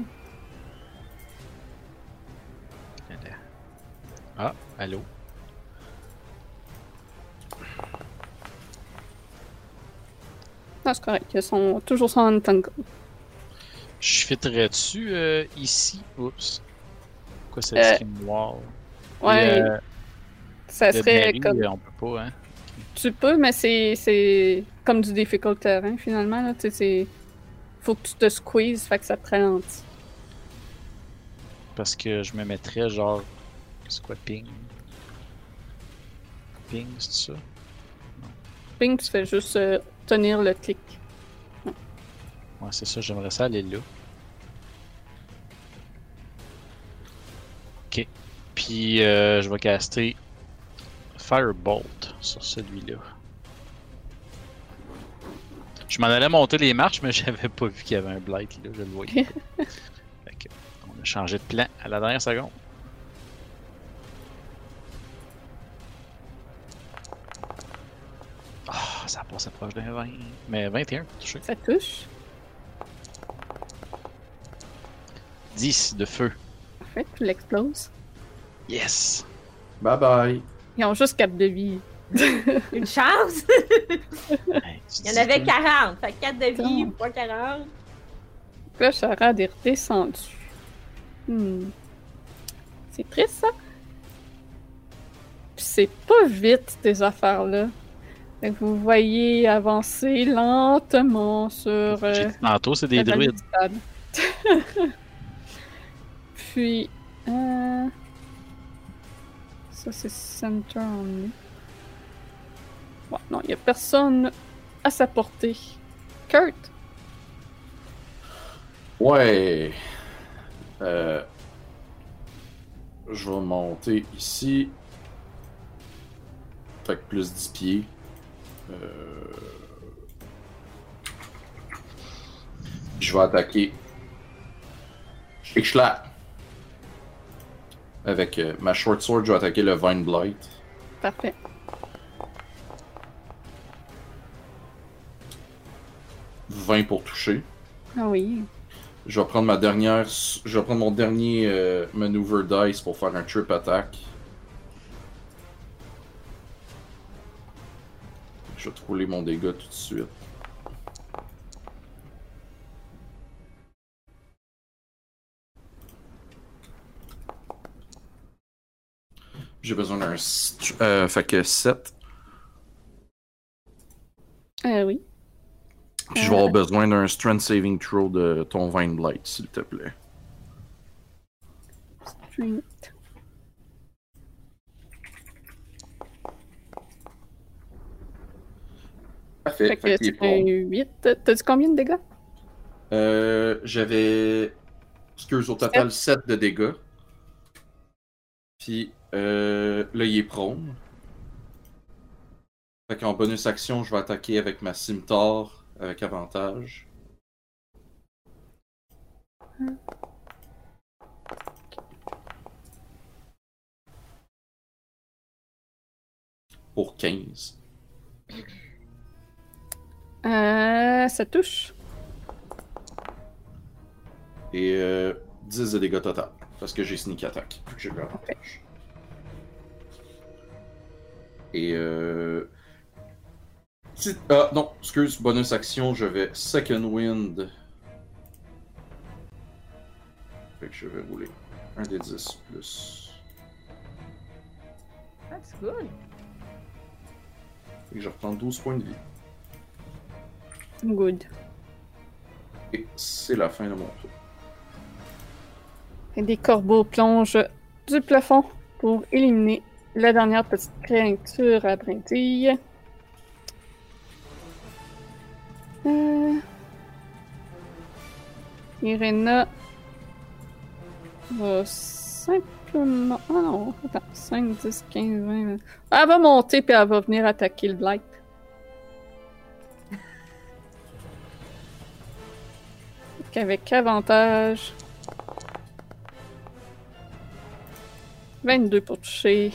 Ah, allô? Non, c'est correct. Ils sont toujours son entangle. Je fitterais dessus euh, ici? Oups. Quoi, c'est Euh, ce qui me noir? Ouais, euh, ça serait comme. euh, On peut pas, hein? Tu peux, mais c'est comme du difficult terrain finalement. Là. Tu sais, c'est. Faut que tu te squeezes, fait que ça te ralentit. Parce que je me mettrais genre. C'est quoi, ping? Ping, c'est ça? Ping, tu fais juste euh, tenir le clic. Ouais, c'est ça, j'aimerais ça aller là. Ok. Puis euh, je vais caster Firebolt sur celui-là. Je m'en allais monter les marches, mais j'avais pas vu qu'il y avait un blight là, je le voyais. pas. Fait que, on a changé de plan à la dernière seconde. Ah, ça passe proche d'un 20. Mais 21, touché. Ça touche. 10 de feu. Parfait, tu l'exploses. Yes! Bye bye. Ils ont juste 4 de vie. Une chance! Hey, Il y en avait pas. 40. Fait 4 de vie, pas 40. Là, Charade est redescendu. Hmm. C'est triste, ça. Puis c'est pas vite, ces affaires-là. Fait que vous voyez avancer lentement sur J'ai euh, dit tantôt, c'est des druides. Puis, euh... ça c'est center only. Ouais, non, il y a personne à sa portée. Kurt, Ouais. Euh, je vais monter ici. Fait que plus 10 pieds. Euh, Je vais attaquer. Schlick Avec euh, ma short sword, je vais attaquer le Vine Blight. parfait. « 20 pour toucher. Ah oui. Je vais prendre ma dernière. Je vais prendre mon dernier euh, maneuver dice pour faire un trip attack. Je vais te rouler mon dégât tout de suite. J'ai besoin d'un. Euh, fait que 7. Ah oui. Puis je vais avoir besoin d'un strength saving throw de ton Vine Blight, s'il te plaît. Strength. Parfait. Fait fait que est c'est un prone. 8. T'as dit combien de dégâts? Euh, J'avais. Excuse, au total 7 de dégâts. Puis euh, là, il est prone. Fait qu'en bonus action, je vais attaquer avec ma scimitar avec avantage. Pour 15. Euh, ça touche. Et euh, 10 de dégâts total. Parce que j'ai sneak attack. J'ai eu avantage. Et euh. Ah non, excuse, bonus action, je vais second wind. Fait que je vais rouler un des 10 plus. That's good. Fait que je reprends 12 points de vie. Good. Et c'est la fin de mon tour. Et des corbeaux plongent du plafond pour éliminer la dernière petite créature à brindille. Euh... Irena va simplement... Ah non, attends. 5, 10, 15, 20... 20. Elle va monter puis elle va venir attaquer le Blight. Avec avantage... 22 pour toucher.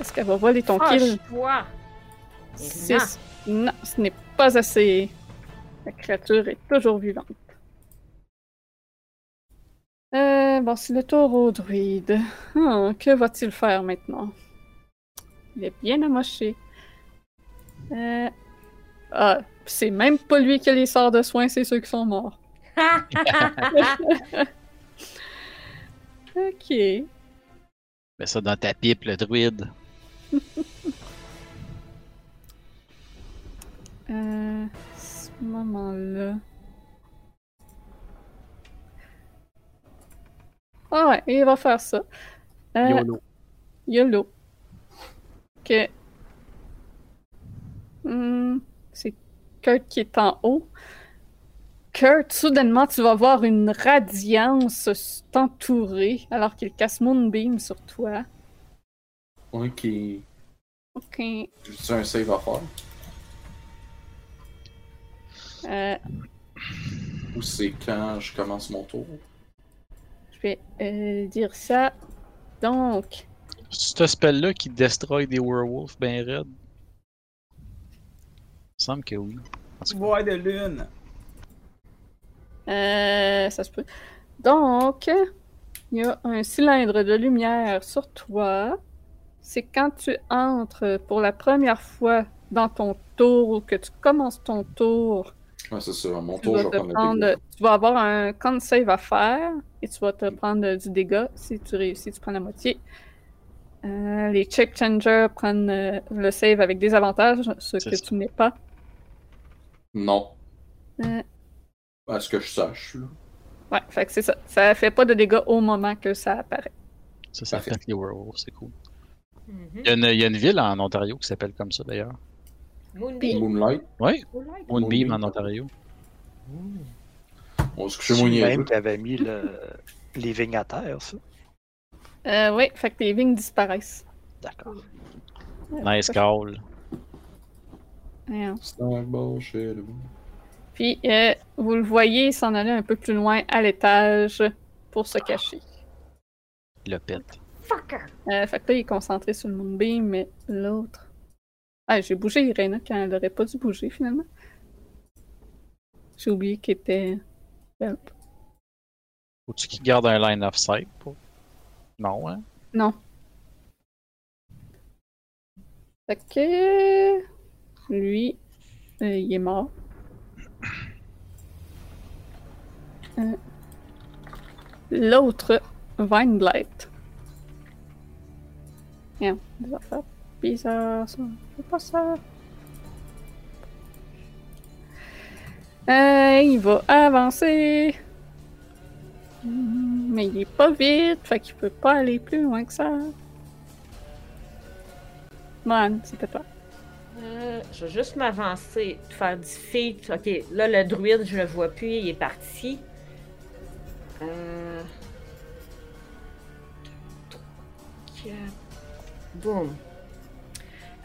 Est-ce qu'elle va voler ton kill? toi 6. Non, ce n'est pas assez. La créature est toujours vivante. Euh, bon, c'est le tour au druide. Ah, que va-t-il faire maintenant? Il est bien amoché. Euh... Ah, c'est même pas lui qui a les sorts de soins, c'est ceux qui sont morts. Ok. Mets ça dans ta pipe, le druide. Euh, ce moment-là. Ah ouais, il va faire ça. Euh, YOLO. YOLO. Ok. Hmm, c'est Kurt qui est en haut. Kurt, soudainement, tu vas voir une radiance t'entourer alors qu'il casse Moonbeam sur toi. Ok. Ok. C'est un save à faire. Euh, Ou c'est quand je commence mon tour? je vais euh, dire ça. Donc, C'est ce spell-là qui destroy des werewolves ben raides. Il me semble que oui. Voix de lune. euh, ça se peut. Donc, il y a un cylindre de lumière sur toi. C'est quand tu entres pour la première fois dans ton tour ou que tu commences ton tour, Ouais, c'est ça. Mon tu tour, vas, je vais prendre tu vas avoir un con save à faire et tu vas te prendre du dégât. Si tu réussis, tu prends la moitié. Euh, les check changers prennent euh, le save avec des avantages, ce que ça. tu n'es pas. Non. Euh. À ce que je sache, là. Ouais, fait que c'est ça. Ça fait pas de dégâts au moment que ça apparaît. ça, ça Parfait. fait les werewolves, c'est cool. Mhm. Il y, a une, il y a une ville en Ontario qui s'appelle comme ça d'ailleurs. Moonbeam. Moonlight. Oui, Moonlight. Moonbeam Moonbeam. en Ontario. On se lui même qui avait mis le... les vignes à terre, ça. Euh, oui, fait que les vignes disparaissent. D'accord. Nice call. Shit. Puis, euh, vous le voyez s'en aller un peu plus loin à l'étage pour se cacher. Le pète. Fucker. Euh, fait que là, il est concentré sur le Moonbeam, mais l'autre. Ah, j'ai bougé Irena quand elle aurait pas dû bouger finalement. J'ai oublié qu'elle était. Help. Faut-tu qu'il garde un line of sight pour. Non, hein? Non. Fait que. Lui, euh, il est mort. Euh, L'autre, Vineblight. Merde, des affaires bizarres, ça. C'est pas ça. Euh, il va avancer. Mais il est pas vite, fait qu'il peut pas aller plus loin que ça. Man, c'était toi. Euh, je vais juste m'avancer, faire du feat. Ok, là, le druide, je le vois plus, il est parti. Euh... quatre, Boum.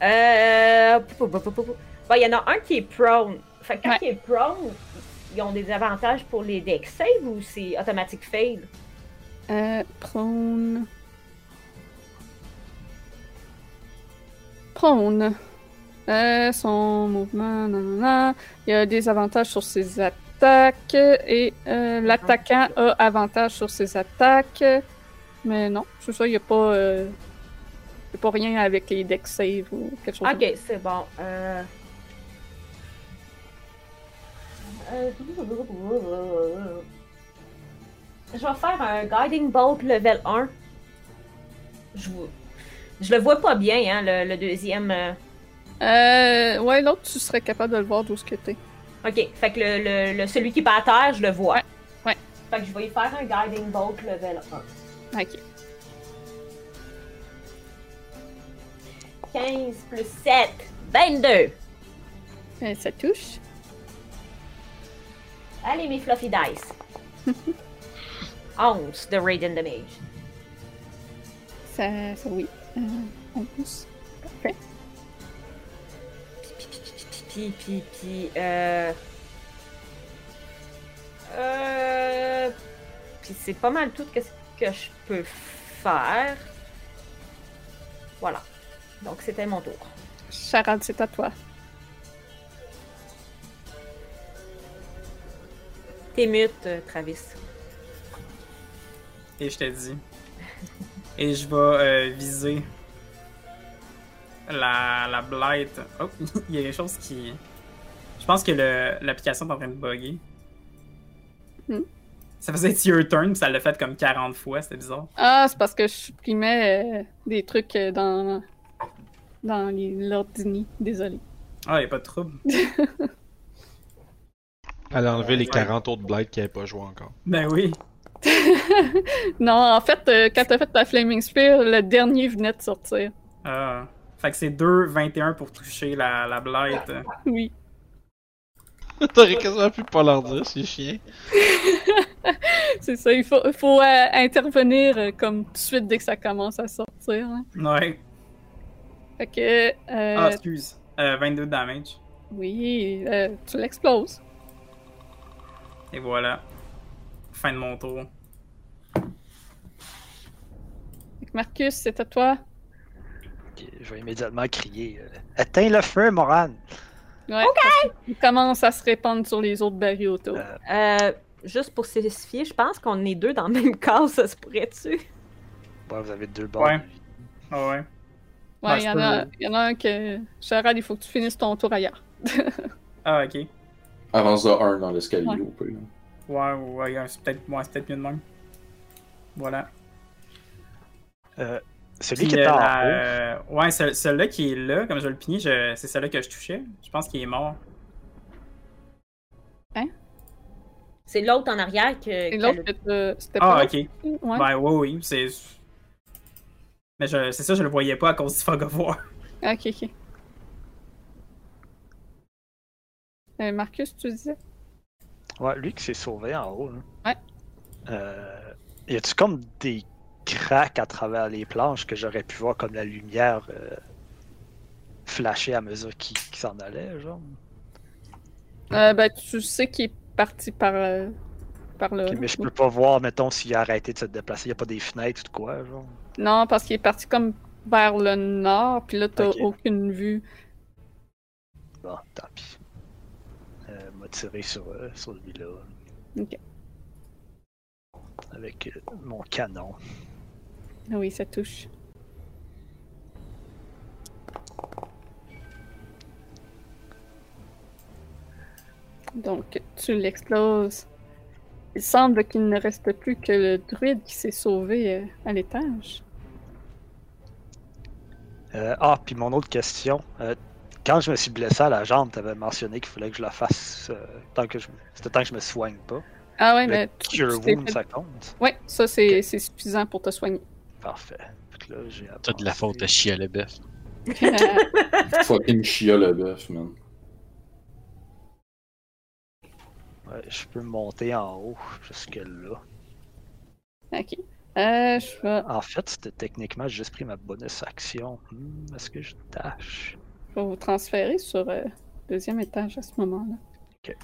Euh... Bon, il y en a un qui est prone. Fait que quand Ouais. il est prone, ils ont des avantages pour les deck save ou c'est automatique fail? Euh, prone. Prone. Euh, son mouvement, nanana. Il y a des avantages sur ses attaques et euh, l'attaquant a avantage sur ses attaques. Mais non, c'est ça, il n'y a pas. euh, a pas rien avec les deck save ou quelque chose. Ok, c'est bon. Euh... Euh, Je vais faire un Guiding Bolt level 1. Je, je le vois pas bien, hein, le, le deuxième. euh. Ouais, l'autre, tu serais capable de le voir d'où ce que t'es. Ok, fait que le, le- le- celui qui est pas à terre, je le vois. Ouais, ouais. Fait que je vais y faire un Guiding Bolt level 1. Ok. 15 plus 7, 22. Euh, ça touche. Allez, mes fluffy dice. 11 de Radiant Damage. Ça, ça oui. Euh, 11. Parfait. Puis, puis, puis, euh... Euh... Puis c'est pas mal tout ce que je peux faire. Voilà. Donc c'était mon tour. Charade, c'est à toi. T'es mute, euh, Travis. Et je te dis. Et je vais euh, viser la, la blight. Oh, il y a des choses qui. Je pense que le- l'application est en train de bugger. Hmm. Ça faisait être your turn, puis ça l'a fait comme 40 fois, c'était bizarre. Ah, c'est parce que je supprimais euh, des trucs dans, dans les- l'ordini. Désolé. Ah, y a pas de trouble. Elle a enlevé les 40 autres blights qui n'avaient pas joué encore. Ben oui. Non, en fait, euh, quand t'as fait ta Flaming Spear, le dernier venait de sortir. Ah. Fait que c'est 2, 21 pour toucher la, la blight. Oui. T'aurais quasiment pu pas leur dire, c'est chien. C'est ça, il faut, il faut euh, intervenir euh, comme tout de suite dès que ça commence à sortir. hein. Ouais. Fait que. euh, Ah, excuse. Euh, 22 de damage. oui, euh, tu l'exploses. Et voilà. Fin de mon tour. Fait que Marcus, c'est à toi. Ok, je vais immédiatement crier euh, Éteins le feu, Moran Ouais. Il commence à se répandre sur les autres barils autour. Euh, Euh, juste pour spécifier, je pense qu'on est deux dans le même cas, ça se pourrait-tu? Ouais, vous avez deux bords. Ouais. Ah ouais. Ouais, Ouais, il y, je en peux- a- il y en a un que. Charade, il faut que tu finisses ton tour ailleurs. Ah, ok. Avance de 1 dans l'escalier Ouais. au pire. Ouais, ouais, ouais, c'est peut-être ouais, c'est peut-être mieux de même. Voilà. Euh, celui Puis, qui est euh, en haut, euh, ouais, ce- celui-là qui est là, comme je le pignais, je... c'est celui-là que je touchais. Je pense qu'il est mort. C'est l'autre en arrière que. Qu'elle l'autre, a- c'était- Ah, pas. ok. Ouais. Ben, oui, oui, c'est. Mais je... c'est ça, je le voyais pas à cause du fog of war. Ok, ok. Euh, Marcus, tu disais? ouais, lui qui s'est sauvé en haut. là. Ouais. Euh, y a-tu comme des cracks à travers les planches que j'aurais pu voir comme la lumière euh, flasher à mesure qu'il s'en allait, genre? Euh, ben, tu sais qu'il est parti par, euh, par là. Ok, mais je peux pas voir, mettons, s'il a arrêté de se déplacer. Y a pas des fenêtres ou de quoi, genre? Non, parce qu'il est parti comme vers le nord, puis là, t'as aucune vue. Bon, tant pis. Euh, m'a tiré sur, euh, sur lui-là. Ok. Avec euh, mon canon. Ah oui, ça touche. Donc, tu l'exploses. Il semble qu'il ne reste plus que le druide qui s'est sauvé euh, à l'étage. Euh, ah, puis mon autre question. Euh, quand je me suis blessé à la jambe, t'avais mentionné qu'il fallait que je la fasse euh, tant que je C'était tant que je me soigne pas. Ah ouais, Le mais tu, Cure tu Wound, fait- ça compte? Ouais, ça c'est suffisant pour te soigner. Parfait. T'as de la faute à chier à le bœuf. Fucking chia le bœuf, man. Ouais, je peux monter en haut jusque là. ok. Euh, je En fait, c'était techniquement j'ai juste pris ma bonus action. Hmm, Est-ce que je tâche? je vais vous transférer sur le deuxième étage à ce moment-là. Ok.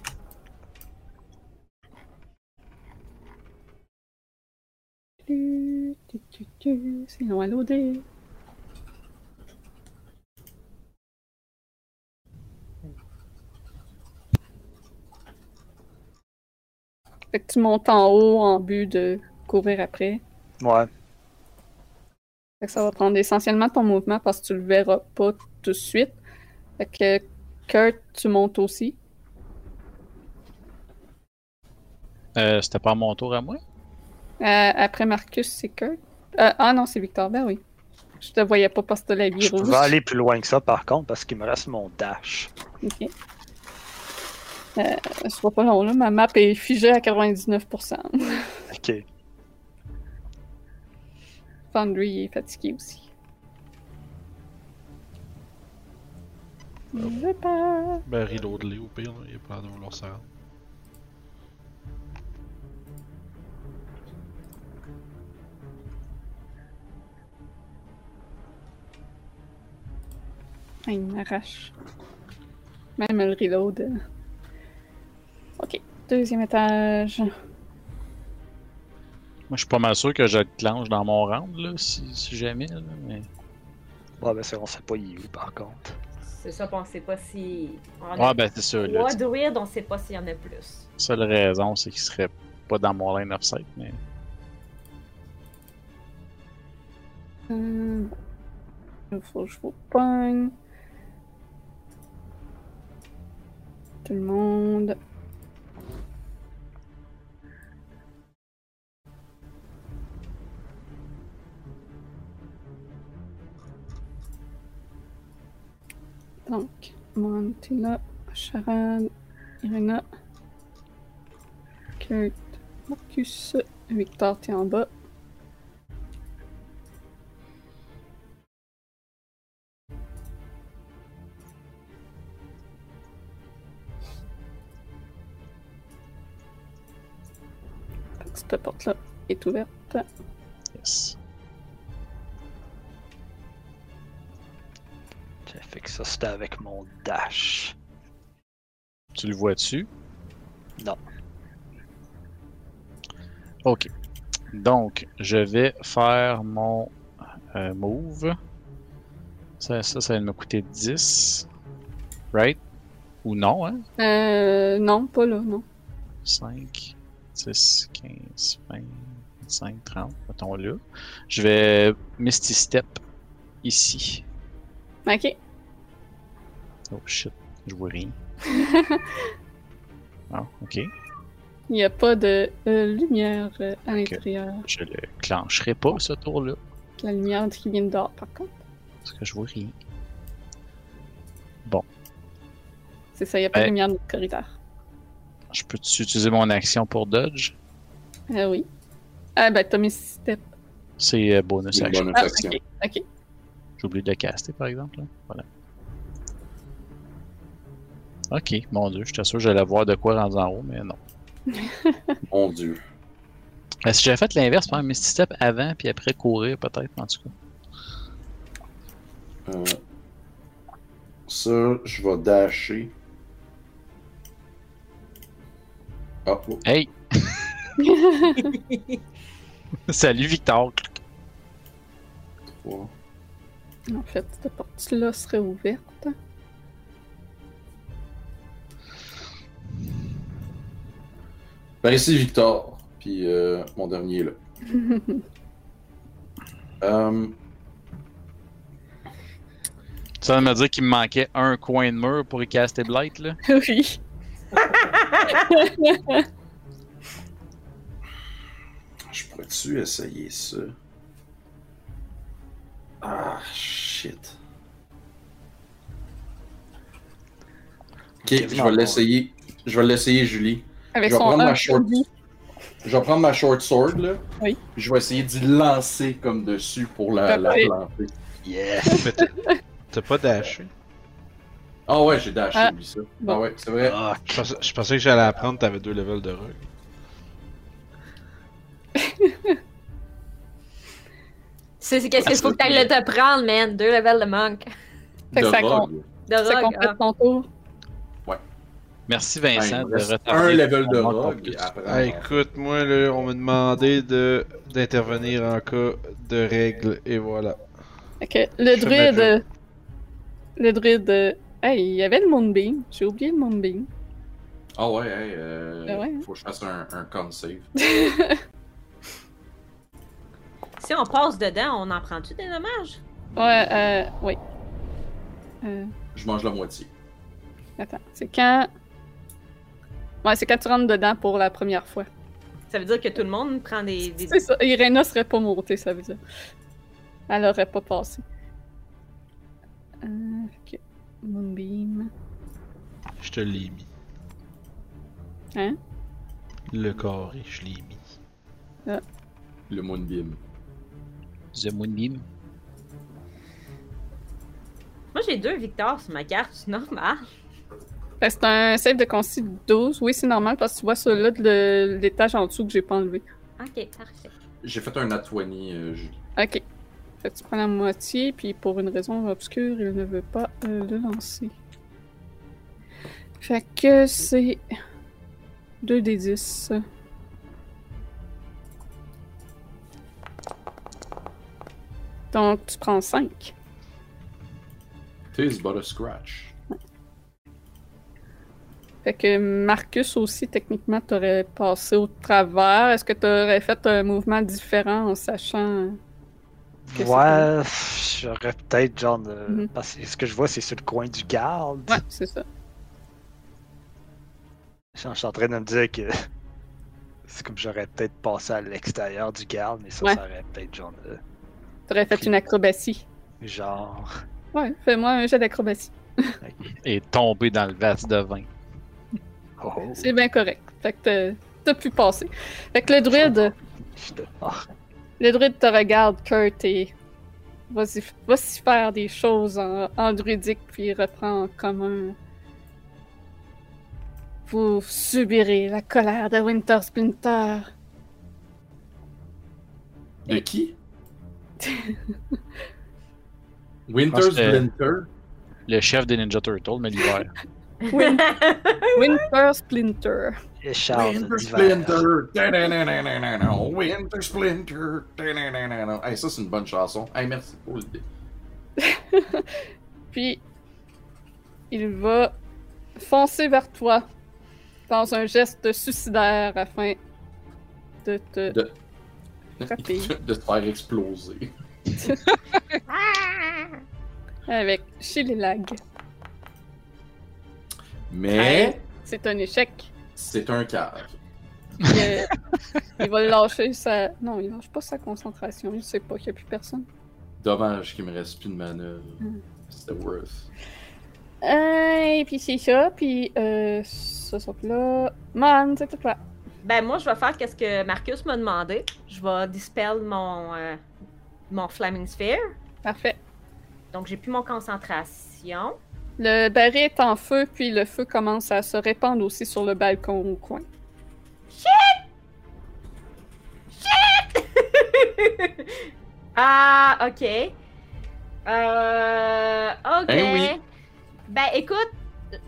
C'est long à loader. Fait que tu montes en haut en but de courir après. Ouais. Fait que ça va prendre essentiellement ton mouvement parce que tu le verras pas tout de suite. Fait que Kurt, tu montes aussi. Euh, C'était pas mon tour à moi? Euh, après Marcus, c'est Kurt. Euh, ah non, c'est Victor. Ben oui. Je te voyais pas parce que t'as la vie Je rouge. pouvais aller plus loin que ça par contre parce qu'il me reste mon dash. Ok. Euh, ce sera pas long là. Ma map est figée à 99%. Ok. Foundry est fatigué aussi. Je pars. Ben, reload-les au pire, là. il a pas vouloir se rendre. Ah, il m'arrache. Même le reload. Ok. Deuxième étage. Moi, je suis pas mal sûr que je le clenche dans mon round, là, si, si jamais. Là, mais... Ouais, ben ça, on sait pas il est où par contre. C'est ça, on sait pas si. On Ouais, a ben c'est ça. Là, druides, on sait pas s'il y en a plus. seule raison, c'est qu'il serait pas dans mon line of sight. Mais... Euh, Il faut que je vous pogne. Tout le monde. Donc, Mon, t'es là. Charade, Irena, Kurt, Marcus, Victor, t'es en bas. Cette porte-là est ouverte. Yes. Fait que ça, c'était avec mon dash. Tu le vois-tu? Non. Ok. Donc, je vais faire mon euh, move. Ça, ça, ça va me coûter 10. Right? Ou non, hein? Euh, non, pas là, non. 5, 10, 15, 20, 25, 30. Mettons là. Je vais Misty Step ici. Ok. Oh shit, je vois rien. Ah, ok. Il n'y a pas de euh, lumière euh, à l'intérieur. Je le clencherai pas ce tour-là. La lumière qui vient de dehors, par contre. Parce que je vois rien. C'est ça, il n'y a pas de Ouais. lumière dans le corridor. Je peux utiliser mon action pour dodge? Ah oui. Ah ben, t'as mis step. C'est euh, bonus action. bonne Ah, action. ok. Ok. J'ai oublié de le caster, par exemple. là. Voilà. Ok, mon dieu, j'étais sûr que j'allais voir de quoi rendu en haut, mais non. Mon dieu. Euh, si j'avais fait l'inverse, faire un Misty Step avant, puis après courir, peut-être, en tout cas. Euh, ça, je vais dasher. Ah, oh. Hey! Salut, Victor! En fait, cette porte-là serait ouverte. Ben ici, Victor. Puis euh, mon dernier est là. Euh, Ça veut me dire qu'il me manquait un coin de mur pour y caster Blight, là? oui. je pourrais-tu essayer ça? Ah, shit. Ok, je vais l'essayer. Je vais l'essayer, Julie. Avec Je vais son prendre ma short. Je vais prendre ma short sword, là. Oui. Puis je vais essayer d'y lancer comme dessus pour la, la planter. Yes! Mais t'as- pas dashé? Ah ouais, j'ai dashé, Ah, oublie ça. bon. Ah ouais, c'est vrai. Ah, Je pensais, je pensais que j'allais apprendre, t'avais deux levels de rogue. C'est qu'est-ce qu'il faut que t'ailles le te prendre, man? Deux levels de monk. Fait que de ça rogue. De Ça rogue. complète ah. ton tour. Merci Ben, Vincent de retarder. un level de rogue. Ah, écoute, moi, là, on m'a demandé de d'intervenir en cas de règles, et voilà. Que le Je druide. Le druide. Hey, il y avait le Moonbeam. J'ai oublié le Moonbeam. Ah ouais, hey, euh, Ah ouais. faut que je fasse un, un con save. Si on passe dedans, on en prend-tu des dommages? Ouais, euh. Oui. Euh, Je mange la moitié. attends. C'est quand. Ouais, c'est quand tu rentres dedans pour la première fois. Ça veut dire que tout le monde prend des. des... C'est ça. Irena serait pas montée, ça veut dire. Elle aurait pas passé. Euh, ok. Moonbeam. Je te l'ai mis. Hein? Le carré, je l'ai mis. Le Moonbeam. The Moonbeam. Moi, j'ai deux victoires sur ma carte, c'est normal. Que c'est un save de conci 12. Oui, c'est normal parce que tu vois celui-là de l'étage en dessous que j'ai pas enlevé. Ok, parfait. J'ai fait un nat 20, euh, Julie. Ok. Fait que tu prends la moitié, puis pour une raison obscure, il ne veut pas euh, le lancer. Fait que c'est 2 des 10. Donc, tu prends 5. Tis but a scratch. Fait que Marcus aussi, techniquement, t'aurais passé au travers. Est-ce que t'aurais fait un mouvement différent en sachant. que Ouais, j'aurais peut-être genre de... Mhm. Parce que ce que je vois, c'est sur le coin du garde. Ouais, c'est ça. Je suis en train de me dire que c'est comme j'aurais peut-être passé à l'extérieur du garde, mais ça, Ouais. ça aurait peut-être genre de... T'aurais fait une acrobatie. Genre... Ouais, fais-moi un jet d'acrobatie. Et tomber dans le vase de vin. Oh. C'est bien correct. Fait que t'as- pu passer. Fait que le druide, le druide te regarde, Kurt, et va s'y faire des choses en, en druidique, puis il reprend en commun. Vous subirez la colère de Winter Splinter. De Et- qui? Winter Splinter? Le chef des Ninja Turtles, mais l'hiver. Win- Winter Splinter. Et Charles Winter. Splinter. Winter Splinter. Hey, ça, c'est une bonne chanson. Hey, merci pour l'idée. Puis, il va foncer vers toi dans un geste suicidaire afin de te De- se faire exploser. avec Chililag. Mais C'est un échec. c'est un cave. Il, euh, il va lâcher sa. Non, il lâche pas sa concentration. Il sait pas qu'il n'y a plus personne. Dommage qu'il me reste plus de manœuvre. Mm. C'était worth. Euh, et puis c'est ça. Puis euh, ça saute là. Man, c'est tout là. Ben, moi, je vais faire qu'est-ce que Marcus m'a demandé. Je vais dispel mon, euh, mon Flaming Sphere. Parfait. Donc, j'ai plus mon concentration. Le baril est en feu, puis le feu commence à se répandre aussi sur le balcon au coin. ah, ok. Euh. Ok. Ben oui. Ben, écoute,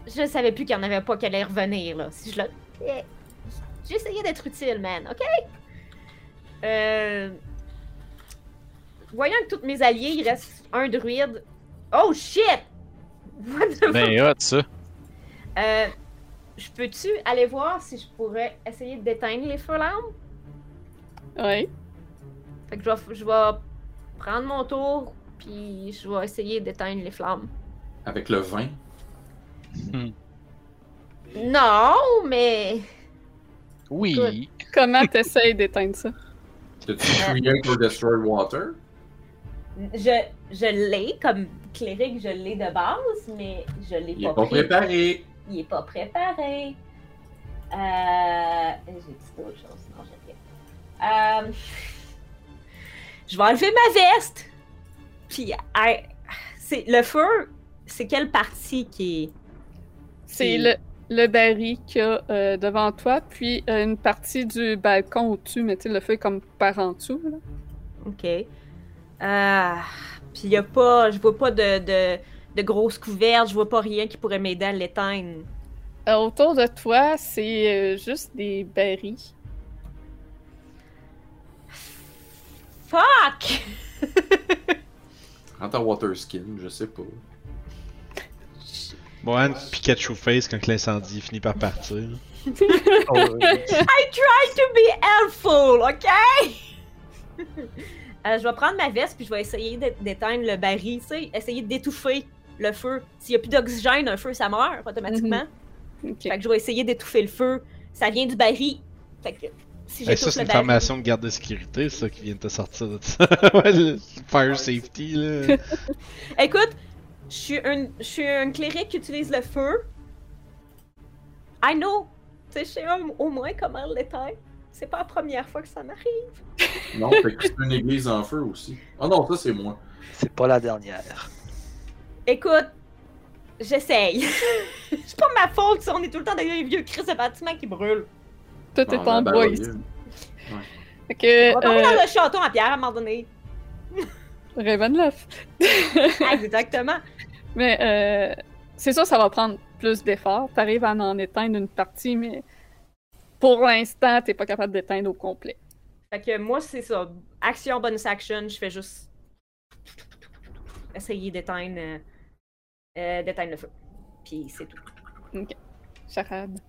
je savais plus qu'il n'y en avait pas qui allait revenir, là. Si je le. Eh, J'ai essayé d'être utile, man, ok? Euh. Voyant que tous mes alliés, il reste un druide. Oh shit! Ben hot, ça. Euh, je peux-tu aller voir si je pourrais essayer d'éteindre les feux lampes? Oui. Fait que je vais, je vais prendre mon tour, puis je vais essayer d'éteindre les flammes. Avec le vin? Non, mais. Oui. Comment t'essayes d'éteindre ça? T'as-tu or destroy water? Je, je l'ai, comme cléric, je l'ai de base, mais je l'ai Il pas, pas préparé. Il est pas préparé. Euh. J'ai dit autre chose, non, j'ai rien. Euh... Je vais enlever ma veste. Puis, c'est le feu. C'est quelle partie qui est. C'est le, le baril qu'il y a euh, devant toi, puis euh, une partie du balcon au-dessus, mais tu sais, le feu est comme par en dessous. Là. Ok. Euh... Puis il y a pas, je vois pas de, de, de grosses couvertes, je vois pas rien qui pourrait m'aider à l'éteindre. Euh, autour de toi, c'est euh, juste des barils. Fuck! En water skin, je sais pas. Mohan Pikachu Face quand l'incendie finit par partir. Oh. I try to be helpful, ok? Euh, je vais prendre ma veste puis je vais essayer d'é- d'éteindre le baril, tu sais, essayer d'étouffer le feu. S'il y a plus d'oxygène, un feu, ça meurt automatiquement. Ok. Fait que je vais essayer d'étouffer le feu. Ça vient du baril. Fait que si Hey, ça, c'est une baril... formation de garde de sécurité, ça, qui vient de te sortir de ça. Ouais, le Fire safety, là. Écoute, je suis un, je suis un cléric qui utilise le feu. I know. Tu sais, je sais au- au moins comment l'éteindre. C'est pas la première fois que ça m'arrive. Non, fait que c'est une église en feu aussi. Oh non, ça c'est moi. C'est pas la dernière. Écoute, j'essaye. c'est pas ma faute si on est tout le temps dans les vieux cris de bâtiments qui brûlent. Tout Ah, est en ben, bois ici. que, On va euh, dans le château en pierre à un moment donné. Ravenloft. Exactement. Mais euh, c'est sûr, ça va prendre plus d'efforts. T'arrives à en éteindre une partie, mais pour l'instant, t'es pas capable d'éteindre au complet. Fait que moi, c'est ça. Action, bonus action, je fais juste essayer d'éteindre euh, euh, d'éteindre le feu. Puis c'est tout. Charade.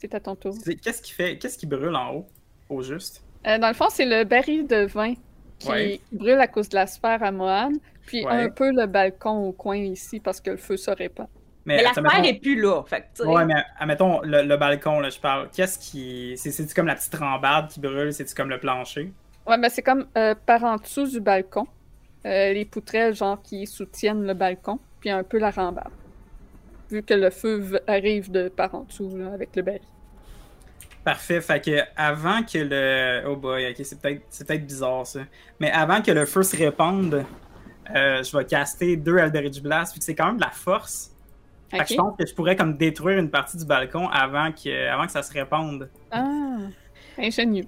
C'est à ton tour. Qu'est-ce qui fait. Qu'est-ce qui brûle en haut, au juste? Euh, dans le fond, c'est le baril de vin qui Ouais. brûle à cause de la sphère à Mohan, puis Ouais. un peu le balcon au coin ici parce que le feu se répand. Mais la attends, sphère mettons- est plus là. Fait que, Ouais, mais admettons, le, le balcon, là, je parle. Qu'est-ce qui. C'est- C'est-tu comme la petite rambarde qui brûle? C'est-tu comme le plancher? Ouais, ben c'est comme euh, par en dessous du balcon. Euh, les poutrelles, genre, qui soutiennent le balcon, puis un peu la rambarde. Vu que le feu arrive de par en dessous, là, avec le baril. Parfait. Fait que avant que le. Oh boy, ok, c'est peut-être c'est peut-être bizarre ça. Mais avant que le feu se répande, euh, je vais caster deux Eldritch Blast, puis c'est quand même de la force. Fait que je pense que je pourrais comme détruire une partie du balcon avant que, avant que ça se répande. Ah, ingénieux.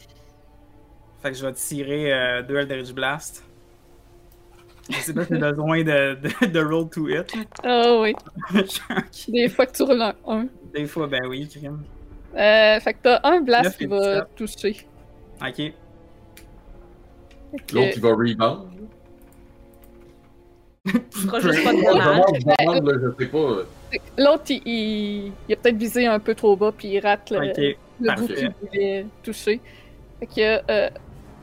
Fait que je vais tirer euh, deux Eldritch Blast. Je sais pas si j'ai besoin de, de, de roll to hit. Ah oui. Ok. Des fois que tu roules un 1. Des fois, ben oui, crime. Euh, fait que t'as un blast qui va 17. toucher. Ok. L'autre, il va rebound. Tu feras juste pas de dommage. là, je sais pas. L'autre, il, il- il a peut-être visé un peu trop bas, puis il rate le, Ok. le bout qu'il voulait toucher. Fait qu'il y a euh,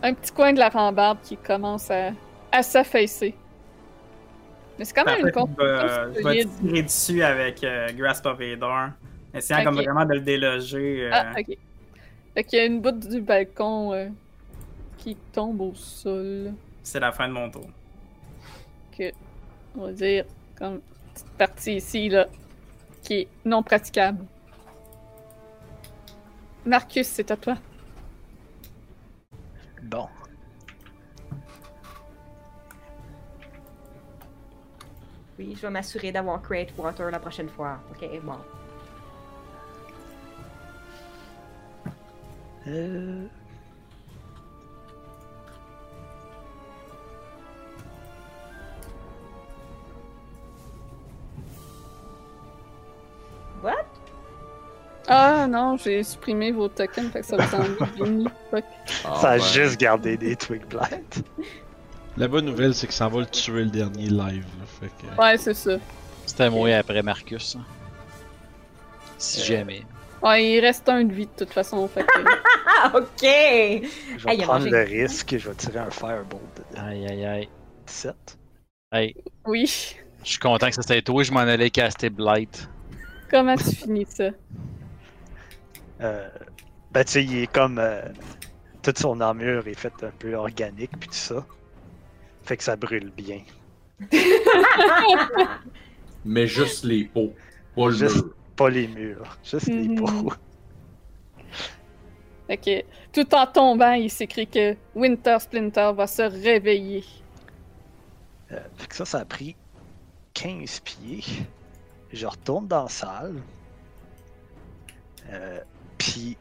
un petit coin de la rambarde qui commence à, à s'affaisser. Mais c'est quand même Parfait, une construction je vais tirer dessus avec euh, Grasp of. Essayant comme vraiment de le déloger. euh, Ah, ok. Fait qu'il y a une bout du balcon euh, qui tombe au sol. C'est la fin de mon tour. Que, on va dire, comme petite partie ici, là, qui est non praticable. Marcus, c'est à toi. Bon. Oui, je vais m'assurer d'avoir Create Water la prochaine fois. Ok, bon. Euh... What? Ah non, j'ai supprimé vos tokens, fait que ça vous enlève Vinny. Fuck. Ah, ça a ben, juste gardé des Twig Blight. La bonne nouvelle, c'est que ça va le tuer le dernier live. là, fait que... Ouais, c'est ça. C'était moi après Marcus. hein. Si Euh, jamais. Ouais, il reste un de vie de toute façon, fait que... Ok! Je vais prendre le risque et je vais tirer un Firebolt dedans. Aïe aïe aïe. 17. Hey, Oui. je suis content que ça c'était toi, je m'en allais caster Blight. Comment tu finis ça? Euh, ben, tu sais, il est comme. euh, toute son armure est faite un peu organique, puis tout ça. Fait que ça brûle bien. Mais juste les peaux, pas le Juste- mur. Pas les murs, juste les Mhm. peaux. Que, tout en tombant, il s'écrit que Winter Splinter va se réveiller. Euh, fait que ça, ça a pris 15 pieds. Je retourne dans la salle. Euh, puis,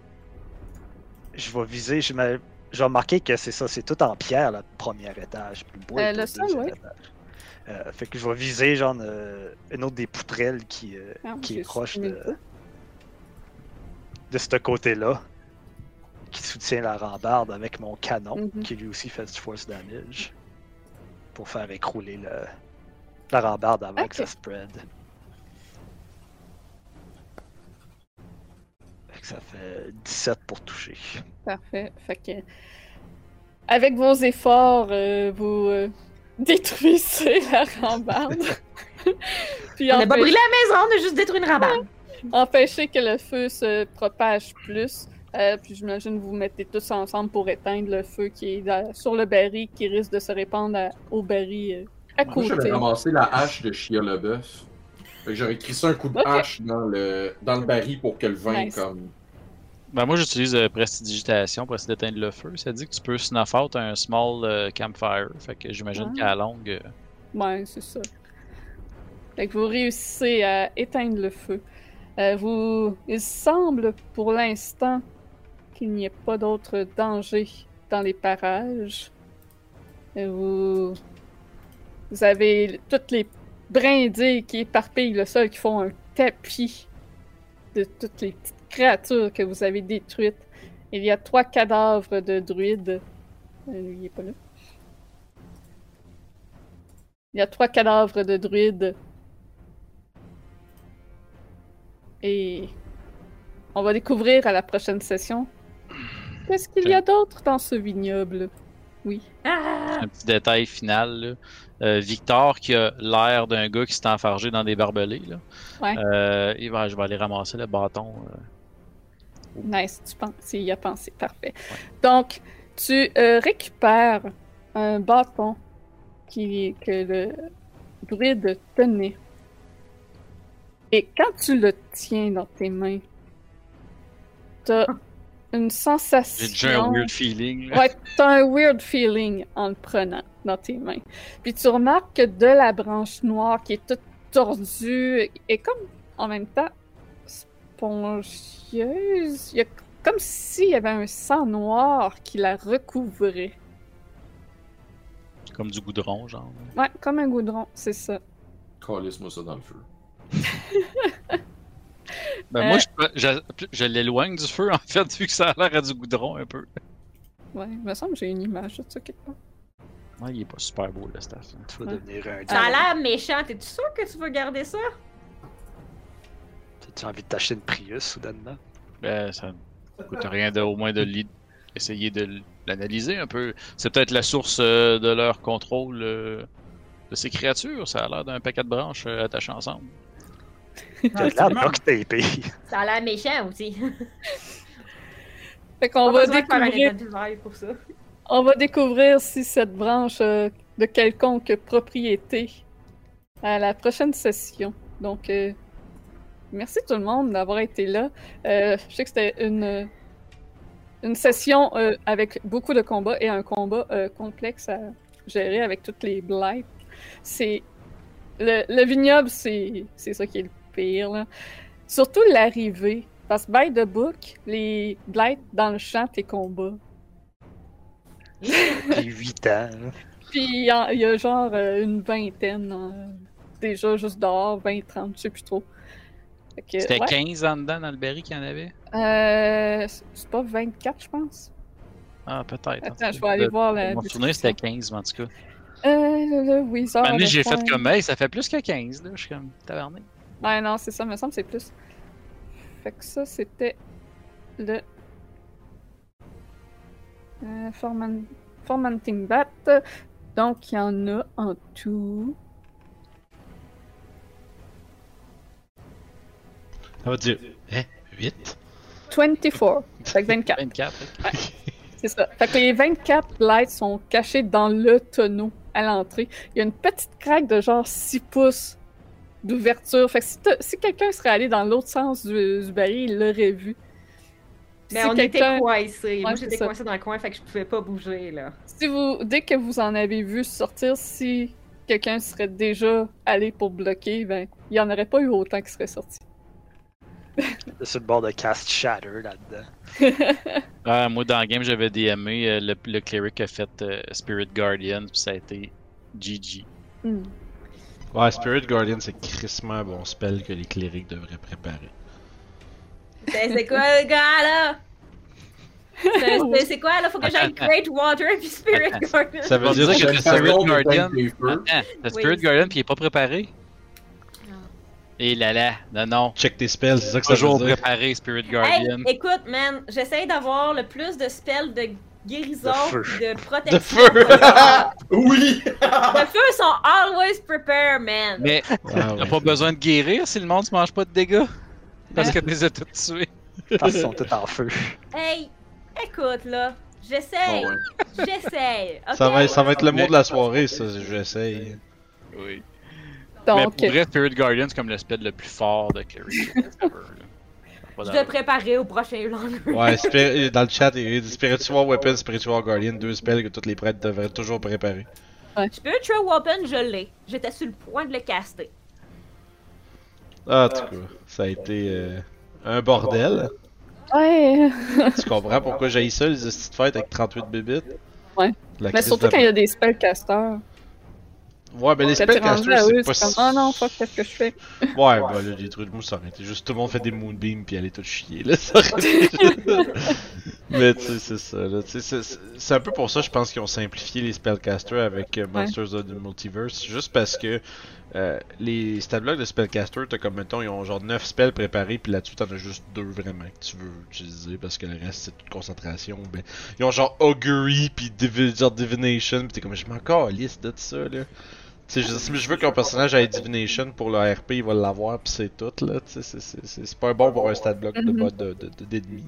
je vais viser. Je, me- je vais remarquer que c'est ça, c'est tout en pierre, le premier étage. Puis le bois Euh, le sol. Euh, fait que je vais viser, genre, euh, une autre des poutrelles qui, euh, Ah, qui est proche de, de ce côté-là. Qui soutient la rambarde avec mon canon, Mhm. qui lui aussi fait du force damage. Pour faire écrouler le, la rambarde avant Ok. que ça spread. Fait que ça fait 17 pour toucher. Parfait. Fait que, avec vos efforts, euh, vous euh, détruisez la rambarde. Puis On n'a pas empêchez- brûlé la maison, on a juste détruit une rambarde. empêcher que le feu se propage plus. Euh, puis j'imagine que vous mettez tous ensemble pour éteindre le feu qui est sur le baril qui risque de se répandre à- au baril euh, à Moi, côté. j'avais ramassé la hache de Chia Leboeuf. J'aurais crissé un coup de hache dans le, dans le baril pour que le vin, Nice. comme. Ben moi j'utilise euh, prestidigitation pour essayer d'éteindre le feu. Ça dit que tu peux snuff out un small euh, campfire. Fait que j'imagine Ah. qu'à la longue. euh, Ouais, c'est ça. Fait que vous réussissez à éteindre le feu. Euh, vous... Il semble pour l'instant qu'il n'y ait pas d'autre danger dans les parages. Vous... vous avez toutes les brindilles qui éparpillent le sol, qui font un tapis de toutes les petites créatures que vous avez détruites. Il y a trois cadavres de druides. Euh, lui, il est pas là. Il y a trois cadavres de druides. Et on va découvrir à la prochaine session. Qu'est-ce qu'il y a d'autre dans ce vignoble? Oui. Ah! Un petit détail final. là. Euh, Victor, qui a l'air d'un gars qui s'est enfargé dans des barbelés, là. Ouais. Euh, il va- je vais aller ramasser le bâton. euh. Nice, tu penses, il y a pensé, parfait. Donc, tu euh, récupères un bâton qui, que le druide tenait. Et quand tu le tiens dans tes mains, t'as une sensation. J'ai déjà un weird feeling. là. Ouais, t'as un weird feeling en le prenant dans tes mains. Puis tu remarques que de la branche noire qui est toute tordue et comme en même temps spongieuse, il y a comme s'il y avait un sang noir qui la recouvrait. Comme du goudron, genre. Ouais, comme un goudron, c'est ça. Calisse-moi ça dans le feu. Ben, Euh. moi, je, je, je l'éloigne du feu, en fait, vu que ça a l'air à du goudron un peu. Ouais, il me semble que j'ai une image de ça quelque part. Ouais, il est pas super beau, le staff. Tu vas Ouais. devenir un Ça a l'air méchant. T'es-tu sûr que tu veux garder ça? As-tu envie de t'acheter une Prius soudainement? Ben, ça ne coûte rien de, au moins de essayer de l'analyser un peu. C'est peut-être la source euh, de leur contrôle euh, de ces créatures. Ça a l'air d'un paquet de branches euh, attachées ensemble. Duct tapé. Ça a l'air méchant aussi. Fait qu'on va découvrir, pour ça. on va découvrir si cette branche de quelconque propriété à la prochaine session. Donc, euh, merci tout le monde d'avoir été là. Euh, je sais que c'était une, une session euh, avec beaucoup de combats et un combat euh, complexe à gérer avec toutes les blights. C'est le, le vignoble, c'est c'est ça qui est le pire. là. Surtout l'arrivée. Parce que by the book, les blights dans le champ, tes combats. J'ai 8 ans. Puis il y, a- genre une vingtaine déjà juste dehors, 20, 30, je sais plus trop. C'était ouais. 15 en dedans dans le berry qu'il y en avait? Euh, c'est pas 24, je pense. Ah, peut-être. en Attends, je vais aller Le- voir la. Mon souvenir, c'était 15, mais en tout cas. Euh, le, le Wizard. Un j'ai fait comme, hey, ça fait plus que 15, là. Je suis comme, taverné. Ouais, non, c'est ça, me semble c'est plus. Fait que ça, c'était le. Euh, Forman... Formanting Bat. Donc, il y en a en tout. Ça va dire. Hein 8 24. Fait que 24. 24. C'est ça. Fait que les 24 lights sont cachés dans le tonneau à l'entrée. Il y a une petite craque de genre 6 pouces d'ouverture. Fait que si, quelqu'un serait allé dans l'autre sens du, du baril, il l'aurait vu. Mais Si on était coincés. Moi, Ouais, j'étais coincé dans le coin, fait que je pouvais pas bouger, là. Si vous, dès que vous en avez vu sortir, si quelqu'un serait déjà allé pour bloquer, ben, il n'y en aurait pas eu autant qui seraient sortis. Sur le bord de Cast Shatter là-dedans. Ah, moi, dans le game, j'avais DMé euh, le, le cleric a fait euh, Spirit Guardian, puis ça a été GG. Hmm. Ouais, Spirit Guardian, c'est crissement un bon spell que les clérics devraient préparer. C'est c'est quoi, le gars, là? C'est- quoi, là? Faut que j'aille Great Water puis Spirit Garden. Ça veut dire que le Spirit Guardian. Attends, le Oui. Spirit Guardian, puis il est pas préparé? Et là là, non, non. check tes spells, c'est ça que ça Toujours veut dire. préparé, Spirit Hey, Guardian. écoute, man, j'essaye d'avoir le plus de spells de guérison, De feu. de De protection. feu! Oui! De feu sont always prepared, man. Mais Ah t'as pas besoin de guérir si le monde se mange pas de dégâts? Parce que tu les as tous tués. Parce qu'ils sont tous en feu. Hey, écoute, là, j'essaye, Bon, ouais. j'essaye. Ça va, ça va être le mot de la soirée, ça, j'essaye. Oui. Mais Donc, pour vrai, Spirit Guardian, c'est comme le spell le plus fort de cleric. Je dois préparer au prochain Langer. Ouais, dans le chat, il y a Spiritual Weapon, Spiritual Guardian, deux spells que tous les prêtres devraient toujours préparer. Spiritual Weapon, je l'ai. J'étais sur le point de le caster. Ah, en tout cas, ça a été euh, un bordel. ouais. tu comprends pourquoi j'ai ça, les hosties de fête avec 38 bébites? Ouais. La Mais surtout de- quand il y a des spellcasters. Ouais, ben les spellcasters, c'est pas comme, oh non, fuck, qu'est-ce que je fais? Ouais, bah là, les trucs de mousse, ça aurait été juste tout le monde fait des moonbeams puis allait tout chier, là. Ça aurait Mais tu sais, c'est ça, là. Tu sais, c'est- c'est- c'est un peu pour ça, je pense qu'ils ont simplifié les spellcasters avec euh, Monsters of the Multiverse. Juste parce que euh, les stat blocks de spellcaster, t'as comme, mettons, ils ont genre 9 spells préparés, puis là-dessus, t'en as juste deux vraiment que tu veux utiliser parce que le reste, c'est toute concentration. Ben, ils ont genre Augury puis genre Divination, pis t'es comme, je m'en calisse de ça, là. Tu sais, je, si je veux qu'un personnage ait Divination pour le RP, il va l'avoir, pis c'est tout, là. C'est- c'est- c'est c'est pas bon pour un stat block de Mhm. bot de- de- de- d'ennemis.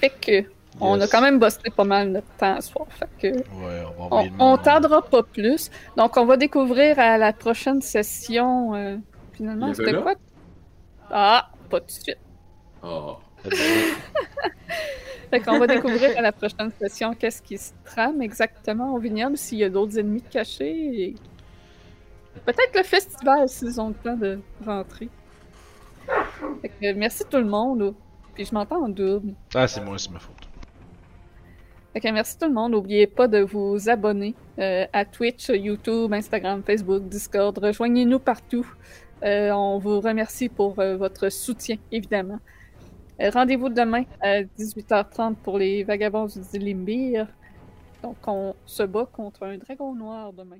Fait que, on a quand même bossé pas mal notre temps ce soir. Fait que, Ouais, on va on, on tardera pas plus. Donc, on va découvrir à la prochaine session. euh, finalement, c'était quoi? Ah, pas tout de suite. Oh. Fait qu'on va découvrir à la prochaine session qu'est-ce qui se trame exactement au vignoble, s'il y a d'autres ennemis cachés. et Peut-être le festival s'ils ont le temps de rentrer. Fait que merci tout le monde. là. Puis je m'entends en double. Ah, c'est moi, c'est ma faute. Merci tout le monde. N'oubliez pas de vous abonner euh, à Twitch, YouTube, Instagram, Facebook, Discord. Rejoignez-nous partout. Euh, on vous remercie pour euh, votre soutien, évidemment. Rendez-vous demain à 18h30 pour les Vagabonds du Limbir. Donc, on se bat contre un dragon noir demain.